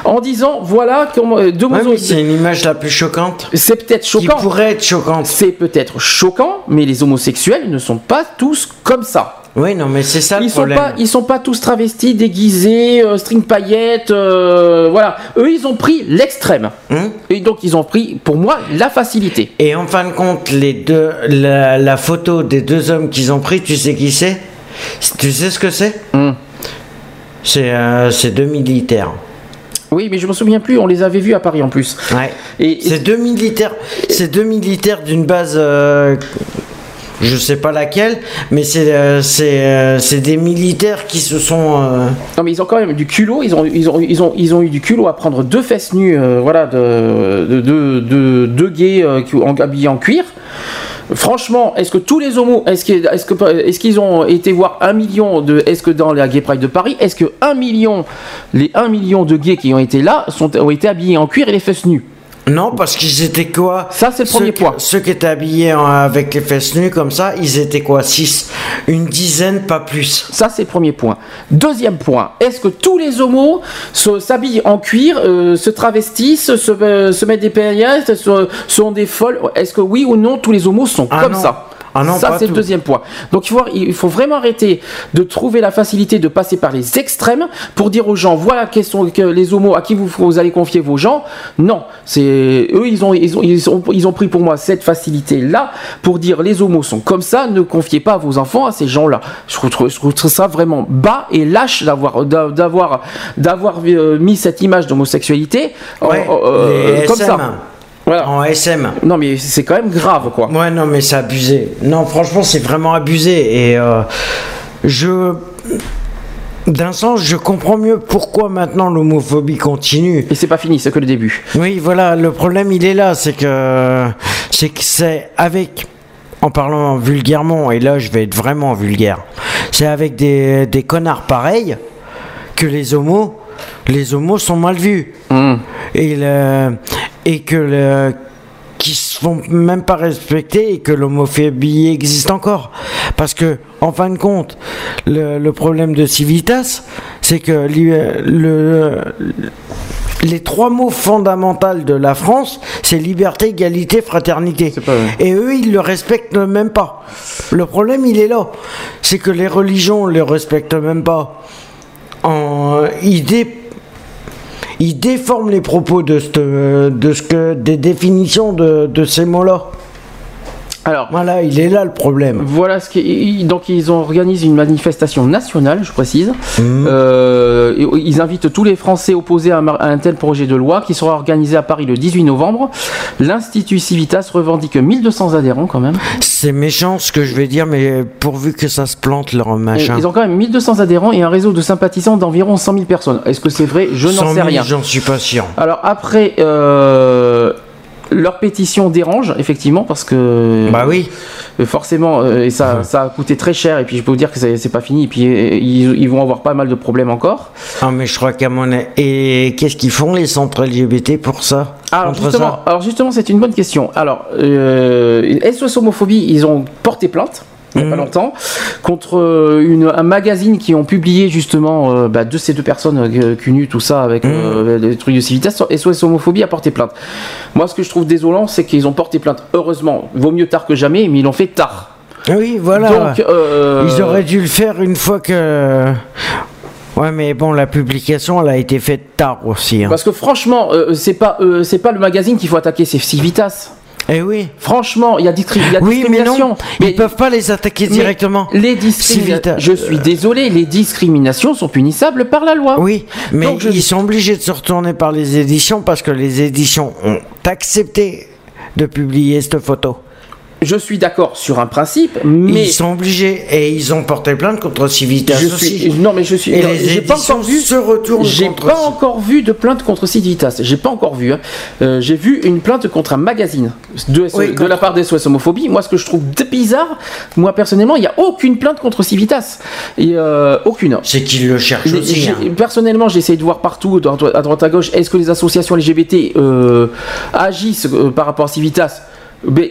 En disant, voilà comment euh, deux Ouais, c'est une image la plus choquante. C'est peut-être choquant. Qui pourrait être choquante. C'est peut-être choquant, mais les homosexuels ne sont pas tous comme ça. Oui, non, mais c'est ça le Ils sont problème. pas, ils sont pas tous travestis, déguisés, euh, string paillettes, euh, voilà. Eux, ils ont pris l'extrême. Et donc, ils ont pris, pour moi, la facilité. Et en fin de compte, les deux, la, la photo des deux hommes qu'ils ont pris, tu sais qui c'est? Tu sais ce que c'est? C'est euh, c'est deux militaires. Oui, mais je me souviens plus. On les avait vus à Paris en plus. Ouais. Et, C'est deux militaires. C'est deux militaires d'une base. euh, je sais pas laquelle, mais c'est euh, c'est euh, c'est des militaires qui se sont. euh, Non, mais ils ont quand même du culot. Ils ont, ils ont, ils ont, ils ont eu du culot à prendre deux fesses nues, voilà, de, de, de, de- deux gays qui- en, habillés en cuir. Franchement, est-ce que tous les homos, est-ce qu'ils ont été voir un million de, est-ce que dans la Gay Pride de Paris, est-ce que un million, les 1 million de gays qui ont été là sont, ont été habillés en cuir et les fesses nues? Non, parce qu'ils étaient quoi? Ça, c'est le premier point. Ceux qui étaient habillés en- avec les fesses nues comme ça, ils étaient quoi? 6 Une dizaine, pas plus. Ça, c'est le premier point. Deuxième point, est-ce que tous les homos se- s'habillent en cuir, euh, se travestissent, se, euh, se mettent des paillettes, se- sont des folles? Est-ce que oui ou non, tous les homos sont Ah comme non. ça? Ah non, ça c'est le deuxième point. Donc il faut, il faut vraiment arrêter de trouver la facilité de passer par les extrêmes pour dire aux gens voilà quels sont les homos à qui vous, vous allez confier vos gens. Non, c'est eux ils ont, ils ont ils ont ils ont pris pour moi cette facilité là pour dire les homos sont comme ça, ne confiez pas vos enfants à ces gens-là. Je trouve, je trouve ça vraiment bas et lâche d'avoir d'avoir d'avoir euh, mis cette image d'homosexualité Ouais, euh, les comme SM. ça. Voilà. En SM. Non mais c'est quand même grave quoi. Ouais, non, mais c'est abusé. Non, franchement, c'est vraiment abusé. Et euh, je. D'un sens, je comprends mieux pourquoi maintenant l'homophobie continue. Et c'est pas fini, c'est que le début. Oui, voilà, le problème il est là, c'est que c'est que c'est avec en parlant vulgairement, et là je vais être vraiment vulgaire, c'est avec des, des connards pareils que les homos, les homos sont mal vus. Et, le, et que le, qui se font même pas respecter et que l'homophobie existe encore. Parce que, en fin de compte, le, le problème de Civitas, c'est que li- le, les trois mots fondamentaux de la France, c'est liberté, égalité, fraternité. Et eux, ils le respectent même pas. Le problème, il est là. C'est que les religions le respectent même pas. En, ils, dé- ils déforment les propos de ce, de ce que, des définitions de ces mots-là. Alors, voilà, il est là le problème. Voilà ce qui. Donc, ils ont organisé une manifestation nationale, je précise. Mmh. Euh, ils invitent tous les Français opposés à un, tel projet de loi qui sera organisé à Paris le 18 novembre. L'Institut Civitas revendique 1200 adhérents quand même. C'est méchant ce que je vais dire, mais pourvu que ça se plante leur Et machin. Ils ont quand même 1200 adhérents et un réseau de sympathisants d'environ 100 000 personnes. Est-ce que c'est vrai? Je 100 n'en 000, sais rien. J'en suis pas sûr. Alors après, euh, leur pétition dérange effectivement parce que bah oui, forcément euh, et ça, ça a coûté très cher et puis je peux vous dire que c'est pas fini et puis euh, ils, ils vont avoir pas mal de problèmes encore. Ah mais je crois qu'à mon et qu'est-ce qu'ils font les centres LGBT pour ça? Alors Contre justement, ça? alors justement, c'est une bonne question. Alors, euh, SOS Homophobie, ils ont porté plainte. Il n'y a pas longtemps, contre euh, une- un magazine qui ont publié justement euh, bah, de ces deux personnes euh, cul nu, tout ça, avec euh, des trucs de civitas. SOS Homophobie a porté plainte. Moi, ce que je trouve désolant, c'est qu'ils ont porté plainte. Heureusement, vaut mieux tard que jamais, mais ils l'ont fait tard. Oui, voilà. Donc, euh, Ils auraient dû le faire une fois que. Ouais, mais bon, la publication, elle a été faite tard aussi. hein. Parce que franchement, euh, c'est pas, c'est pas le magazine qu'il faut attaquer, c'est Civitas. Eh oui. Franchement, il y a, il y a Oui, mais discrimination. non, ils peuvent pas les attaquer Mais directement. Les discriminations. Je suis désolé, les discriminations sont punissables par la loi. Oui, mais ils sont obligés de se retourner par les éditions parce que les éditions ont accepté de publier cette photo. Je suis d'accord sur un principe, mais Ils sont obligés et ils ont porté plainte contre Civitas je aussi. suis non mais je suis j'ai pas encore vu se j'ai pas encore vu de plainte contre Civitas j'ai pas encore vu hein. Euh, j'ai vu une plainte contre un magazine de, Oui, de la part des SOS homophobie moi ce que je trouve bizarre moi personnellement il y a aucune plainte contre Civitas et euh, aucune c'est qu'ils le cherchent aussi, hein. Personnellement, j'essaie de voir partout, à droite à gauche, est-ce que les associations LGBT euh, agissent par rapport à Civitas?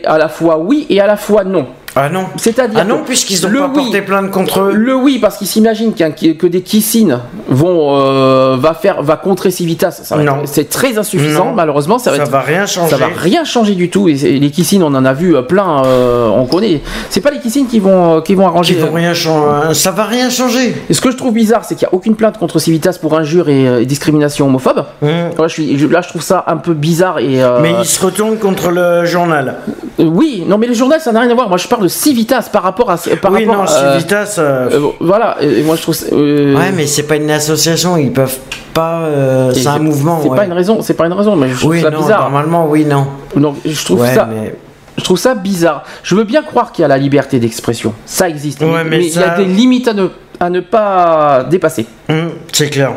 À la fois oui et à la fois non. Ah non. C'est-à-dire Ah non, puisqu'ils ont le pas oui- porté plainte contre eux. Le oui, parce qu'ils s'imaginent que des kissines vont euh, va faire va contrer Civitas. C'est très insuffisant, Non. malheureusement. Ça va, Ça être- va rien changer. Ça va rien changer du tout. Et les kissines, on en a vu euh, plein. euh, on connaît. C'est pas les kissines qui vont qui vont arranger. Qui vont rien changer. Ça va rien changer. Et ce que je trouve bizarre, c'est qu'il n'y a aucune plainte contre Civitas pour injure et, et discrimination homophobe. Là, je suis, je- là, je trouve ça un peu bizarre et. euh, Mmh. Mais ils se retournent contre le journal. oui, non, mais le journal, ça n'a rien à voir. Moi, je parle de Civitas par rapport à. Par oui, rapport non, à- Civitas. euh, euh, voilà, et moi je trouve. ça- euh, Ouais, mais c'est pas une association, ils peuvent pas. euh, c'est un mouvement. C'est ouais. pas une raison, c'est pas une raison, mais je trouve Oui, ça non, bizarre. normalement, oui, non. Donc je trouve Ouais, ça. mais- Je trouve ça bizarre. Je veux bien croire qu'il y a la liberté d'expression. Ça existe. Ouais, mais il y a des limites à ne, à ne pas dépasser. Hum, c'est clair.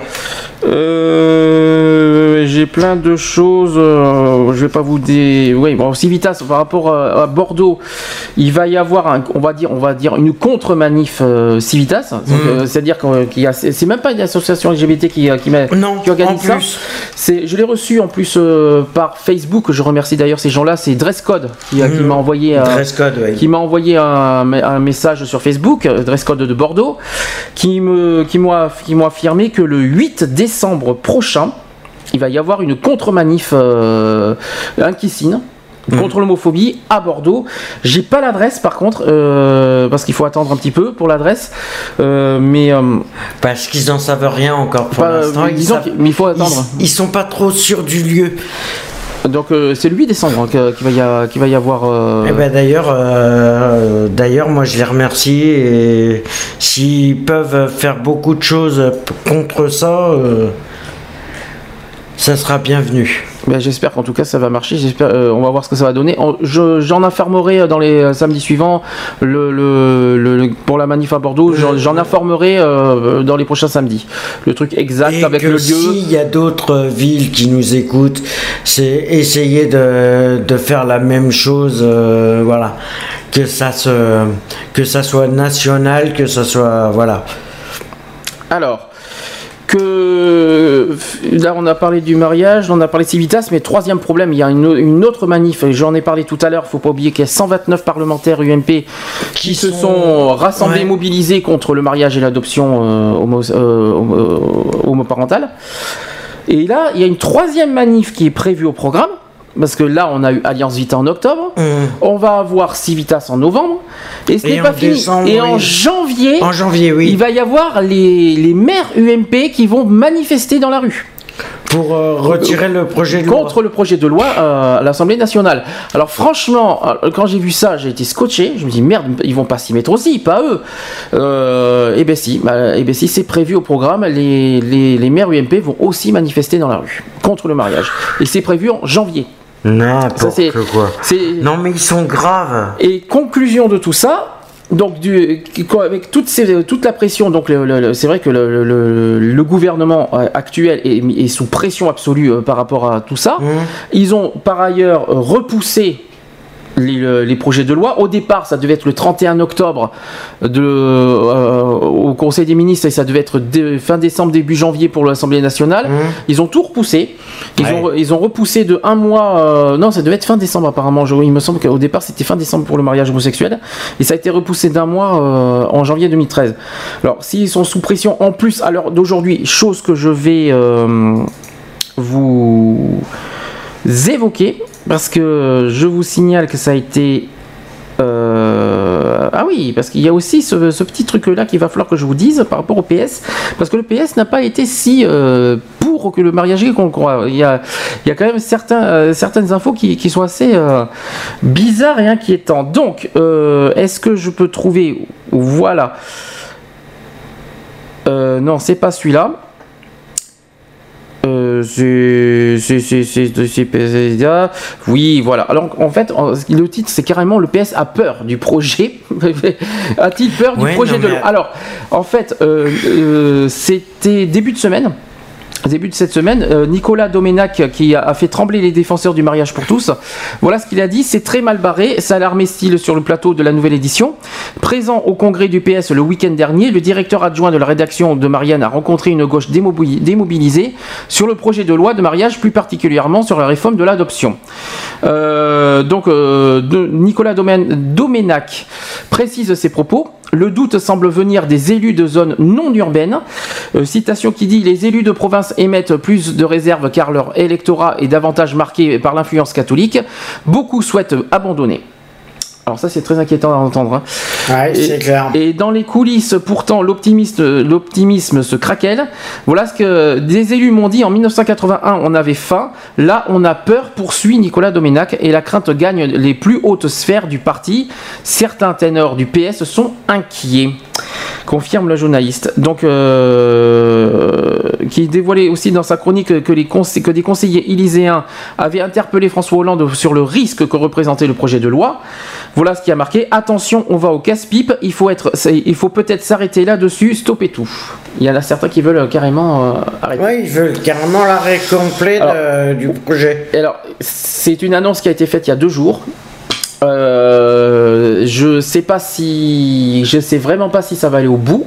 Euh, J'ai plein de choses. euh, je vais pas vous dé. Oui, bon, Civitas par rapport à, à Bordeaux, il va y avoir, un, on va dire, on va dire une contre-manif euh, Civitas. Donc, Mhm. euh, C'est-à-dire qu'il y a, c'est même pas une association LGBT qui, qui, met- qui organise ça. C'est, je l'ai reçu en plus euh, par Facebook. Je remercie d'ailleurs ces gens-là. C'est Dresscode qui, qui Mhm. m'a envoyé. un- Dresscode, ouais. qui m'a envoyé un, un message sur Facebook, euh, Dresscode de Bordeaux, qui me, qui m'a, qui m'ont affirmé que le 8 décembre prochain, il va y avoir une contre-manif, euh, un kissine. Contre l'homophobie à Bordeaux. J'ai pas l'adresse par contre, euh, parce qu'il faut attendre un petit peu pour l'adresse. Euh, mais. euh, Parce qu'ils en savent rien encore pour Pas- l'instant. ils disons savent- qu'il- mais il faut attendre. Ils, ils sont pas trop sûrs du lieu. donc c'est le 8 décembre hein, qu'il va y, va avoir. Eh ben d'ailleurs, d'ailleurs, moi je les remercie et s'ils peuvent faire beaucoup de choses contre ça, ça sera bienvenu. Ben, j'espère qu'en tout cas ça va marcher. J'espère, euh, on va voir ce que ça va donner. En- je- j'en informerai dans les euh, samedis suivants le, le- le- le- pour la manif à Bordeaux. J'en, j'en informerai euh, dans les prochains samedis. Le truc exact Et avec que le lieu. s'il y a d'autres villes qui nous écoutent, c'est essayer de, de faire la même chose, euh, voilà, que ça se, que ça soit national, que ça soit, voilà. Alors. Que là on a parlé du mariage, on a parlé de Civitas, mais troisième problème, il y a une, une autre manif, j'en ai parlé tout à l'heure, faut pas oublier qu'il y a 129 parlementaires UMP qui, se sont rassemblés, ouais. mobilisés contre le mariage et l'adoption euh, homo- euh, homo- euh, homoparentale. Et là, il y a une troisième manif qui est prévue au programme. Parce que là, on a eu Alliance Vita en octobre, on va avoir Civitas en novembre, et ce. Et n'est pas fini. décembre, Et en janvier, En janvier, oui. il va y avoir les, les maires UMP qui vont manifester dans la rue. Pour euh, retirer le projet de loi. contre le projet de loi euh, à l'Assemblée nationale. Alors franchement, euh, quand j'ai vu ça, j'ai été scotché. Je me dis merde, ils vont pas s'y mettre aussi, pas eux. Euh, et ben si, bah, eh ben si, c'est prévu au programme. Les, les, les maires UMP vont aussi manifester dans la rue contre le mariage. Et c'est prévu en janvier. N'importe quoi. Non, mais ils sont graves. Et conclusion de tout ça. Donc, du, avec toute, ces- toute la pression, donc c'est vrai que le, le- le gouvernement euh, actuel est, est sous pression absolue euh, par rapport à tout ça. Ils ont par ailleurs repoussé les, le- les projets de loi. Au départ, ça devait être le 31 octobre de, euh, au Conseil des ministres et ça devait être dé- fin décembre, début janvier pour l'Assemblée nationale. Ils ont tout repoussé. Ils, ont, ils ont repoussé de un mois. euh, non, ça devait être fin décembre apparemment. Je- il me semble qu'au départ, c'était fin décembre pour le mariage homosexuel. Et ça a été repoussé d'un mois euh, en janvier 2013. Alors, s'ils sont sous pression en plus à l'heure d'aujourd'hui, chose que je vais euh, vous évoquer, parce que je vous signale que ça a été... euh, ah oui, parce qu'il y a aussi ce, petit truc-là qu'il va falloir que je vous dise par rapport au PS, parce que le PS n'a pas été si euh, pour que le mariage qu'on croit. Il y a, il y a quand même euh, certaines infos qui, qui sont assez bizarres et inquiétantes. Donc, est-ce que je peux trouver... Voilà. Non, c'est pas celui-là. Euh, c'est oui voilà. Alors en fait le titre c'est carrément le PS a peur du projet. A-t-il peur du Ouais, projet non, de mais- loi alors en fait euh, euh, c'était début de semaine Début de cette semaine, euh, Nicolas Domenac, qui a, fait trembler les défenseurs du mariage pour tous, voilà ce qu'il a dit. C'est très mal barré, ça a alarmé style sur le plateau de la nouvelle édition. Présent au congrès du PS le week-end dernier, le directeur adjoint de la rédaction de Marianne a rencontré une gauche démobili- démobilisée sur le projet de loi de mariage, plus particulièrement sur la réforme de l'adoption. Euh, donc, euh, Nicolas Domen- Domenac précise ses propos. Le doute semble venir des élus de zones non urbaines. Euh, citation qui dit Les élus de province émettent plus de réserves car leur électorat est davantage marqué par l'influence catholique. Beaucoup souhaitent abandonner. Alors ça c'est très inquiétant à entendre. hein. Ouais, et, c'est clair. et dans les coulisses, pourtant, l'optimisme, l'optimisme se craquelle. Voilà ce que des élus m'ont dit en 1981. On avait faim. Là, on a peur. Poursuit Nicolas Domenac et la crainte gagne les plus hautes sphères du parti. Certains ténors du PS sont inquiets. Confirme le journaliste. Donc, euh, qui dévoilait aussi dans sa chronique que, les conseils- que des conseillers élyséens avaient interpellé François Hollande sur le risque que représentait le projet de loi. Voilà ce qui a marqué. Attention, on va au casse-pipe. Il faut être, il faut peut-être s'arrêter là-dessus. Stopper tout. Il y en a certains qui veulent euh, carrément euh, arrêter. Ouais, ils veulent carrément l'arrêt complet de- du projet. Alors, c'est une annonce qui a été faite il y a deux jours. Euh, je sais pas si, je sais vraiment pas si ça va aller au bout.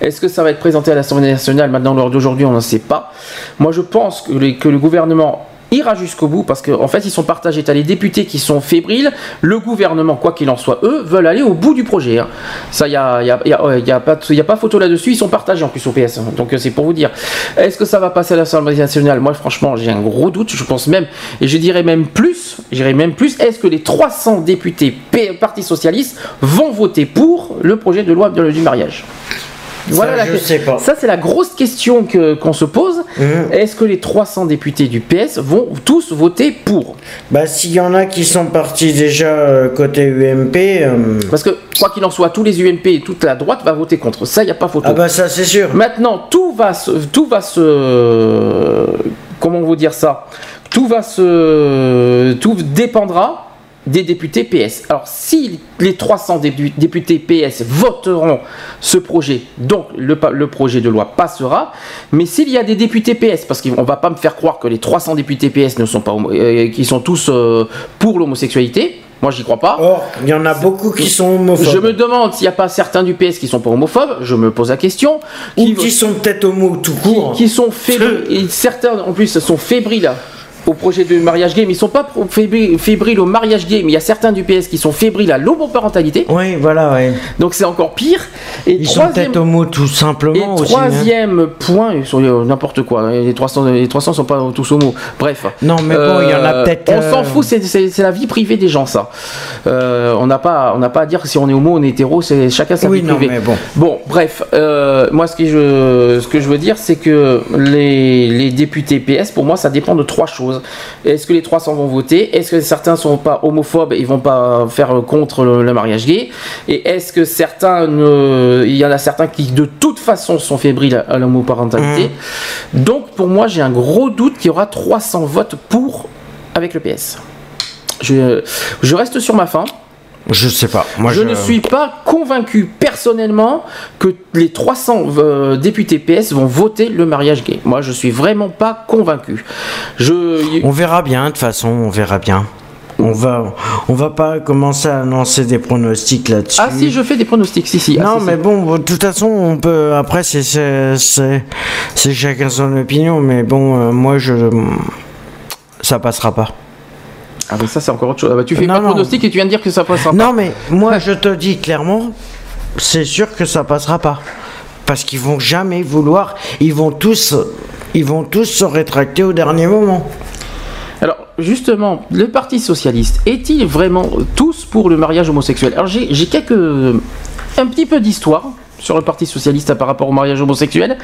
Est-ce que ça va être présenté à l'Assemblée nationale? Maintenant lors d'aujourd'hui On n'en sait pas. Moi, je pense que le gouvernement ira jusqu'au bout parce qu'en fait, ils sont partagés. Tu as les députés qui sont fébriles. Le gouvernement, quoi qu'il en soit, eux, veulent aller au bout du projet. hein. Ça, il n'y a, y a- y a- y a pas y a pas photo là-dessus. Ils sont partagés en plus au PS. hein. Donc, euh, c'est pour vous dire. Est-ce que ça va passer à l'Assemblée nationale? Moi, franchement, j'ai un gros doute. Je pense même, et je dirais même plus, j'irais même plus, est-ce que les 300 députés Parti Socialiste vont voter pour le projet de loi du mariage? Voilà la je que- sais pas. Ça, c'est la grosse question que- qu'on se pose. Mhm. Est-ce que les 300 députés du PS vont tous voter pour? Bah, s'il y en a qui sont partis déjà euh, côté UMP. euh, Parce que, quoi qu'il en soit, tous les UMP et toute la droite va voter contre. Ça, il n'y a pas photo. Ah bah ça, c'est sûr. Maintenant, tout va se... Tout va se comment vous dire ça? Tout va se... Tout dépendra des députés PS. Alors, si les 300 dépu- députés PS voteront ce projet, donc le, projet de loi passera, mais s'il y a des députés PS, parce qu'on va pas me faire croire que les 300 députés PS ne sont pas homo- euh, qui sont tous euh, pour l'homosexualité, moi j'y crois pas. Or, il y en a beaucoup qui sont homophobes. Je me demande s'il n'y a pas certains du PS qui sont pas homophobes, je me pose la question. Ou qui sont peut-être homo tout court. Qui sont fébriles, certains en plus sont fébriles au projet de mariage gay, mais ils sont pas fébriles au mariage gay, mais il y a certains du PS qui sont fébriles à l'homoparentalité. Oui, voilà, ouais. Donc c'est encore pire. Et Ils sont peut-être homo tout simplement et aussi. hein. troisième point, ils sont euh, n'importe quoi. hein, Les 300, les 300 sont pas tous homo. Bref. Non, mais bon, il y en a Euh, peut-être, On euh, s'en fout, c'est- la vie privée des gens, ça. Euh, on n'a pas, on n'a pas à dire que si on est homo, on est hétéro, c'est chacun sa Oui, vie non, privée. mais bon. Bon, bref, euh, moi ce que je, ce que je veux dire, c'est que les, les députés PS, pour moi, ça dépend de trois choses. Est-ce que les 300 vont voter? Est-ce que certains sont pas homophobes et vont pas faire contre le, le mariage gay? Et est-ce que certains, ne- il y en a certains qui de toute façon sont fébriles à, l'homoparentalité? Donc pour moi, j'ai un gros doute qu'il y aura 300 votes pour avec le PS. Je, je reste sur ma fin. Je sais pas. Moi, je, ne suis pas convaincu personnellement que les 300 euh, députés PS vont voter le mariage gay. Moi, je suis vraiment pas convaincu. Je... On verra bien, de toute façon, on verra bien. On va, on va pas commencer à annoncer des pronostics là-dessus. Ah si, je fais des pronostics, si, si. Ah, Non, si, mais si. bon, de toute façon, on peut. Après, c'est c'est chacun son opinion, mais bon, euh, moi, je ça passera pas. Ah mais ça c'est encore autre chose. Ah bah, tu fais Non, pas de non. pronostic et tu viens de dire que ça passera pas. Non, mais moi, je te dis clairement, c'est sûr que ça passera pas, parce qu'ils vont jamais vouloir. Ils vont tous, ils vont tous se rétracter au dernier moment. Alors, justement, le Parti Socialiste est-il vraiment tous pour le mariage homosexuel? Alors, j'ai j'ai quelques. un petit peu d'histoire sur le Parti Socialiste par rapport au mariage homosexuel.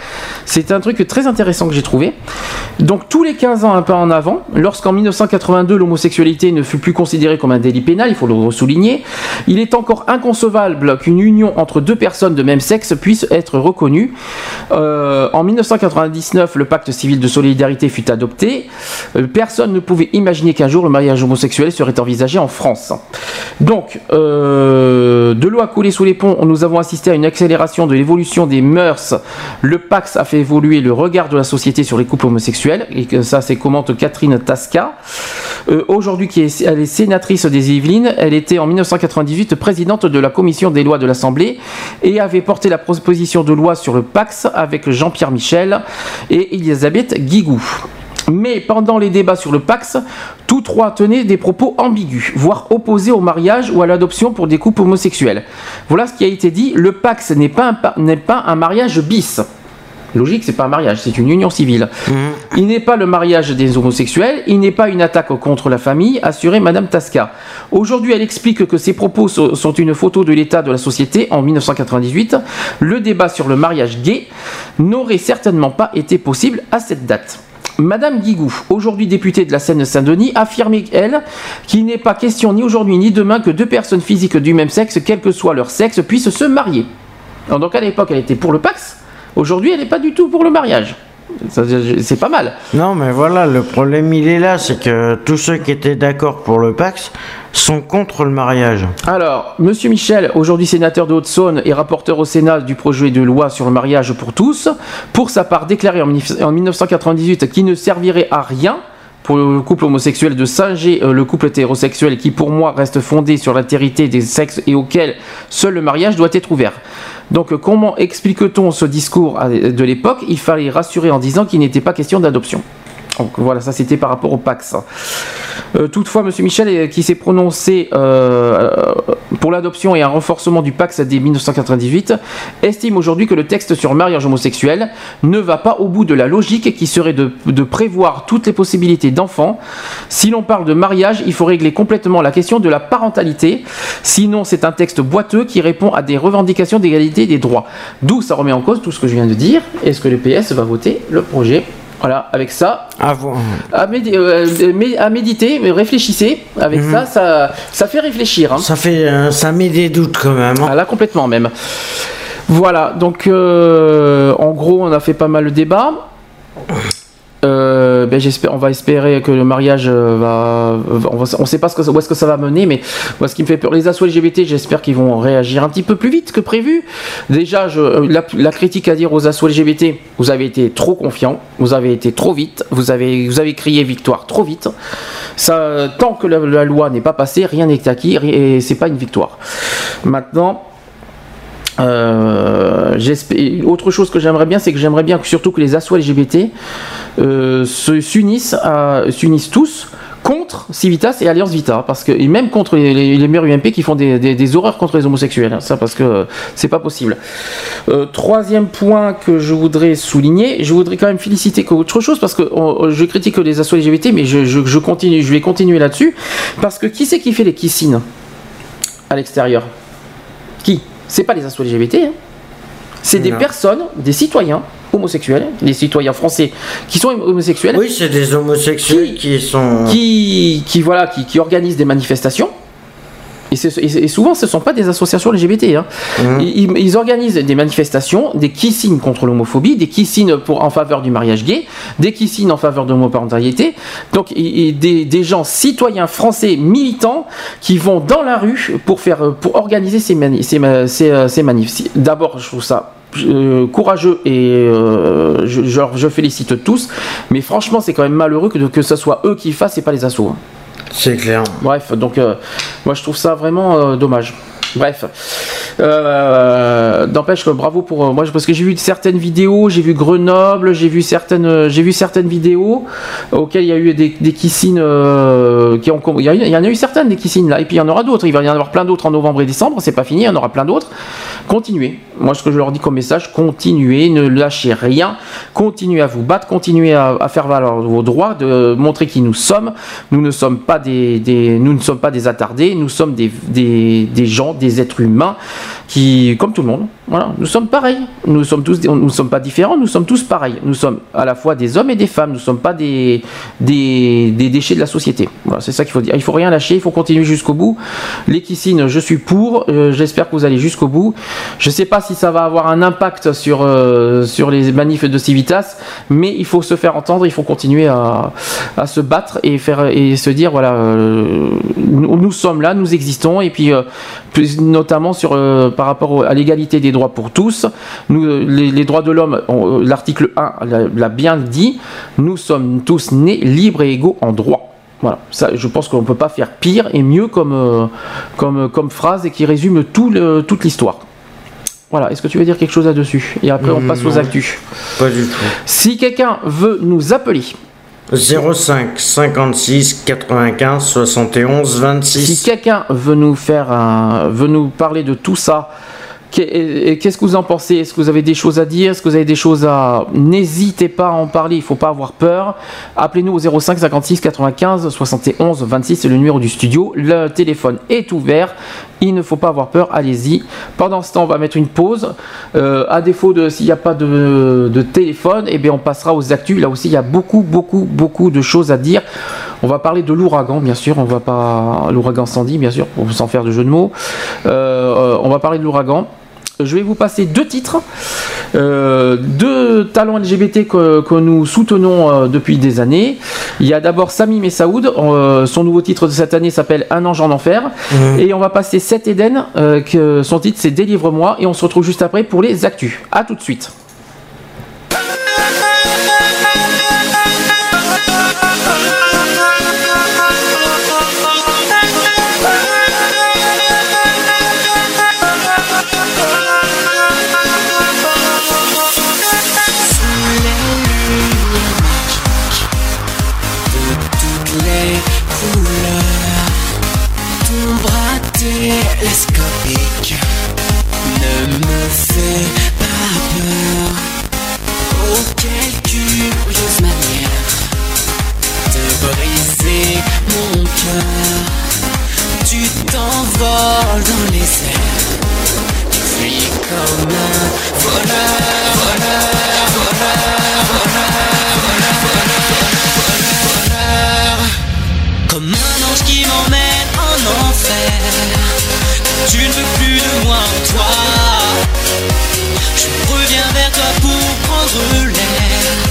C'est un truc très intéressant que j'ai trouvé. Donc, tous les 15 ans, un pas en avant, lorsqu'en 1982, l'homosexualité ne fut plus considérée comme un délit pénal, il faut le souligner, il est encore inconcevable qu'une union entre deux personnes de même sexe puisse être reconnue. Euh, en 1999, le pacte civil de solidarité fut adopté. Euh, personne ne pouvait imaginer qu'un jour le mariage homosexuel serait envisagé en France. Donc, euh, de l'eau a coulé sous les ponts, nous avons assisté à une accélération de l'évolution des mœurs. Le Pax a fait évoluer le regard de la société sur les couples homosexuels, et ça, c'est commente Catherine Tasca. Euh, Aujourd'hui, qui est, est sénatrice des Yvelines, elle était en 1998 présidente de la commission des lois de l'Assemblée et avait porté la proposition de loi sur le Pax avec Jean-Pierre Michel et Elisabeth Guigou. Mais pendant les débats sur le Pax, tous trois tenaient des propos ambigus, voire opposés au mariage ou à l'adoption pour des couples homosexuels. Voilà ce qui a été dit. Le Pax n'est pas un, pa- n'est pas un mariage bis. Logique, c'est pas un mariage, c'est une union civile. Il n'est pas le mariage des homosexuels, il n'est pas une attaque contre la famille, assurait Madame Tasca. Aujourd'hui, elle explique que ces propos so- sont une photo de l'état de la société en 1998. Le débat sur le mariage gay n'aurait certainement pas été possible à cette date. Madame Guigou, aujourd'hui députée de la Seine-Saint-Denis, affirmait, elle, qu'il n'est pas question ni aujourd'hui ni demain que deux personnes physiques du même sexe, quel que soit leur sexe, puissent se marier. Donc à l'époque, elle était pour le Pax. Aujourd'hui, elle n'est pas du tout pour le mariage. C'est pas mal. Non, mais voilà, le problème il est là, c'est que tous ceux qui étaient d'accord pour le Pax sont contre le mariage. Alors, Monsieur Michel, aujourd'hui sénateur de Haute-Saône et rapporteur au Sénat du projet de loi sur le mariage pour tous, pour sa part déclaré en 19- en 1998 qu'il ne servirait à rien pour le couple homosexuel de singer euh, le couple hétérosexuel qui pour moi reste fondé sur l'altérité des sexes et auquel seul le mariage doit être ouvert. Donc euh, comment explique-t-on ce discours de l'époque? Il fallait rassurer en disant qu'il n'était pas question d'adoption. Donc voilà, ça c'était par rapport au Pax. Euh, toutefois, M. Michel, euh, qui s'est prononcé euh, pour l'adoption et un renforcement du Pax dès 1998, estime aujourd'hui que le texte sur le mariage homosexuel ne va pas au bout de la logique qui serait de, de prévoir toutes les possibilités d'enfants. Si l'on parle de mariage, il faut régler complètement la question de la parentalité. Sinon, c'est un texte boiteux qui répond à des revendications d'égalité des droits. D'où ça remet en cause tout ce que je viens de dire. Est-ce que le PS va voter le projet voilà, avec ça, À voir. à, médi- euh, à méditer, mais réfléchissez. Avec Mhm. ça, ça, ça fait réfléchir. hein. Ça fait, euh, ça met des doutes quand même. hein. Ah, là, complètement même. Voilà, donc euh, en gros, on a fait pas mal de débats. Euh, ben, j'espère, on va espérer que le mariage euh, va, on va, on sait pas ce où est-ce que ça va mener, mais moi, ce qui me fait peur, les assos LGBT, j'espère qu'ils vont réagir un petit peu plus vite que prévu. Déjà, euh, la, critique à dire aux assos LGBT, vous avez été trop confiants, vous avez été trop vite, vous avez, crié victoire trop vite. Tant que la, la loi n'est pas passée, rien n'est acquis, et c'est pas une victoire. Maintenant. Euh, autre chose que j'aimerais bien, c'est que j'aimerais bien surtout que les assos LGBT euh, se s'unissent, tous contre Civitas et Alliance Vita, parce que et même contre les, les, maires UMP qui font des, horreurs contre les homosexuels, hein, ça parce que c'est pas possible. Euh, troisième point que je voudrais souligner, je voudrais quand même féliciter qu'autre chose parce que je critique les assos LGBT, mais je continue, je vais continuer là-dessus. Parce que qui c'est qui fait les kissines à l'extérieur? Qui? C'est pas les assos LGBT, hein. c'est des personnes, des citoyens homosexuels, des citoyens français qui sont homosexuels. Oui, c'est des homosexuels qui, sont. Qui, qui, voilà, qui, qui organisent des manifestations. Et, souvent, ce ne sont pas des associations LGBT. hein. Mmh. Ils, organisent des manifestations, des kissings contre l'homophobie, des kissings pour, en faveur du mariage gay, des kissings en faveur de l'homoparentalité. Donc, et- et des, des gens citoyens français militants qui vont dans la rue pour, faire, pour organiser ces, mani- ces, ma- ces, euh, ces manifs. D'abord, je trouve ça euh, courageux et euh, je, je- je félicite tous, mais franchement, c'est quand même malheureux que, que ce soit eux qui fassent et pas les assos. C'est clair. Bref, donc euh, moi je trouve ça vraiment euh, dommage. Bref, Euh, n'empêche que bravo pour euh, moi parce que j'ai vu certaines vidéos, j'ai vu Grenoble, j'ai vu certaines, euh, j'ai vu certaines vidéos auxquelles il y a eu des, kissines euh, qui ont, il y en a eu certaines des kissines là et puis il y en aura d'autres. Il va y en avoir plein d'autres en novembre et décembre. C'est pas fini, il y en aura plein d'autres. Continuez. Moi ce que je leur dis comme message, continuez, ne lâchez rien, continuez à vous battre, continuez à, faire valoir vos droits, de montrer qui nous sommes. Nous ne sommes pas des, attardés, nous sommes des gens, des êtres humains qui, comme tout le monde, nous sommes pareils. Nous sommes tous, nous ne sommes pas différents, nous sommes tous pareils. Nous sommes à la fois des hommes et des femmes. Nous ne sommes pas des, déchets de la société. C'est ça qu'il faut dire. Il faut rien lâcher, il faut continuer jusqu'au bout. Kissines, je suis pour. Euh, J'espère que vous allez jusqu'au bout. Je ne sais pas si ça va avoir un impact sur, euh, sur les manifs de Civitas, mais il faut se faire entendre, il faut continuer à, se battre et, faire, et se dire voilà, euh, nous, nous sommes là, nous existons, et puis plus notamment sur, par rapport à l'égalité des droits pour tous. Nous, euh, les, les droits de l'homme, euh, l'article 1 l'a- bien dit, nous sommes tous nés libres et égaux en droit. Voilà, ça, je pense qu'on ne peut pas faire pire et mieux comme, euh, comme, comme phrase et qui résume tout le- toute l'histoire. Voilà, est-ce que tu veux dire quelque chose là-dessus? Et après, on passe aux Non. actus. Pas du tout. Si quelqu'un veut nous appeler, 05 56 95 71 26. si quelqu'un veut nous faire un, veut nous parler de tout ça, qu'est-ce que vous en pensez? Est-ce que vous avez des choses à dire? Est-ce que vous avez des choses à N'hésitez pas à en parler. Il faut pas avoir peur. Appelez-nous au 05 56 95 71 26. C'est le numéro du studio. Le téléphone est ouvert. Il ne faut pas avoir peur. Allez-y. Pendant ce temps, on va mettre une pause. Euh, à défaut de s'il n'y a pas de, téléphone, eh bien on passera aux actus. Là aussi, il y a beaucoup, beaucoup, beaucoup de choses à dire. On va parler de l'ouragan, bien sûr. On va pas l'ouragan Sandy, bien sûr, pour s'en faire de jeu de mots. Euh, euh, on va parler de l'ouragan. Je vais vous passer deux titres, euh, deux talents LGBT que, que nous soutenons euh, depuis des années. Il y a d'abord Sami Messaoud, euh, son nouveau titre de cette année s'appelle Un ange en enfer. Et on va passer Seth Eden, que son titre c'est Délivre-moi. Et on se retrouve juste après pour les actus. A tout de suite. T'envoles dans les airs. Tu fuis comme un voleur, voleur, voleur, voleur, voleur, voleur. Comme un ange qui m'emmène en enfer Tu ne veux plus de moi en toi Je reviens vers toi pour prendre l'air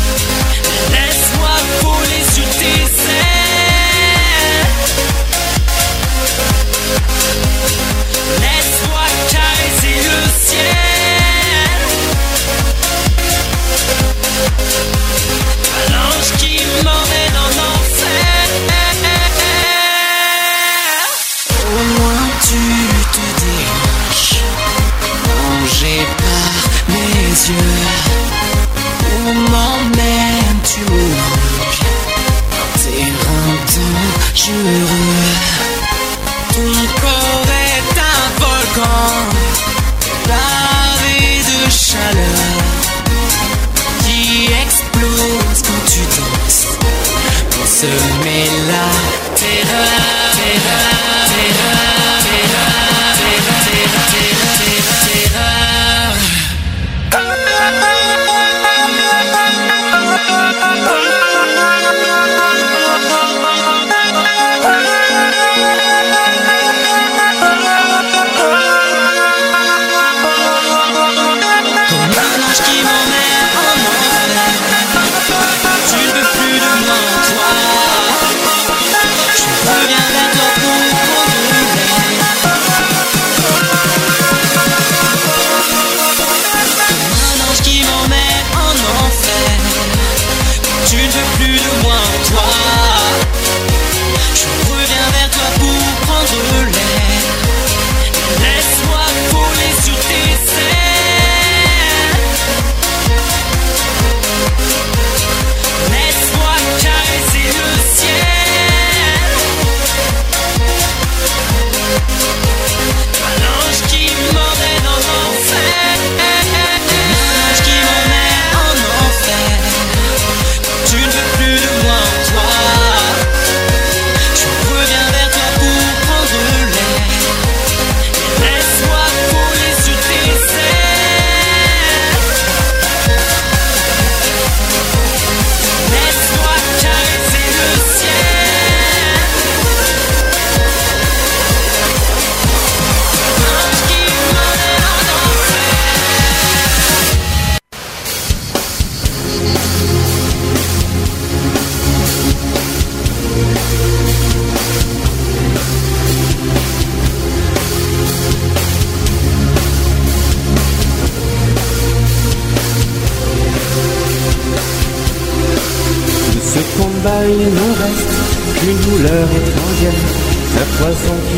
yeux. Où m'emmènes-tu Terrain dangereux. Ton corps est un volcan, pavé de chaleur, qui explose quand tu danses. Pour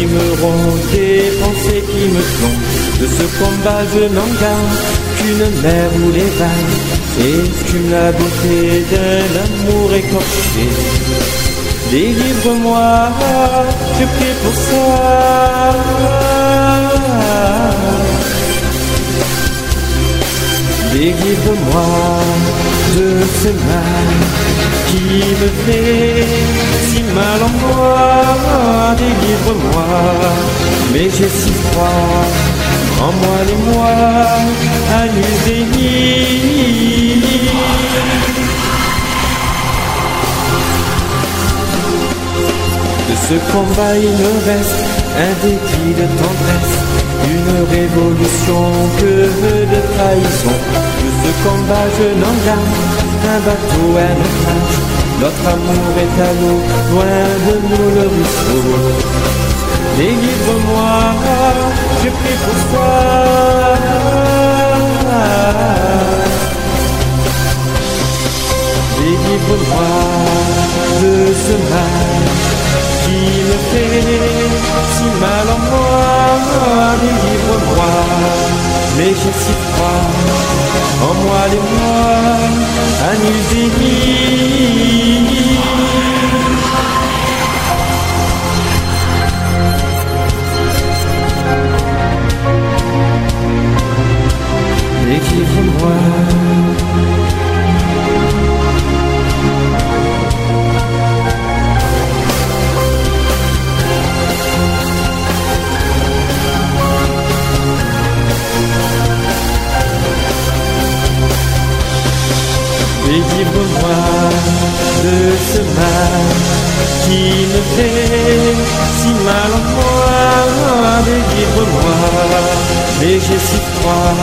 qui me ronge, des pensées qui me plongent De ce combat je n'en garde qu'une mer où les vagues Écument la beauté d'un amour écorché. Délivre-moi, je prie pour ça. Délivre-moi de ce mal qui me fait si mal en moi. Délivre-moi, mais j'ai si froid en moi les mois à De ce combat il me reste un débit de tendresse, une révolution que de trahison. De combat je n'en garde un bateau, un naufrage. Notre amour est à l'eau, loin de nous le ruisseau. Délivre-moi, je prie pour toi. Délivre-moi de ce mal qui me fait si mal en moi. Délivre-moi, mais j'ai si froid en moi les mois à Délivre-moi. Délivre-moi de ce mal qui me fait si mal en moi. Délivre-moi, mais j'ai si froid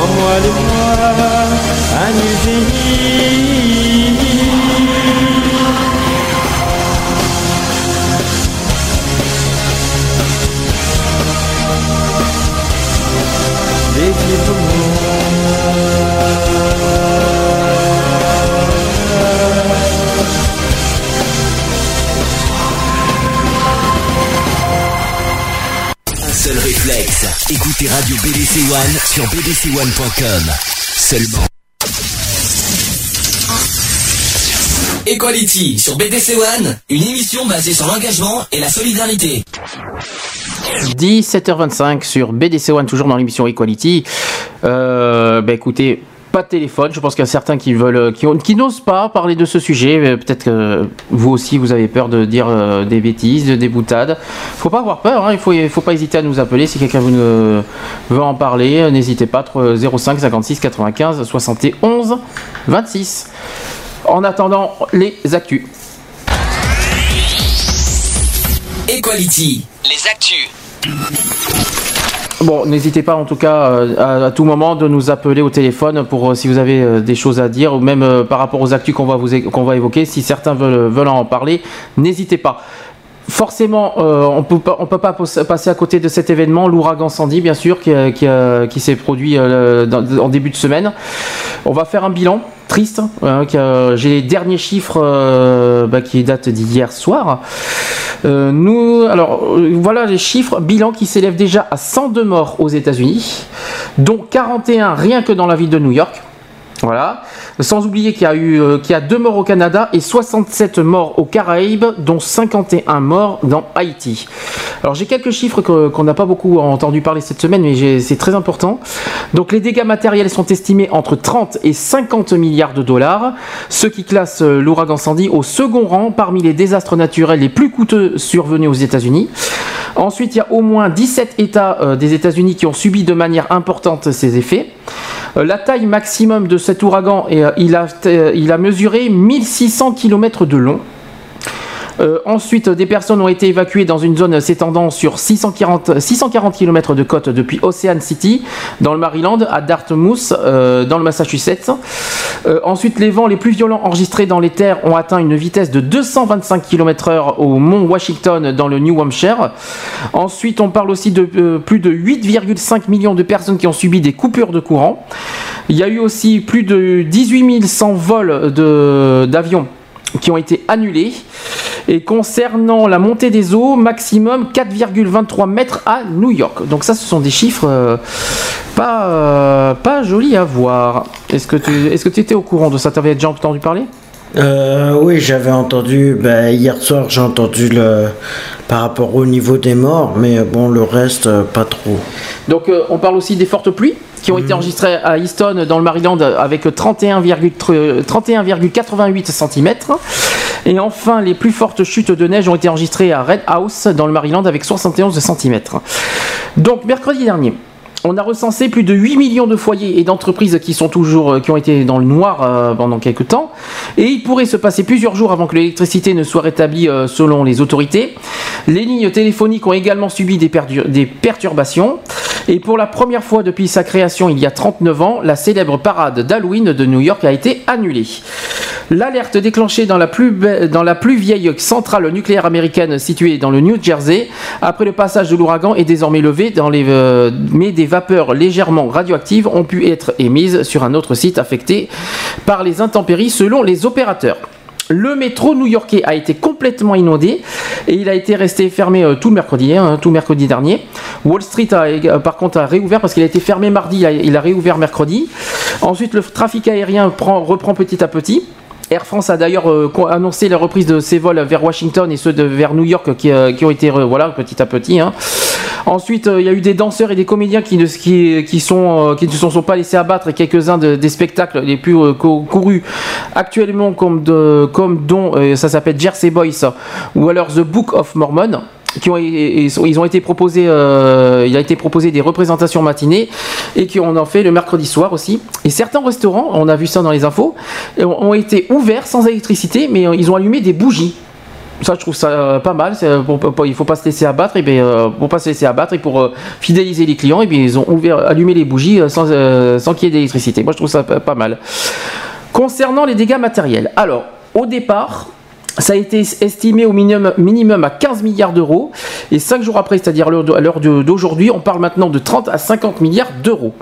en moi les mois à écoutez Radio BDC One sur bdc1.com. seulement. Equality sur BDC One, une émission basée sur l'engagement et la solidarité. 17h25 sur BDC One, toujours dans l'émission Equality. Euh, bah écoutez, pas de téléphone. Je pense qu'il y a certains qui veulent, qui, ont- qui n'osent pas parler de ce sujet. Euh, Peut-être que vous aussi, vous avez peur de dire euh, des bêtises, de- des boutades. Faut pas avoir peur. hein. Il faut, il faut pas hésiter à nous appeler si quelqu'un vous ne- veut en parler. euh, N'hésitez pas. tr- 05 56 95 71 26. En attendant les actus. Equality, les actus. Bon, n'hésitez pas en tout cas euh, à, tout moment de nous appeler au téléphone pour euh, si vous avez euh, des choses à dire ou même par rapport aux actus qu'on va vous qu'on va évoquer. Si certains veulent, veulent en parler, n'hésitez pas. Forcément, euh, on peut pas, on peut pas passer à côté de cet événement, l'ouragan Sandy, bien sûr, qui, a- qui s'est produit euh, en début de semaine. On va faire un bilan triste. hein, J'ai les derniers chiffres euh, bah, qui datent d'hier soir. Euh, nous, alors euh, voilà les chiffres. Bilan qui s'élève déjà à 102 morts aux États-Unis, dont 41 rien que dans la ville de New York. Voilà. Sans oublier qu'il y a eu euh, qu'il y a deux morts au Canada et 67 morts aux Caraïbes, dont 51 morts dans Haïti. Alors j'ai quelques chiffres qu'on n'a pas beaucoup entendu parler cette semaine, mais c'est très important. Donc les dégâts matériels sont estimés entre 30 et 50 milliards de dollars, ce qui classe euh, l'ouragan Sandy au second rang parmi les désastres naturels les plus coûteux survenus aux États-Unis. Ensuite, il y a au moins 17 États euh, des États-Unis qui ont subi de manière importante ces effets. La taille maximum de cet ouragan, est, il, a, euh, il a mesuré 1600 km de long. Euh, ensuite, des personnes ont été évacuées dans une zone s'étendant sur 640, 640 km de côte depuis Ocean City, dans le Maryland, à Dartmouth, euh, dans le Massachusetts. Euh, ensuite, les vents les plus violents enregistrés dans les terres ont atteint une vitesse de 225 km/h au mont Washington, dans le New Hampshire. Ensuite, on parle aussi de plus de 8,5 millions de personnes qui ont subi des coupures de courant. Il y a eu aussi plus de 18 100 vols d'avions qui ont été annulés. Et concernant la montée des eaux, maximum 4,23 mètres à New York. Donc ça, ce sont des chiffres euh, pas, euh, pas jolis à voir. Est-ce que tu est-ce que tu étais au courant de ça? Tu avais déjà entendu parler? Euh, oui, j'avais entendu, ben, hier soir j'ai entendu le, par rapport au niveau des morts, mais bon, le reste, pas trop. Donc on parle aussi des fortes pluies? Qui ont été enregistrées à Easton dans le Maryland avec 31,3 31,88 cm. Et enfin, les plus fortes chutes de neige ont été enregistrées à Red House dans le Maryland avec 71 cm. Donc mercredi dernier, on a recensé plus de 8 millions de foyers et d'entreprises qui sont toujours euh, qui ont été dans le noir euh, pendant quelques temps et il pourrait se passer plusieurs jours avant que l'électricité ne soit rétablie euh, selon les autorités. Les lignes téléphoniques ont également subi des, perturbations et pour la première fois depuis sa création il y a 39 ans, la célèbre parade d'Halloween de New York a été annulée. L'alerte déclenchée dans la, plus vieille centrale nucléaire américaine située dans le New Jersey après le passage de l'ouragan est désormais levée, dans les, mais des légèrement radioactives ont pu être émises sur un autre site affecté par les intempéries selon les opérateurs. Le métro new-yorkais a été complètement inondé et il a été resté fermé euh, tout mercredi, hein, tout mercredi dernier. Wall Street a, euh, par contre a réouvert parce qu'il a été fermé mardi, il a, réouvert mercredi. Ensuite, le trafic aérien prend- reprend petit à petit. Air France a d'ailleurs euh, annoncé la reprise de ses vols vers Washington et ceux vers New York qui, euh, ont été re- voilà petit à petit. hein. Ensuite, euh, il y a eu des danseurs et des comédiens qui ne, qui, qui sont, euh, qui se sont pas laissés abattre et quelques-uns de- des spectacles les plus euh, cou- courus actuellement comme, de, comme dont ça s'appelle Jersey Boys ou alors The Book of Mormon qui ont, ils ont été proposés, il a été proposé des représentations matinées et qui on en fait le mercredi soir aussi. Et certains restaurants, on a vu ça dans les infos, ont été ouverts sans électricité, mais ils ont allumé des bougies. Ça, je trouve ça euh, pas mal. euh, Pour, pour- il faut pas se laisser abattre. Et bien, euh, pour pas se laisser abattre et pour fidéliser les clients, et bien, ils ont ouvert, allumé les bougies sans, sans qu'il y ait d'électricité. Moi, je trouve ça pas, mal. Concernant les dégâts matériels, alors au départ, ça a été estimé au minimum, minimum à 15 milliards d'euros. Et 5 jours après, c'est-à-dire à l'heure d'aujourd'hui, on parle maintenant de 30 à 50 milliards d'euros.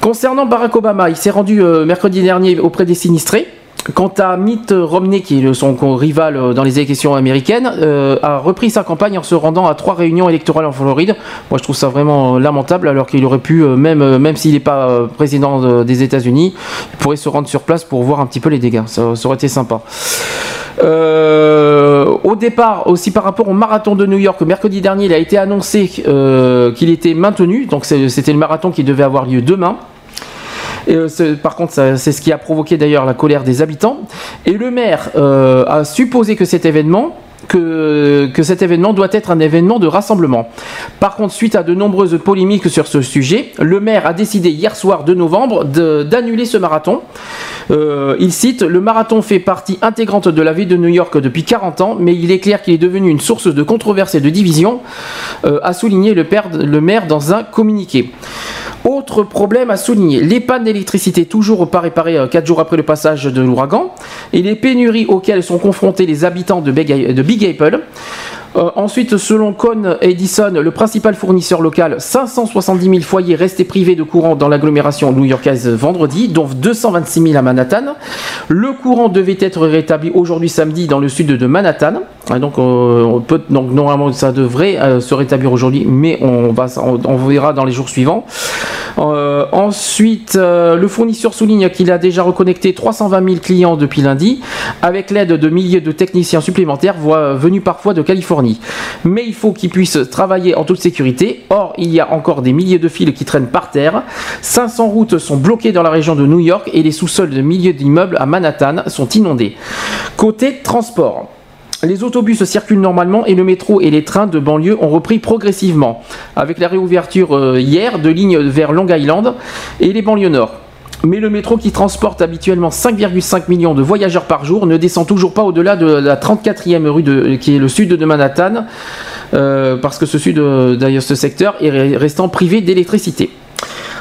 Concernant Barack Obama, il s'est rendu mercredi dernier auprès des sinistrés. Quant à Mitt Romney, qui est son rival euh, dans les élections américaines, euh, a repris sa campagne en se rendant à trois réunions électorales en Floride. Moi, je trouve ça vraiment euh, lamentable, alors qu'il aurait pu, même, s'il n'est pas président de- des États-Unis, pourrait se rendre sur place pour voir un petit peu les dégâts. Ça, aurait été sympa. Au départ, aussi par rapport au marathon de New York, mercredi dernier, il a été annoncé qu'il était maintenu. Donc c'était le marathon qui devait avoir lieu demain. Euh, par contre, c'est ce qui a provoqué d'ailleurs la colère des habitants. Et le maire euh, a supposé que cet événement doit être un événement de rassemblement. Par contre, suite à de nombreuses polémiques sur ce sujet, le maire a décidé hier soir de novembre d'annuler ce marathon. Euh, il cite Le marathon fait partie intégrante de la ville de New York depuis 40 ans, mais il est clair qu'il est devenu une source de controverse et de division, euh, a souligné le maire dans un communiqué. Autre problème à souligner, les pannes d'électricité toujours pas réparées 4 jours après le passage de l'ouragan et les pénuries auxquelles sont confrontés les habitants de Big, de Big Apple. Euh, ensuite, selon Con Edison, le principal fournisseur local, 570 000 foyers restés privés de courant dans l'agglomération new-yorkaise vendredi, dont 226 000 à Manhattan. Le courant devait être rétabli aujourd'hui samedi dans le sud de Manhattan. Donc, euh, donc normalement, ça devrait euh, se rétablir aujourd'hui, mais on verra dans les jours suivants. Euh, ensuite, euh, le fournisseur souligne qu'il a déjà reconnecté 320 000 clients depuis lundi, avec l'aide de milliers de techniciens supplémentaires venus parfois de Californie. Mais il faut qu'ils puissent travailler en toute sécurité. Or, il y a encore des milliers de fils qui traînent par terre. 500 routes sont bloquées dans la région de New York et les sous-sols de milliers d'immeubles à Manhattan sont inondés. Côté transport. Les autobus circulent normalement et le métro et les trains de banlieue ont repris progressivement, avec la réouverture euh, hier de lignes vers Long Island et les banlieues nord. Mais le métro qui transporte habituellement 5,5 millions de voyageurs par jour ne descend toujours pas au-delà de la 34e rue de, qui est le sud de Manhattan, euh, parce que ce sud, euh, d'ailleurs ce secteur, est re- restant privé d'électricité.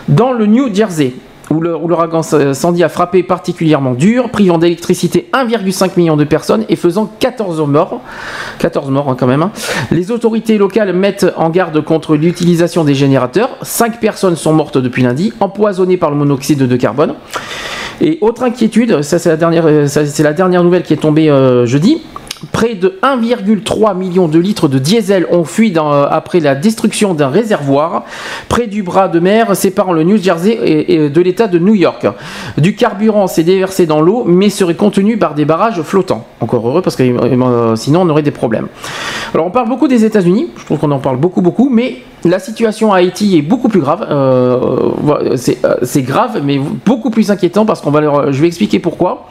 Dans le New Jersey, où l'ouragan Sandy a frappé particulièrement dur, privant d'électricité 1,5 million de personnes et faisant 14 morts. 14 morts hein, quand même. hein. Les autorités locales mettent en garde contre l'utilisation des générateurs. 5 personnes sont mortes depuis lundi, empoisonnées par le monoxyde de carbone. Et autre inquiétude, ça c'est la dernière, euh, nouvelle qui est tombée euh, jeudi. Près de 1,3 million de litres de diesel ont fui euh, après la destruction d'un réservoir près du bras de mer séparant le New Jersey et, de l'État de New York. Du carburant s'est déversé dans l'eau, mais serait contenu par des barrages flottants. Encore heureux parce que euh, sinon on aurait des problèmes. Alors on parle beaucoup des États-Unis, je trouve qu'on en parle beaucoup beaucoup, mais la situation à Haïti est beaucoup plus grave. Euh, c'est euh, grave, mais beaucoup plus inquiétant parce qu'on va, leur- je vais expliquer pourquoi.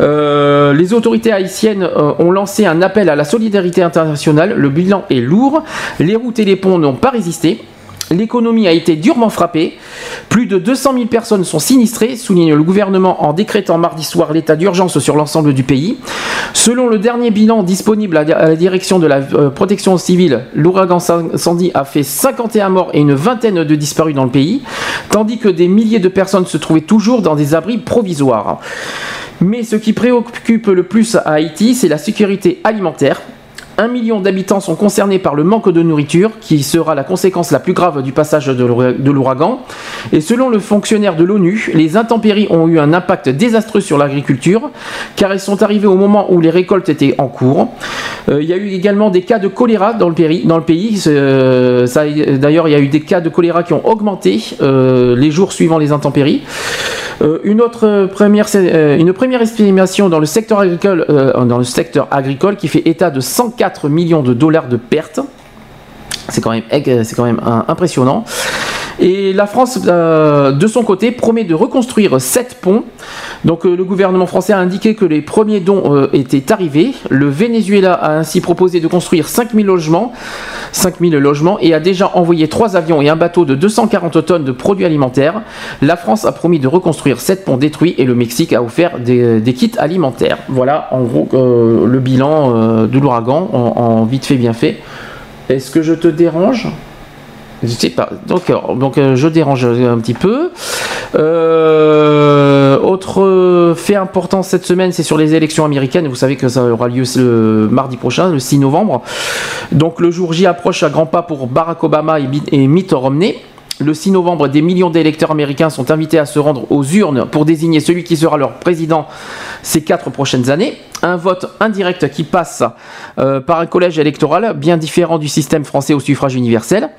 Euh, les autorités haïtiennes euh, ont lancé un appel à la solidarité internationale. Le bilan est lourd. Les routes et les ponts n'ont pas résisté. L'économie a été durement frappée. Plus de 200 000 personnes sont sinistrées, souligne le gouvernement en décrétant mardi soir l'état d'urgence sur l'ensemble du pays. Selon le dernier bilan disponible à la direction de la euh, protection civile, l'ouragan San- Sandy a fait 51 morts et une vingtaine de disparus dans le pays, tandis que des milliers de personnes se trouvaient toujours dans des abris provisoires. Mais ce qui préoccupe le plus à Haïti, c'est la sécurité alimentaire. Un million d'habitants sont concernés par le manque de nourriture, qui sera la conséquence la plus grave du passage de l'oura- de l'ouragan. Et selon le fonctionnaire de l'ONU, les intempéries ont eu un impact désastreux sur l'agriculture, car elles sont arrivées au moment où les récoltes étaient en cours. Euh, il y a eu également des cas de choléra dans le, pays. Euh, D'ailleurs, il y a eu des cas de choléra qui ont augmenté euh, les jours suivant les intempéries. Euh, une euh, première, euh, une première estimation dans le secteur agricole, qui fait état de 104 millions de dollars de pertes. C'est quand même, un- impressionnant. Et la France, euh, de son côté, promet de reconstruire sept ponts. Donc euh, le gouvernement français a indiqué que les premiers dons euh, étaient arrivés. Le Venezuela a ainsi proposé de construire 5000 logements, 5000 logements et a déjà envoyé trois avions et un bateau de 240 tonnes de produits alimentaires. La France a promis de reconstruire sept ponts détruits et le Mexique a offert des, kits alimentaires. Voilà en gros le bilan de l'ouragan en vite fait bien fait. Est-ce que je te dérange? Je sais pas. Donc, euh, euh, je dérange un petit peu. Euh, autre fait important cette semaine, c'est sur les élections américaines. Vous savez que ça aura lieu le mardi prochain, le 6 novembre. Donc le jour J approche à grands pas pour Barack Obama et Mitt Romney. Le 6 novembre, des millions d'électeurs américains sont invités à se rendre aux urnes pour désigner celui qui sera leur président ces quatre prochaines années. Un vote indirect qui passe euh, par un collège électoral bien différent du système français au suffrage universel.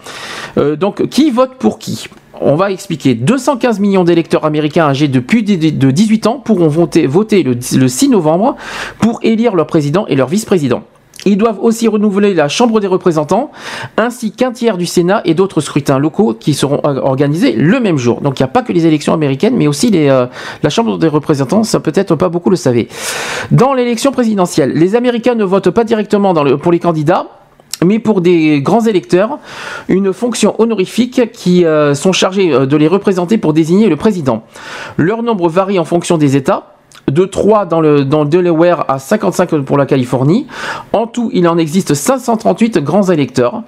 Euh, donc, qui vote pour qui? On va expliquer. 215 millions d'électeurs américains âgés de plus de 18 ans pourront voter, le 6 novembre pour élire leur président et leur vice-président. Ils doivent aussi renouveler la Chambre des représentants, ainsi qu'un tiers du Sénat et d'autres scrutins locaux qui seront organisés le même jour. Donc il n'y a pas que les élections américaines, mais aussi euh, la Chambre des représentants, ça peut-être pas beaucoup le savaient. Dans l'élection présidentielle, les Américains ne votent pas directement pour les candidats, mais pour des grands électeurs, une fonction honorifique qui euh, sont chargés euh, de les représenter pour désigner le président. Leur nombre varie en fonction des États de 3 dans le, Delaware à 55 pour la Californie. En tout, il en existe 538 grands électeurs.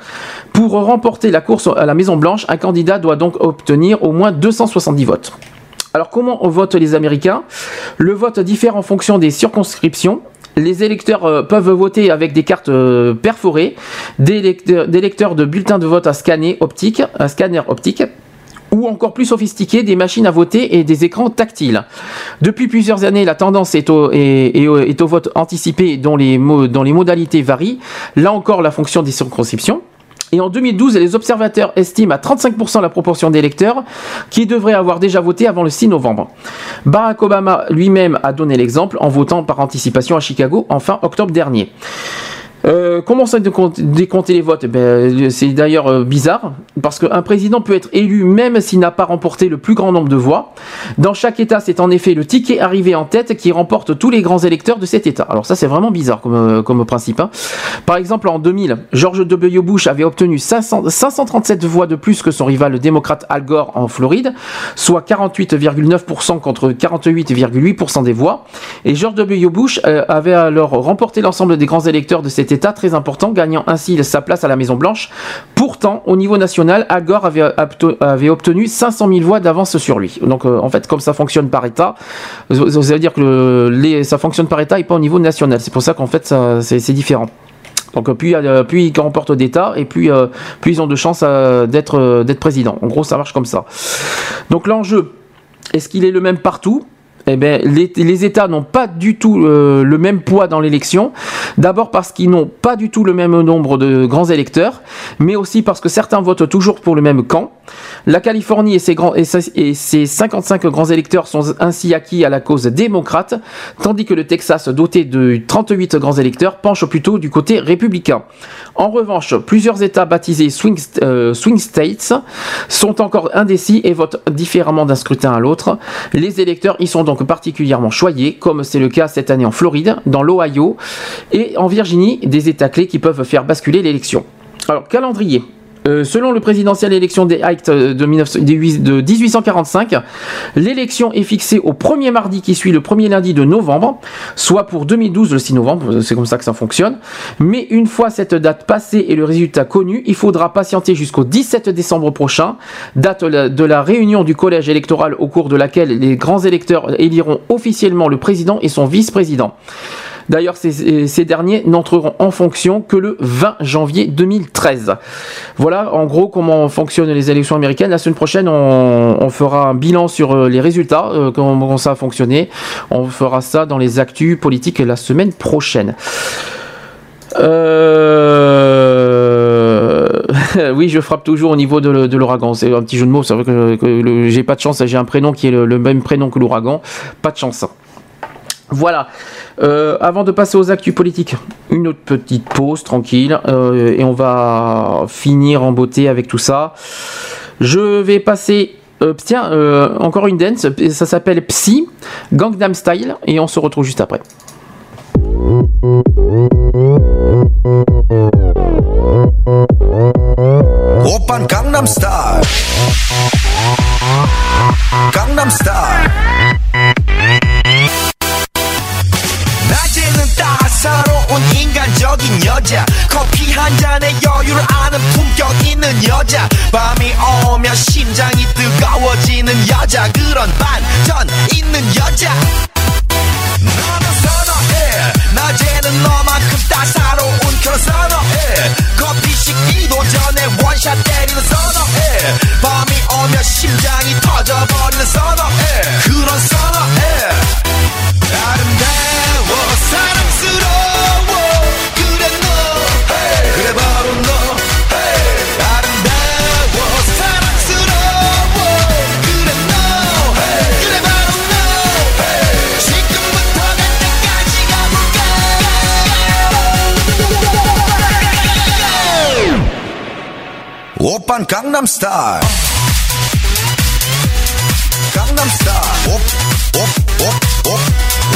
Pour remporter la course à la Maison Blanche, un candidat doit donc obtenir au moins 270 votes. Alors comment on vote les Américains? Le vote diffère en fonction des circonscriptions. Les électeurs euh, peuvent voter avec des cartes euh, perforées, des de bulletins de vote à scanner optique, un scanner optique ou encore plus sophistiqué, des machines à voter et des écrans tactiles. Depuis plusieurs années, la tendance est au, vote anticipé dont les, mo- dont les modalités varient. Là encore, la fonction des circonscriptions. Et en 2012, les observateurs estiment à 35% la proportion d'électeurs qui devraient avoir déjà voté avant le 6 novembre. Barack Obama lui-même a donné l'exemple en votant par anticipation à Chicago en fin octobre dernier. Euh, comment ça décompte- décompter les votes? Eh ben, C'est d'ailleurs euh, bizarre, parce qu'un président peut être élu même s'il n'a pas remporté le plus grand nombre de voix. Dans chaque État, c'est en effet le ticket arrivé en tête qui remporte tous les grands électeurs de cet État. Alors ça, c'est vraiment bizarre comme, euh, comme principe. hein. Par exemple, en 2000, George W. Bush avait obtenu 500 537 voix de plus que son rival le démocrate Al Gore en Floride, soit 48,9% contre 48,8% des voix. Et George W. Bush euh, avait alors remporté l'ensemble des grands électeurs de cet Très important, gagnant ainsi sa place à la Maison Blanche. Pourtant, au niveau national, Al Gore avait, obtenu 500 000 voix d'avance sur lui. Donc, euh, en fait, comme ça fonctionne par État, ça ça veut dire que ça fonctionne par État et pas au niveau national. C'est pour ça qu'en fait, c'est différent. Donc euh, plus, euh, plus ils remportent d'États et plus, euh, plus ils ont de chances euh, euh, d'être président. En gros, ça marche comme ça. Donc l'enjeu, est-ce qu'il est le même partout? Eh ben, les, États n'ont pas du tout euh, le même poids dans l'élection. D'abord parce qu'ils n'ont pas du tout le même nombre de grands électeurs, mais aussi parce que certains votent toujours pour le même camp. La Californie et ses 55 grands électeurs sont ainsi acquis à la cause démocrate, tandis que le Texas, doté de 38 grands électeurs, penche plutôt du côté républicain. En revanche, plusieurs États baptisés swing, euh, swing states sont encore indécis et votent différemment d'un scrutin à l'autre. Les électeurs y sont donc particulièrement choyés, comme c'est le cas cette année en Floride, dans l'Ohio et en Virginie, des États clés qui peuvent faire basculer l'élection. Alors, calendrier. Euh, selon le présidentiel élection des Actes de, 19 de 1845, l'élection est fixée au premier mardi qui suit le premier lundi de novembre, soit pour 2012 le 6 novembre, c'est comme ça que ça fonctionne. Mais une fois cette date passée et le résultat connu, il faudra patienter jusqu'au 17 décembre prochain, date de la réunion du collège électoral au cours de laquelle les grands électeurs éliront officiellement le président et son vice-président. D'ailleurs, ces, derniers n'entreront en fonction que le 20 janvier 2013. Voilà en gros comment fonctionnent les élections américaines. La semaine prochaine, on, fera un bilan sur euh, les résultats, euh, comment ça a fonctionné. On fera ça dans les actus politiques la semaine prochaine. Euh... oui, je frappe toujours au niveau de, l'ouragan. C'est un petit jeu de mots. C'est vrai que, que j'ai pas de chance. J'ai un prénom qui est le même prénom que l'ouragan. Pas de chance. Voilà. Euh, avant de passer aux actus politiques, une autre petite pause tranquille euh, et on va finir en beauté avec tout ça. Je vais passer. Euh, tiens, encore une dance. Ça s'appelle Psy Gangnam Style et on se retrouve juste après. 따사로운 인간적인 여자. 커피 한 잔에 여유를 아는 품격 있는 여자. 밤이 오면 심장이 뜨거워지는 여자. 그런 반전 있는 여자. 너는 선어해 낮에는 너만큼 따사로운 그런 선어해. 커피 식기도 전에 원샷 때리는 선어해. 밤이 오면 심장이 터져버리는 선어해. 그런 선어해. 아름다워 사랑스러워. 빤 강남스타일 강남스타일 오오오오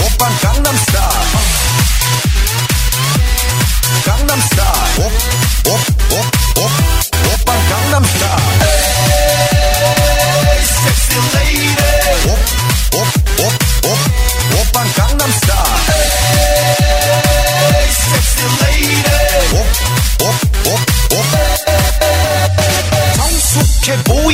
오빤 강남스타일 강남스타일 오오오오 오빤 강남스타일 에이 섹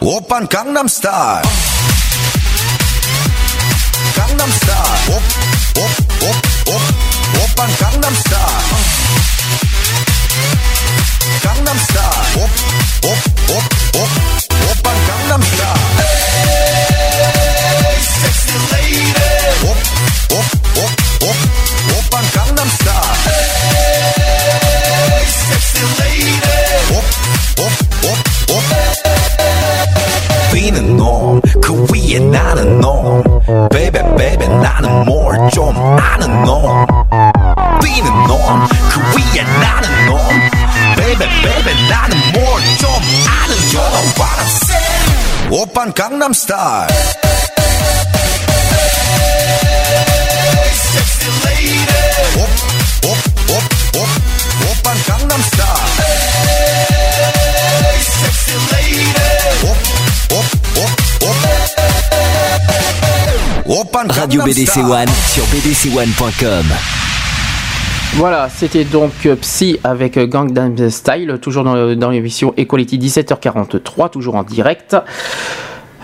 오빤 강남스타일 강남스타일 오오오오 오빤 강남스타일 강남스타일 오오오오 오빤 강남스타일 에이 섹 비는 놈그 위에 나는 놈 베베 베베 나는 뭘 좀 아는 놈 비는 놈그 위에 나는 놈 베베 베베 나는 뭘 좀 아는 놈 You know what I'm saying 오빤 강남스타일 Sexy lady 오, 오, 오, 오, 오빤 강남스 Radio BDC One sur bdc1.com. Voilà, c'était donc euh, Psy avec euh, Gangnam Style, toujours dans, euh, dans l'émission Equality 17h43, toujours en direct.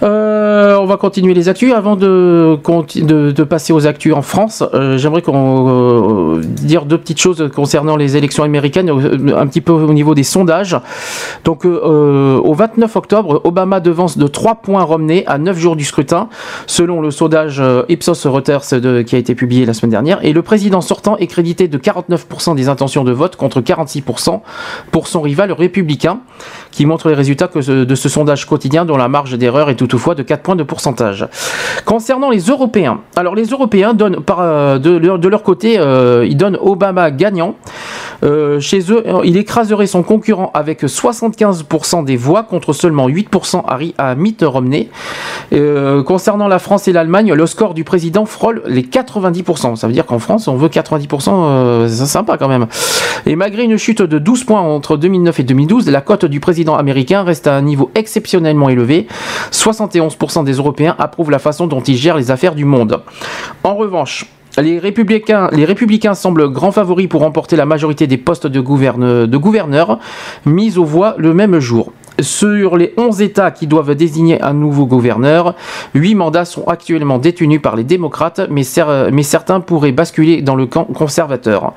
Euh, on va continuer les actus. Avant de, passer aux actus en France, euh, j'aimerais euh, dire deux petites choses concernant les élections américaines, un petit peu au niveau des sondages. Donc, au 29 octobre, Obama devance de 3 points Romney à 9 jours du scrutin, selon le sondage Ipsos Reuters qui a été publié la semaine dernière. Et le président sortant est crédité de 49% des intentions de vote contre 46% pour son rival républicain, qui montre les résultats de ce sondage quotidien dont la marge d'erreur est toutefois de 4 points de pourcentage. Concernant les Européens, alors les Européens donnent par, euh, de, leur, de leur côté, euh, ils donnent Obama gagnant. Euh, chez eux, euh, il écraserait son concurrent avec 75% des voix contre seulement 8% à, Mitt Romney. Concernant la France et l'Allemagne, le score du président frôle les 90%. Ça veut dire qu'en France, on veut 90%, euh, c'est sympa quand même. Et malgré une chute de 12 points entre 2009 et 2012, la cote du président américain reste à un niveau exceptionnellement élevé. 71% des Européens approuvent la façon dont il gère les affaires du monde. En revanche, les républicains, semblent grands favoris pour remporter la majorité des postes de, gouverne- de gouverneurs mis aux voix le même jour. Sur les 11 États qui doivent désigner un nouveau gouverneur, 8 mandats sont actuellement détenus par les démocrates, mais, cer- mais certains pourraient basculer dans le camp conservateur.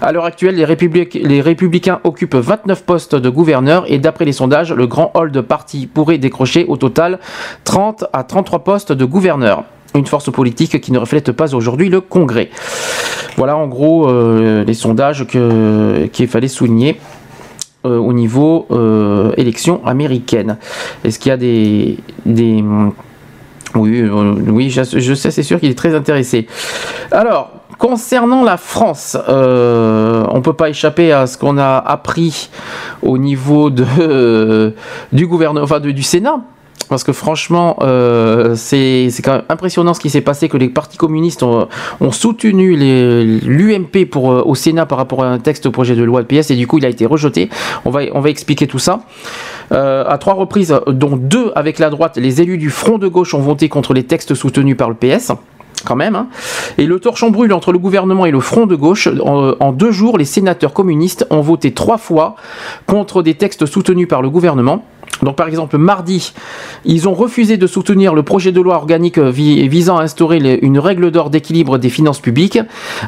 À l'heure actuelle, les républicains occupent 29 postes de gouverneur et d'après les sondages, le grand hall de parti pourrait décrocher au total 30 à 33 postes de gouverneur une force politique qui ne reflète pas aujourd'hui le Congrès. Voilà en gros euh, les sondages qu'il fallait souligner euh, au niveau euh, élection américaine. Est-ce qu'il y a des... oui, euh, oui, je, sais, c'est sûr qu'il est très intéressé. Alors, concernant la France, on peut pas échapper à ce qu'on a appris au niveau de, du gouvernement, enfin de- du Sénat. Parce que franchement, euh, c'est quand même impressionnant ce qui s'est passé, que les partis communistes ont, soutenu l'UMP euh, au Sénat par rapport à un texte au projet de loi de PS et du coup il a été rejeté. On va, on va expliquer tout ça. Euh, à trois reprises, dont deux avec la droite, les élus du Front de gauche ont voté contre les textes soutenus par le PS. Quand même. hein. Et le torchon brûle entre le gouvernement et le front de gauche. En, deux jours, les sénateurs communistes ont voté trois fois contre des textes soutenus par le gouvernement. Donc par exemple, mardi, ils ont refusé de soutenir le projet de loi organique vi- visant à instaurer une règle d'or d'équilibre des finances publiques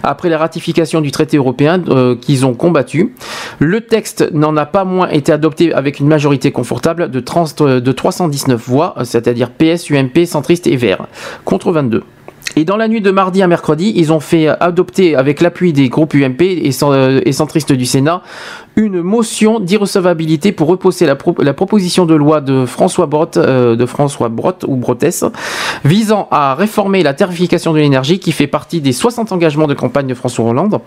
après la ratification du traité européen euh, qu'ils ont combattu. Le texte n'en a pas moins été adopté avec une majorité confortable de, 30 de 319 voix, euh, c'est-à-dire PS, UMP, centriste et Vert, contre 22. Et dans la nuit de mardi à mercredi, ils ont fait adopter, avec l'appui des groupes UMP euh, et centristes du Sénat, une motion d'irrecevabilité pour repousser la, pro- la proposition de loi de François Brotte, euh, ou visant à réformer la tarification de l'énergie qui fait partie des 60 engagements de campagne de François Hollande.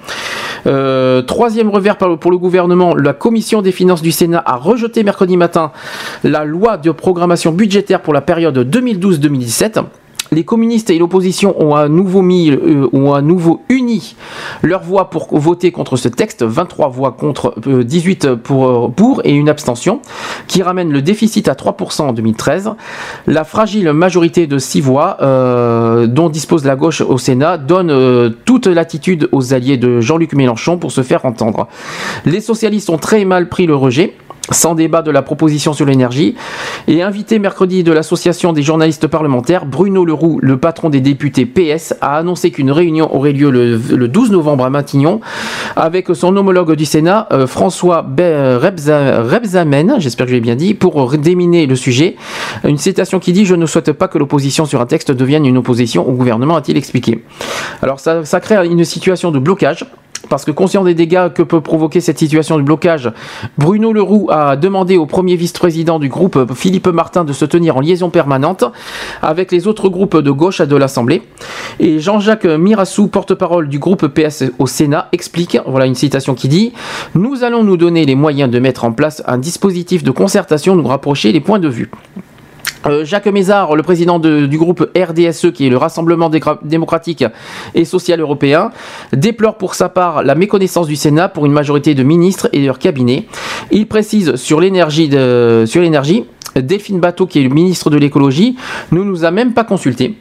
Euh, troisième revers pour le gouvernement, la commission des finances du Sénat a rejeté mercredi matin la loi de programmation budgétaire pour la période 2012-2017. Les communistes et l'opposition ont à nouveau mis, euh, ont à nouveau uni leurs voix pour voter contre ce texte, 23 voix contre, euh, 18 pour, euh, pour et une abstention, qui ramène le déficit à 3% en 2013. La fragile majorité de 6 voix euh, dont dispose la gauche au Sénat donne euh, toute latitude aux alliés de Jean-Luc Mélenchon pour se faire entendre. Les socialistes ont très mal pris le rejet sans débat de la proposition sur l'énergie, et invité mercredi de l'association des journalistes parlementaires, Bruno Leroux, le patron des députés PS, a annoncé qu'une réunion aurait lieu le, le 12 novembre à Matignon, avec son homologue du Sénat, euh, François Rebza- Rebsamen, j'espère que je l'ai bien dit, pour déminer le sujet. Une citation qui dit « Je ne souhaite pas que l'opposition sur un texte devienne une opposition au gouvernement », a-t-il expliqué. Alors ça crée une situation de blocage. Parce que conscient des dégâts que peut provoquer cette situation de blocage, Bruno Leroux a demandé au premier vice-président du groupe, Philippe Martin, de se tenir en liaison permanente avec les autres groupes de gauche de l'Assemblée. Et Jean-Jacques Mirassou, porte-parole du groupe PS au Sénat, explique, voilà une citation qui dit « Nous allons nous donner les moyens de mettre en place un dispositif de concertation, nous rapprocher les points de vue. » Euh, Jacques Mézard, le président de- du groupe RDSE, qui est le Rassemblement démocratique et social européen, déplore pour sa part la méconnaissance du Sénat pour une majorité de ministres et de leur cabinet. Il précise sur l'énergie, sur. Delphine Bateau, qui est le ministre de l'écologie, ne nous a même pas consultés.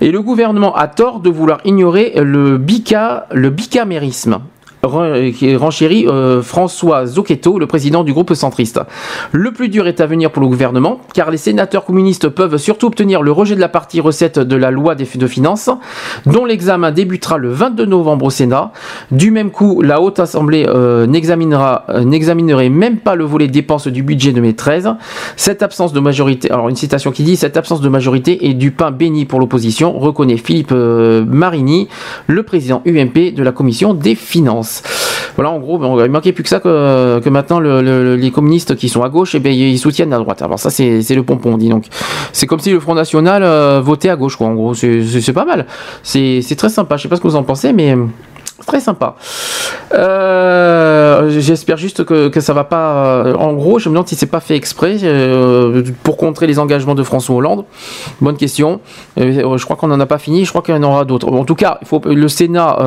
Et le gouvernement a tort de vouloir ignorer le bicamérisme. Qui renchérit euh, François Zocchetto, le président du groupe centriste. Le plus dur est à venir pour le gouvernement, car les sénateurs communistes peuvent surtout obtenir le rejet de la partie recette de la loi des de finances, dont l'examen débutera le 22 novembre au Sénat. Du même coup, la Haute Assemblée euh, n'examinera, euh, n'examinerait même pas le volet dépenses du budget 2013. Cette absence de majorité, alors une citation qui dit cette absence de majorité est du pain béni pour l'opposition, reconnaît Philippe euh, Marini, le président UMP de la commission des finances. Voilà, en gros, bon, il manquait plus que ça que, maintenant le- le- les communistes qui sont à gauche, et ben ils soutiennent la droite. Alors ça, c'est le pompon, dit donc. C'est comme si le Front National euh, votait à gauche, quoi. En gros, c'est pas mal. C'est très sympa. Je sais pas ce que vous en pensez, mais très sympa. Euh, J'espère juste que, que ça va pas. euh, En gros, je me demande si c'est pas fait exprès euh, pour contrer les engagements de François Hollande. Bonne question. Je crois qu'on n'en a pas fini. Je crois qu'il y en aura d'autres. En tout cas, le Sénat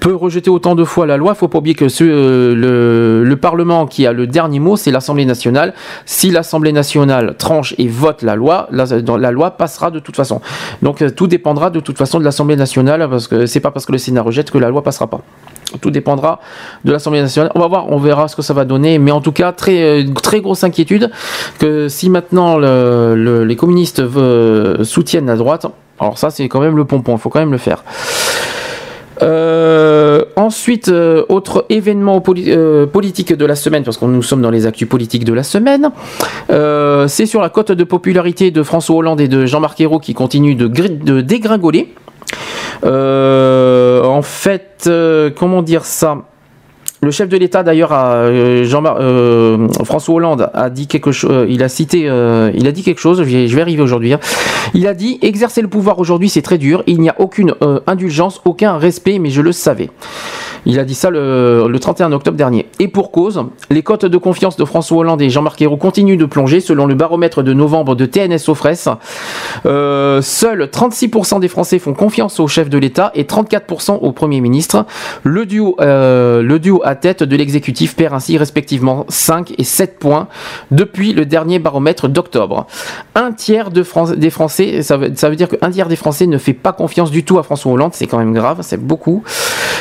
peut rejeter autant de fois la loi. Il faut pas oublier que le, le Parlement qui a le dernier mot, c'est l'Assemblée nationale. Si l'Assemblée nationale tranche et vote la loi, la, la loi passera de toute façon. Donc tout dépendra de toute façon de l'Assemblée nationale parce que c'est pas parce que le Sénat rejette la loi passera pas. Tout dépendra de l'Assemblée nationale. On va voir, on verra ce que ça va donner. Mais en tout cas, très, euh, très grosse inquiétude que si maintenant le- le- les communistes veut- soutiennent la droite, alors ça c'est quand même le pompon, il faut quand même le faire. Euh, ensuite, euh, autre événement poli- euh, politique de la semaine, parce que nous sommes dans les actus politiques de la semaine, euh, c'est sur la cote de popularité de François Hollande et de Jean-Marc Ayrault qui continue de dégringoler. Euh, en fait, euh, comment dire ça? Le chef de l'État, d'ailleurs, euh, François Hollande a dit quelque chose. il a cité, il a dit quelque chose. Je vais, arriver aujourd'hui. hein. Il a dit exercer le pouvoir aujourd'hui, c'est très dur. Il n'y a aucune indulgence, aucun respect, mais je le savais. Il a dit ça le, le 31 octobre dernier. Et pour cause, les cotes de confiance de François Hollande et Jean-Marc Ayrault continuent de plonger selon le baromètre de novembre de TNS Ofres. Euh, seuls 36% des Français font confiance au chef de l'État et 34% au Premier ministre. Le duo, euh, le duo à tête de l'exécutif perd ainsi respectivement 5 et 7 points depuis le dernier baromètre d'octobre. Un tiers des Français, ça veut, dire qu'un tiers des Français ne fait pas confiance du tout à François Hollande, c'est quand même grave, c'est beaucoup.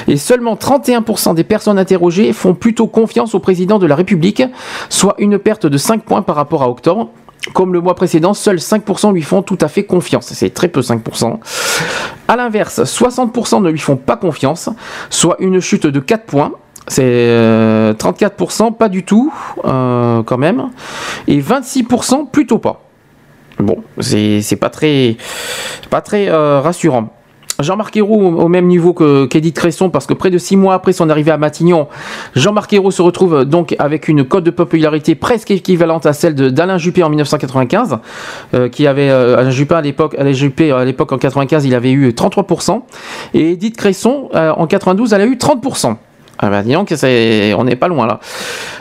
Et seulement 31% des personnes interrogées font plutôt confiance au président de la République, soit une perte de 5 points par rapport à octobre. Comme le mois précédent, seuls 5% lui font tout à fait confiance. C'est très peu 5%. À l'inverse, 60% ne lui font pas confiance, soit une chute de 4 points. C'est euh, 34%, pas du tout, euh, quand même. Et 26%, plutôt pas. Bon, c'est c'est pas très, pas très euh, rassurant. Jean-Marc Ayrault au même niveau que qu'Edith Cresson parce que près de six mois après son arrivée à Matignon, Jean-Marc Ayrault se retrouve donc avec une cote de popularité presque équivalente à celle d'Alain Juppé en 1995, euh, qui avait euh, Alain Juppé à l'époque, Alain Juppé à l'époque en 95, il avait eu 33%, et Edith Cresson euh, en 92, elle a eu 30%. Ah bah on n'est pas loin là.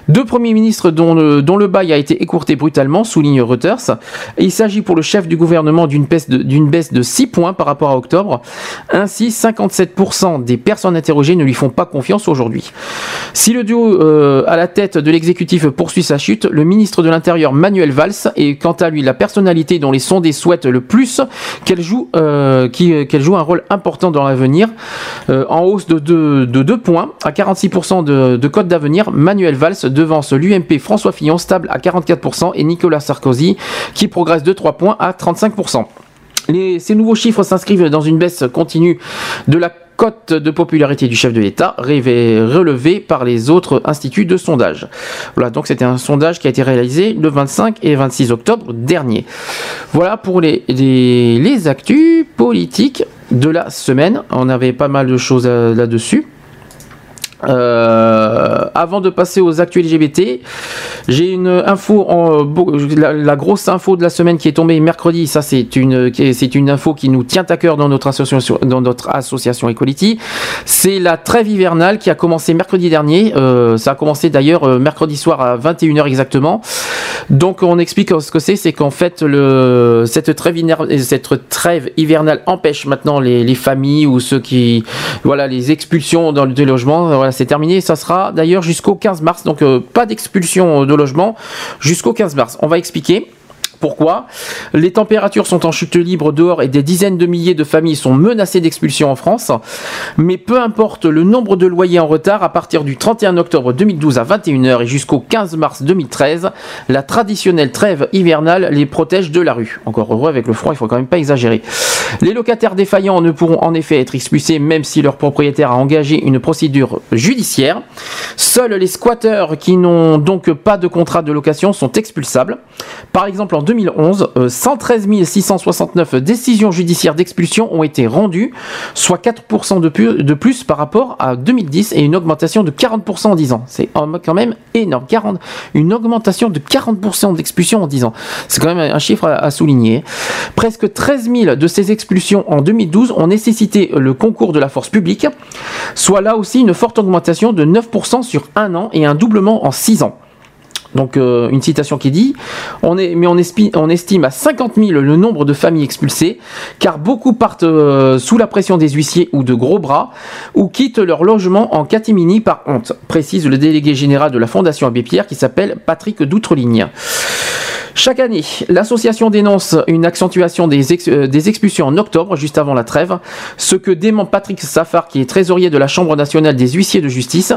Deux premiers ministres dont le, bail a été écourté brutalement, souligne Reuters. Il s'agit pour le chef du gouvernement d'une baisse, baisse de 6 points par rapport à octobre. Ainsi, 57% des personnes interrogées ne lui font pas confiance aujourd'hui. Si le duo euh, à la tête de l'exécutif poursuit sa chute, le ministre de l'Intérieur Manuel Valls est quant à lui la personnalité dont les sondés souhaitent le plus qu'elle joue, euh, qu'elle joue un rôle important dans l'avenir, euh, en hausse de 2 points à 46% de, de cote d'avenir. Manuel Valls devance l'UMP François Fillon stable à 44% et Nicolas Sarkozy qui progresse de 3 points à 35%. Les- ces nouveaux chiffres s'inscrivent dans une baisse continue de la cote de popularité du chef de l'État, relevée par les autres instituts de sondage. Voilà, donc c'était un sondage qui a été réalisé le 25 et 26 octobre dernier. Voilà pour les, les, les actus politiques de la semaine. On avait pas mal de choses euh, là-dessus. Euh, avant de passer aux actus LGBT, j'ai une info, en, beau- la, grosse info de la semaine qui est tombée mercredi. Ça, c'est une, c'est une info qui nous tient à cœur dans notre association, dans notre association Equality. C'est la trêve hivernale qui a commencé mercredi dernier. Euh, ça a commencé d'ailleurs euh, mercredi soir à 21h exactement. Donc, on explique ce que c'est. C'est qu'en fait, le, cette trêve, hivernale empêche maintenant les, les familles ou ceux qui, voilà, les expulsions dans le logement. Voilà, c'est terminé. Ça sera d'ailleurs jusqu'au 15 mars. Donc, euh, pas d'expulsion de logement jusqu'au 15 mars. On va expliquer. Pourquoi Les températures sont en chute libre dehors et des dizaines de milliers de familles sont menacées d'expulsion en France. Mais peu importe le nombre de loyers en retard, à partir du 31 octobre 2012 à 21h et jusqu'au 15 mars 2013, la traditionnelle trêve hivernale les protège de la rue. Encore heureux avec le froid, il faut quand même pas exagérer. Les locataires défaillants ne pourront en effet être expulsés même si leur propriétaire a engagé une procédure judiciaire. Seuls les squatteurs qui n'ont donc pas de contrat de location sont expulsables. Par exemple, en 2011, euh, 113 669 décisions judiciaires d'expulsion ont été rendues, soit 4% de plus, par rapport à 2010 et une augmentation de 40% en 10 ans. C'est quand même énorme. 40, une augmentation de 40% d'expulsions en 10 ans. C'est quand même un chiffre à, à souligner. Presque 13 000 de ces expulsions en 2012 ont nécessité le concours de la force publique, soit là aussi une forte augmentation de 9% sur un an et un doublement en 6 ans. Donc euh, une citation qui dit on est, mais on, on estime à 50 000 le nombre de familles expulsées, car beaucoup partent euh, sous la pression des huissiers ou de gros bras, ou quittent leur logement en catimini par honte, précise le délégué général de la Fondation Abbé Pierre qui s'appelle Patrick Doutreline. Chaque année, l'association dénonce une accentuation euh, des expulsions en octobre, juste avant la trêve, ce que dément Patrick Safar, qui est trésorier de la Chambre nationale des huissiers de justice,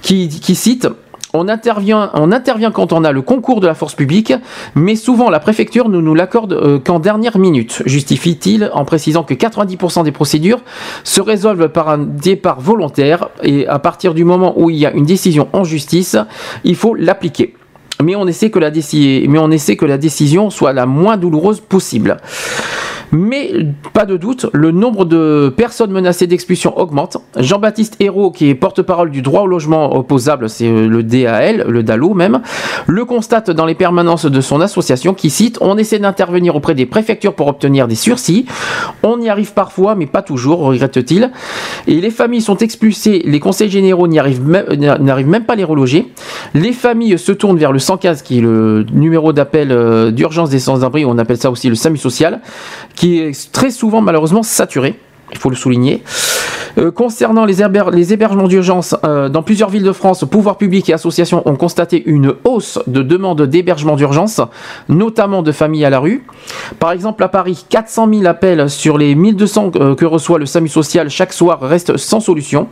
qui, qui cite on intervient, on intervient quand on a le concours de la force publique, mais souvent la préfecture ne nous l'accorde euh, qu'en dernière minute, justifie-t-il en précisant que 90% des procédures se résolvent par un départ volontaire et à partir du moment où il y a une décision en justice, il faut l'appliquer. Mais on, essaie que la décision soit la moins douloureuse possible. Mais pas de doute, le nombre de personnes menacées d'expulsion augmente. Jean-Baptiste Hérault, qui est porte-parole du droit au logement opposable, c'est euh, le DAL, le DALO même, le constate dans les permanences de son association qui cite On essaie d'intervenir auprès des préfectures pour obtenir des sursis. On y arrive parfois, mais pas toujours, regrette-t-il. Et les familles sont expulsées, les conseils généraux même, n'arrivent même pas à les reloger. Les familles se tournent vers le 115, qui est le numéro d'appel euh, d'urgence des sans-abri, on appelle ça aussi le SAMU social, qui est très souvent malheureusement saturé. Il faut le souligner. Euh, concernant les, héber- les hébergements d'urgence, euh, dans plusieurs villes de France, pouvoirs publics et associations ont constaté une hausse de demandes d'hébergement d'urgence, notamment de familles à la rue. Par exemple, à Paris, 400 000 appels sur les 1200 euh, que reçoit le SAMU social chaque soir restent sans solution.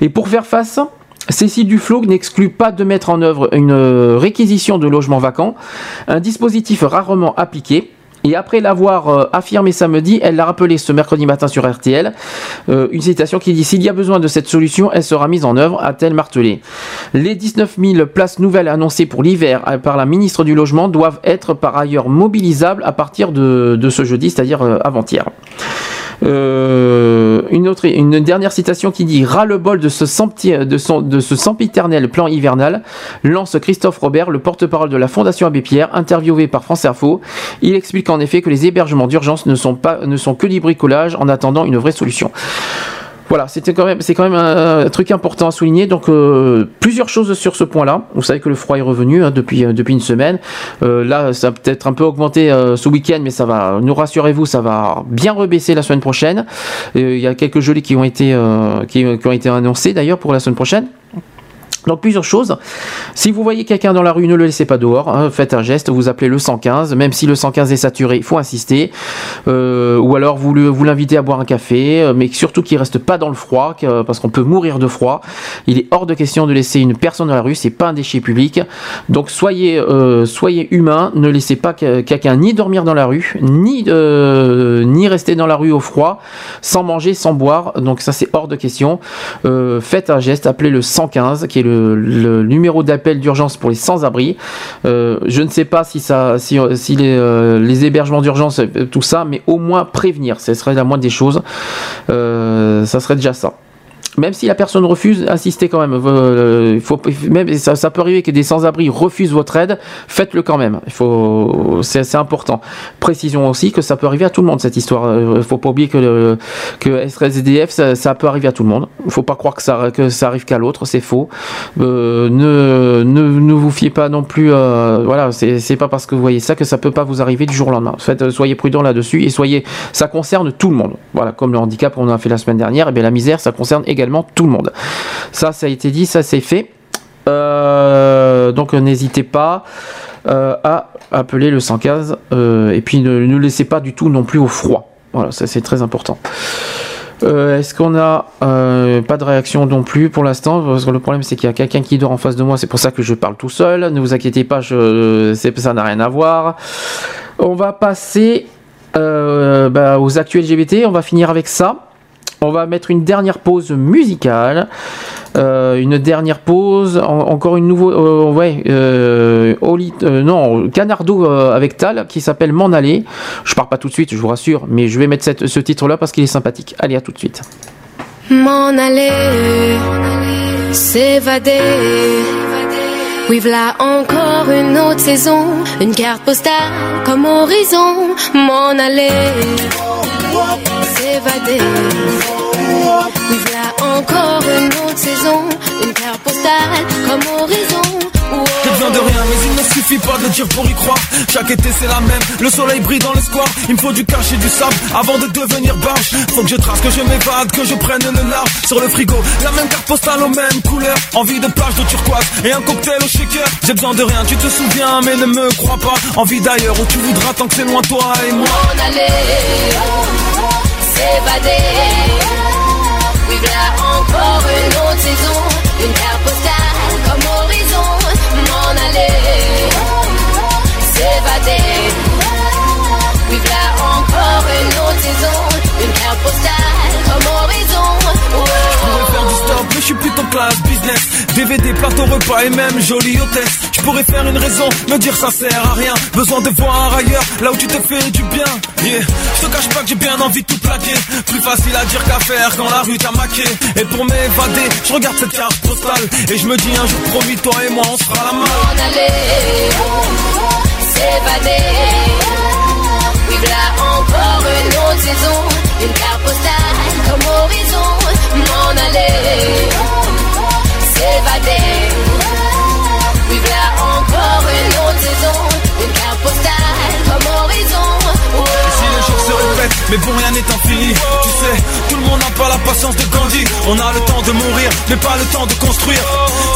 Et pour faire face, Cécile Duflo n'exclut pas de mettre en œuvre une réquisition de logements vacants, un dispositif rarement appliqué. Et après l'avoir euh, affirmé samedi, elle l'a rappelé ce mercredi matin sur RTL. Euh, une citation qui dit S'il y a besoin de cette solution, elle sera mise en œuvre, a-t-elle martelé. Les 19 000 places nouvelles annoncées pour l'hiver euh, par la ministre du Logement doivent être par ailleurs mobilisables à partir de, ce jeudi, c'est-à-dire avant-hier. Euh, une autre, une dernière citation qui dit ras-le-bol de ce, de, son, de ce sempiternel plan hivernal, lance Christophe Robert, le porte-parole de la Fondation Abbé Pierre, interviewé par France Info. Il explique en effet que les hébergements d'urgence ne sont pas, ne sont que du bricolage en attendant une vraie solution. Voilà, c'était quand même, c'est quand même un, truc important à souligner. Donc euh, plusieurs choses sur ce point-là. Vous savez que le froid est revenu hein, depuis euh, depuis une semaine. Euh, là, ça a peut-être un peu augmenté ce week-end, mais ça va. Nous rassurez-vous, ça va bien rebaisser la semaine prochaine. Il y a quelques gelées qui ont été qui, qui ont été annoncées d'ailleurs pour la semaine prochaine. Donc plusieurs choses. Si vous voyez quelqu'un dans la rue, ne le laissez pas dehors. hein, faites un geste, vous appelez le 115. Même si le 115 est saturé, il faut insister. Euh, ou alors vous, l'invitez à boire un café, euh, mais surtout qu'il reste pas dans le froid, que- parce qu'on peut mourir de froid. Il est hors de question de laisser une personne dans la rue. C'est pas un déchet public. Donc soyez euh, soyez humain. Ne laissez pas que- quelqu'un ni dormir dans la rue, ni euh, ni rester dans la rue au froid, sans manger, sans boire. Donc ça c'est hors de question. Euh, faites un geste, appelez le 115, qui est le, le numéro d'appel d'urgence pour les sans-abri. Euh, je ne sais pas si ça, si, si les, euh, les hébergements d'urgence, euh, tout ça, mais au moins prévenir, ce serait la moindre des choses. Euh, ça serait déjà ça. Même si la personne refuse, insistez quand même. Euh, il faut, même, ça, peut arriver que des sans-abri refusent votre aide, faites-le quand même. Il faut, c'est important. Précisons aussi que ça peut arriver à tout le monde cette histoire. Il faut pas oublier que, le, que ça, peut arriver à tout le monde. Il faut pas croire que ça, arrive qu'à l'autre, c'est faux. Euh, ne, ne, ne vous fiez pas non plus. euh, voilà, c'est pas parce que vous voyez ça que ça peut pas vous arriver du jour au lendemain. Euh, soyez prudents là-dessus et soyez. Ça concerne tout le monde. Voilà, comme le handicap, on a fait la semaine dernière. Et bien la misère, ça concerne également tout le monde. Ça, ça a été dit, ça c'est fait. Euh, donc n'hésitez pas euh, à appeler le 115 euh, et puis ne, laissez pas du tout non plus au froid. Voilà, ça c'est très important. Est-ce qu'on a pas de réaction non plus pour l'instant? Parce que le problème c'est qu'il y a quelqu'un qui dort en face de moi, c'est pour ça que je parle tout seul. Ne vous inquiétez pas, je, ça n'a rien à voir. On va passer bah, aux actus LGBT. On va finir avec ça. On va mettre une dernière pause musicale. Euh, une dernière pause. En- encore une nouvelle. euh, ouais. Euh, non, Canardo avec Tal qui s'appelle M'en aller. Je pars pas tout de suite, je vous rassure. Mais je vais mettre ce titre-là parce qu'il est sympathique. Allez, à tout de suite. M'en aller, s'évader. Oui, voilà encore une autre saison, une carte postale comme horizon. M'en aller, s'évader. Oui, voilà encore une autre saison, une carte postale comme horizon. J'ai besoin de rien, mais il ne suffit pas de le dire pour y croire. Chaque été c'est la même, le soleil brille dans l'espoir. Il me faut du cash et du sable avant de devenir bâche. Faut que je trace, que je m'évade, que je prenne le large sur le frigo. La même carte postale aux mêmes couleurs, envie de plage de turquoise et un cocktail au shaker. J'ai besoin de rien, tu te souviens, mais ne me crois pas. Envie d'ailleurs où tu voudras tant que c'est loin toi et moi. M'en aller, s'évader. Voilà encore une autre saison, une carte postale comme horizon. M'en aller, s'évader. Oui, voilà encore une autre saison, une carte postale comme horizon. Oh. Je pourrais faire du stop, mais je suis plutôt classe business. DVD, plateau, repas et même jolie hôtesse. Je pourrais faire une raison, me dire ça sert à rien. Besoin de voir ailleurs, là où tu te fais du bien. Yeah. Je te cache pas que j'ai bien envie de tout plaquer. Plus facile à dire qu'à faire quand la rue t'a maqué. Et pour m'évader, je regarde cette carte postale. Et je me dis un jour promis, toi et moi, on se fera la main. aller, s'évader. Là encore une autre saison, une carte postale comme horizon. M'en aller, s'évader. Vivre là encore une autre saison, une carte postale comme horizon. Et si les jours se répètent, mais bon rien n'est infini. Tu sais, tout le monde n'a pas la patience de Gandhi On a le temps de mourir, mais pas le temps de construire.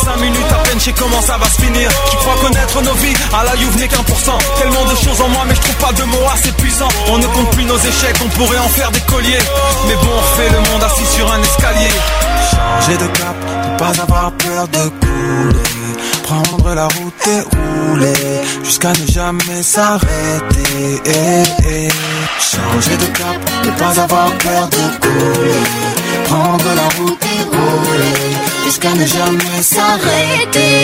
Cinq minutes à peine, je sais comment ça va se finir. Tu crois connaître nos vies, à la Youve n'est qu'un pour cent. Tellement de choses en moi, mais je trouve pas de mots assez puissants. On ne compte plus nos échecs, on pourrait en faire des colliers. Mais bon, on refait le monde assis sur un escalier. Changer de cap, pas avoir peur de couler. Prendre la route et rouler jusqu'à ne jamais s'arrêter. Changer de cap, ne pas avoir peur de couler. Prendre la route et rouler jusqu'à ne jamais s'arrêter.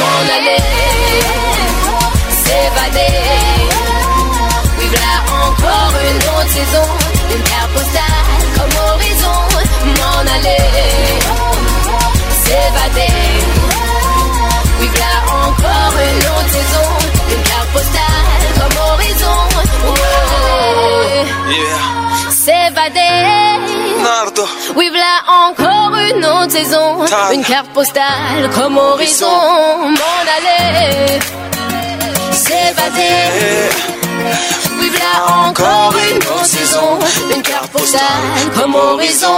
M'en aller, s'évader. Vivre là encore une autre saison, une carte postale comme horizon. M'en aller, S'évader. Nardo. Vivre là encore une autre saison, une carte postale comme horizon. M'en aller, s'évader. Vivre là encore une autre saison, une carte postale comme horizon.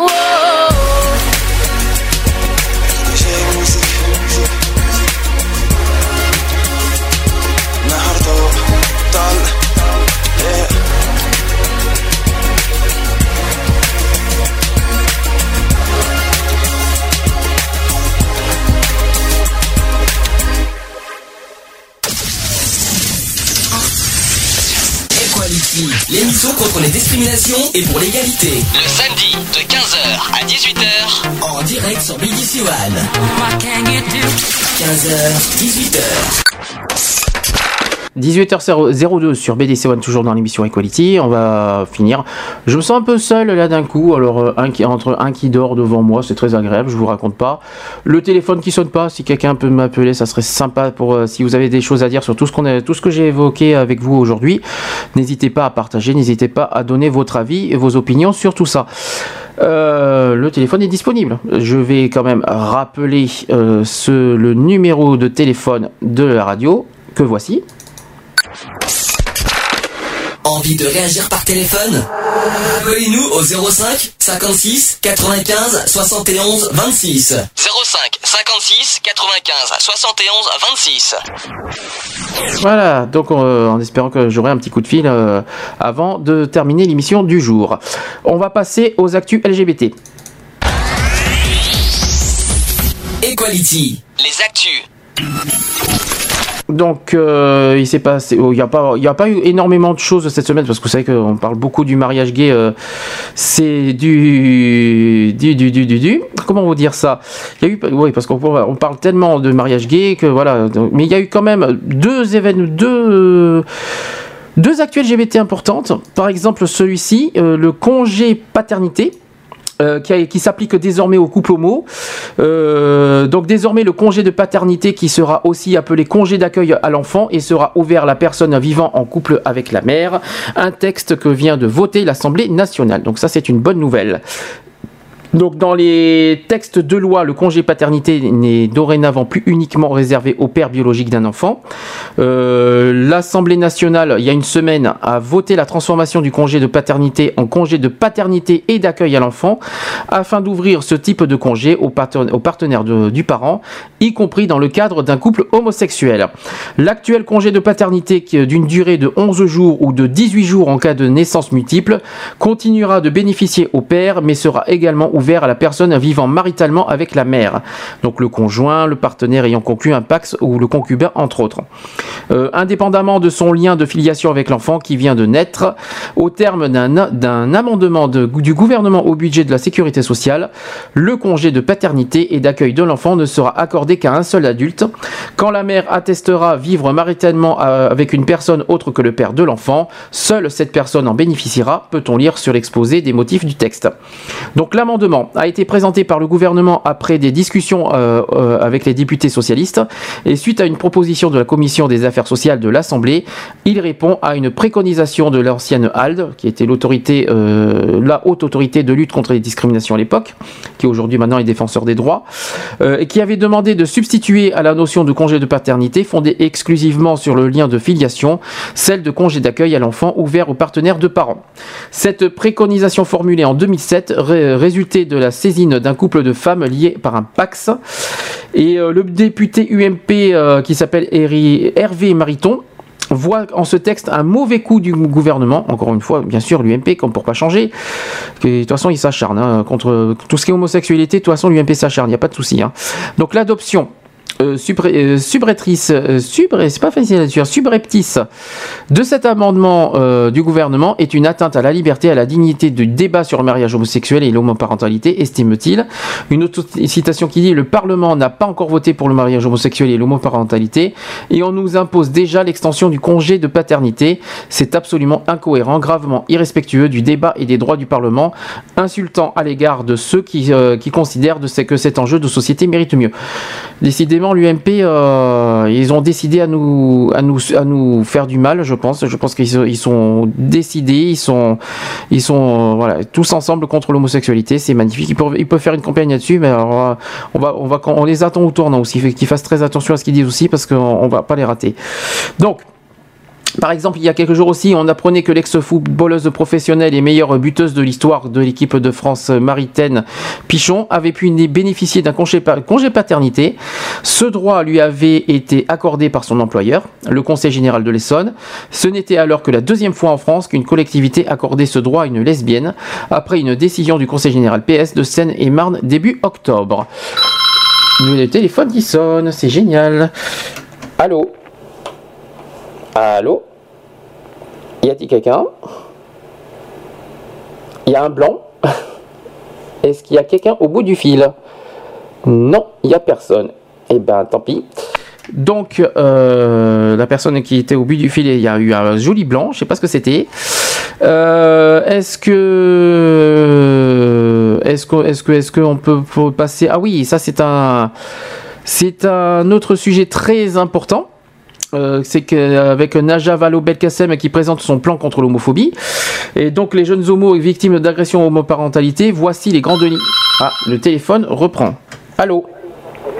Oh. L'émission contre les discriminations et pour l'égalité. Le samedi de 15h à 18h en direct sur BBC One. 15h, 18h. 18h02 sur BDC One, toujours dans l'émission Equality. On va finir. Je me sens un peu seul là d'un coup. Alors, euh, un qui, entre un qui dort devant moi, c'est très agréable, je vous raconte pas. Le téléphone qui sonne pas, si quelqu'un peut m'appeler, ça serait sympa pour euh, si vous avez des choses à dire sur tout ce, qu'on tout ce que j'ai évoqué avec vous aujourd'hui. N'hésitez pas à partager, n'hésitez pas à donner votre avis et vos opinions sur tout ça. Euh, le téléphone est disponible. Je vais quand même rappeler le numéro de téléphone de la radio que voici. Envie de réagir par téléphone Appelez-nous au 05 56 95 71 26. 05 56 95 71 26. Voilà, donc euh, en espérant que j'aurai un petit coup de fil euh, avant de terminer l'émission du jour. On va passer aux actus LGBT. Equality. Les actus. Donc, euh, il passé, oh, n'y a pas, eu énormément de choses cette semaine parce que vous savez qu'on parle beaucoup du mariage gay. euh, c'est du, du, du, du, du, comment vous dire ça? Oui, parce qu'on on parle tellement de mariage gay que voilà. mais il y a eu quand même deux événements, deux. Deux actuels LGBT importantes. Par exemple, celui-ci, euh, le congé paternité. Euh, qui, s'applique désormais aux couples homo. Euh, donc désormais le congé de paternité qui sera aussi appelé congé d'accueil à l'enfant et sera ouvert à la personne vivant en couple avec la mère. Un texte que vient de voter l'Assemblée nationale. Donc ça c'est une bonne nouvelle. Donc dans les textes de loi, le congé paternité n'est dorénavant plus uniquement réservé au père biologique d'un enfant. Euh, L'Assemblée nationale, il y a une semaine, a voté la transformation du congé de paternité en congé de paternité et d'accueil à l'enfant, afin d'ouvrir ce type de congé aux, parten- aux partenaires du parent, y compris dans le cadre d'un couple homosexuel. L'actuel congé de paternité d'une durée de 11 jours ou de 18 jours en cas de naissance multiple continuera de bénéficier au père, mais sera également ouvert à la personne vivant maritalement avec la mère. Donc le conjoint, le partenaire ayant conclu un pax ou le concubin entre autres. Euh, indépendamment de son lien de filiation avec l'enfant qui vient de naître, au terme d'un amendement de- du gouvernement au budget de la sécurité sociale, le congé de paternité et d'accueil de l'enfant ne sera accordé qu'à un seul adulte. Quand la mère attestera vivre maritalement euh, avec une personne autre que le père de l'enfant, seule cette personne en bénéficiera, peut-on lire sur l'exposé des motifs du texte. Donc l'amendement a été présenté par le gouvernement après des discussions euh, euh, avec les députés socialistes et suite à une proposition de la commission des affaires sociales de l'Assemblée, il répond à une préconisation de l'ancienne HALD, qui était l'autorité, euh, la haute autorité de lutte contre les discriminations à l'époque, qui aujourd'hui maintenant est défenseur des droits, et qui avait demandé de substituer à la notion de congé de paternité fondée exclusivement sur le lien de filiation, celle de congé d'accueil à l'enfant ouvert aux partenaires de parents. Cette préconisation formulée en 2007 ré- de la saisine d'un couple de femmes liées par un Pax. Et euh, le député UMP euh, qui s'appelle Hervé Mariton voit en ce texte un mauvais coup du gouvernement, encore une fois, bien sûr, l'UMP, comme pour pas changer, de toute façon, il s'acharne hein, contre tout ce qui est homosexualité, de toute façon, l'UMP s'acharne, il n'y a pas de souci. hein. Donc l'adoption subreptice de cet amendement euh, du gouvernement est une atteinte à la liberté à la dignité du débat sur le mariage homosexuel et l'homoparentalité, estime-t-il. Une autre citation qui dit Le Parlement n'a pas encore voté pour le mariage homosexuel et l'homoparentalité et on nous impose déjà l'extension du congé de paternité. C'est absolument incohérent, gravement irrespectueux du débat et des droits du Parlement, insultant à l'égard de ceux qui, euh, considèrent que cet enjeu de société mérite mieux. Décidément, l'UMP, euh, ils ont décidé à nous, à nous, à nous faire du mal, je pense. Je pense qu'ils sont, décidés, ils sont, ils sont, euh, voilà, tous ensemble contre l'homosexualité. C'est magnifique. Ils peuvent, ils peuvent faire une campagne là-dessus, mais alors, euh, on va, on va, on les attend au tournant aussi. Qu'ils fassent très attention à ce qu'ils disent aussi, parce qu'on on va pas les rater. Donc. Par exemple, il y a quelques jours aussi, on apprenait que l'ex-footballeuse professionnelle et meilleure buteuse de l'histoire de l'équipe de France Maritaine, Pichon, avait pu né- bénéficier d'un congé paternité. Ce droit lui avait été accordé par son employeur, le Conseil général de l'Essonne. Ce n'était alors que la deuxième fois en France qu'une collectivité accordait ce droit à une lesbienne, après une décision du Conseil général PS de Seine-et-Marne début octobre. Le téléphone qui sonne, c'est génial. Allô Allô? Y a-t-il quelqu'un? Il y a un blanc? Est-ce qu'il y a quelqu'un au bout du fil? Non, il n'y a personne. Eh ben, tant pis. Donc, euh, la personne qui était au bout du fil, il y a eu un joli blanc, je sais pas ce que c'était. Euh, est-ce que, est-ce que, est-ce que, est-ce qu'on peut, peut passer? Ah oui, ça c'est un, c'est un autre sujet très important. Euh, c'est qu'avec Naja Valo Belkacem qui présente son plan contre l'homophobie. Et donc les jeunes homos victimes d'agression homoparentalité, voici les grandes lignes. Ah, le téléphone reprend. Allô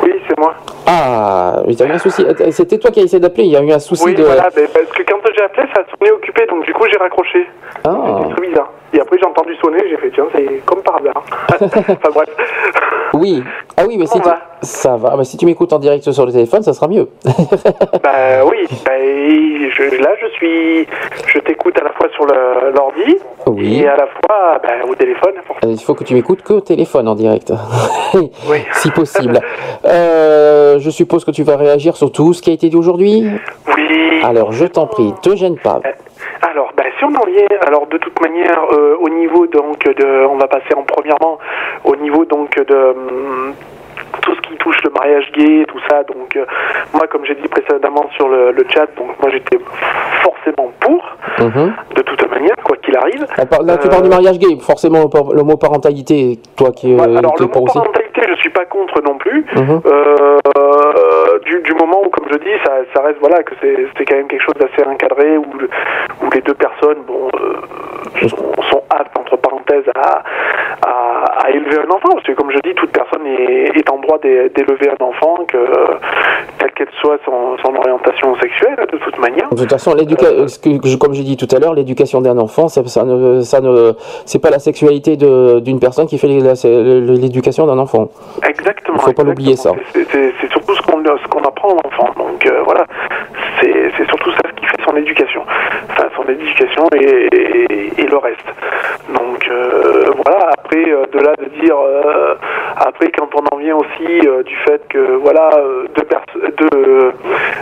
Oui, c'est moi. Ah, il y a eu un souci. C'était toi qui as essayé d'appeler, il y a eu un souci Oui, de... voilà, parce que quand j'ai appelé, ça tournait occupé, donc du coup j'ai raccroché. Ah. C'est très bizarre. Et après j'ai entendu sonner, j'ai fait tiens, c'est comme par hasard. enfin bref. Oui. Ah oui, mais si tu... Ça va, mais si tu m'écoutes en direct sur le téléphone, ça sera mieux. Bah oui, bah, je- là je suis, je t'écoute à la fois sur l'ordi Oui. et à la fois bah, au téléphone. Euh, Il faut que tu m'écoutes que au téléphone en direct. si possible. Euh, je suppose que tu vas réagir sur tout ce qui a été dit aujourd'hui? Oui. Alors, je t'en prie, te Alors, bah, si on en vient, alors de toute manière, euh, au niveau donc de, on va passer en premièrement, au niveau donc de hum, ce qui touche le mariage gay, tout ça. Donc, euh, moi, comme j'ai dit précédemment sur le, le chat, donc moi j'étais forcément pour, Mhm. de toute manière, quoi qu'il arrive. Là, tu parles du mariage gay, forcément l'homo- l'homoparentalité, toi qui euh, alors, le pour aussi. parentalité, je suis pas contre non plus. Mhm. Euh, du, du moment où, comme je dis, ça, ça reste voilà que c'est c'est quand même quelque chose d'assez encadré où, le- où les deux personnes bon euh, sont, sont aptes entre parenthèses à, à, à élever un enfant parce que comme je dis, toute personne est, est en droit d'é- d'élever un enfant que quelle qu'elle soit son, son orientation sexuelle de toute manière. De toute façon, l'éduca- ce que- que- comme j'ai dit tout à l'heure, l'éducation d'un enfant, ça, ça ne, ça ne, c'est pas la sexualité d'une personne qui fait l'éducation d'un enfant. Exactement. Il faut pas l'oublier ça. C'est- surtout ce qu'on ce qu'on apprend à l'enfant. Donc euh, voilà, c'est surtout ça qui fait son éducation. Enfin, son éducation et, le reste. Donc euh, voilà, après, euh, de, au-delà de dire euh, après quand on en vient aussi du fait que voilà deux deux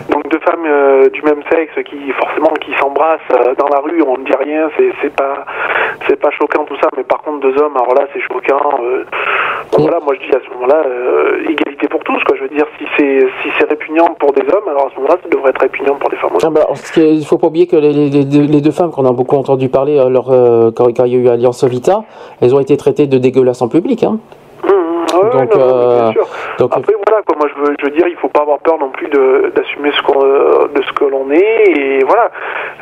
donc deux femmes du même sexe qui forcément qui s'embrassent dans la rue, on ne dit rien, c'est pas c'est pas choquant tout ça, mais par contre deux hommes, alors là c'est choquant. voilà, moi je dis à ce moment-là égalité pour tous quoi. Je veux dire si c'est si c'est répugnant pour des hommes, alors à ce moment-là ça devrait être répugnant pour les femmes. Ah bah, il faut pas oublier que les, les- les deux- femmes qu'on a beaucoup entendu parler euh, leur, euh, quand, il y a eu Alliance Vita, elles ont été traitées de dégueulasses en public. Hein. Ouais, Donc, non, euh, bien sûr. donc- Après voilà quoi, moi je veux, je veux dire il faut pas avoir peur non plus de d'assumer ce qu'on euh, de ce que l'on est et voilà.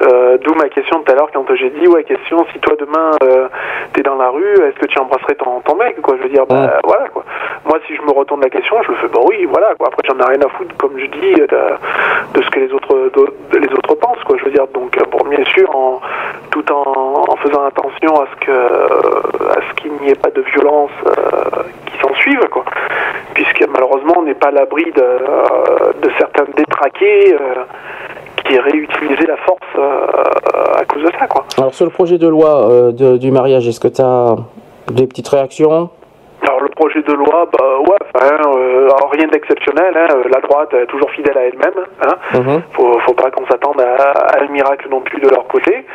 Euh, D'où ma question tout à l'heure quand j'ai dit ouais question si toi demain euh, t'es dans la rue est-ce que tu embrasserais ton, ton mec quoi? Je veux dire bah voilà quoi. Moi si je me retourne la question je me fais bah oui voilà quoi après j'en ai rien à foutre comme je dis de, de ce que les autres de- les autres pensent quoi je veux dire donc euh, bon bien sûr en tout en, en faisant attention à ce que à ce qu'il n'y ait pas de violence euh, s'en suivent quoi. Puisque malheureusement on n'est pas à l'abri de, euh, de certains détraqués euh, qui réutilisaient la force euh, à cause de ça quoi. Alors sur le projet de loi de- du mariage, est-ce que tu as des petites réactions? Alors le projet de loi bah ouais euh, alors, rien d'exceptionnel hein, la droite est toujours fidèle à elle-même hein. Mhm. faut, faut pas qu'on s'attende à, à un miracle non plus de leur côté.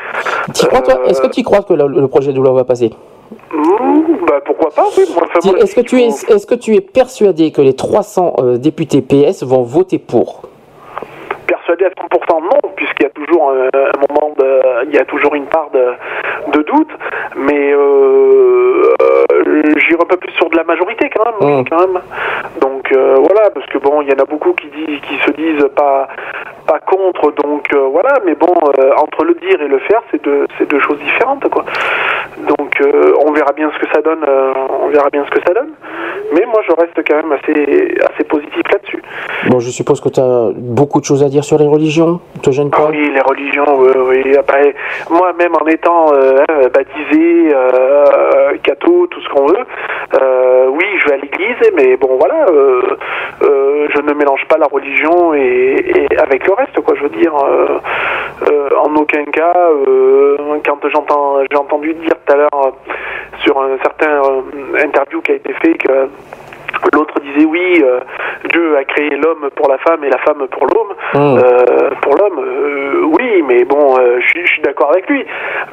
Est-ce que tu crois que le, le projet de loi va passer? Mmh, bah pourquoi pas oui Est-ce que, tu es, est que tu es persuadé que les 300 euh, députés PS vont voter pour? Persuadé à 100% non, puisqu'il y a toujours un, un moment de, il y a toujours une part de, de doute, mais euh, euh, j'irai un peu plus sur de la majorité quand même, quand même. Donc euh, voilà, parce que bon, il y en a beaucoup qui disent, qui se disent pas, pas contre, donc euh, voilà, mais bon, euh, entre le dire et le faire, c'est deux, c'est deux choses différentes, quoi. Donc euh, on verra bien ce que ça donne, euh, on verra bien ce que ça donne. Mais moi, je reste quand même assez, assez positif là-dessus. Bon, je suppose que tu as beaucoup de choses à dire sur les religions. Te gêne pas? Ah oui, les religions, oui, oui. Après, moi-même en étant euh, hein, baptisé, euh, catho, tout ce qu'on veut, euh, oui, je vais à l'église, mais bon, voilà, euh, euh, je ne mélange pas la religion et, et avec le reste, quoi. Je veux dire, en aucun cas, quand j'entends, j'ai entendu dire tout à l'heure sur un certain interview qui a été fait que L'autre disait oui, euh, Dieu a créé l'homme pour la femme et la femme pour l'homme. Mmh. Euh, pour l'homme, euh, oui, mais bon, je suis- d'accord avec lui.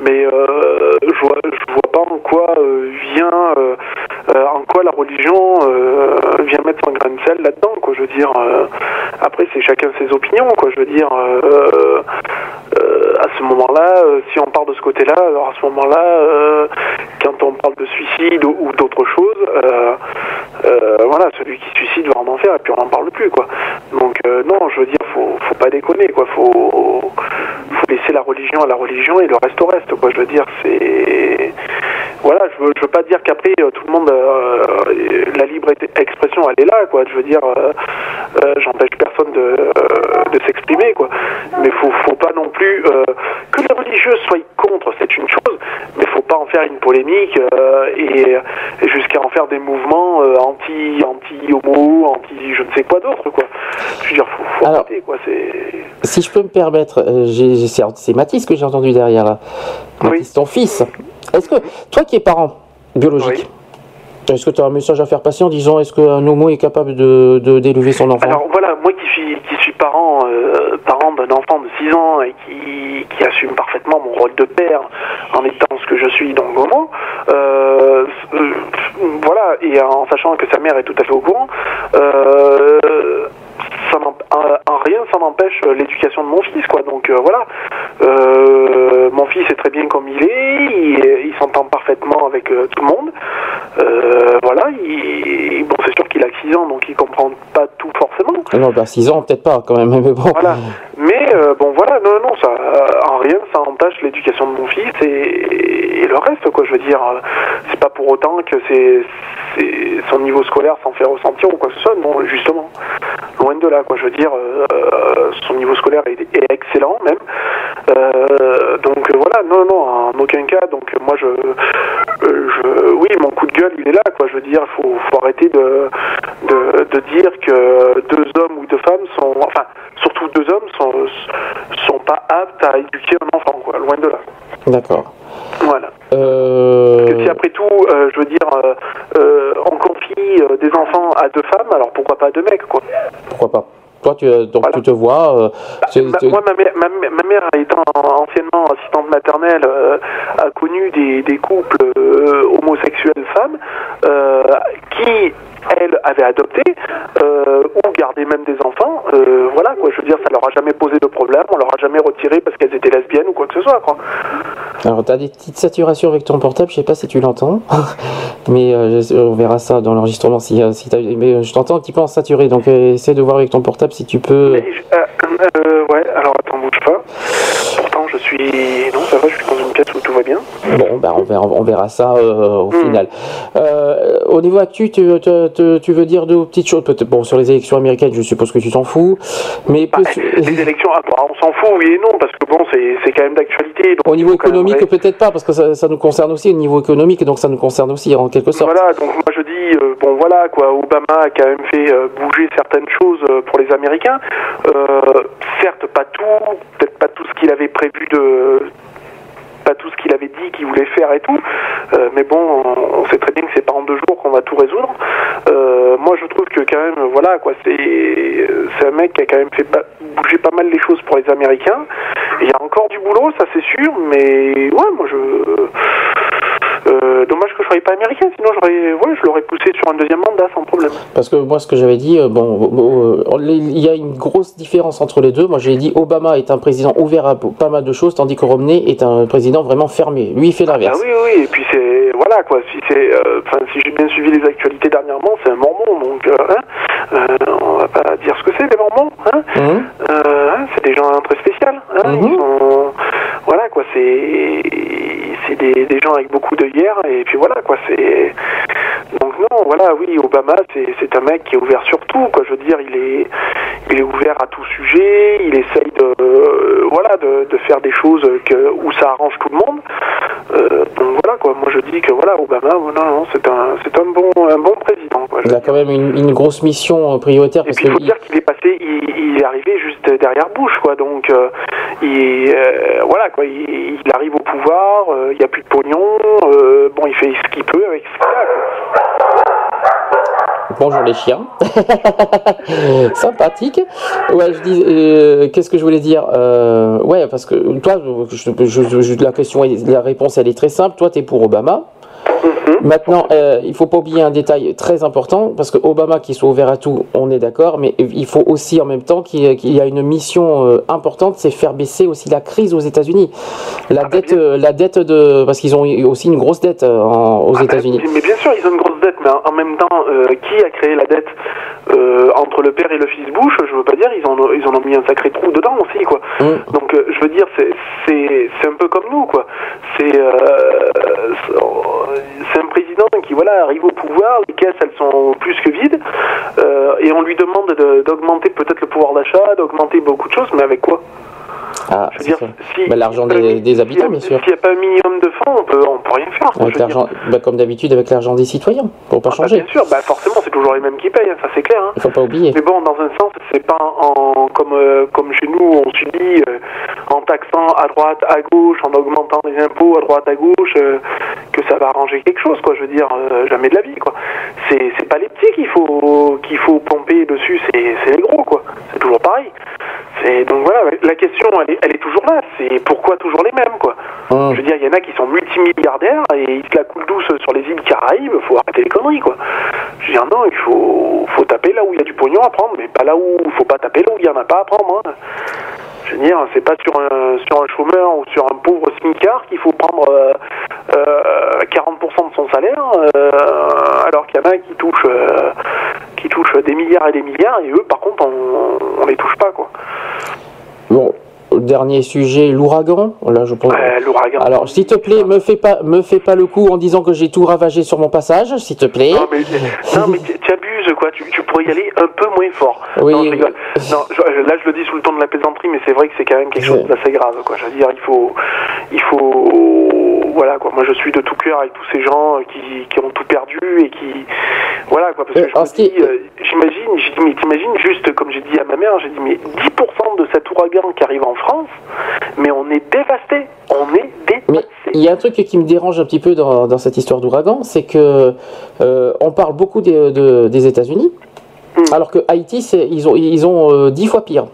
Mais je vois, je vois pas en quoi vient, en quoi la religion vient mettre son grain de sel là-dedans. Quoi, je veux dire. après, c'est chacun ses opinions. Quoi, je veux dire. à ce moment-là, si on part de ce côté-là, alors à ce moment-là, quand on parle de suicide ou, ou d'autre chose, euh, euh, voilà, celui qui suicide va en enfer et puis on n'en parle plus, quoi. Donc euh, non, je veux dire, faut, faut pas déconner, quoi. Faut, laisser la religion à la religion et le reste au reste, quoi. Je veux dire, c'est voilà, je veux, je veux pas dire qu'après euh, tout le monde, euh, la libre expression, elle est là, quoi. Je veux dire, euh, euh, j'empêche personne de, euh, s'exprimer, quoi. Mais faut, faut pas non plus euh, que les religieux soient contre, c'est une chose, mais faut pas en faire une polémique euh, et, et jusqu'à en faire des mouvements euh, anti, anti homo, anti je ne sais quoi d'autre, quoi. Je veux dire, faut, faut Alors- arrêter, quoi. C'est Si je peux me permettre, euh, c'est Mathis que j'ai entendu derrière là. Mathis, ton fils. Est-ce que toi qui es parent biologique, est-ce que tu as un message à faire passer en disant est-ce qu'un homo est capable de d'élever son enfant? Alors voilà, moi qui suis parent euh, d'un enfant de 6 ans et qui, qui assume parfaitement mon rôle de père en étant ce que je suis donc homo, euh, euh, voilà, et en sachant que sa mère est tout à fait au courant, euh, ça en, en rien ça n'empêche euh, l'éducation de mon fils quoi. Donc euh, voilà. Euh, mon fils est très bien comme il est. Il, il s'entend parfaitement avec euh, tout le monde. Voilà. Il, bon c'est sûr qu'il a que 6 ans donc il comprend pas tout forcément. Ah Non, bah 6 ans, peut-être pas quand même, mais bon. voilà. Mais bon, voilà, non, non, ça, en ça entache l'éducation de mon fils et, le reste, quoi. Je veux dire, c'est pas pour autant que c'est, son niveau scolaire s'en fait ressentir ou quoi que ce soit. Non, justement, loin de là, quoi. Je veux dire, euh, son niveau scolaire est, excellent même. Euh, donc voilà, non, non, en aucun cas. Donc moi, je, oui, mon coup de gueule, il est là, quoi. Je veux dire, faut, faut arrêter de, de, de dire que deux hommes ou deux femmes sont, enfin, surtout deux hommes sont, sont pas aptes à éduquer un enfant, quoi. Loin de là. D'accord. Voilà. Euh, que si après tout, euh, je veux dire, euh, euh, on confie des enfants à deux femmes, alors pourquoi pas à deux mecs, quoi. Pourquoi pas Toi, tu, donc, tu te vois. euh, c'est- moi, ma, mère- ma, ma mère, étant anciennement assistante maternelle, euh, a connu des, des couples euh, homosexuels femmes euh, qui, elles, avaient adopté euh, ou gardé même des enfants. Euh, voilà, quoi. Je veux dire, ça leur a jamais posé de problème. On leur a jamais retiré parce qu'elles étaient lesbiennes ou quoi que ce soit, quoi. Alors, tu as des petites saturations avec ton portable, je sais pas si tu l'entends, mais euh, on verra ça dans l'enregistrement. Si, si t'as- mais je t'entends un petit peu en saturé, donc essaie de voir avec ton portable si tu peux. Ouais, alors attends, bouge pas. Pourtant, je suis. Non, ça va, je suis où tout va bien. Bon, bah, on, verra, on verra ça euh, au Hmm. final. Euh, au niveau actu, tu, tu- tu- veux dire deux petites choses? Bon, sur les élections américaines, je suppose que tu t'en fous, mais plus- Les élections, ah, bah, on s'en fout, oui et non, parce que bon, c'est c'est quand même d'actualité. au niveau économique, peut-être pas, parce que ça, ça nous concerne aussi, au niveau économique, donc ça nous concerne aussi en quelque sorte. Voilà, donc moi je dis, euh, bon voilà, quoi, Obama a quand même fait bouger certaines choses pour les Américains. Certes, pas tout, peut-être pas tout ce qu'il avait prévu de. Tout ce qu'il avait dit qu'il voulait faire et tout, Euh, mais bon, on, on sait très bien que c'est pas en deux jours qu'on va tout résoudre. Euh, moi je trouve que quand même, voilà, quoi, c'est c'est un mec qui a quand même fait bouger pas mal les choses pour les Américains. Il y a encore du boulot, ça c'est sûr, mais ouais, moi je. Euh, dommage que je sois pas américain, sinon j'aurais, ouais, je l'aurais poussé sur un deuxième mandat sans problème. Parce que moi, ce que j'avais dit, euh, bon, il y a une grosse différence entre les deux. Moi, j'ai dit Obama est un président ouvert à pas mal de choses, tandis que Romney est un président vraiment fermé. Lui, il fait Ah l'inverse. oui, oui, et puis c'est, voilà quoi, si c'est, euh, si j'ai bien suivi les actualités dernièrement, c'est un mormon, donc, euh, hein, euh, on va pas dire ce que c'est, les mormons, hein, Mhm. Euh, hein, c'est des gens très spéciaux, hein, ils sont, voilà quoi, c'est, c'est des, des gens avec beaucoup de hier, et puis voilà quoi, c'est, donc non, voilà, oui, Obama, c'est, un mec qui est ouvert sur tout, quoi, je veux dire, il est, il est ouvert à tout sujet, il essaye de, euh, voilà, de, de faire des choses que, où ça arrange tout le monde, euh, donc voilà quoi, moi je dis que voilà, Obama, non, non, c'est un, c'est un bon, un bon président, quoi. Il a quand même une, une grosse mission euh, prioritaire parce Et puis il que faut dire qu'il est passé, il, il est arrivé juste derrière Bush, quoi. Donc, euh, il, voilà, quoi. Il, il arrive au pouvoir, euh, il n'y a plus de pognon. euh, bon, il fait ce qu'il peut avec ce qu'il a. Bonjour les chiens. Sympathique. Ouais, je dis, euh, qu'est-ce que je voulais dire Euh, Ouais, parce que toi, je, je- je- la question, est- la réponse, elle est très simple. Toi, tu es pour Obama. Maintenant, euh, il faut pas oublier un détail très important, parce que Obama, qui soit ouvert à tout, on est d'accord, mais il faut aussi en même temps qu'il y a une mission euh, importante, c'est faire baisser aussi la crise aux États-Unis. La dette, euh, la dette de, parce qu'ils ont aussi une grosse dette en- aux États-Unis. Mais bien sûr, ils ont une grosse dette, mais en même temps, euh, qui a créé la dette entre le père et le fils Bush? Je veux pas dire, ils en ont, ils en ont mis un sacré trou dedans aussi, quoi. Donc, euh, je veux dire, c'est, un peu comme nous, quoi. C'est, c'est un président qui, voilà, arrive au pouvoir, les caisses, elles sont plus que vides, euh, et on lui demande de- d'augmenter peut-être le pouvoir d'achat, d'augmenter beaucoup de choses, mais avec quoi? Ah, Je veux dire, si, Bah, l'argent des, des habitants, bien sûr. s'il n'y a pas un minimum de fonds, on peut, on peut rien faire. Avec bah, comme d'habitude avec l'argent des citoyens, pour pas Bah, changer. bien sûr, bah forcément, c'est toujours les mêmes qui payent, hein, ça c'est clair. Hein. Il faut pas oublier. Mais bon, dans un sens, c'est pas en, comme, euh, comme chez nous, on subit euh, en taxant à droite, à gauche, en augmentant les impôts à droite, à gauche, euh, que ça va arranger quelque chose, quoi. Je veux dire, jamais de la vie, quoi. C'est pas les petits qu'il faut, qu'il faut pomper dessus, c'est les gros, quoi. C'est toujours pareil. Donc voilà, la question, elle est, elle est toujours là. C'est pourquoi toujours les mêmes, quoi. Je veux dire, il y en a qui sont multimilliardaires et ils se la coulent douce sur les îles Caraïbes. Faut arrêter les conneries, quoi. Je veux dire, non, il faut, faut taper là où il y a du pognon à prendre, mais pas là où, faut pas taper là où il y en a pas à prendre. hein. Je veux dire, c'est pas sur un, sur un chômeur ou sur un pauvre smicard qu'il faut prendre euh, euh, 40% de son salaire, euh, alors qu'il y en a qui touchent, euh, qui touchent des milliards et des milliards, et eux, par contre, on, on les touche pas, quoi. Bon, dernier sujet, l'ouragan. Là, je pense. l'ouragan. Alors, s'il te plaît, me fais pas, me fais pas le coup en disant que j'ai tout ravagé sur mon passage, s'il te plaît. Non, mais, non, mais tu abuses, quoi. Tu, tu pourrais y aller un peu moins fort. Oui. Non, je rigole. Non, je- là, je le dis sous le ton de la plaisanterie, mais c'est vrai que c'est quand même quelque chose d'assez grave, quoi. Je veux dire, il faut, il faut, voilà, quoi. Moi, je suis de tout cœur avec tous ces gens euh, qui, qui ont tout perdu et qui, voilà, quoi. Parce que je me dis, euh, j'imagine, j'ai dit, mais t'imagines juste, comme j'ai dit à ma mère, j'ai dit, mais 10% de cet ouragan qui arrive en France, mais on est dévasté. On est dévasté. Mais Il y a un truc qui me dérange un petit peu dans, dans cette histoire d'ouragan, c'est que euh, on parle beaucoup des, de- des États-Unis, Hmm. alors que Haïti, ils ont, ils ont euh, dix fois pire.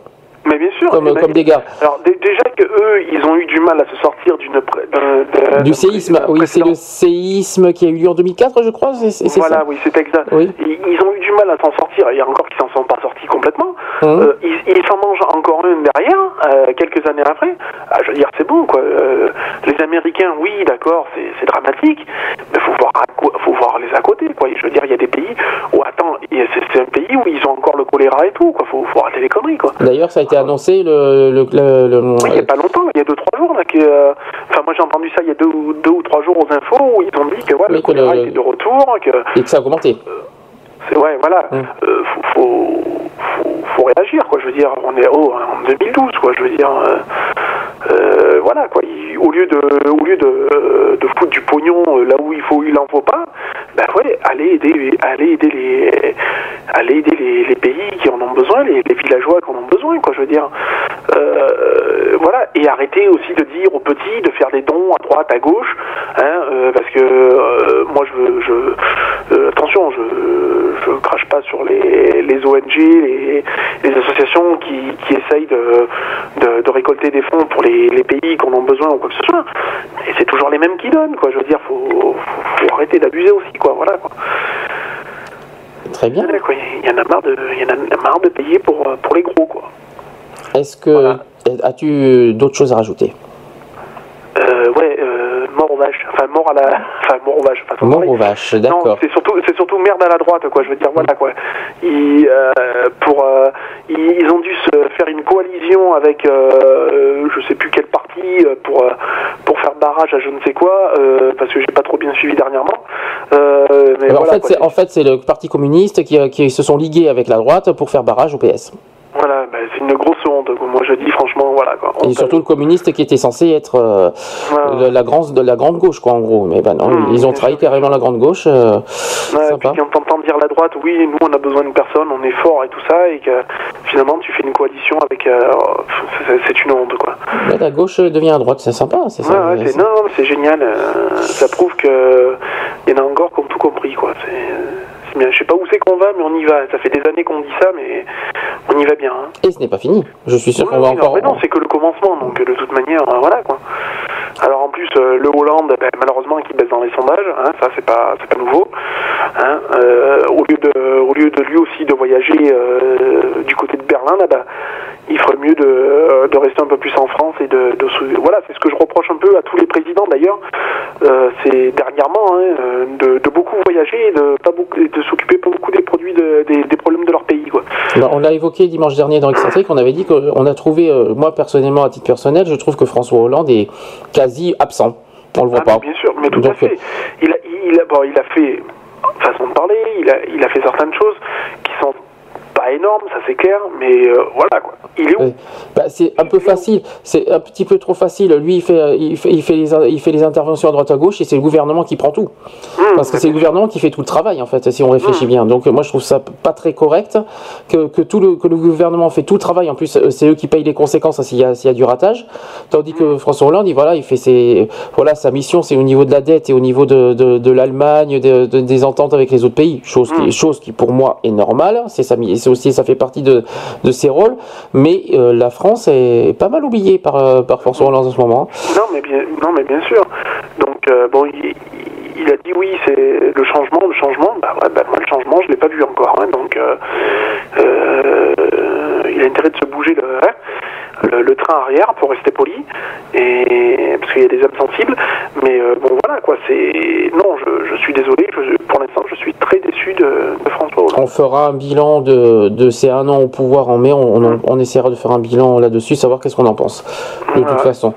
Mais bien sûr. Comme, eh ben, comme dégâts. Alors dé- déjà que eux, ils ont eu du mal à se sortir d'une Du séisme, oui, c'est le séisme qui a eu lieu en 2004, je crois, Voilà, ça oui, c'est exact. Oui. Ils, ils ont eu du mal à s'en sortir. Il y a encore qui s'en sont pas sortis complètement. Hum. Euh, ils s'en mangent encore un derrière, euh, quelques années après. Ah, je veux dire, c'est bon, quoi. Euh, les Américains, oui, d'accord, c'est dramatique, mais faut voir, à faut voir les à côté, quoi. Je veux dire, il y a des pays où, attends, c'est un pays où ils ont encore le choléra et tout, quoi. Faut, faut arrêter les conneries, quoi. D'ailleurs, ça a été annoncé le. le, le- le- Oui, il n'y a pas longtemps, il y a deux, trois jours, là, que, euh, enfin, moi j'ai entendu ça il y a deux, ou- deux ou trois jours aux infos où ils ont dit que, ouais, le Oui, choléra était de retour, que, et que ça a augmenté. c'est ouais, voilà. Hum. Euh, faut, faut, faut, faut réagir, quoi. Je veux dire, on est oh, en 2012, quoi. Je veux dire, euh, euh, voilà, quoi. Il- au lieu de, au lieu de, euh, de foutre du pognon là où il faut, il en faut pas. Ben ouais, allez aider, allez aider les, allez aider les, les pays qui en ont besoin, les, les villageois qui en ont besoin, quoi. Je veux dire, voilà. Et arrêter aussi de dire aux petits de faire des dons à droite, à gauche, hein, parce que moi je, veux- je attention, je, je crache pas sur les, les ONG, les, les associations qui, qui essayent de, de, de récolter des fonds pour les, les pays qui en ont besoin ou quoi que ce soit. Et c'est toujours les mêmes qui donnent, quoi. Je veux dire, faut, faut, faut arrêter d'abuser aussi, quoi. Voilà, quoi. Très bien. Il y en a marre de, il y en a marre de payer pour, pour les gros, quoi. Est-ce que. As-tu d'autres choses à rajouter? Euh, ouais, mort aux vaches. Enfin, mort à la. Enfin, mort aux vaches. Enfin, Mort aux vaches, d'accord. c'est surtout, c'est surtout merde à la droite, quoi. Je veux dire, voilà, quoi. Ils, euh, pour, euh, ils, ils ont dû se faire une coalition avec, euh, je sais plus quel parti, euh, pour, euh, pour faire barrage à je ne sais quoi, euh, parce que j'ai pas trop bien suivi dernièrement. Mais voilà, en fait, c'est en fait, le Parti communiste qui, qui se sont ligués avec la droite pour faire barrage au PS. Voilà, ben, c'est une grosse je dis franchement, voilà, quoi. Et surtout le communiste qui était censé être euh, la, grande, de la grande gauche, quoi, en gros. Mais ben non, Mmh, ils ont trahi carrément la grande gauche. euh, Ouais, sympa. puis quand t'entends dire la droite, oui, nous on a besoin de personne, on est fort et tout ça, et que finalement tu fais une coalition avec. euh, c'est- une honte, quoi. Mais la gauche devient à droite, c'est sympa. C'est ça. Ouais, ouais, c'est- non, c'est génial. euh, ça prouve que il y en a encore qui ont tout compris, quoi. C'est bien. Je sais pas où c'est qu'on va, mais on y va. Ça fait des années qu'on dit ça, mais on y va bien. hein. Et ce n'est pas fini. Je suis sûr qu'on va non, encore. mais non, c'est que le commencement, donc de toute manière, euh, voilà quoi. Alors en plus, euh, le Hollande, ben, malheureusement, qui baisse dans les sondages, hein, ça c'est pas, c'est pas nouveau. Hein, euh, au lieu de, au lieu de lui aussi de voyager euh, du côté de Berlin, là, bah, il ferait mieux de, de rester un peu plus en France et de, voilà, c'est ce que je reproche un peu à tous les présidents d'ailleurs. C'est dernièrement hein, de, de beaucoup voyager et de pas beaucoup, de s'occuper pas beaucoup des produits de- des, des problèmes de leur pays, quoi. Ben, on l'a évoqué dimanche dernier dans Excentrique, on avait dit qu'on a trouvé, euh, moi personnellement, à titre personnel, je trouve que François Hollande est quasi absent. On le voit Ah, pas. bien sûr, mais tout Donc, à fait. Il a, il, a, bon, il a fait façon de parler, il a, il a fait certaines choses qui sont pas énormes, ça c'est clair, mais euh, voilà quoi. Il est où? Bah, c'est un peu facile, c'est un petit peu trop facile. Lui, il fait, euh, il fait, il fait, les, il fait les interventions à droite à gauche et c'est le gouvernement qui prend tout. Mmh, Parce que c'est le gouvernement qui fait tout le travail, en fait, si on réfléchit bien. Donc, moi, je trouve ça pas très correct que, que, tout le, que le gouvernement fait tout le travail. En plus, euh, c'est eux qui payent les conséquences hein, s'il y, y a du ratage. Tandis Mmh. que François Hollande, il, voilà, il fait ses, voilà, sa mission, c'est au niveau de la dette et au niveau de, de, de l'Allemagne, de- de- des ententes avec les autres pays. Chose Mmh. qui, chose qui pour moi, est normale. C'est sa c'est aussi, ça fait partie de, de ses rôles. Mais euh, la France est pas mal oubliée par, euh, par François Hollande en ce moment. Non, mais bien, non, mais bien sûr. Donc euh, bon, il, a dit oui, c'est le changement, le changement. Bah, bah, moi, le changement, je l'ai pas vu encore. hein. donc il a intérêt de se bouger hein, le, le train arrière pour rester poli, et parce qu'il y a des âmes sensibles. Mais euh, bon, voilà quoi. C'est non, je, je suis désolé. je- pour l'instant, je suis très déçu de, de François Hollande. On fera un bilan de, de ces un an au pouvoir en mai. On, on- on essaiera de faire un bilan là-dessus, savoir qu'est-ce qu'on en pense. De toute façon.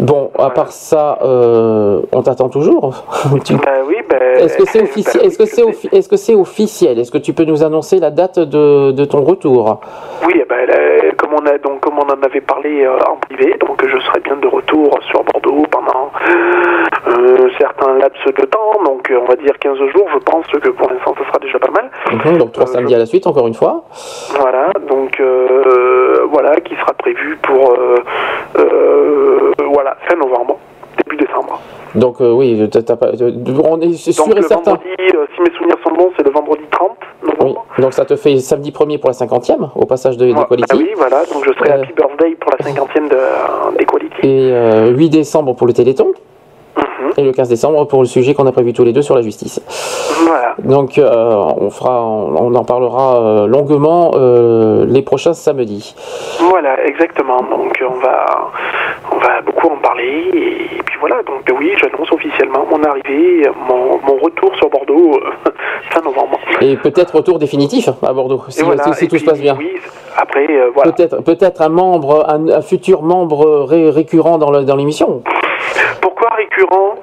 Bon, à part ça, euh, on t'attend toujours. Tu- Bah oui, ben. Est-ce que c'est officiel Est-ce que c'est offi- est-ce que c'est officiel? Est-ce que tu peux nous annoncer la date de, de ton retour? Oui, eh ben, comme on a donc comme on en avait parlé euh, en privé, donc je serai bien de retour sur Bordeaux pendant euh, certains laps de temps, donc euh, on va dire 15 jours. Je pense que pour l'instant, ce sera déjà pas mal. Donc trois samedis à la suite, encore une fois. Voilà, donc voilà, qui sera prévu pour voilà fin novembre, début décembre. Donc euh, oui, t'as- pas- euh, on est sûr Donc et le certain. vendredi, euh, si mes souvenirs sont bons, c'est le vendredi 30 novembre. Donc ça te fait samedi 1er pour la 50e au passage de d'Equality. Ah oui, voilà, donc je serai Euh, happy birthday pour la 50e de- d'Equality. Et euh, 8 décembre pour le Téléthon. Mhm. Et le 15 décembre pour le sujet qu'on a prévu tous les deux sur la justice. Voilà. Donc euh, on fera, on, on en parlera euh, longuement euh, les prochains samedis. Voilà, exactement. Donc on va, on va beaucoup en parler. Et, puis voilà, donc oui, j'annonce officiellement mon arrivée, mon, mon retour sur Bordeaux euh, fin novembre. Et peut-être retour définitif à Bordeaux, si, Et voilà, si- si et tout se passe bien. Oui, après, euh, voilà. Peut-être, peut-être un membre, un, un futur membre ré- récurrent dans l'émission. Récurrent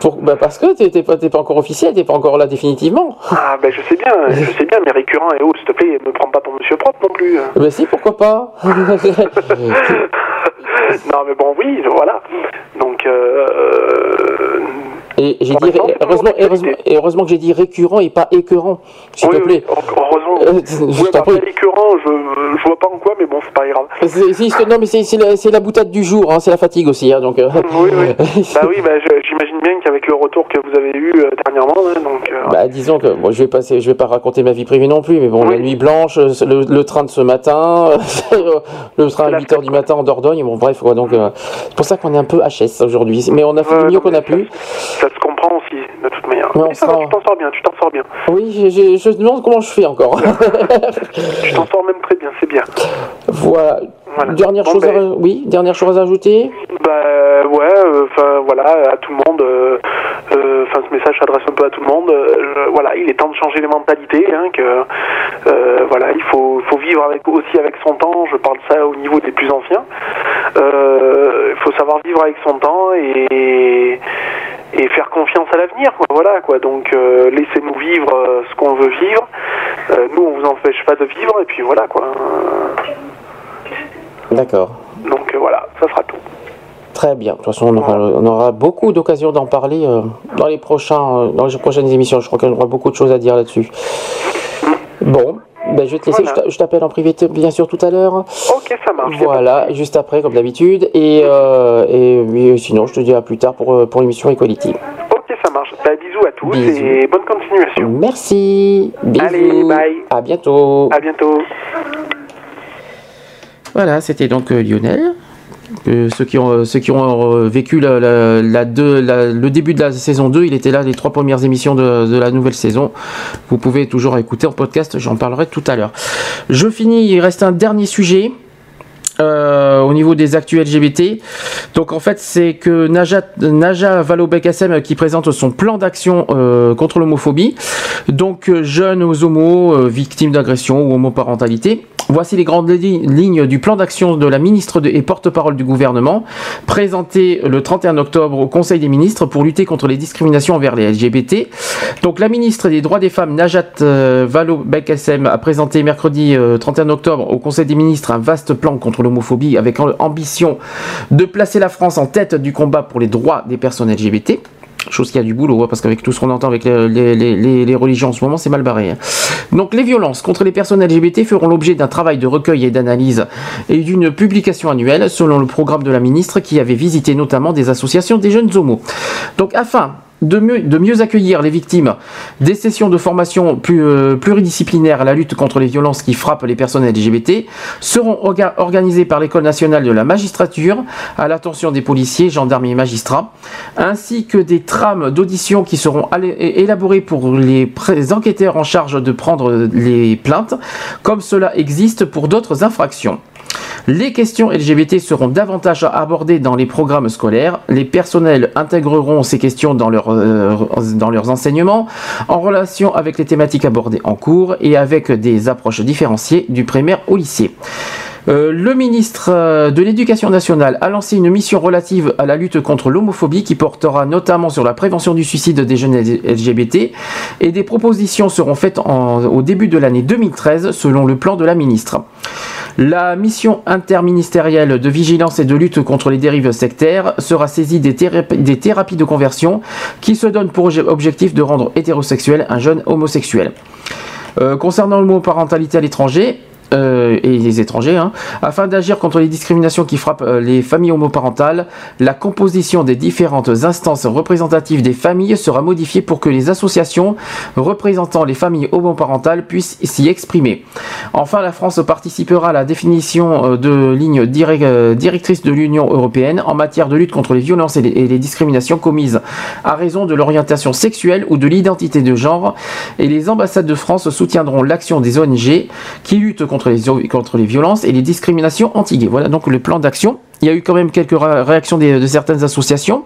Pour, bah parce que t'es pas, pas encore officiel, t'es pas encore là définitivement. Ah ben je sais bien, je sais bien, mais récurrent, et oh, s'il te plaît, me prends pas pour monsieur propre non plus. Bah si, pourquoi pas non mais bon, oui, voilà. Donc, euh, Et j'ai dit, heureusement, heureusement, que j'ai dit récurrent et pas écœurant, s'il te plaît. heureusement. Je prie. m'appeler récurrent, je, je vois pas en quoi, mais bon, c'est pas grave. C'est- non mais c'est la, la boutade du jour, hein, c'est la fatigue aussi, hein, donc. euh, Oui, oui. bah oui, bah, j'imagine bien qu'avec le que vous avez eu euh, dernièrement, hein, donc... euh, Bah, disons que bon, je vais passer, je vais pas raconter ma vie privée non plus, mais bon, la nuit blanche, euh, le, le train de ce matin, le train à 8h du matin en Dordogne, bon bref, quoi, donc euh, c'est pour ça qu'on est un peu HS aujourd'hui, mais on a fait mieux qu'on a pu. Ça se comprend aussi, de toute manière. Ouais, on Mais ça sera- tu t'en sors bien, tu t'en sors bien. Oui, je me demande comment je fais encore. Tu t'en sors même très bien, c'est bien. voilà. Dernière Bon, chose, ben- à, oui, dernière chose à ajouter. Bah ouais, enfin voilà, à tout le monde, euh, euh, enfin ce message s'adresse un peu à tout le monde. euh, voilà, il est temps de changer les mentalités, hein, que euh, voilà, il faut, faut vivre avec aussi avec son temps. Je parle ça au niveau des plus anciens. Euh, Il faut savoir vivre avec son temps et et faire confiance à l'avenir. quoi. Voilà quoi. Donc euh, laissez-nous vivre euh, ce qu'on veut vivre. Euh, nous, on vous empêche pas de vivre et puis voilà quoi. D'accord. Donc euh, voilà, ça sera tout. Très bien. De toute façon, on aura, on aura beaucoup d'occasions d'en parler euh, dans les prochains, euh, dans les prochaines émissions. Je crois qu'on aura beaucoup de choses à dire là-dessus. Bon, ben, je vais te laisser. Je t'a- Je t'appelle en privé, bien sûr, tout à l'heure. Ok, ça marche. Voilà, juste après, comme d'habitude. Et, euh, sinon, je te dis à plus tard pour, pour l'émission Equality. Ok, ça marche. Bah, bisous à tous Bisous. et bonne continuation. Merci. Bisous. Allez, bye. À bientôt. À bientôt. Voilà, c'était donc euh, Lionel. Euh, ceux qui ont, euh, euh, vécu le début de la saison 2, il était là les trois premières émissions de, la nouvelle saison. Vous pouvez toujours écouter en podcast, j'en parlerai tout à l'heure. Je finis, il reste un dernier sujet. euh, au niveau des actus LGBT. Donc en fait c'est que Naja, Naja Vallaud-Belkacem qui présente son plan d'action euh, contre l'homophobie. Donc euh, jeunes aux homos, euh, victimes d'agression ou homoparentalité. Voici les grandes li- lignes du plan d'action de la ministre et porte-parole du gouvernement, présenté le 31 octobre au Conseil des ministres pour lutter contre les discriminations envers les LGBT. Donc la ministre des droits des femmes, Najat euh, Vallaud-Belkacem, a présenté mercredi euh, 31 octobre au Conseil des ministres un vaste plan contre l'homophobie avec ambition de placer la France en tête du combat pour les droits des personnes LGBT. Chose qui a du boulot, hein, parce qu'avec tout ce qu'on entend avec les, religions en ce moment, c'est mal barré. hein. Donc les violences contre les personnes LGBT feront l'objet d'un travail de recueil et d'analyse et d'une publication annuelle selon le programme de la ministre qui avait visité notamment des associations des jeunes homos. Donc afin de mieux, accueillir les victimes des sessions de formation euh, pluridisciplinaires à la lutte contre les violences qui frappent les personnes LGBT seront orga- organisées par l'École nationale de la magistrature à l'attention des policiers, gendarmes et magistrats, ainsi que des trames d'audition qui seront élaborées pour les enquêteurs en charge de prendre les plaintes, comme cela existe pour d'autres infractions. Les questions LGBT seront davantage abordées dans les programmes scolaires. Les personnels intégreront ces questions dans, leur, euh, leurs enseignements en relation avec les thématiques abordées en cours et avec des approches différenciées du primaire au lycée. Euh, le ministre euh, de l'Éducation nationale a lancé une mission relative à la lutte contre l'homophobie qui portera notamment sur la prévention du suicide des jeunes LGBT et des propositions seront faites au début de l'année 2013 selon le plan de la ministre. La mission interministérielle de vigilance et de lutte contre les dérives sectaires sera saisie des, thérapi- des thérapies de conversion qui se donnent pour obje- objectif de rendre hétérosexuel un jeune homosexuel. Euh, concernant l'homoparentalité à l'étranger, euh, et les étrangers, hein, afin d'agir contre les discriminations qui frappent euh, les familles homoparentales, la composition des différentes instances représentatives des familles sera modifiée pour que les associations représentant les familles homoparentales puissent s'y exprimer. Enfin, la France participera à la définition euh, de lignes direc- directrices de l'Union européenne en matière de lutte contre les violences et les, et les discriminations commises à raison de l'orientation sexuelle ou de l'identité de genre, et les ambassades de France soutiendront l'action des ONG qui luttent contre contre les violences et les discriminations anti-gays. Voilà donc le plan d'action. Il y a eu quand même quelques ré- réactions de certaines associations.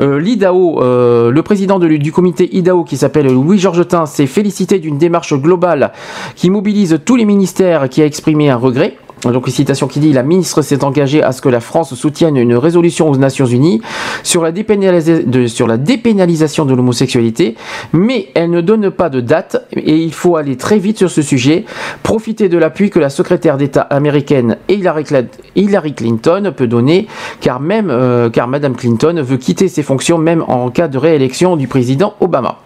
Euh, L'IDAO, euh, le président de- du comité IDAO qui s'appelle Louis Georgetin s'est félicité d'une démarche globale qui mobilise tous les ministères qui a exprimé un regret. Donc une citation qui dit la ministre s'est engagée à ce que la France soutienne une résolution aux Nations Unies sur la, dépénalisation de l'homosexualité, mais elle ne donne pas de date et il faut aller très vite sur ce sujet. Profiter de l'appui que la secrétaire d'État américaine Hillary Clinton peut donner, car même euh, car Madame Clinton veut quitter ses fonctions même en cas de réélection du président Obama.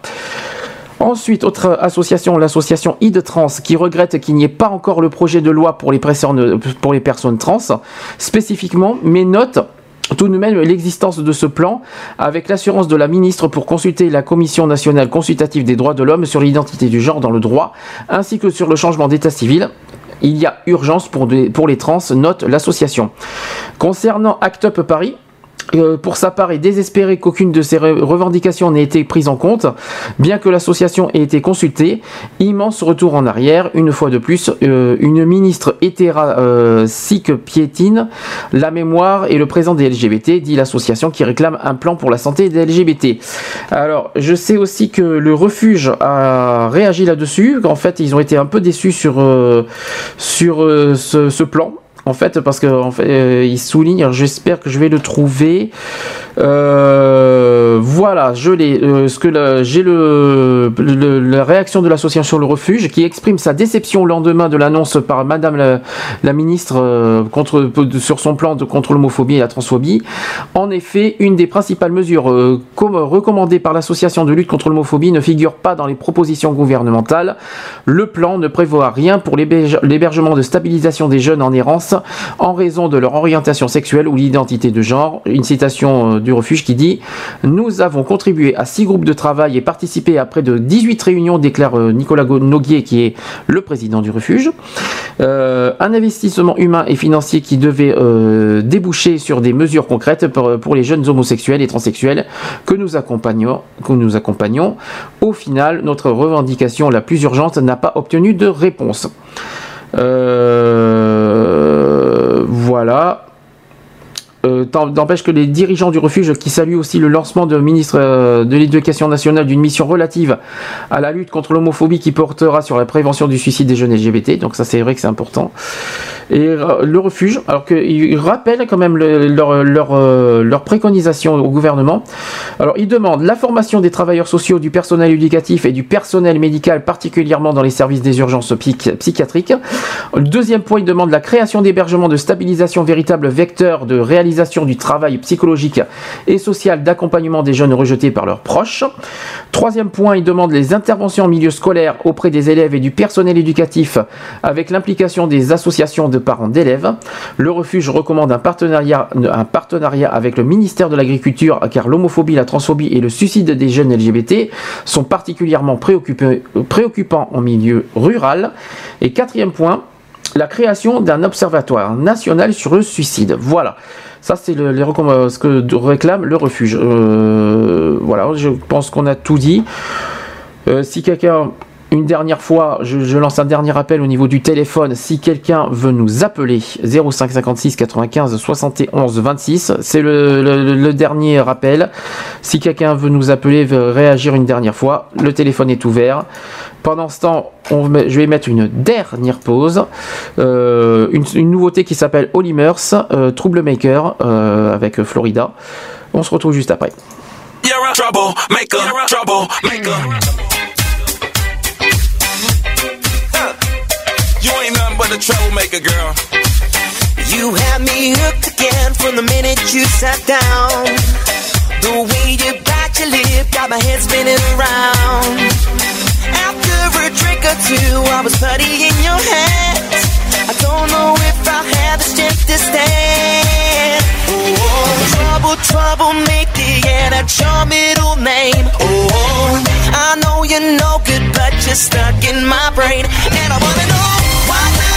Ensuite, autre association, l'association ID-Trans, qui regrette qu'il n'y ait pas encore le projet de loi pour les personnes, trans, spécifiquement, mais note tout de même l'existence de ce plan avec l'assurance de la ministre pour consulter la Commission nationale consultative des droits de l'homme sur l'identité du genre dans le droit, ainsi que sur le changement d'état civil. Il y a urgence pour, pour les trans, note l'association. Concernant Act Up Paris, euh, pour sa part, est désespéré qu'aucune de re- revendications n'ait été prise en compte, bien que l'association ait été consultée. Immense retour en arrière, une fois de plus, euh, une ministre hétéra euh, piétine la mémoire et le présent des LGBT, dit l'association qui réclame un plan pour la santé des LGBT. Alors, je sais aussi que le refuge a réagi là-dessus, qu'en fait, ils ont été un peu déçus sur, euh, sur ce plan. En fait, parce que fait, euh, il souligne, j'espère que je vais le trouver. Euh, voilà, je l'ai. euh, ce que j'ai le, la réaction de l'association Le Refuge qui exprime sa déception au lendemain de l'annonce par Madame la, ministre contre sur son plan de contre l'homophobie et la transphobie. En effet, une des principales mesures com- recommandées par l'association de lutte contre l'homophobie ne figure pas dans les propositions gouvernementales. Le plan ne prévoit rien pour l'héberge- l'hébergement de stabilisation des jeunes en errance en raison de leur orientation sexuelle ou l'identité de genre. Une citation euh, du refuge qui dit Nous avons contribué à six groupes de travail et participé à près de 18 réunions, déclare euh, Nicolas Noguier, qui est le président du refuge. Euh, un investissement humain et financier qui devait déboucher sur des mesures concrètes pour, pour les jeunes homosexuels et transsexuels que nous accompagnons. Que nous accompagnons. Au final, notre revendication la plus urgente n'a pas obtenu de réponse. Euh, voilà. Euh, N'empêche que les dirigeants du refuge qui saluent aussi le lancement de ministre euh, de l'Éducation nationale d'une mission relative à la lutte contre l'homophobie qui portera sur la prévention du suicide des jeunes LGBT. Donc ça c'est vrai que c'est important. Et euh, le refuge, alors qu'ils rappellent quand même le- leur, leur, leur préconisation au gouvernement. Alors ils demandent la formation des travailleurs sociaux, du personnel éducatif et du personnel médical, particulièrement dans les services des urgences psych- psychiatriques. Deuxième point, ils demandent la création d'hébergements de stabilisation, véritable vecteur de réalisation du travail psychologique et social d'accompagnement des jeunes rejetés par leurs proches. Troisième point, ils demandent les interventions en milieu scolaire auprès des élèves et du personnel éducatif avec l'implication des associations de parents d'élèves. Le refuge recommande un partenariat, un partenariat avec le ministère de l'Agriculture car l'homophobie, la transphobie et le suicide des jeunes LGBT sont particulièrement préoccupants en milieu rural. Et quatrième point, la création d'un observatoire national sur le suicide. Voilà. Ça, c'est recomm- ce que réclame le refuge. Euh, voilà, je pense qu'on a tout dit. Euh, si quelqu'un, une dernière fois, je, lance un dernier appel au niveau du téléphone. Si quelqu'un veut nous appeler, 05 56 95 71 26, c'est le, dernier rappel. Si quelqu'un veut nous appeler, veut réagir une dernière fois, le téléphone est ouvert. Pendant ce temps, je vais mettre une dernière pause. Euh, une, nouveauté qui s'appelle Olimers, euh, Troublemaker, euh, avec Florida. On se retrouve juste après. You ain't nothing but a troublemaker, girl. You had me hooked again from the minute you sat down. The way you bite your lip got my head spinning around. After a drink or two, I was putty in your hands. I don't know if I have the strength to stand. Oh, trouble, trouble, make it, yeah, that's your middle name. Oh, I know you're no good, but you're stuck in my brain. And I wanna know,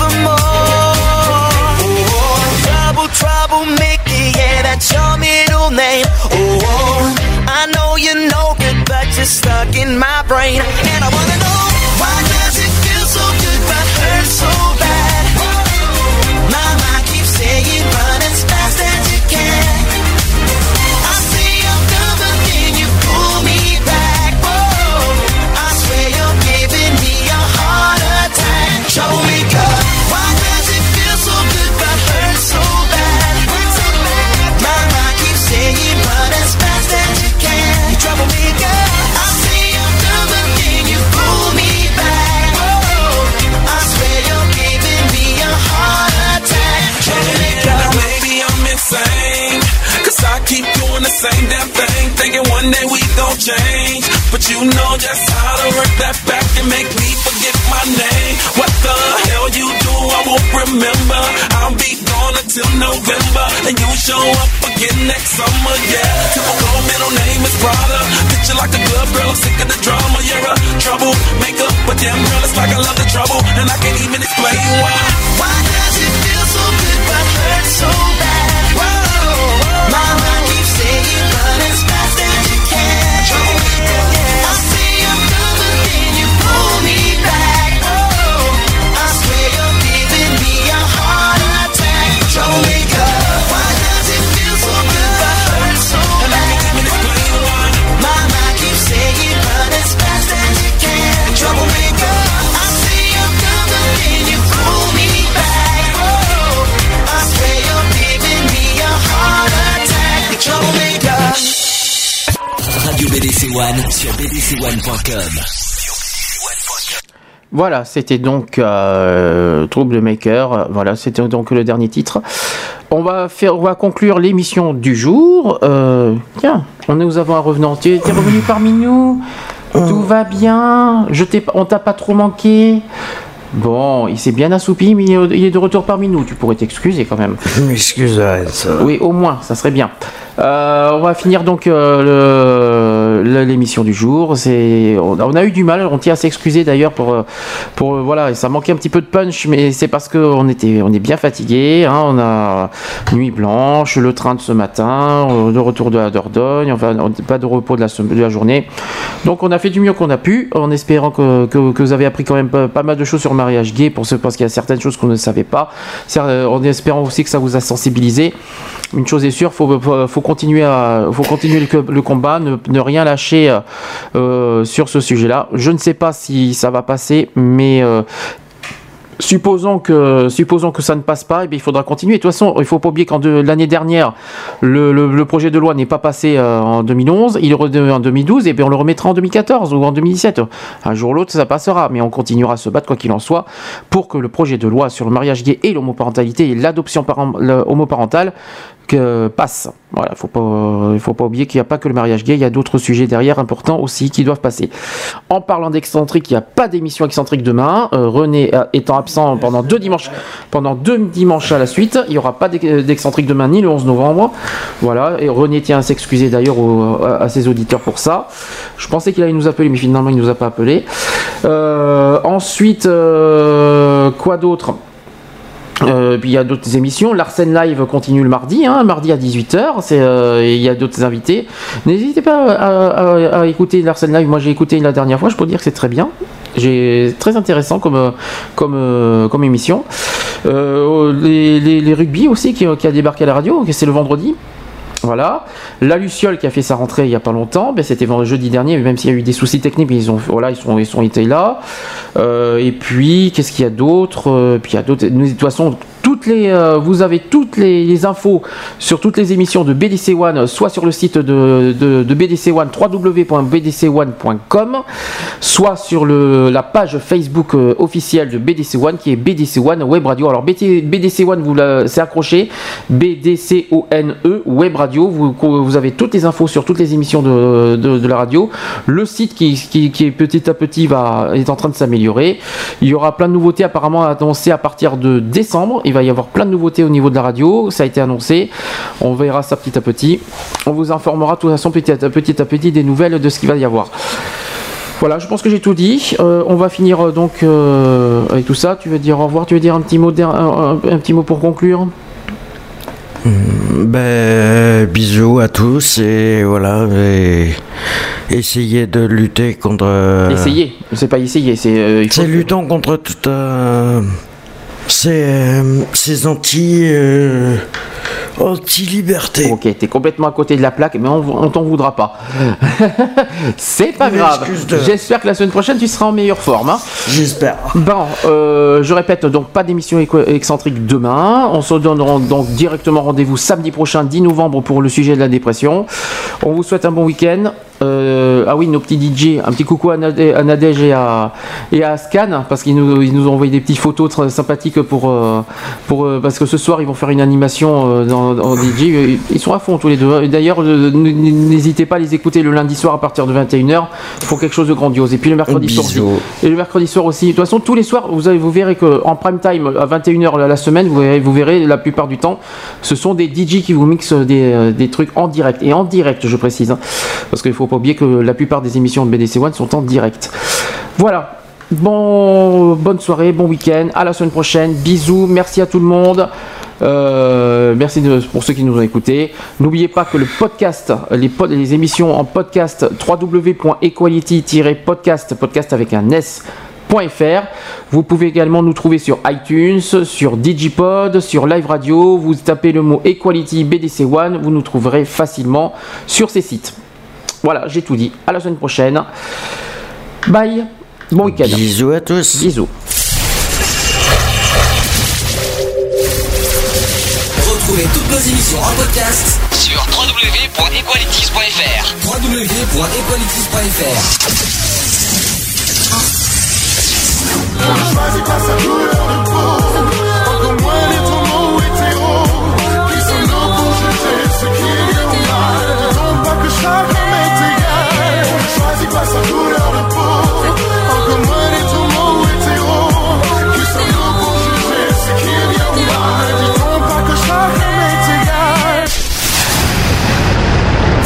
for more. Oh, trouble, trouble, Mickey, yeah, that's your middle name. Oh, oh. I know you're no good, but you're stuck in my brain. And I wanna know, just sur bdc1.com. Voilà, c'était donc euh, Trouble Maker. Voilà, c'était donc le dernier titre. On va faire, on va conclure l'émission du jour. Euh, tiens, on nous avons un revenant. Tu es revenu parmi nous. Tout va bien. Je t'ai, on t'a pas trop manqué. Bon, il s'est bien assoupi, mais il est- il est de retour parmi nous. Tu pourrais t'excuser quand même. M'excuse, ça. Oui, au moins, ça serait bien. Euh, on va finir donc euh, l'émission du jour. C'est, on, a- eu du mal. On tient à s'excuser d'ailleurs pour, euh, pour euh, voilà, ça manquait un petit peu de punch, mais c'est parce qu'on était, on est bien fatigué. hein. on a nuit blanche, le train de ce matin, euh, le retour de la Dordogne, enfin pas de repos de la, journée. Donc on a fait du mieux qu'on a pu, en espérant que, que- vous avez appris quand même pas, mal de choses sur le mariage gay, pour ce, parce qu'il y a certaines choses qu'on ne savait pas. En espérant aussi que ça vous a sensibilisé. Une chose est sûre, faut, faut, continuer à, faut continuer le, le combat, ne, ne rien euh, euh, sur ce sujet-là. Je ne sais pas si ça va passer, mais euh, Supposons que, supposons que ça ne passe pas, eh bien, il faudra continuer. De toute façon, il faut pas oublier qu'en de- l'année dernière, le, projet de loi n'est pas passé en 2011, il est en 2012, et bien on le remettra en 2014 ou en 2017. Un jour ou l'autre, ça passera, mais on continuera à se battre, quoi qu'il en soit, pour que le projet de loi sur le mariage gay et l'homoparentalité et l'adoption paren- le- homoparentale passe. Voilà, faut pas, il faut pas oublier qu'il n'y a pas que le mariage gay, il y a d'autres sujets derrière importants aussi qui doivent passer. En parlant d'excentrique, il n'y a pas d'émission excentrique demain. Euh, René euh, étant absent pendant deux dimanches, pendant deux dimanches à la suite, il n'y aura pas d'ex- d'excentrique demain ni le 11 novembre. Voilà, et René tient à s'excuser d'ailleurs à, ses auditeurs pour ça. Je pensais qu'il allait nous appeler, mais finalement il nous a pas appelé. Euh, ensuite, euh, quoi d'autre? Euh, puis il y a d'autres émissions. L'Arsène Live continue le mardi, hein, mardi à 18h. C'est, euh, il y a d'autres invités. N'hésitez pas à, écouter l'Arsène Live. Moi j'ai écouté la dernière fois, je peux dire que c'est très bien. J'ai très intéressant comme, euh, émission. Les, rugby aussi qui a débarqué à la radio, c'est le vendredi. Voilà. La Luciole qui a fait sa rentrée il n'y a pas longtemps, ben, c'était vendredi jeudi dernier, même s'il y a eu des soucis techniques, mais ils ont, voilà, ils sont, ils sont été là. Euh, et puis, qu'est-ce qu'il y a d'autre? Euh, Puis il y a d'autres. De toute façon, toutes les, vous avez toutes les, infos sur toutes les émissions de BDC One, soit sur le site de, BDC One, www.bdc1.com, soit sur la page Facebook officielle de BDC One, qui est BDC One Web Radio. Alors BDC One, vous c'est accroché, BDC-O-N-E E, Web Radio. Vous, avez toutes les infos sur toutes les émissions de, la radio. Le site qui est petit à petit va, est en train de s'améliorer. Il y aura plein de nouveautés apparemment annoncées à partir de décembre. Il va y avoir plein de nouveautés au niveau de la radio. Ça a été annoncé. On verra ça petit à petit. On vous informera de toute façon petit à petit, à petit des nouvelles de ce qu'il va y avoir. Voilà, je pense que j'ai tout dit. Euh, on va finir euh, donc euh, avec tout ça. Tu veux dire au revoir Tu veux dire un petit mot, un, un- petit mot pour conclure? Ben, bisous à tous et voilà. Et essayez de lutter contre. Essayez. C'est pas essayer. C'est. euh, C'est que- luttons contre toute. euh, ces, euh, ces anti. euh, anti-liberté. Ok, t'es complètement à côté de la plaque, mais on, on t'en voudra pas. C'est pas grave. J'espère que la semaine prochaine tu seras en meilleure forme. hein. J'espère. Bon, euh, je répète donc pas d'émission excentrique demain. On se donne donc directement rendez-vous samedi prochain, 10 novembre, pour le sujet de la dépression. On vous souhaite un bon week-end. Euh, ah oui, nos petits DJ, un petit coucou à, Nadège et à, et à Scan, parce qu'ils nous, ils nous ont envoyé des petites photos très sympathiques pour, euh, pour, euh, parce que ce soir ils vont faire une animation dans, en DJ. Ils sont à fond tous les deux. D'ailleurs, n'hésitez pas à les écouter le lundi soir à partir de 21h. Ils font quelque chose de grandiose. Et puis le mercredi soir aussi. Et le mercredi soir aussi. De toute façon, tous les soirs, vous, avez- vous verrez que en prime time, à 21h la, la semaine, vous verrez, vous verrez la plupart du temps, ce sont des DJ qui vous mixent des, des trucs en direct. Et en direct, je précise. hein. parce qu'il faut pas oublier que la plupart des émissions de BDC One sont en direct. Voilà. Bon, bonne soirée, bon week-end. À la semaine prochaine. Bisous. Merci à tout le monde. Euh, merci pour ceux qui nous ont écoutés. N'oubliez pas que le podcast, les, les émissions en podcast, www.equality-podcast, podcast avec un S. Vous pouvez également nous trouver sur iTunes, sur Digipod, sur Live Radio. Vous tapez le mot Equality BDC One, vous nous trouverez facilement sur ces sites. Voilà, j'ai tout dit. À la semaine prochaine. Bye. Bon week-end. Bisous à tous. Bisous. Retrouvez toutes nos émissions en podcast sur www.equalities.fr. www.equalities.fr.